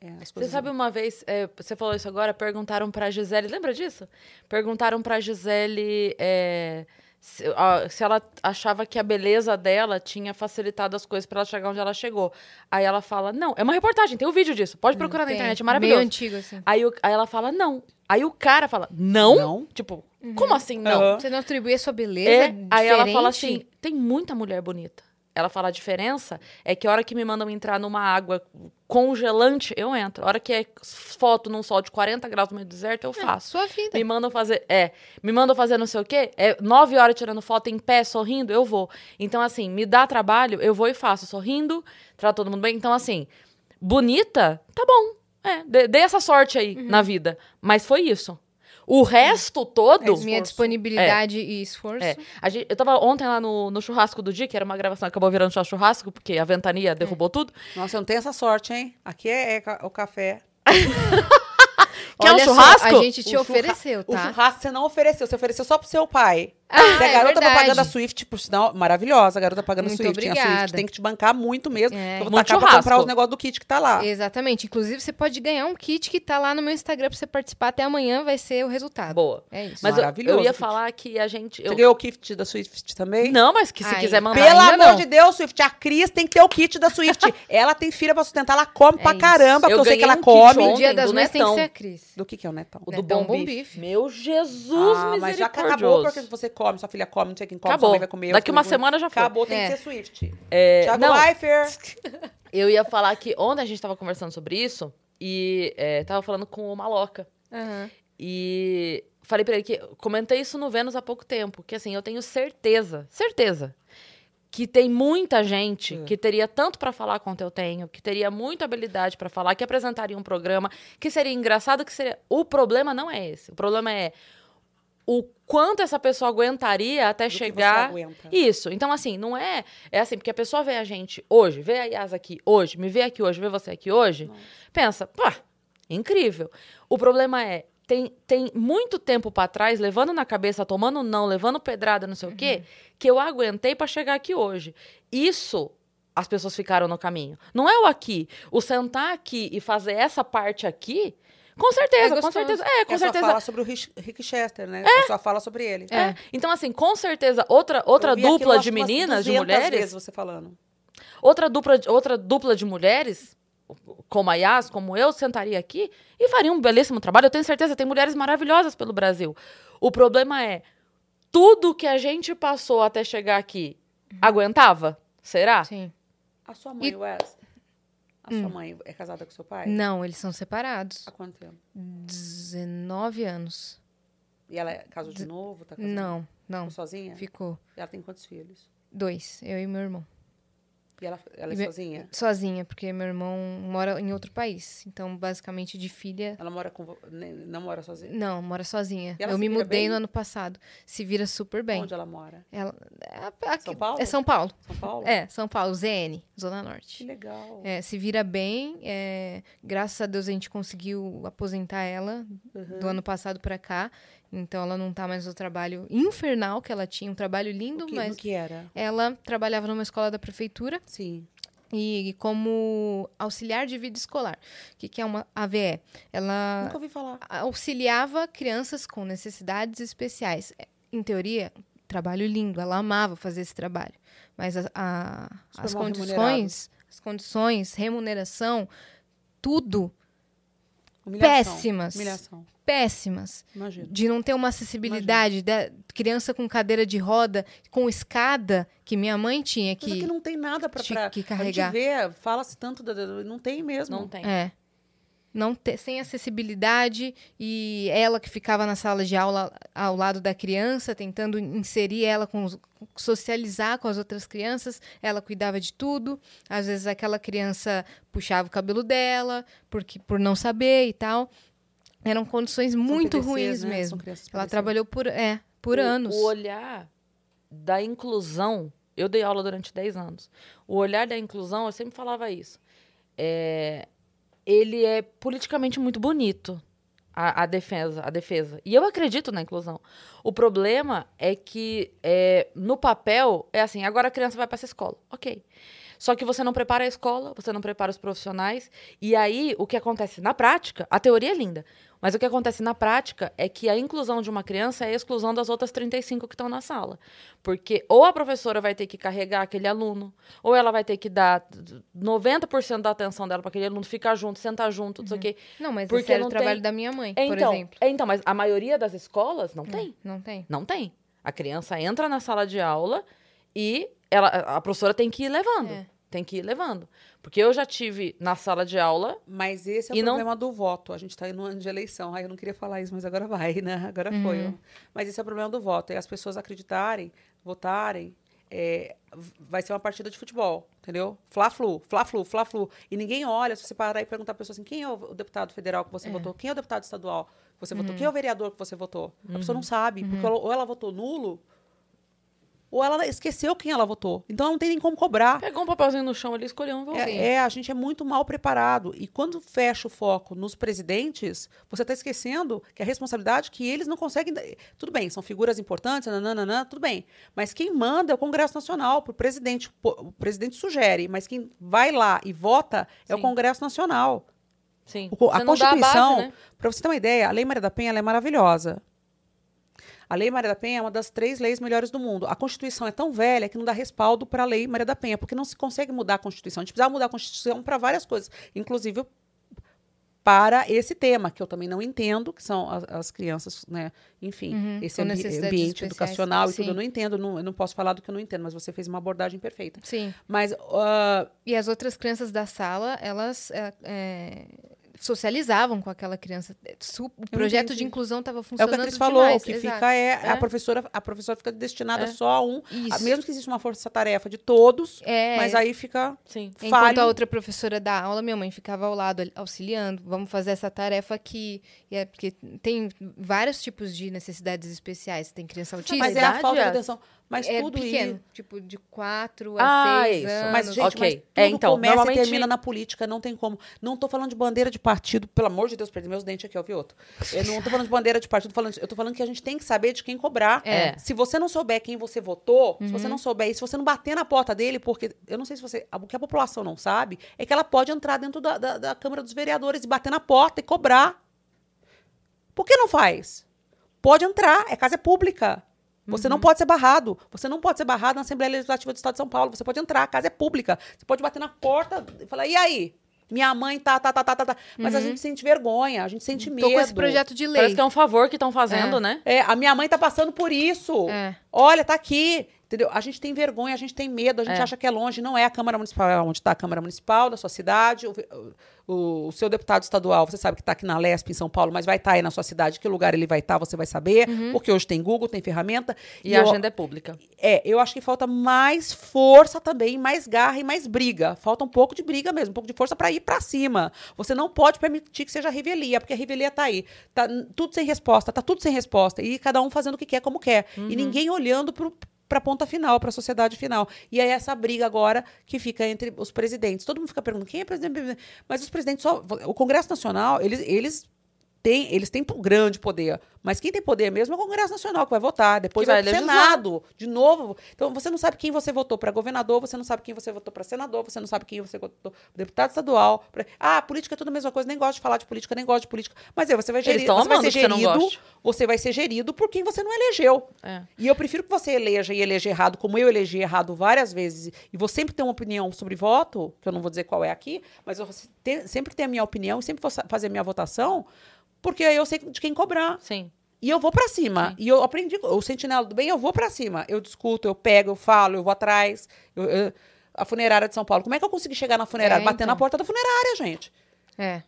É, as Você coisas- sabe uma vez, é, você falou isso agora, perguntaram pra Gisele, lembra disso? Perguntaram pra Gisele é, se, ó, se ela achava que a beleza dela tinha facilitado as coisas pra ela chegar onde ela chegou. Aí ela fala, não, é uma reportagem, tem um vídeo disso, pode procurar na internet, é Meio maravilhoso. antigo, assim. Aí, o- aí ela fala, não. Aí o cara fala, não? Não. Tipo, como assim não? Aham. Você não atribui a sua beleza É, aí ela fala assim: tem muita mulher bonita. Ela fala a diferença é que a hora que me mandam entrar numa água congelante, eu entro. A hora que é foto num sol de 40 graus no meio do deserto, eu faço. Sua vida. Me mandam fazer, é, me mandam fazer não sei o quê, é nove horas tirando foto em pé, sorrindo, eu vou. Então, assim, me dá trabalho, eu vou e faço, sorrindo, trato todo mundo bem. Então, assim, bonita, tá bom. É, dê, dê essa sorte aí Uhum. na vida. Mas foi isso. O resto todo. Minha esforço. disponibilidade e esforço. É, a gente, eu tava ontem lá no, no churrasco do dia, que era uma gravação, acabou virando só churrasco, porque a ventania derrubou tudo. Nossa, eu não tenho essa sorte, hein? Aqui é, é o café. <laughs> Quer um Olha só, churrasco? a gente te O churra- ofereceu, O tá? churrasco você não ofereceu, você ofereceu só pro seu pai. Ah, você é é garota verdade. propaganda Swift, por sinal, maravilhosa, a garota propaganda Muito Swift. Obrigada. Swift, tem que te bancar muito mesmo. É. Eu vou tacar pra comprar os negócios do kit que tá lá. Exatamente. Inclusive, você pode ganhar um kit que tá lá no meu Instagram pra você participar. Até amanhã vai ser o resultado. Boa. É isso. Mas eu, Maravilhoso, eu ia Kit. falar que a gente. Você eu- ganhou o kit da Swift também? Não, mas que se Ai, quiser mandar. Pelo ainda amor não. de Deus, Swift, a Cris tem que ter o kit da Swift. <laughs> ela tem filha pra sustentar, ela come É pra isso. caramba, porque Eu eu sei que ela um come. No ontem dia das mães tem que ser a Cris. Do que que é o Netão? O do Netão bom bife. Meu Jesus, Ah, mas já acabou porque você come, sua filha come, não sei quem come, Acabou. sua mãe vai comer. Daqui eu uma semana já foi. Acabou, tem É. que ser Swift. É, Thiago não, Leifert. <laughs> eu ia falar que ontem a gente tava conversando sobre isso e é, tava falando com o Maloca. Aham. E falei pra ele que comentei isso no Vênus há pouco tempo, que assim, eu tenho certeza, certeza que tem muita gente Hum. que teria tanto pra falar quanto eu tenho, que teria muita habilidade pra falar, que apresentaria um programa, que seria engraçado, que seria O problema não é esse. O problema é o quanto essa pessoa aguentaria até Do chegar. aguenta. Isso. Então, assim, não é. É assim, porque a pessoa vê a gente hoje, vê a Yas aqui hoje, me vê aqui hoje, vê você aqui hoje, pensa, pá, incrível. O problema é. Tem, tem muito tempo pra trás, levando na cabeça, tomando não, levando pedrada, não sei o quê, que eu aguentei pra chegar aqui hoje. Isso as pessoas ficaram no caminho. Não é o aqui. O sentar aqui e fazer essa parte aqui, com certeza, com gostoso. certeza. É, com é certeza. só fala sobre o Rick Chester, né? É. só fala sobre ele. É. Então, assim, com certeza, outra, outra dupla de meninas, de 200 mulheres, vezes você falando. outra dupla, outra dupla de mulheres, como a Yas, como eu, sentaria aqui e faria um belíssimo trabalho. Eu tenho certeza, tem mulheres maravilhosas pelo Brasil. O problema é, tudo que a gente passou até chegar aqui, aguentava? Será? Sim. A sua mãe, E- Wes, a Hum. sua mãe é casada com seu pai? Não, eles são separados. Há quanto tempo? 19 anos. E ela é- casou de novo? Tá casada? Não, não. Ficou sozinha? Ficou. E ela tem quantos filhos? Dois, eu e meu irmão. E ela, ela é E sozinha? Sozinha, porque meu irmão mora em outro país. Então, basicamente, de filha. Ela mora com... ne- Não mora sozinha? Não, mora sozinha. Eu me mudei bem? no ano passado. Se vira super bem. Onde ela mora? Ela, é, aqui- São Paulo? É São Paulo. São Paulo? É, São Paulo, ZN, Zona Que Norte. legal. É, se vira bem. é, graças a Deus a gente conseguiu aposentar ela Uhum. do ano passado pra cá. Então ela não tá mais no trabalho infernal que ela tinha, um trabalho lindo, O que, mas no que era? ela trabalhava numa escola da prefeitura Sim. e como auxiliar de vida escolar. O que, que é uma AVE? Ela Nunca ouvi falar. auxiliava crianças com necessidades especiais. É, Em teoria, trabalho lindo, ela amava fazer esse trabalho. Mas a- a- as condições, as condições, remuneração, tudo Humilhação. Péssimas. Humilhação. Péssimas. Imagina. De não ter uma acessibilidade da criança com cadeira de roda, com escada, que minha mãe tinha Mas aqui que. não tem nada pra que A carregar. gente vê, fala-se tanto, da, não tem mesmo. Não tem. É. Não ter, sem acessibilidade e ela que ficava na sala de aula ao lado da criança, tentando inserir ela com os- socializar com as outras crianças, ela cuidava de tudo. Às vezes aquela criança puxava o cabelo dela, porque por não saber e tal. Eram condições muito PDCs, ruins né? Mesmo. Ela trabalhou por, é, por o, anos. O olhar da inclusão, eu dei aula durante 10 anos. O olhar da inclusão, eu sempre falava isso. É, ele é politicamente muito bonito, a, a defesa, a defesa. E eu acredito na inclusão. O problema é que é, no papel é assim, agora a criança vai para essa escola. Ok. Só que você não prepara a escola, você não prepara os profissionais. E aí, o que acontece na prática, a teoria é linda, mas o que acontece na prática é que a inclusão de uma criança é a exclusão das outras 35 que estão na sala. Porque ou a professora vai ter que carregar aquele aluno, ou ela vai ter que dar 90% da atenção dela para aquele aluno, ficar junto, sentar junto, não sei o quê. Não, mas Porque esse era não o trabalho tem- da minha mãe, É, por então, exemplo. é, então, mas a maioria das escolas não tem. Não tem. Não tem. A criança entra na sala de aula e ela, a professora tem que ir levando. É. Tem que ir levando. Porque eu já tive na sala de aula. Mas esse é o E não- problema do voto. A gente está no ano de eleição. Ai, eu não queria falar isso, mas agora vai, né? Agora foi. ó. Mas esse é o problema do voto. É as pessoas acreditarem, votarem. é, vai ser uma partida de futebol, entendeu? Fla-flu, fla-flu, fla-flu. E ninguém olha, se você parar e perguntar a pessoa assim, quem é o deputado federal que você votou? Quem é o deputado estadual que você votou? Quem é o vereador que você votou? A pessoa não sabe, porque ela- ou ela votou nulo, ou ela esqueceu quem ela votou. Então não tem nem como cobrar. Pegou um papelzinho no chão ali, escolheu um vozinho. É, é, a gente é muito mal preparado. E quando fecha o foco nos presidentes, você está esquecendo que a responsabilidade que eles não conseguem. Tudo bem, são figuras importantes, nananana, tudo bem. Mas quem manda é o Congresso Nacional. Pro presidente, pô, o presidente sugere, mas quem vai lá e vota é o Sim. Congresso Nacional. Sim. O a Constituição, né? para você ter uma ideia, a Lei Maria da Penha ela é maravilhosa. A Lei Maria da Penha é uma das três leis melhores do mundo. A Constituição é tão velha que não dá respaldo para a Lei Maria da Penha, porque não se consegue mudar a Constituição. A gente precisava mudar a Constituição para várias coisas, inclusive para esse tema, que eu também não entendo, que são as, as crianças, né? Enfim, Uhum, esse ambi- ambiente educacional e tudo, Sim. eu não entendo, não, eu não posso falar do que eu não entendo, mas você fez uma abordagem perfeita. Sim. Mas ah, E as outras crianças da sala, elas é, é, socializavam com aquela criança. O projeto de entendi. inclusão estava É o que funcionando a Cris falou, demais. o que exato. fica é, É. a professora, a professora fica destinada É. só a um, a- Isso. mesmo que exista uma força-tarefa de todos, É. mas aí fica Sim. Enquanto falho. a outra professora da aula, minha mãe ficava ao lado auxiliando. Vamos fazer essa tarefa aqui. E é porque tem vários tipos de necessidades especiais. Tem criança autista. Mas é a falta de Yas? atenção. Mas é tudo pequeno, isso. tipo de 4 Ah, a 6 isso. anos. Mas, gente, Ok. mas tudo É, então, começa normalmente- e termina na política, não tem como. Não tô falando de bandeira de partido, pelo amor de Deus, perdi meus dentes aqui, ó, vi outro. Eu não tô falando de bandeira de partido, falando, eu tô falando que a gente tem que saber de quem cobrar. É. Se você não souber quem você votou, se Uhum. você não souber, e se você não bater na porta dele, porque eu não sei se você. O que a população não sabe é que ela pode entrar dentro da, da, da Câmara dos Vereadores e bater na porta e cobrar. Por que não faz? Pode entrar, é casa pública. Você Uhum. não pode ser barrado. Você não pode ser barrado na Assembleia Legislativa do Estado de São Paulo. Você pode entrar, a casa é pública. Você pode bater na porta e falar: e aí? Minha mãe tá, tá, tá, tá, tá. tá. Mas a gente sente vergonha, a gente sente medo. Tô com esse projeto de lei. Parece que é um favor que estão fazendo, né? É, a minha mãe tá passando por isso. É. Olha, tá aqui. Entendeu? A gente tem vergonha, a gente tem medo, a gente É. acha que é longe. Não é a Câmara Municipal, é onde está a Câmara Municipal da sua cidade. O, o- o seu deputado estadual, você sabe que está aqui na Lesp, em São Paulo, mas vai estar aí na sua cidade. Que lugar ele vai estar, você vai saber. Porque hoje tem Google, tem ferramenta. E, a eu- agenda é pública. é, eu acho que falta mais força também, mais garra e mais briga. Falta um pouco de briga mesmo, um pouco de força para ir para cima. Você não pode permitir que seja revelia, porque a revelia tá aí. Tá tudo sem resposta, tá tudo sem resposta. E cada um fazendo o que quer, como quer. E ninguém olhando pro para a ponta final, para a sociedade final. E aí essa briga agora que fica entre os presidentes. Todo mundo fica perguntando quem é presidente, mas os presidentes só o Congresso Nacional, eles eles têm, eles têm um grande poder, mas quem tem poder mesmo é o Congresso Nacional que vai votar, depois Que vai vai o. Senado, de novo. Então você não sabe quem você votou para governador, você não sabe quem você votou para senador, você não sabe quem você votou para deputado estadual. pra- Ah, política é tudo a mesma coisa, nem gosto de falar de política, nem gosto de política. Mas aí você vai gerir, você vai ser você gerido, goste. você vai ser gerido por quem você não elegeu. É. E eu prefiro que você eleja e eleja errado, como eu elegi errado várias vezes, e vou sempre ter uma opinião sobre voto, que eu não vou dizer qual é aqui, mas eu sempre ter a minha opinião e sempre vou fazer a minha votação, porque aí eu sei de quem cobrar. Sim. E eu vou pra cima. E eu aprendi, o sentinela do bem, eu vou pra cima. Eu discuto, eu pego, eu falo, eu vou atrás. Eu- eu- a funerária de São Paulo. Como é que eu consegui chegar na funerária? É, Bater então. na porta da funerária, gente. É.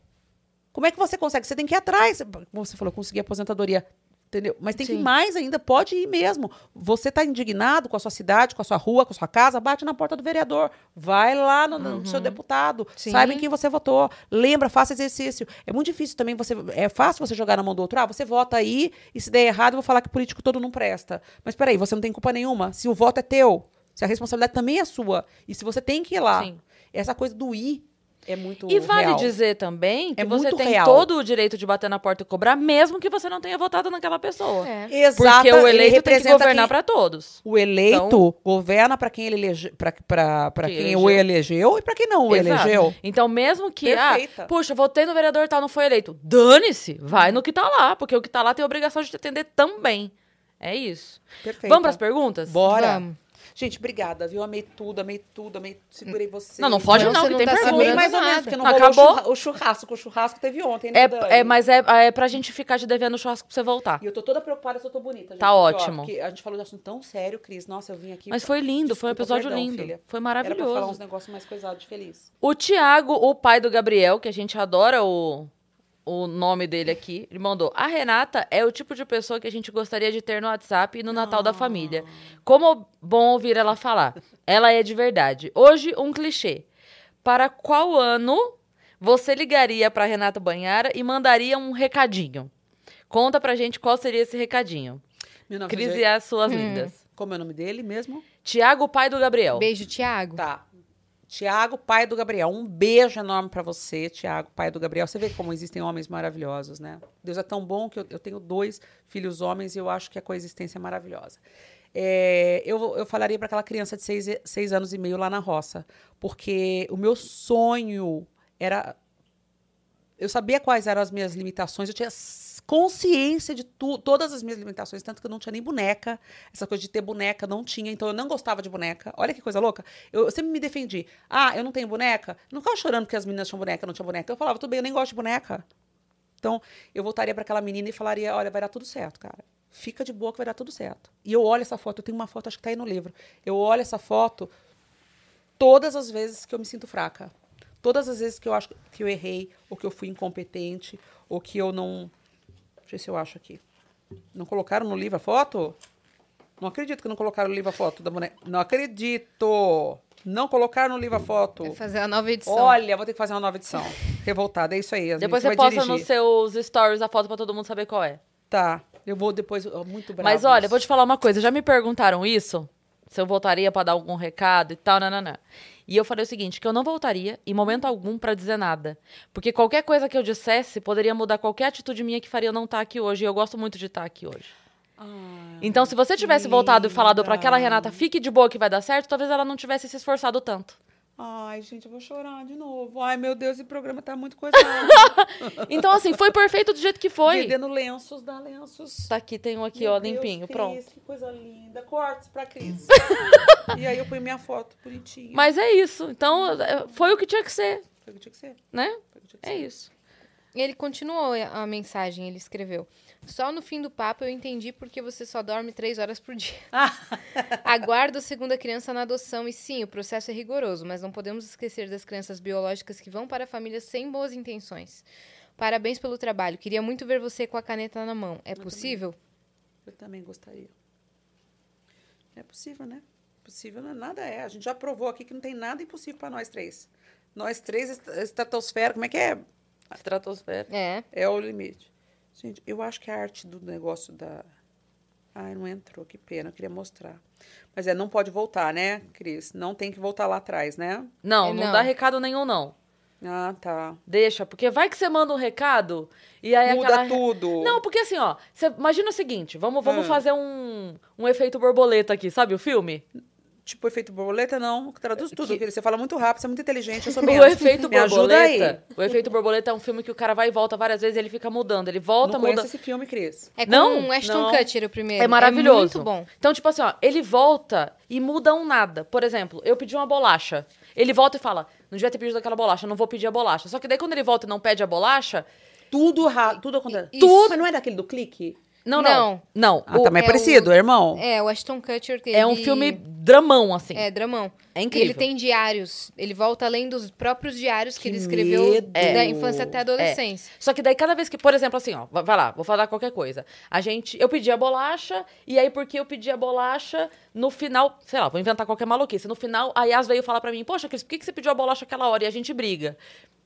Como é que você consegue? Você tem que ir atrás. Como você falou, conseguir aposentadoria. Entendeu? Mas tem que ir Sim. mais ainda, pode ir mesmo. Você está indignado com a sua cidade, com a sua rua, com a sua casa, bate na porta do vereador. Vai lá no, no seu deputado. Sim. Saiba em quem você votou. Lembra, faça exercício. É muito difícil também você. É fácil você jogar na mão do outro. Ah, você vota aí e se der errado, eu vou falar que político todo não presta. Mas peraí, você não tem culpa nenhuma. Se o voto é teu, se a responsabilidade também é sua. E se você tem que ir lá. Sim. Essa coisa do ir é muito. E vale real. dizer também que É você tem real. todo o direito de bater na porta e cobrar, mesmo que você não tenha votado naquela pessoa. É. Exato, Porque o ele eleito tem que governar quem- para todos. O eleito Então- governa para quem ele elege, para Quem quem elegeu. o elegeu e para quem não o Exato. elegeu. Então, mesmo que, Perfeita. ah, puxa, votei no vereador tal, não foi eleito. Dane-se, vai no que tá lá, porque o que tá lá tem a obrigação de te atender também. É isso. Perfeito. Vamos pras perguntas? Bora. Vamos. Gente, obrigada, viu? Amei tudo, amei tudo, amei. Segurei você. Não, não foge Não, não, que não tem tá pergunta. mais ou menos, porque não acabou? o churrasco, que o churrasco teve ontem, né? É, é, mas é, é pra gente ficar te devendo o churrasco pra você voltar. E eu tô toda preocupada se eu tô bonita, gente. Tá porque, ó, ótimo. porque a gente falou de assunto tão sério, Cris. Nossa, eu vim aqui... Mas foi lindo, foi um Desculpa, episódio perdão, lindo. filha. Foi Era pra falar uns maravilhoso. negócios mais coisados de feliz. O Tiago, o pai do Gabriel, que a gente adora o, o nome dele aqui, ele mandou: A Renata é o tipo de pessoa que a gente gostaria de ter no WhatsApp e no Natal da família. Como bom ouvir ela falar. Ela é de verdade. Hoje, um clichê. Para qual ano você ligaria para Renata Banhara e mandaria um recadinho? Conta pra gente qual seria esse recadinho. 1900 Cris e as suas lindas. Como é o nome dele mesmo? Tiago, pai do Gabriel. Beijo, Thiago. Tá. Tiago, pai do Gabriel. Um beijo enorme pra você, Tiago, pai do Gabriel. Você vê como existem homens maravilhosos, né? Deus é tão bom que eu, eu tenho dois filhos homens e eu acho que a coexistência é maravilhosa. É, eu, eu falaria para aquela criança de seis, seis anos e meio lá na roça, porque o meu sonho era. Eu sabia quais eram as minhas limitações, eu tinha consciência de tu, todas as minhas limitações, tanto que eu não tinha nem boneca. Essa coisa de ter boneca não tinha, então eu não gostava de boneca. Olha que coisa louca. Eu, eu sempre me defendi. Ah, eu não tenho boneca? Eu não ficava chorando porque as meninas tinham boneca, não tinha boneca. Eu falava, tudo bem, eu nem gosto de boneca. Então, eu voltaria para aquela menina e falaria: olha, vai dar tudo certo, cara. Fica de boa que vai dar tudo certo. E eu olho essa foto, eu tenho uma foto, acho que tá aí no livro. Eu olho essa foto todas as vezes que eu me sinto fraca. Todas as vezes que eu acho que eu errei, ou que eu fui incompetente, ou que eu não. Deixa eu ver se eu acho aqui. Não colocaram no livro a foto? Não acredito que não colocaram no livro a foto da boneca. Não acredito! Não colocaram no livro a foto. Vai fazer a nova edição. Olha, vou ter que fazer uma nova edição. Revoltada, é isso aí. Depois você vai posta dirigir. nos seus stories a foto pra todo mundo saber qual é. Tá, eu vou depois. Muito bravo. Mas olha, vou te falar uma coisa. Já me perguntaram isso? Se eu voltaria pra dar algum recado e tal, nananã. E eu falei o seguinte, que eu não voltaria, em momento algum, pra dizer nada. Porque qualquer coisa que eu dissesse poderia mudar qualquer atitude minha que faria eu não estar aqui hoje. E eu gosto muito de estar aqui hoje. Ah, Então, se você tivesse voltado e falado pra aquela. Renata, fique de boa que vai dar certo, talvez ela não tivesse se esforçado tanto. Ai, gente, eu vou chorar de novo. Ai, meu Deus, esse programa tá muito coisado. <laughs> Então, assim, foi perfeito do jeito que foi. Vendendo lenços, dá lenços. Tá aqui, tem um aqui, Meu ó, Deus, limpinho, Cris, pronto. Que coisa linda. Cortes pra Cris. <laughs> e aí eu ponho minha foto bonitinha. Mas é isso. Então, é, foi o que tinha que ser, Foi o que tinha que ser. né? Foi o que tinha que É ser. isso. Ele continuou a mensagem, ele escreveu. Só no fim do papo eu entendi porque você só dorme três horas por dia. <laughs> Aguardo a segunda criança na adoção e sim, o processo é rigoroso, mas não podemos esquecer das crianças biológicas que vão para famílias sem boas intenções. Parabéns pelo trabalho. Queria muito ver você com a caneta na mão. É possível? Eu também gostaria. É possível, né? Possível não é nada é. A gente já provou aqui que não tem nada impossível pra nós três. Nós três, est- estratosfera, como é que é? Estratosfera. É. É o limite. Gente, eu acho que a arte do negócio da. Ai, não entrou, que pena, eu queria mostrar. Mas é, não pode voltar, né, Cris? Não tem que voltar lá atrás, né? Não, É, não, não. dá recado nenhum, não. Ah, tá. Deixa, porque vai que você manda um recado e aí Muda aquela... tudo. Não, porque assim, ó, você imagina o seguinte, vamos, vamos Hum. fazer um, um efeito borboleta aqui, sabe o filme? Tipo, efeito borboleta, não. Traduz tudo, Que- filho. Você fala muito rápido, você é muito inteligente, eu sou <laughs> O menos. efeito Me ajuda aí. borboleta. O efeito borboleta é um filme que o cara vai e volta várias vezes e ele fica mudando. Ele volta, Não muda. esse filme, Cris. É com Não, o Ashton não. Kutcher o primeiro. É maravilhoso. muito bom. Então, tipo assim, ó, ele volta e muda um nada. Por exemplo, eu pedi uma bolacha. Ele volta e fala: Não devia ter pedido aquela bolacha, não vou pedir a bolacha. Só que daí, quando ele volta e não pede a bolacha. Tudo errado, tudo acontece. Isso. Tudo. Mas não é daquele do clique? Não, não. Não. Ah, o- também é é parecido, o- irmão. É, o Ashton Kutcher. que é um filme dramão, assim. É, dramão. É E incrível. ele tem diários. Ele volta além dos próprios diários que, Que ele escreveu medo. da infância até a adolescência. Só que daí, cada vez que, por exemplo, assim, ó, vai lá, vou falar qualquer coisa. A gente, eu pedi a bolacha, e aí, porque eu pedi a bolacha, no final, sei lá, vou inventar qualquer maluquice. No final, a Yas veio falar pra mim, poxa, Cris, por que, que você pediu a bolacha aquela hora? E a gente briga.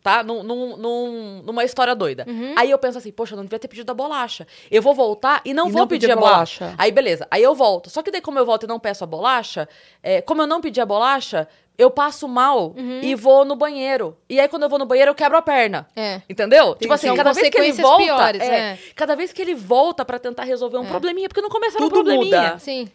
Tá? Num, num- num- numa história doida. Uhum. Aí eu penso assim, poxa, eu não devia ter pedido a bolacha. Eu vou voltar e não E vou não pedir a bolacha. bolacha. Aí, beleza. Aí eu volto. Só que daí, como eu volto e não peço a bolacha, é, como eu não pedi a bolacha, eu passo mal Uhum. e vou no banheiro. E aí, quando eu vou no banheiro, eu quebro a perna. É. Entendeu? tipo assim, são cada vez que ele volta. piores, é, é. Cada vez que ele volta pra tentar resolver um probleminha, porque não começa no probleminha. muda. Sim.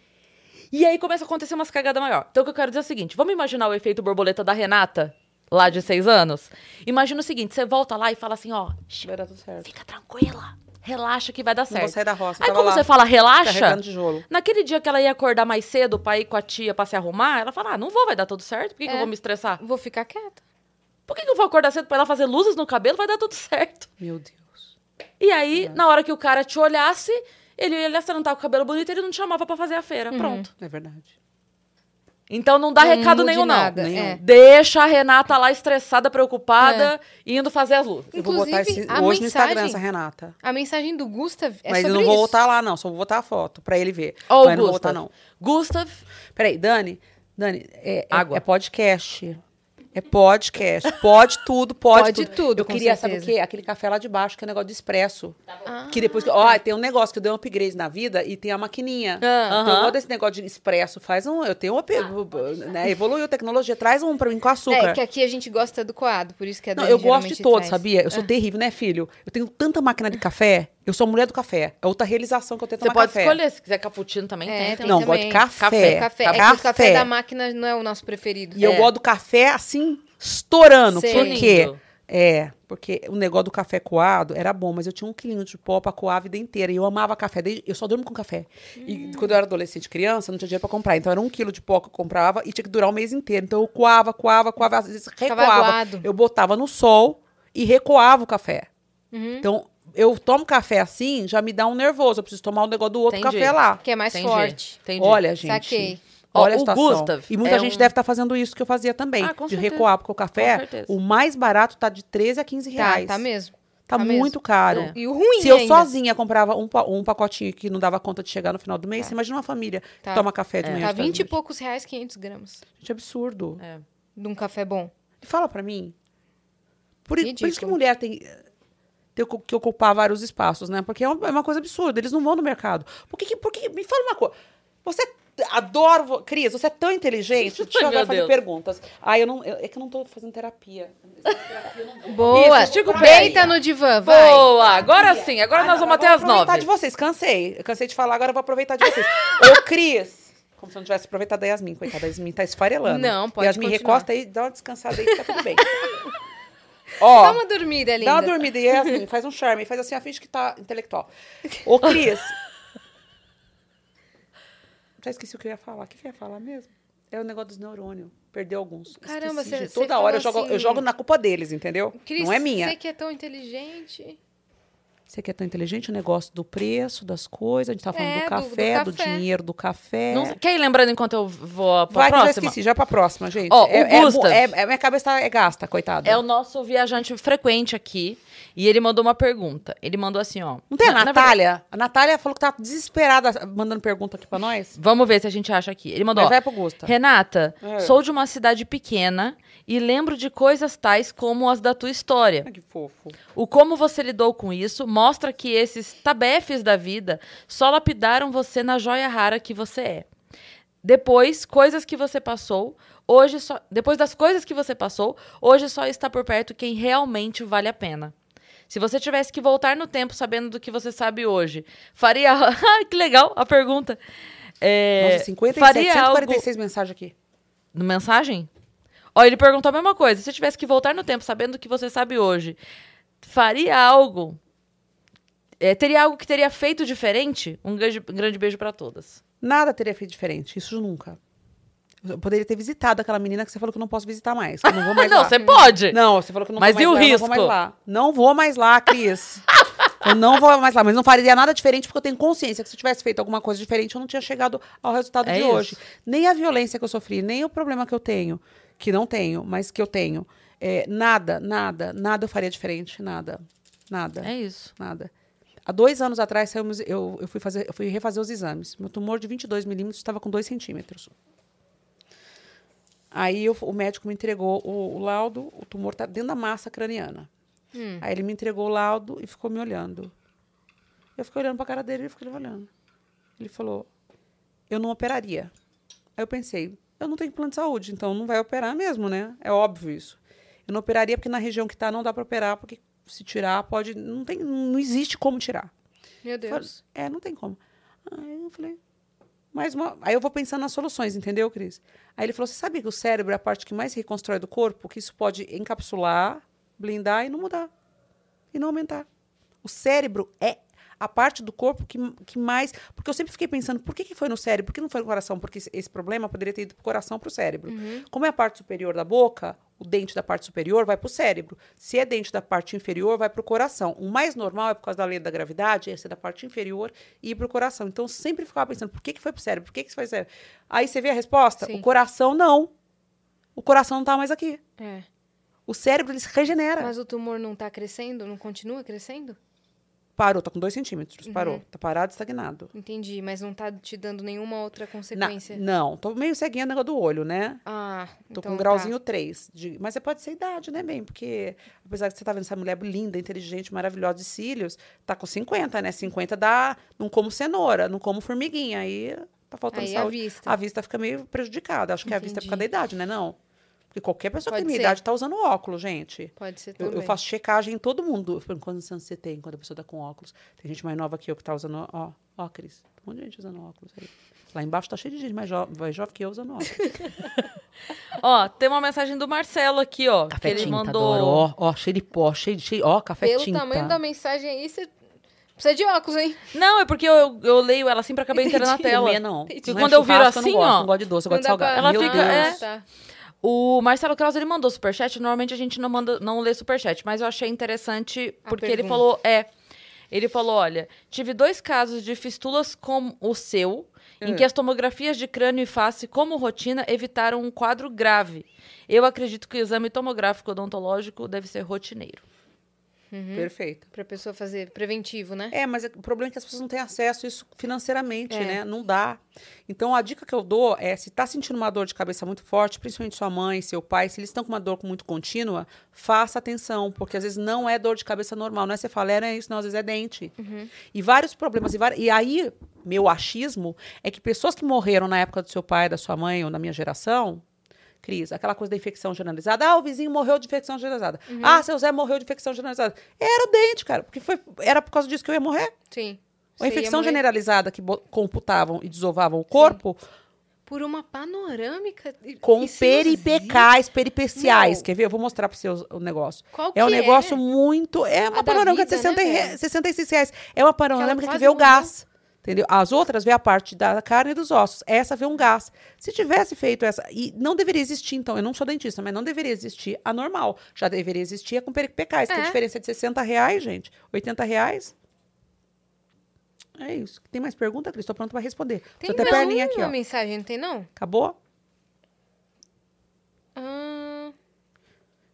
E aí começa a acontecer umas cagadas maior. Então o que eu quero dizer é o seguinte: vamos imaginar o efeito borboleta da Renata, lá de seis anos? Imagina o seguinte: você volta lá e fala assim, ó, "Shh, Vai dar tudo certo. fica tranquila. Relaxa que vai dar Não certo. vou sair da roça. Aí como lá, você fala relaxa, naquele dia que ela ia acordar mais cedo pra ir com a tia pra se arrumar, ela fala: ah, não vou, vai dar tudo certo. Por que, que eu É. vou me estressar? Vou ficar quieta. Por que, que eu vou acordar cedo pra ela fazer luzes no cabelo? Vai dar tudo certo. Meu Deus. E aí, na hora que o cara te olhasse, ele ia olhar se não tá com o cabelo bonito, ele não te chamava pra fazer a feira. Pronto. É verdade. Então não dá Não recado nenhum, não. nada, Nenhum. é. Deixa a Renata lá estressada, preocupada, indo fazer as luzes. Eu vou botar Inclusive, esse, a hoje no Instagram mensagem- essa Renata. A mensagem do Gustav é Mas eu não vou voltar lá, não. Só vou botar a foto pra ele ver. Ó, o Mas não vou Gustav. botar, não. Gustav, Peraí, Dani. Dani, é, é- Água. é podcast. É podcast. Pode tudo, pode, Pode tudo, Eu com queria, sabe o quê? Aquele café lá de baixo, que é negócio de expresso. Ah, Que depois. que- Ó, tem um negócio que eu dei um upgrade na vida e tem a maquininha. Ah, Então, eu aham. gosto desse negócio de expresso. Faz um. Eu tenho um. up- né, evoluiu a tecnologia. Traz um pra mim com açúcar. É, que aqui a gente gosta do coado, por isso que a Não, eu gosto de todos, sabia? Eu sou terrível, né, filho? Eu tenho tanta máquina de café. Eu sou a mulher do café. É outra realização que eu tenho você tomar pode café. escolher. Se quiser cappuccino também É, tem. tem Não, também. gosto de café. Café. Café, é Café. que o café da máquina não é o nosso preferido. E eu É. gosto do café assim, estourando. Sei. Por quê? É, porque o negócio do café coado era bom, mas eu tinha um quilinho de pó pra coar a vida inteira. E eu amava café. Eu só durmo com café. E quando eu era adolescente, criança, não tinha dinheiro pra comprar. Então era um quilo de pó que eu comprava e tinha que durar o mês inteiro. Então eu coava, coava, coava, às vezes recoava. Eu botava no sol e recoava o café. Uhum. Então, eu tomo café assim, já me dá um nervoso. Eu preciso tomar o negócio do outro Entendi. café lá. Que é mais Entendi. forte. Entendi. Olha, gente. Saquei. Olha a o situação. Gustav e muita é gente um- deve estar fazendo isso que eu fazia também. Ah, com de certeza. recuar, porque o café, o mais barato tá de 13 a 15 Tá, reais. tá mesmo. Tá tá muito mesmo. caro. É. E o ruim Se eu ainda. sozinha comprava um, um pacotinho que não dava conta de chegar no final do mês, você imagina uma família Tá. que toma café de É. manhã. Tá de tarde, 20 e poucos reais, 500 gramas. Gente, absurdo. É. De um café bom. E Fala pra mim. Por, por isso que mulher tem, tem que ocupar vários espaços, né? Porque é uma, é uma coisa absurda. Eles não vão no mercado. Por que, por que me fala uma coisa. Você adora. vo- Cris, você é tão inteligente. <laughs> Deixa eu fazer Deus. perguntas. Ah, eu não. eu- é que eu não tô fazendo terapia. Boa. Isso, Deita no divã, vai. Boa! Agora sim, agora Ah, nós não, vamos eu até vou as aproveitar nove. de vocês. Cansei. Eu cansei de falar, agora eu vou aproveitar de vocês. Ô, Cris. Como se eu não tivesse aproveitado da Yasmin, coitada. A Yasmin tá esfarelando. Não, pode Yasmin, continuar. recosta aí, dá uma descansada aí que tá tudo bem. <laughs> Ó, Dá uma dormida, linda. Dá uma dormida. E Yasmin, <laughs> faz um charme. Faz assim, a finge que tá intelectual. Ô, Cris. Já esqueci o que eu ia falar. O que eu ia falar mesmo? É o negócio dos neurônios. Perdeu alguns. Caramba, Esqueci, cê- gente. cê Toda hora eu jogo, eu assim- jogo na culpa deles, entendeu? Cris, Não é minha. Você que é tão inteligente. Você que é tão inteligente, o negócio do preço, das coisas. A gente tá falando É, do, do- do café, do, café. dinheiro do café. Não Quer ir lembrando enquanto eu vou pra Vai que eu já próxima? esqueci, já pra próxima, gente. Ó, o é, é, Gustav. é, é- minha cabeça tá- é gasta, coitado. É o nosso viajante frequente aqui. E ele mandou uma pergunta. Ele mandou assim, ó. Não tem a Na- na Natália? A Natália falou que tá desesperada mandando pergunta aqui pra nós. Vamos ver se a gente acha aqui. Ele mandou. Mas vai pro Gusta. Renata, É. sou de uma cidade pequena e lembro de coisas tais como as da tua história. Ai, que fofo. O como você lidou com isso mostra que esses tabefes da vida só lapidaram você na joia rara que você é. Depois, coisas que você passou, hoje só. Depois das coisas que você passou, hoje só está por perto quem realmente vale a pena. Se você tivesse que voltar no tempo sabendo do que você sabe hoje, faria. <laughs> Que legal a pergunta. É, Nossa, 57, faria algo 146 mensagens aqui. no mensagem? Ó, ele perguntou a mesma coisa. Se você tivesse que voltar no tempo sabendo o que você sabe hoje, faria algo? É, teria algo que teria feito diferente? Um grande, um grande beijo pra todas. Nada teria feito diferente, isso nunca. Eu poderia ter visitado aquela menina que você falou que eu não posso visitar mais. Que eu não vou mais <laughs> não, você pode. Não, você falou que eu não Mas vou e mais o lá, eu não vou risco? mais lá. Não vou mais lá, Cris. <laughs> eu não vou mais lá, mas não faria nada diferente porque eu tenho consciência que se eu tivesse feito alguma coisa diferente, eu não tinha chegado ao resultado É de isso. hoje. Nem a violência que eu sofri, nem o problema que eu tenho, que não tenho, mas que eu tenho. É, nada, nada, nada eu faria diferente, nada. Nada. É isso. Nada. Há dois anos atrás, saímos- eu, eu, fui fazer, eu fui refazer os exames. Meu tumor de 22 milímetros estava com 2 centímetros. Aí eu- o médico me entregou o, o laudo, o tumor está dentro da massa craniana. Hum. Aí ele me entregou o laudo e ficou me olhando. Eu fiquei olhando para a cara dele e ele ficou olhando. Ele falou: Eu não operaria. Aí eu pensei: Eu não tenho plano de saúde, então não vai operar mesmo, né? É óbvio isso. Eu não operaria porque na região que está não dá para operar, porque se tirar pode. Não, tem, não existe como tirar. Meu Falei, Deus. É, não tem como. Aí eu falei, mais uma. Aí eu vou pensando nas soluções, entendeu, Cris? Aí ele falou: você sabe que o cérebro é a parte que mais reconstrói do corpo? Que isso pode encapsular, blindar e não mudar. E não aumentar. O cérebro é a parte do corpo que, que mais. Porque eu sempre fiquei pensando, por que, que foi no cérebro? Por que não foi no coração? Porque esse, esse problema poderia ter ido pro coração pro cérebro. Como é a parte superior da boca, o dente da parte superior vai pro cérebro. Se é dente da parte inferior, vai pro coração. O mais normal é por causa da lei da gravidade, é ser da parte inferior e ir pro coração. Então eu sempre ficava pensando, por que, que foi pro cérebro? Por que, que isso foi pro cérebro? Aí você vê a resposta? Sim. O coração não. O coração não tá mais aqui. É. O cérebro ele se regenera. Mas o tumor não tá crescendo? Não continua crescendo? Parou, tá com dois centímetros. Uhum. Parou. Tá parado, estagnado. Entendi, mas não tá te dando nenhuma outra Na- consequência. não, tô meio ceguinha negócio do olho, né? Ah, Tô então com um tá. grauzinho 3. De, mas é, pode ser idade, né, bem? Porque, apesar de você tá vendo essa mulher linda, inteligente, maravilhosa de cílios, tá com 50, né? 50 dá. Não como cenoura, não como formiguinha. Aí tá faltando Aí a saúde. vista. A vista fica meio prejudicada. Acho que a vista é por causa da idade, né? Não. Porque qualquer pessoa que tem minha idade tá usando óculos, gente. Pode ser Eu, também. eu faço checagem em todo mundo. Eu pergunto, Quantos anos você tem quando a pessoa tá com óculos? Tem gente mais nova que eu que tá usando. Ó, ó, Cris. Tem um monte de gente usando óculos aí. Lá embaixo tá cheio de gente mais, jo mais jovem que eu usando óculos. <laughs> Ó, tem uma mensagem do Marcelo aqui, ó. que ele mandou. Ó, ó, cheio de pó, cheio de. Cheio, ó, café Pelo tinta. tamanho da mensagem aí, você precisa de óculos, hein? Não, é porque eu, eu leio ela assim pra acabar entrando na tela. Não. E Não é quando eu viro assim, eu não gosto, ó, Não gosto de doce, eu Não gosto de salgado. pra- Ela Meu fica- Deus. é. Tá. O Marcelo Krause, ele mandou superchat. Normalmente a gente não manda, não lê superchat, mas eu achei interessante porque ele falou, é, ele falou, olha, tive dois casos de fistulas como o seu em que as tomografias de crânio e face, como rotina, evitaram um quadro grave. Eu acredito que o exame tomográfico odontológico deve ser rotineiro. Perfeito. Pra pessoa fazer preventivo, né? É, mas é- o problema é que as pessoas não têm acesso a isso financeiramente, É. né? Não dá. Então, a dica que eu dou é, se tá sentindo uma dor de cabeça muito forte, principalmente sua mãe, seu pai, se eles estão com uma dor muito contínua, faça atenção, porque às vezes não é dor de cabeça normal. Não é você fala, é, é isso, não, às vezes é dente. E vários problemas. E, vari- e aí, meu achismo é que pessoas que morreram na época do seu pai, da sua mãe ou na minha geração, Cris, aquela coisa da infecção generalizada. Ah, o vizinho morreu de infecção generalizada. Ah, seu Zé morreu de infecção generalizada. Era o dente, cara, porque foi, era por causa disso que eu ia morrer. Sim. A infecção generalizada que computavam e desovavam o corpo Por uma panorâmica. com peripecais, peripeciais. Não. Quer ver? Eu vou mostrar para vocês o negócio. Qual É um que negócio muito. É uma A panorâmica de vida, 60 né, re- velho? 66 reais. É uma panorâmica que quase vê o gás. Entendeu? As outras vê a parte da carne e dos ossos. Essa vê um gás. Se tivesse feito essa. E não deveria existir, então. Eu não sou dentista, mas não deveria existir a normal. Já deveria existir a com peripecais. Que a É. diferença é de 60 reais, gente. 80 reais. É isso. Tem mais pergunta, Cris? Estou pronta para responder. Tem Tô até mais perninha aqui, ó. mensagem, não tem não? Acabou? Ah,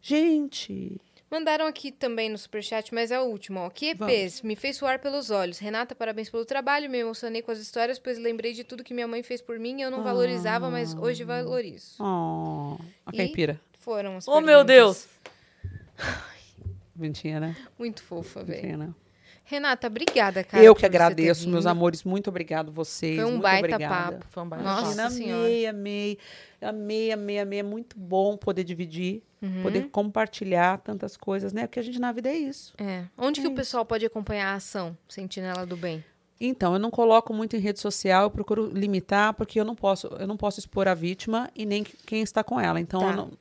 Gente. Mandaram aqui também no superchat, mas é o último. Ó. Que EPs, me fez suar pelos olhos. Renata, parabéns pelo trabalho. Me emocionei com as histórias, pois lembrei de tudo que minha mãe fez por mim. Eu não valorizava, mas hoje valorizo. Oh, a E- caipira. Foram as Oh, meu perguntas. Deus! Bonitinha, né? Muito fofa, velho. Bonitinha, né? Renata, obrigada, cara. Eu que agradeço, meus amores. Muito obrigado vocês. Foi um muito baita obrigada. papo. Foi um baita Nossa Imagina, Senhora. amei, amei. Amei, amei, amei. É muito bom poder dividir, Uhum. poder compartilhar tantas coisas, né? Porque a gente na vida é isso. É. Onde que É o pessoal pode acompanhar a ação Sentinela do Bem? Então, eu não coloco muito em rede social, eu procuro limitar, porque eu não posso, eu não posso expor a vítima e nem quem está com ela. Então, Tá. eu não-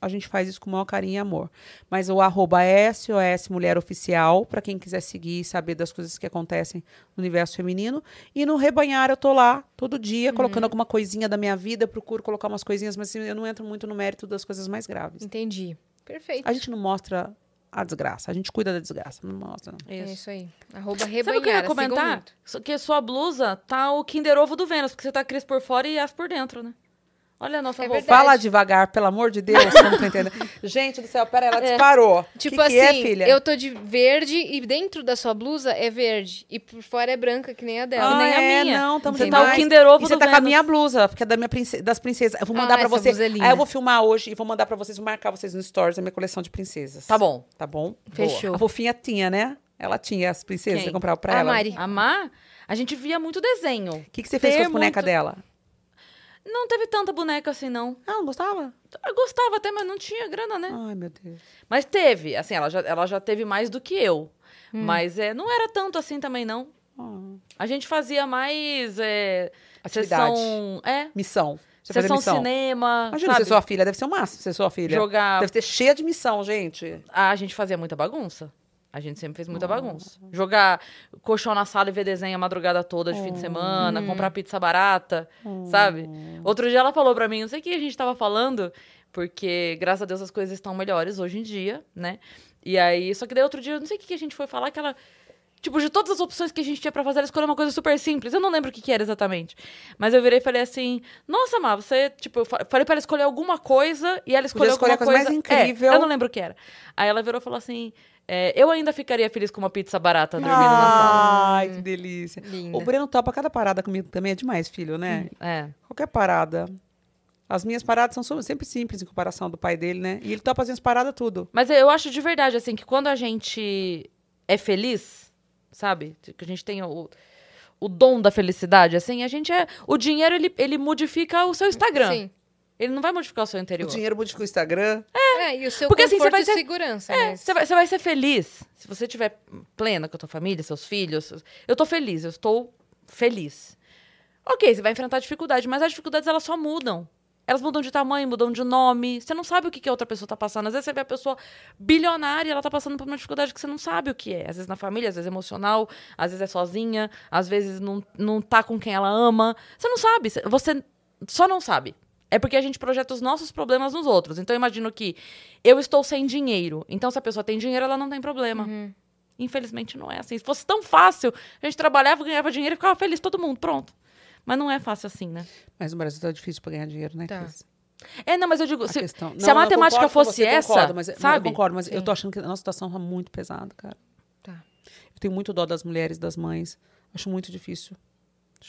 a gente faz isso com o maior carinho e amor. Mas o arroba SOS Mulher Oficial, para quem quiser seguir e saber das coisas que acontecem no universo feminino. E no Rebanhar, eu tô lá todo dia, Uhum. colocando alguma coisinha da minha vida, procuro colocar umas coisinhas, mas assim, eu não entro muito no mérito das coisas mais graves. Entendi. Perfeito. A gente não mostra a desgraça, a gente cuida da desgraça, não mostra. Não. É Isso. isso aí. Arroba Sabe o que eu ia comentar? Que sua blusa tá o Kinder Ovo do Vênus, porque você tá Cris por fora e as por dentro, né? Olha a nossa É. Fala devagar, pelo amor de Deus, eu não tô entendendo. <laughs> Gente do céu, pera, ela disparou. Tipo que assim, que é, filha? eu tô de verde e dentro da sua blusa é verde. E por fora é branca, que nem a dela. Ah, nem a é, minha. Não, tamo Você tá o. Kinder Ovo E você tá com a Vênus. minha blusa, porque é da minha prince- das princesas. Eu vou Ah, mandar pra essa você. blusa é. Aí eu vou filmar hoje e vou mandar pra vocês, vou marcar vocês no stories da minha coleção de princesas. Tá bom. Tá bom? Fechou. A fofinha tinha, né? Ela tinha as princesas, Quem? eu comprava pra A ela. Mari. A Má, a gente via muito desenho. O que, que você fez com Ter as bonecas muito- dela? Não teve tanta boneca assim, não. Ah, não gostava? Eu gostava até, mas não tinha grana, né? Ai, meu Deus. Mas teve, assim, ela já, ela já teve mais do que eu. Mas é, não era tanto assim também, não. Ah. A gente fazia mais é, Atividade. sessão... É, Missão. Você fazia sessão missão. cinema, Imagina sabe? ser sua filha, deve ser o máximo ser sua filha. Jogar... Deve ter cheia de missão, gente. Ah, a gente fazia muita bagunça. A gente sempre fez muita bagunça. Jogar colchão na sala e ver desenho a madrugada toda de fim de semana, comprar pizza barata, sabe? Outro dia ela falou pra mim, não sei o que a gente tava falando, porque graças a Deus as coisas estão melhores hoje em dia, né? E aí, só que daí outro dia, não sei o que a gente foi falar, que ela. Tipo, de todas as opções que a gente tinha pra fazer, ela escolheu uma coisa super simples. Eu não lembro o que, que era exatamente. Mas eu virei e falei assim: Nossa, Má, você. Tipo, eu fa- falei pra ela escolher alguma coisa e ela escolheu escolher alguma a coisa mais É, incrível. eu não lembro o que era. Aí ela virou e falou assim: é, Eu ainda ficaria feliz com uma pizza barata dormindo na sala. Ai, que delícia. Linda. O Breno topa cada parada comigo também, é demais, filho, né? É. Qualquer parada. As minhas paradas são sempre simples em comparação do pai dele, né? E ele topa as minhas paradas tudo. Mas eu acho de verdade, assim, que quando a gente é feliz, sabe? Que a gente tem o, o dom da felicidade, assim, a gente é. O dinheiro, ele, ele modifica o seu Instagram. Sim. Ele não vai modificar o seu interior. O dinheiro modifica o Instagram. É, e o seu Porque assim, conforto você vai e ser- segurança. É, mas- você vai, você vai ser feliz. Se você estiver plena com a tua família, seus filhos. Eu tô feliz, eu estou feliz. Ok, você vai enfrentar dificuldade, mas as dificuldades elas só mudam. Elas mudam de tamanho, mudam de nome. Você não sabe o que, que a outra pessoa tá passando. Às vezes você vê a pessoa bilionária e ela tá passando por uma dificuldade que você não sabe o que é. Às vezes na família, às vezes emocional, às vezes é sozinha, às vezes não, não tá com quem ela ama. Você não sabe. Você só não sabe. É porque a gente projeta os nossos problemas nos outros. Então eu imagino que eu estou sem dinheiro. Então se a pessoa tem dinheiro, ela não tem problema. Infelizmente não é assim. Se fosse tão fácil, a gente trabalhava, ganhava dinheiro e ficava feliz todo mundo, pronto. Mas não é fácil assim, né? Mas no Brasil tá difícil pra ganhar dinheiro, né, Tá. Cris? É, não, mas eu digo, A se, questão- se Não, a eu matemática concordo fosse você, essa, concordo, mas, sabe? Eu concordo, mas eu Sim. tô achando que a nossa situação tá muito pesada, cara. Tá. Eu tenho muito dó das mulheres, das mães. Acho muito difícil.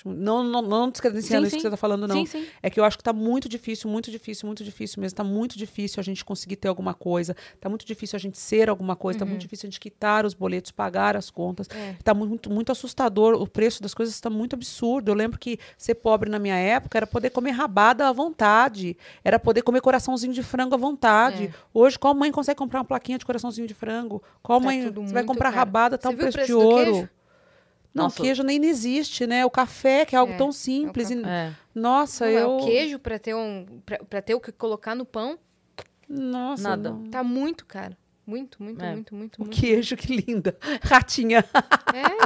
Mu- Não, não, não descredenciando Sim, isso sim. que você tá falando, não. Sim. É que eu acho que tá muito difícil, muito difícil, muito difícil mesmo. Tá muito difícil a gente conseguir ter alguma coisa. Tá muito difícil a gente ser alguma coisa. Tá muito difícil a gente quitar os boletos, pagar as contas. É. Tá muito, muito assustador. O preço das coisas está muito absurdo. Eu lembro que ser pobre na minha época era poder comer rabada à vontade. Era poder comer coraçãozinho de frango à vontade. É. Hoje, qual mãe consegue comprar uma plaquinha de coraçãozinho de frango? Qual Tá mãe vai comprar caro. rabada, tá Você um preço, de preço do ouro. queijo? Não, Nossa. queijo nem existe, né? O café, que é algo É, tão simples. café. e- É. Nossa, Não, é eu. o queijo pra ter um pra, pra ter o que colocar no pão Nossa, Nada. não. tá muito caro. Muito, muito, É. muito, muito, O muito. queijo, que linda. <laughs> Ratinha.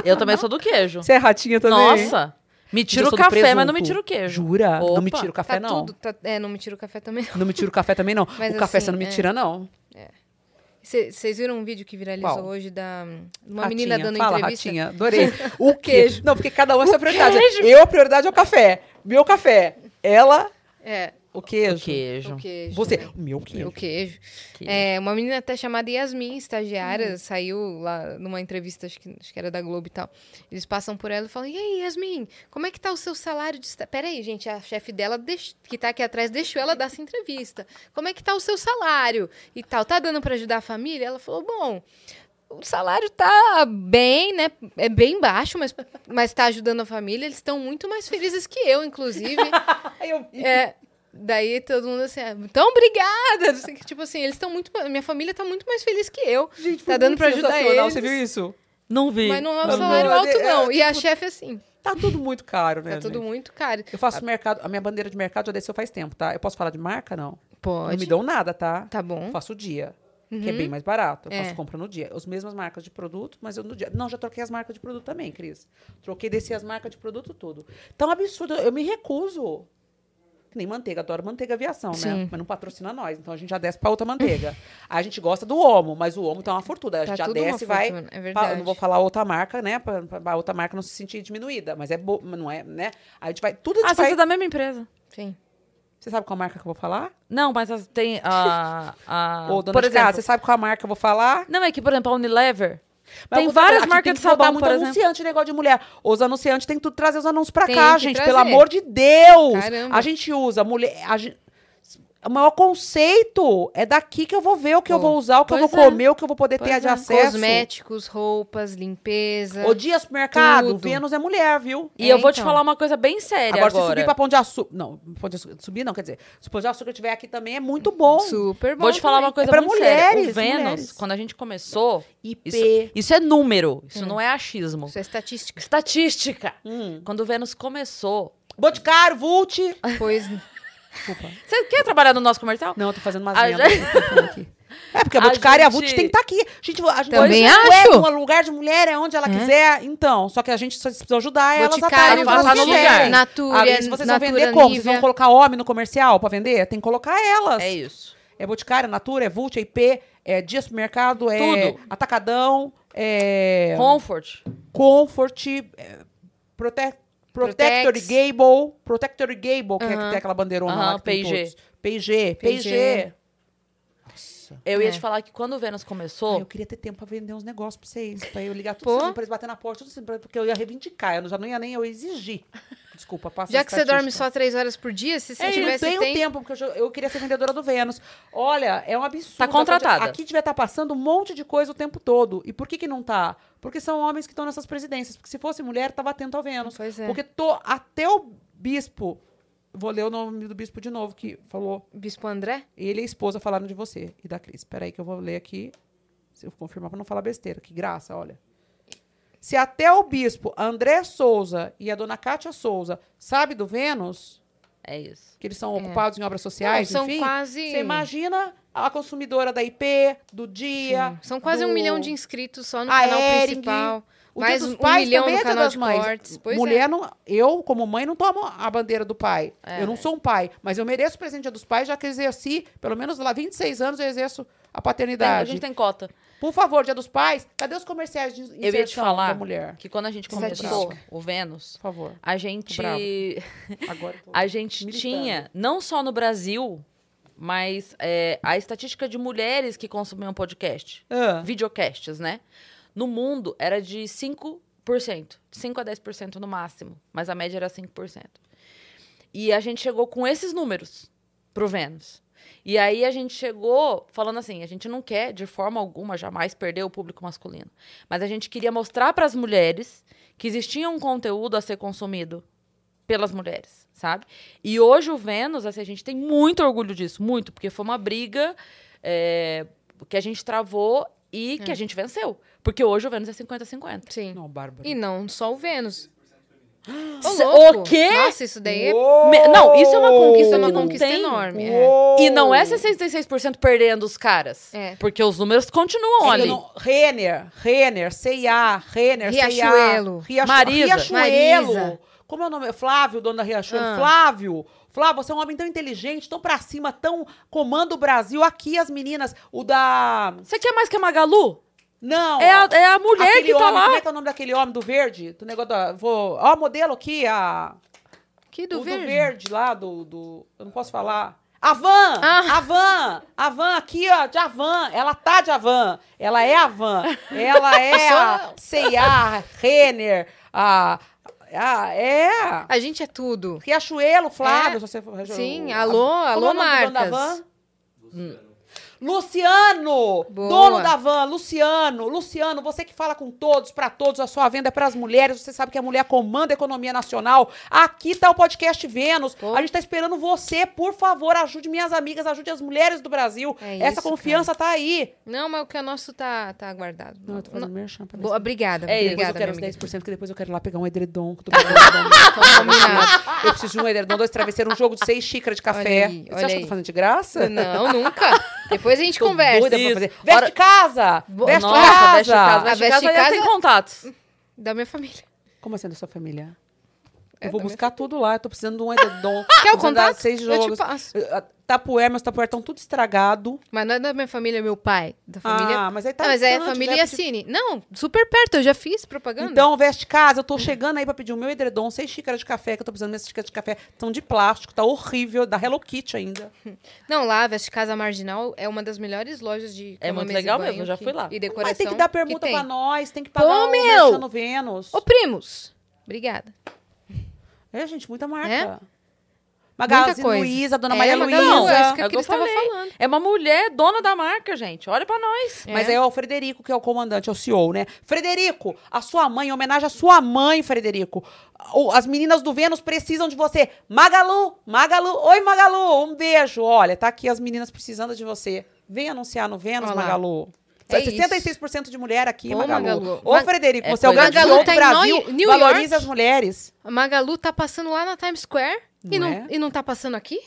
É, Eu também sou do queijo. Você é ratinha também? Nossa! Me tira o café, mas não me tira o queijo. Jura? Não me Opa. tira o café, tá não. tudo. tá- é, não me tira o café também. Não me tira o café também, não. <laughs> Mas o café assim, você não me é. tira, não. Vocês viram um vídeo que viralizou Qual? hoje da uma Ratinha, menina dando fala, entrevista? Ratinha, adorei. <laughs> O queijo. queijo. Não, porque cada um é sua prioridade. Eu, a prioridade é o café. Meu café. Ela, É, o queijo. O queijo. o queijo. Você, o meu queijo. O queijo. Queijo. É, uma menina até chamada Yasmin, estagiária, Hum. saiu lá numa entrevista, acho que, acho que era da Globo e tal. Eles passam por ela e falam: E aí, Yasmin, como é que tá o seu salário de. esta-" Peraí, gente, a chefe dela, deix- que tá aqui atrás, deixou ela dar essa entrevista. Como é que tá o seu salário? E tal, tá dando pra ajudar a família? Ela falou: Bom. O salário tá bem, né? É bem baixo, mas, mas tá ajudando a família. Eles estão muito mais felizes que eu, inclusive. <laughs> Eu vi. É, daí todo mundo assim, ah, então obrigada. Não Tipo assim, eles estão muito. Minha família tá muito mais feliz que eu. Gente, tá dando pra ajudar eles. Você viu isso? Não vi. Mas não é um Não, salário não, alto, é, não. é, E a tipo, chefe assim, Tá tudo muito caro, né? tá tudo gente? muito caro. Eu faço mercado, a minha bandeira de mercado já desceu faz tempo, tá? Eu posso falar de marca, não? Não Pode. me dão nada, tá? Tá bom. Eu faço o dia, que é bem mais barato. Eu É. faço compra no dia. As mesmas marcas de produto, mas eu no dia. Não, já troquei as marcas de produto também, Cris. Troquei, desci as marcas de produto tudo. Então, absurdo. Eu me recuso. Que nem manteiga, adoro manteiga aviação, né? Sim. Mas não patrocina nós. Então a gente já desce pra outra manteiga. A gente gosta do Omo, mas o Omo tá uma fortuna. A Tá gente já tudo uma desce e vai. é verdade. não vou falar outra marca, né? Pra, pra outra marca não se sentir diminuída. Mas é boa, não é, né? A gente vai. Tudo a Ah, gente você vai. é da mesma empresa. Sim. Você sabe qual marca que eu vou falar? Não, mas as- tem a... a por exemplo... você sabe qual marca eu vou falar? Não, é que, por exemplo, a Unilever... Mas tem várias marcas de sabão, muito por exemplo. anunciante, negócio de mulher. Os anunciantes têm que tudo trazer os anúncios pra Tem cá, gente. trazer. Pelo amor de Deus. Caramba. A gente usa mulher. a gente- O maior conceito é daqui que eu vou ver o que eu vou usar, o que eu vou é. comer, o que eu vou poder ter Pois de é. acesso. Cosméticos, roupas, limpeza. O dia supermercado, Tudo. Vênus é mulher, viu? E É, eu vou te então. falar uma coisa bem séria Agora, agora. se subir pra Pão de Açúcar. Não, Pão de Açúcar, subir não, quer dizer. Se o Pão de Açúcar estiver aqui também é muito bom. Super bom. Vou te falar também. uma coisa É pra muito mulheres, séria. O Vênus, mulheres. quando a gente começou... IP. Isso, isso é número, isso não é achismo. Isso é estatística. Estatística. Hum. Quando o Vênus começou... Boticário, Vult. Pois. Desculpa. Você quer trabalhar no nosso comercial? Não, eu tô fazendo umas A vendas gente- aqui. É, porque a A Boticária e a gente- Vult tem que estar aqui. Gente, a gente Também acho. É, um lugar de mulher é onde ela quiser. Então, só que a gente só precisa ajudar elas a elas Vult, quiserem. Natura, Agora, se vocês vão Natura vender como? Vocês vão colocar homem no comercial pra vender? Tem que colocar elas. É isso. É Boticária, Natura, é Vult, é IP, é Dia Supermercado, é Tudo. Atacadão, é Comfort. Comfort, é, Prote Protector Protex. Gable, Protector Gable, que é que Aham. tem aquela bandeirona Aham, lá que tem P&G. todos. P&G, P&G. Eu ia É. te falar que quando o Vênus Ai, começou... eu queria ter tempo pra vender uns negócios pra vocês. Pra eu ligar tudo pra eles bater na porta, tudo assim, porque eu ia reivindicar. Eu já não ia nem eu exigir. Desculpa, passa Já que você dorme só três horas por dia, se você É, eu tivesse tenho tempo. tempo, porque eu, eu queria ser vendedora do Vênus. Olha, é um absurdo. Tá contratada. Aqui devia estar passando um monte de coisa o tempo todo. E por que que não tá? Porque são homens que estão nessas presidências. Porque se fosse mulher, tava atento ao Vênus. Pois é. Porque tô, até o bispo, vou ler o nome do bispo de novo, que falou, Bispo André? ele e a esposa falaram de você e da Cris. Espera aí que eu vou ler aqui, se eu confirmar pra não falar besteira. Que graça, olha. Se até o bispo André Souza e a dona Kátia Souza sabe do Vênus, É isso. que eles são ocupados em obras sociais, Não, são enfim. quase- Você imagina a consumidora da IP, do dia. São quase do- um milhão de inscritos só no a canal Ering, principal. O mais dia dos um pais milhão também no é dia das de mães. cortes. Mulher é. não. Eu, como mãe, não tomo a bandeira do pai. É. Eu não sou um pai, mas eu mereço o presente dia dos pais, já que eu exerci, pelo menos lá 26 anos, eu exerço a Tem- a paternidade. gente tem cota. Por favor, Dia dos Pais, cadê os comerciais de Eu ia te inserção falar da mulher? que quando a gente Estatística. começou o Vênus, Por favor. a gente. <laughs> Agora eu tô- a gente militando. tinha não só no Brasil, mas é, a estatística de mulheres que consumiam podcast, Ah. videocasts, né? No mundo era de 5%, de 5 a 10% no máximo, mas a média era 5%. E a gente chegou com esses números pro Vênus. E aí a gente chegou falando assim, a gente não quer de forma alguma jamais perder o público masculino, mas a gente queria mostrar para as mulheres que existia um conteúdo a ser consumido pelas mulheres, sabe? E hoje o Vênus, assim, a gente tem muito orgulho disso, muito, porque foi uma briga é, que a gente travou e que a gente venceu. Porque hoje o Vênus é 50-50. Sim. Não, Bárbara. E não só o Vênus. <gasps> Ô, o quê? Nossa, isso daí é, Me- não, isso é uma conquista é uma conquista tem. enorme. é. E não é 66% perdendo os caras. É. Porque os números continuam É ali. não- Renner, Renner, C&A, Renner, Riachuelo. C&A, Riachu- Marisa. Riachuelo. Marisa. Como é o nome? Flávio, dono da Riachuelo. Ah. Flávio. Flávio, você é um homem tão inteligente, tão pra cima, tão comanda o Brasil. Aqui as meninas, o da... Você quer mais que a Magalu? Não. É a, é a mulher aquele que tá homem, lá. Como é que é o nome daquele homem do verde? Do negócio da... Vou, ó, o modelo aqui, a... Que o do do verde. verde lá, do, do... Eu não posso falar. A Van! Ah. A Van! A Van, aqui, ó, de Avan. Ela tá de Avan. Ela é a Van. Ela <laughs> é a C&A, Renner, a... a é... A gente é tudo. Riachuelo, Flávio. É. se você for- Sim, a- alô, alô, é do da marcas. Luciano, Boa. dono da van, Luciano, Luciano, você que fala com todos, pra todos, a sua venda é pras mulheres, você sabe que a mulher comanda a economia nacional. Aqui tá o podcast Vênus. Pô. A gente tá esperando você, por favor, ajude minhas amigas, ajude as mulheres do Brasil. É Essa isso, confiança tá aí. Não, mas o que é nosso tá, tá guardado. Não, eu tô fazendo pra Boa, obrigada. É Depois eu obrigada, quero os minha amiga. 10%, que depois eu quero ir lá pegar um edredom. Que eu, tô <laughs> eu preciso de um edredom, dois travesseiros, um jogo de seis xícaras de café. Olha aí, você olha acha que eu aí. tô fazendo de graça? Não, nunca. Depois <laughs> a gente Tô conversa. doida pra fazer. Veste Hora- casa! Veste Nossa, casa! veste casa. A Veste veste casa, já casa- tem contatos. Da minha família. Como assim da sua família? Eu vou buscar tudo lá. Eu tô precisando de um edredom. <laughs> Quer o contato? Seis Eu te jogos. passo. Uh, Tapué, meus tapué estão tudo estragado. Mas não é da minha família, é meu pai. Da família. Ah, mas aí tá não, mas é a distante, família podia- Yassine. Não, super perto, eu já fiz propaganda. Então, veste casa, eu tô chegando aí pra pedir o meu edredom, seis xícaras de café, que eu tô precisando minhas xícaras de café. Estão de plástico, tá horrível, da Hello Kitty ainda. <laughs> Não, lá, Veste Casa Marginal é uma das melhores lojas de É muito legal mesmo, eu já que- fui lá. E decoração Mas tem que dar permuta tem. pra nós, tem que pagar Pô, o meu! Vênus. Ô, primos, obrigada. É, gente, muita marca. É? Magazine. Luiza, Dona É, Maria Magalu, Luísa. é isso que É que eu Cris tava falei. falando. É uma mulher dona da marca, gente. Olha pra nós. Mas é o Frederico que é o comandante, é o CEO, né? Frederico, a sua mãe, em homenagem à sua mãe, Frederico. As meninas do Vênus precisam de você. Magalu, Magalu, oi Magalu, um beijo. Olha, tá aqui as meninas precisando de você. Vem anunciar no Vênus, Olha lá. Magalu. É 66% de mulher aqui, Ô, Magalu. Magalu. Ô, Ma- Frederico, É você é o grande do Tá em Brasil. New Valorize York. as mulheres. A Magalu tá passando lá na Times Square e, Não não, é? e não tá passando aqui?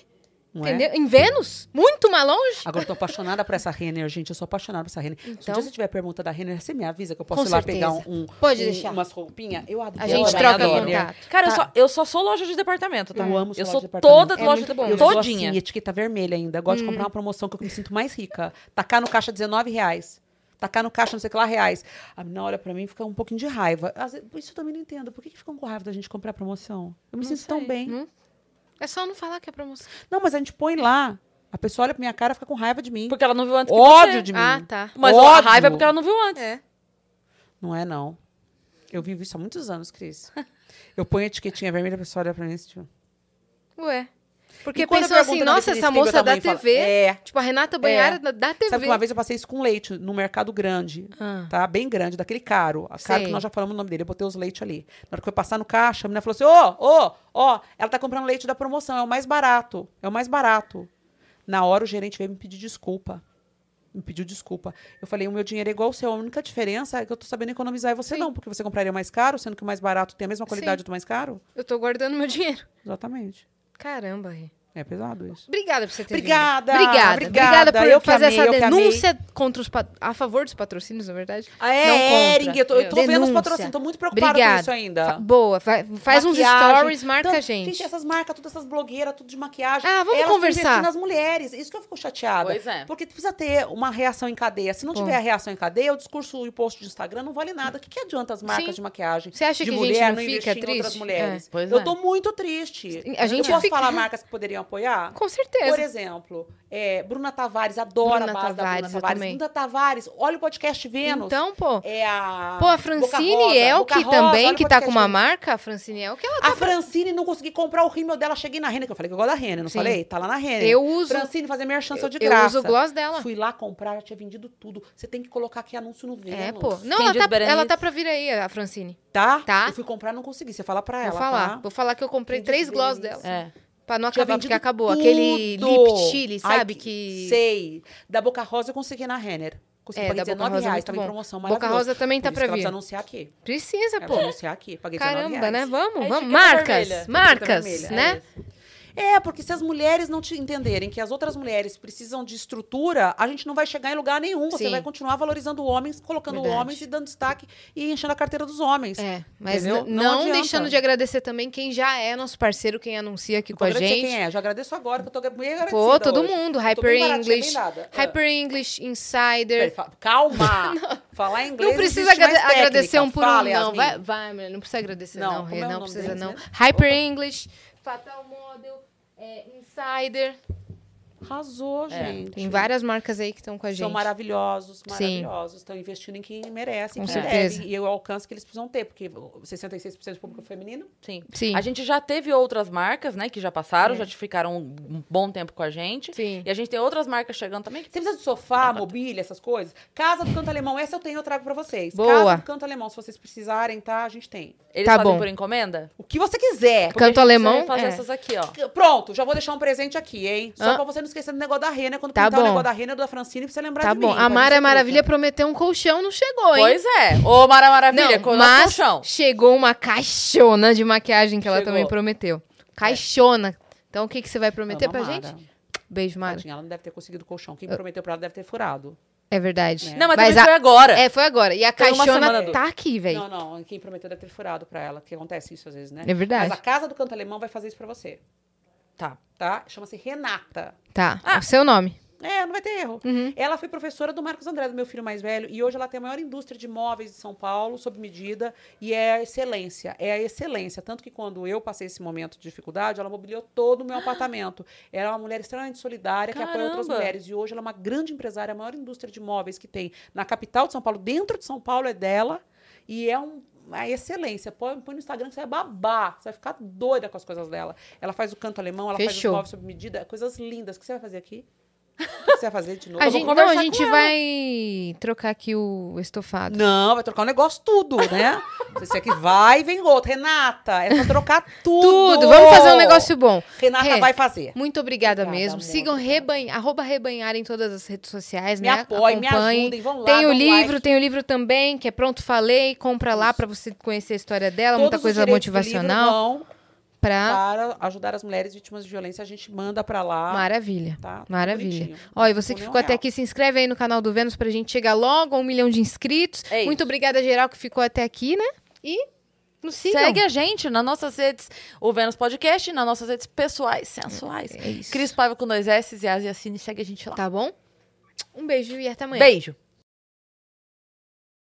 Não é? entendeu? Em Vênus? Muito mais longe? Agora eu tô apaixonada por essa Renner, gente. Eu sou apaixonada por essa Renner. Se um Então? dia você tiver pergunta da Renner, você me avisa que eu posso Com ir lá certeza. pegar um, um- Pode um- deixar. umas roupinhas. Eu adoro. A gente Eu troca adoro. contato. Cara, eu, Tá. só, eu só sou loja de departamento, tá? Eu amo Eu sou loja de departamento. toda É loja de bom. Eu departamento. sou Todinha. assim, etiqueta vermelha ainda. Gosto de comprar uma promoção que eu me sinto mais rica. Tacar no caixa 19 reais. Tacar no caixa não sei que lá reais. A menina olha pra mim e fica um pouquinho de raiva. Isso eu também não entendo. Por que, que ficam com raiva da gente comprar promoção? Eu me Não sinto tão sei. bem. Não- É só não falar que é promoção. Não, mas a gente põe lá. A pessoa olha pra minha cara e fica com raiva de mim. Porque ela não viu antes que Ódio de mim. Ah, tá. Mas a Ódio. raiva é porque ela não viu antes. É. Não é, não. Eu vivo isso há muitos anos, Cris. Eu ponho a etiquetinha vermelha, a pessoa olha pra mim e tipo... Ué. Porque E pensou assim, nossa, essa o moça da fala, TV. É. Tipo, a Renata Banhara da- da TV. Sabe que uma vez eu passei isso com leite no mercado grande, Ah. tá? Bem grande, daquele caro. A Sei. que nós já falamos o nome dele. Eu botei os leites ali. Na hora que foi passar no caixa, a menina falou assim: ô, ô, ó, ela tá comprando leite da promoção, é o mais barato. É o mais barato. Na hora o gerente veio me pedir desculpa. Me pediu desculpa. Eu falei, o meu dinheiro é igual ao seu. A única diferença é que eu tô sabendo economizar e você Sim. não, porque você compraria mais caro, sendo que o mais barato tem a mesma qualidade do mais caro. Eu tô guardando meu dinheiro. Exatamente. Caramba, Rê. É pesado isso. Obrigada por você ter Obrigada, vindo. Obrigada. obrigada. Obrigada por Eu que fazer amei, essa denúncia contra os a favor dos patrocínios, na verdade. Ah, é, Não contra. Ering, eu tô, eu tô vendo os patrocínios, tô muito preocupada Obrigada. com isso ainda. Fa- Boa. fa- faz uns Maquiagem. stories, marca Então, a gente. Gente, essas marcas, todas essas blogueiras, tudo de maquiagem. Ah, vamos elas conversar. nas mulheres. Isso que eu fico chateada. Pois é. Porque precisa ter uma reação em cadeia. Se não Pô. tiver a reação em cadeia, o discurso e o post de Instagram não vale nada. O que, que adianta as marcas Sim. de maquiagem? Você acha de que a mulher gente não investir fica em outras triste? mulheres? É, eu é. tô muito triste. A gente eu posso falar marcas que poderiam apoiar? Com certeza. Por exemplo, é, Bruna Tavares, adoro Bruna a base Tavares, da eu Bruna Tavares. Bruna Tavares, olha o podcast Vênus. Então, pô. é a. Pô, a Francine Rosa, El, Boca que Rosa, também, que tá com uma Vênus. marca, a Francine El, que ela tá A Francine não consegui comprar o rímel dela. Cheguei na Renner, que eu falei que eu gosto da Renner, não Sim. falei? Tá lá na Renner. Eu uso- Francine fazer minha chance de eu graça. uso o gloss dela. Fui lá comprar, já tinha vendido tudo. Você tem que colocar aqui anúncio no Vênus. É, pô. Não, ela tá, ela tá pra vir aí, a Francine. Tá? Tá. Eu fui comprar, não consegui. Você fala pra ela, Vou falar. tá? Vou falar que eu comprei três gloss dela. É. Pra não acabar, porque acabou. Aquele tudo. lip chili, Ai, sabe? que... Sei. Da Boca Rosa eu consegui na Renner. Consegui, É, Boca 19 Rosa é reais, tava em bom. promoção Boca. Rosa também tá pra vir. precisa anunciar aqui. Precisa, É, pô. anunciar aqui. Paguei 19 Caramba, né? Vamos, É, vamos. Marcas, vermelha. marcas, né? É. É, porque se as mulheres não te entenderem que as outras mulheres precisam de estrutura, a gente não vai chegar em lugar nenhum. Você Sim. vai continuar valorizando homens, colocando Verdade. homens e dando destaque e enchendo a carteira dos homens. É, mas Não não, deixando de agradecer também quem já é nosso parceiro, quem anuncia aqui com a gente. quem é. Já agradeço agora que eu tô bem agradecida Pô, todo hoje. mundo. Hyper baratinha, English. dada. Ah. Hyper English, Insider. Calma! <laughs> Falar inglês Não precisa agrade- agradecer um por Fala, um, não. Yasmin. Vai, vai, mulher, não precisa agradecer, Não, não. é não precisa, deles não. Hyper English, Fatal Model, é, Insider. Arrasou, gente. Tem várias marcas aí que estão com a gente. São maravilhosos, maravilhosos. Estão investindo em quem merece, Com quem certeza. deve. E o alcance que eles precisam ter, porque o 66% do público é feminino. Sim. Sim. A gente já teve outras marcas, né, que já passaram, É. já ficaram um bom tempo com a gente. Sim. E a gente tem outras marcas chegando também. que- Você precisa de sofá, mobília, essas coisas? Casa do Canto Alemão, essa eu tenho, eu trago pra vocês. Boa. Casa do Canto Alemão, se vocês precisarem, tá? A gente tem. Eles Tá fazem bom. por encomenda? O que você quiser. Canto gente alemão, fazer é. essas aqui, ó. Pronto, já vou deixar um presente aqui, hein? Só Ah. pra você não esquecer do negócio da Renner. Quando Tá pintar o bom. negócio da ou da Francine, pra você lembrar Tá de bom. mim. A pra Mara você Maravilha prometeu um colchão, não chegou, hein? Pois é. Ô, Mara Maravilha, não, mas colchão. chegou uma caixona de maquiagem que ela Chegou. também prometeu. Caixona. Então, o que, que você vai prometer Ama pra Mara. gente? Beijo, Mara. Tadinha, ela não deve ter conseguido o colchão. Quem prometeu pra ela deve ter furado. É verdade. Não, mas, Mas a- foi agora. É, foi agora. E a Foi caixona do- tá aqui, velho. Não, não. Quem prometeu deve ter furado pra ela. Que acontece isso às vezes, né? É verdade. Mas a Casa do Canto Alemão vai fazer isso pra você. Tá. Tá? Chama-se Renata. Tá. Ah. O seu nome. É, não vai ter erro. Uhum. Ela foi professora do Marcos André, do meu filho mais velho, e hoje ela tem a maior indústria de móveis de São Paulo, sob medida, e é a excelência. É a excelência. Tanto que quando eu passei esse momento de dificuldade, ela mobiliou todo o meu apartamento. Ela é uma mulher extremamente solidária, que apoia outras Caramba! mulheres. E hoje ela é uma grande empresária, a maior indústria de móveis que tem na capital de São Paulo, dentro de São Paulo, é dela. E é um, uma excelência. Põe, põe no Instagram que você vai babar. Você vai ficar doida com as coisas dela. Ela faz o canto alemão, ela faz Fechou. os móveis sob medida. Coisas lindas. O que você vai fazer aqui? O que você vai fazer de novo? A gente, não, a gente vai trocar aqui o estofado. Não, vai trocar o negócio tudo, né? <laughs> Você aqui vai e vem outro. Renata, é pra trocar tudo. Tudo. Vamos fazer um negócio bom. Renata Rê, vai fazer. Muito obrigada, Obrigada, mesmo. amor, Sigam rebanha, arroba rebanhar em todas as redes sociais, Me né? apoiem, me ajudem, vão lá. Tem o livro, like. tem o livro também, que é Pronto Falei. Compra lá pra você conhecer a história dela, Todos muita os coisa motivacional. Pra. para ajudar as mulheres vítimas de violência, a gente manda pra lá. Maravilha. Tá? Maravilha. bonitinho. Ó, e você que ficou até real. aqui, se inscreve aí no canal do Vênus pra gente chegar logo a um milhão de inscritos. É. Muito obrigada, geral, que ficou até aqui, né? E nos sigam. Segue a gente nas nossas redes, o Vênus Podcast, nas nossas redes pessoais, sensuais. É isso. Cris Paiva com dois S e As e Assine, segue a gente lá. Tá bom? Um beijo e até amanhã. Beijo.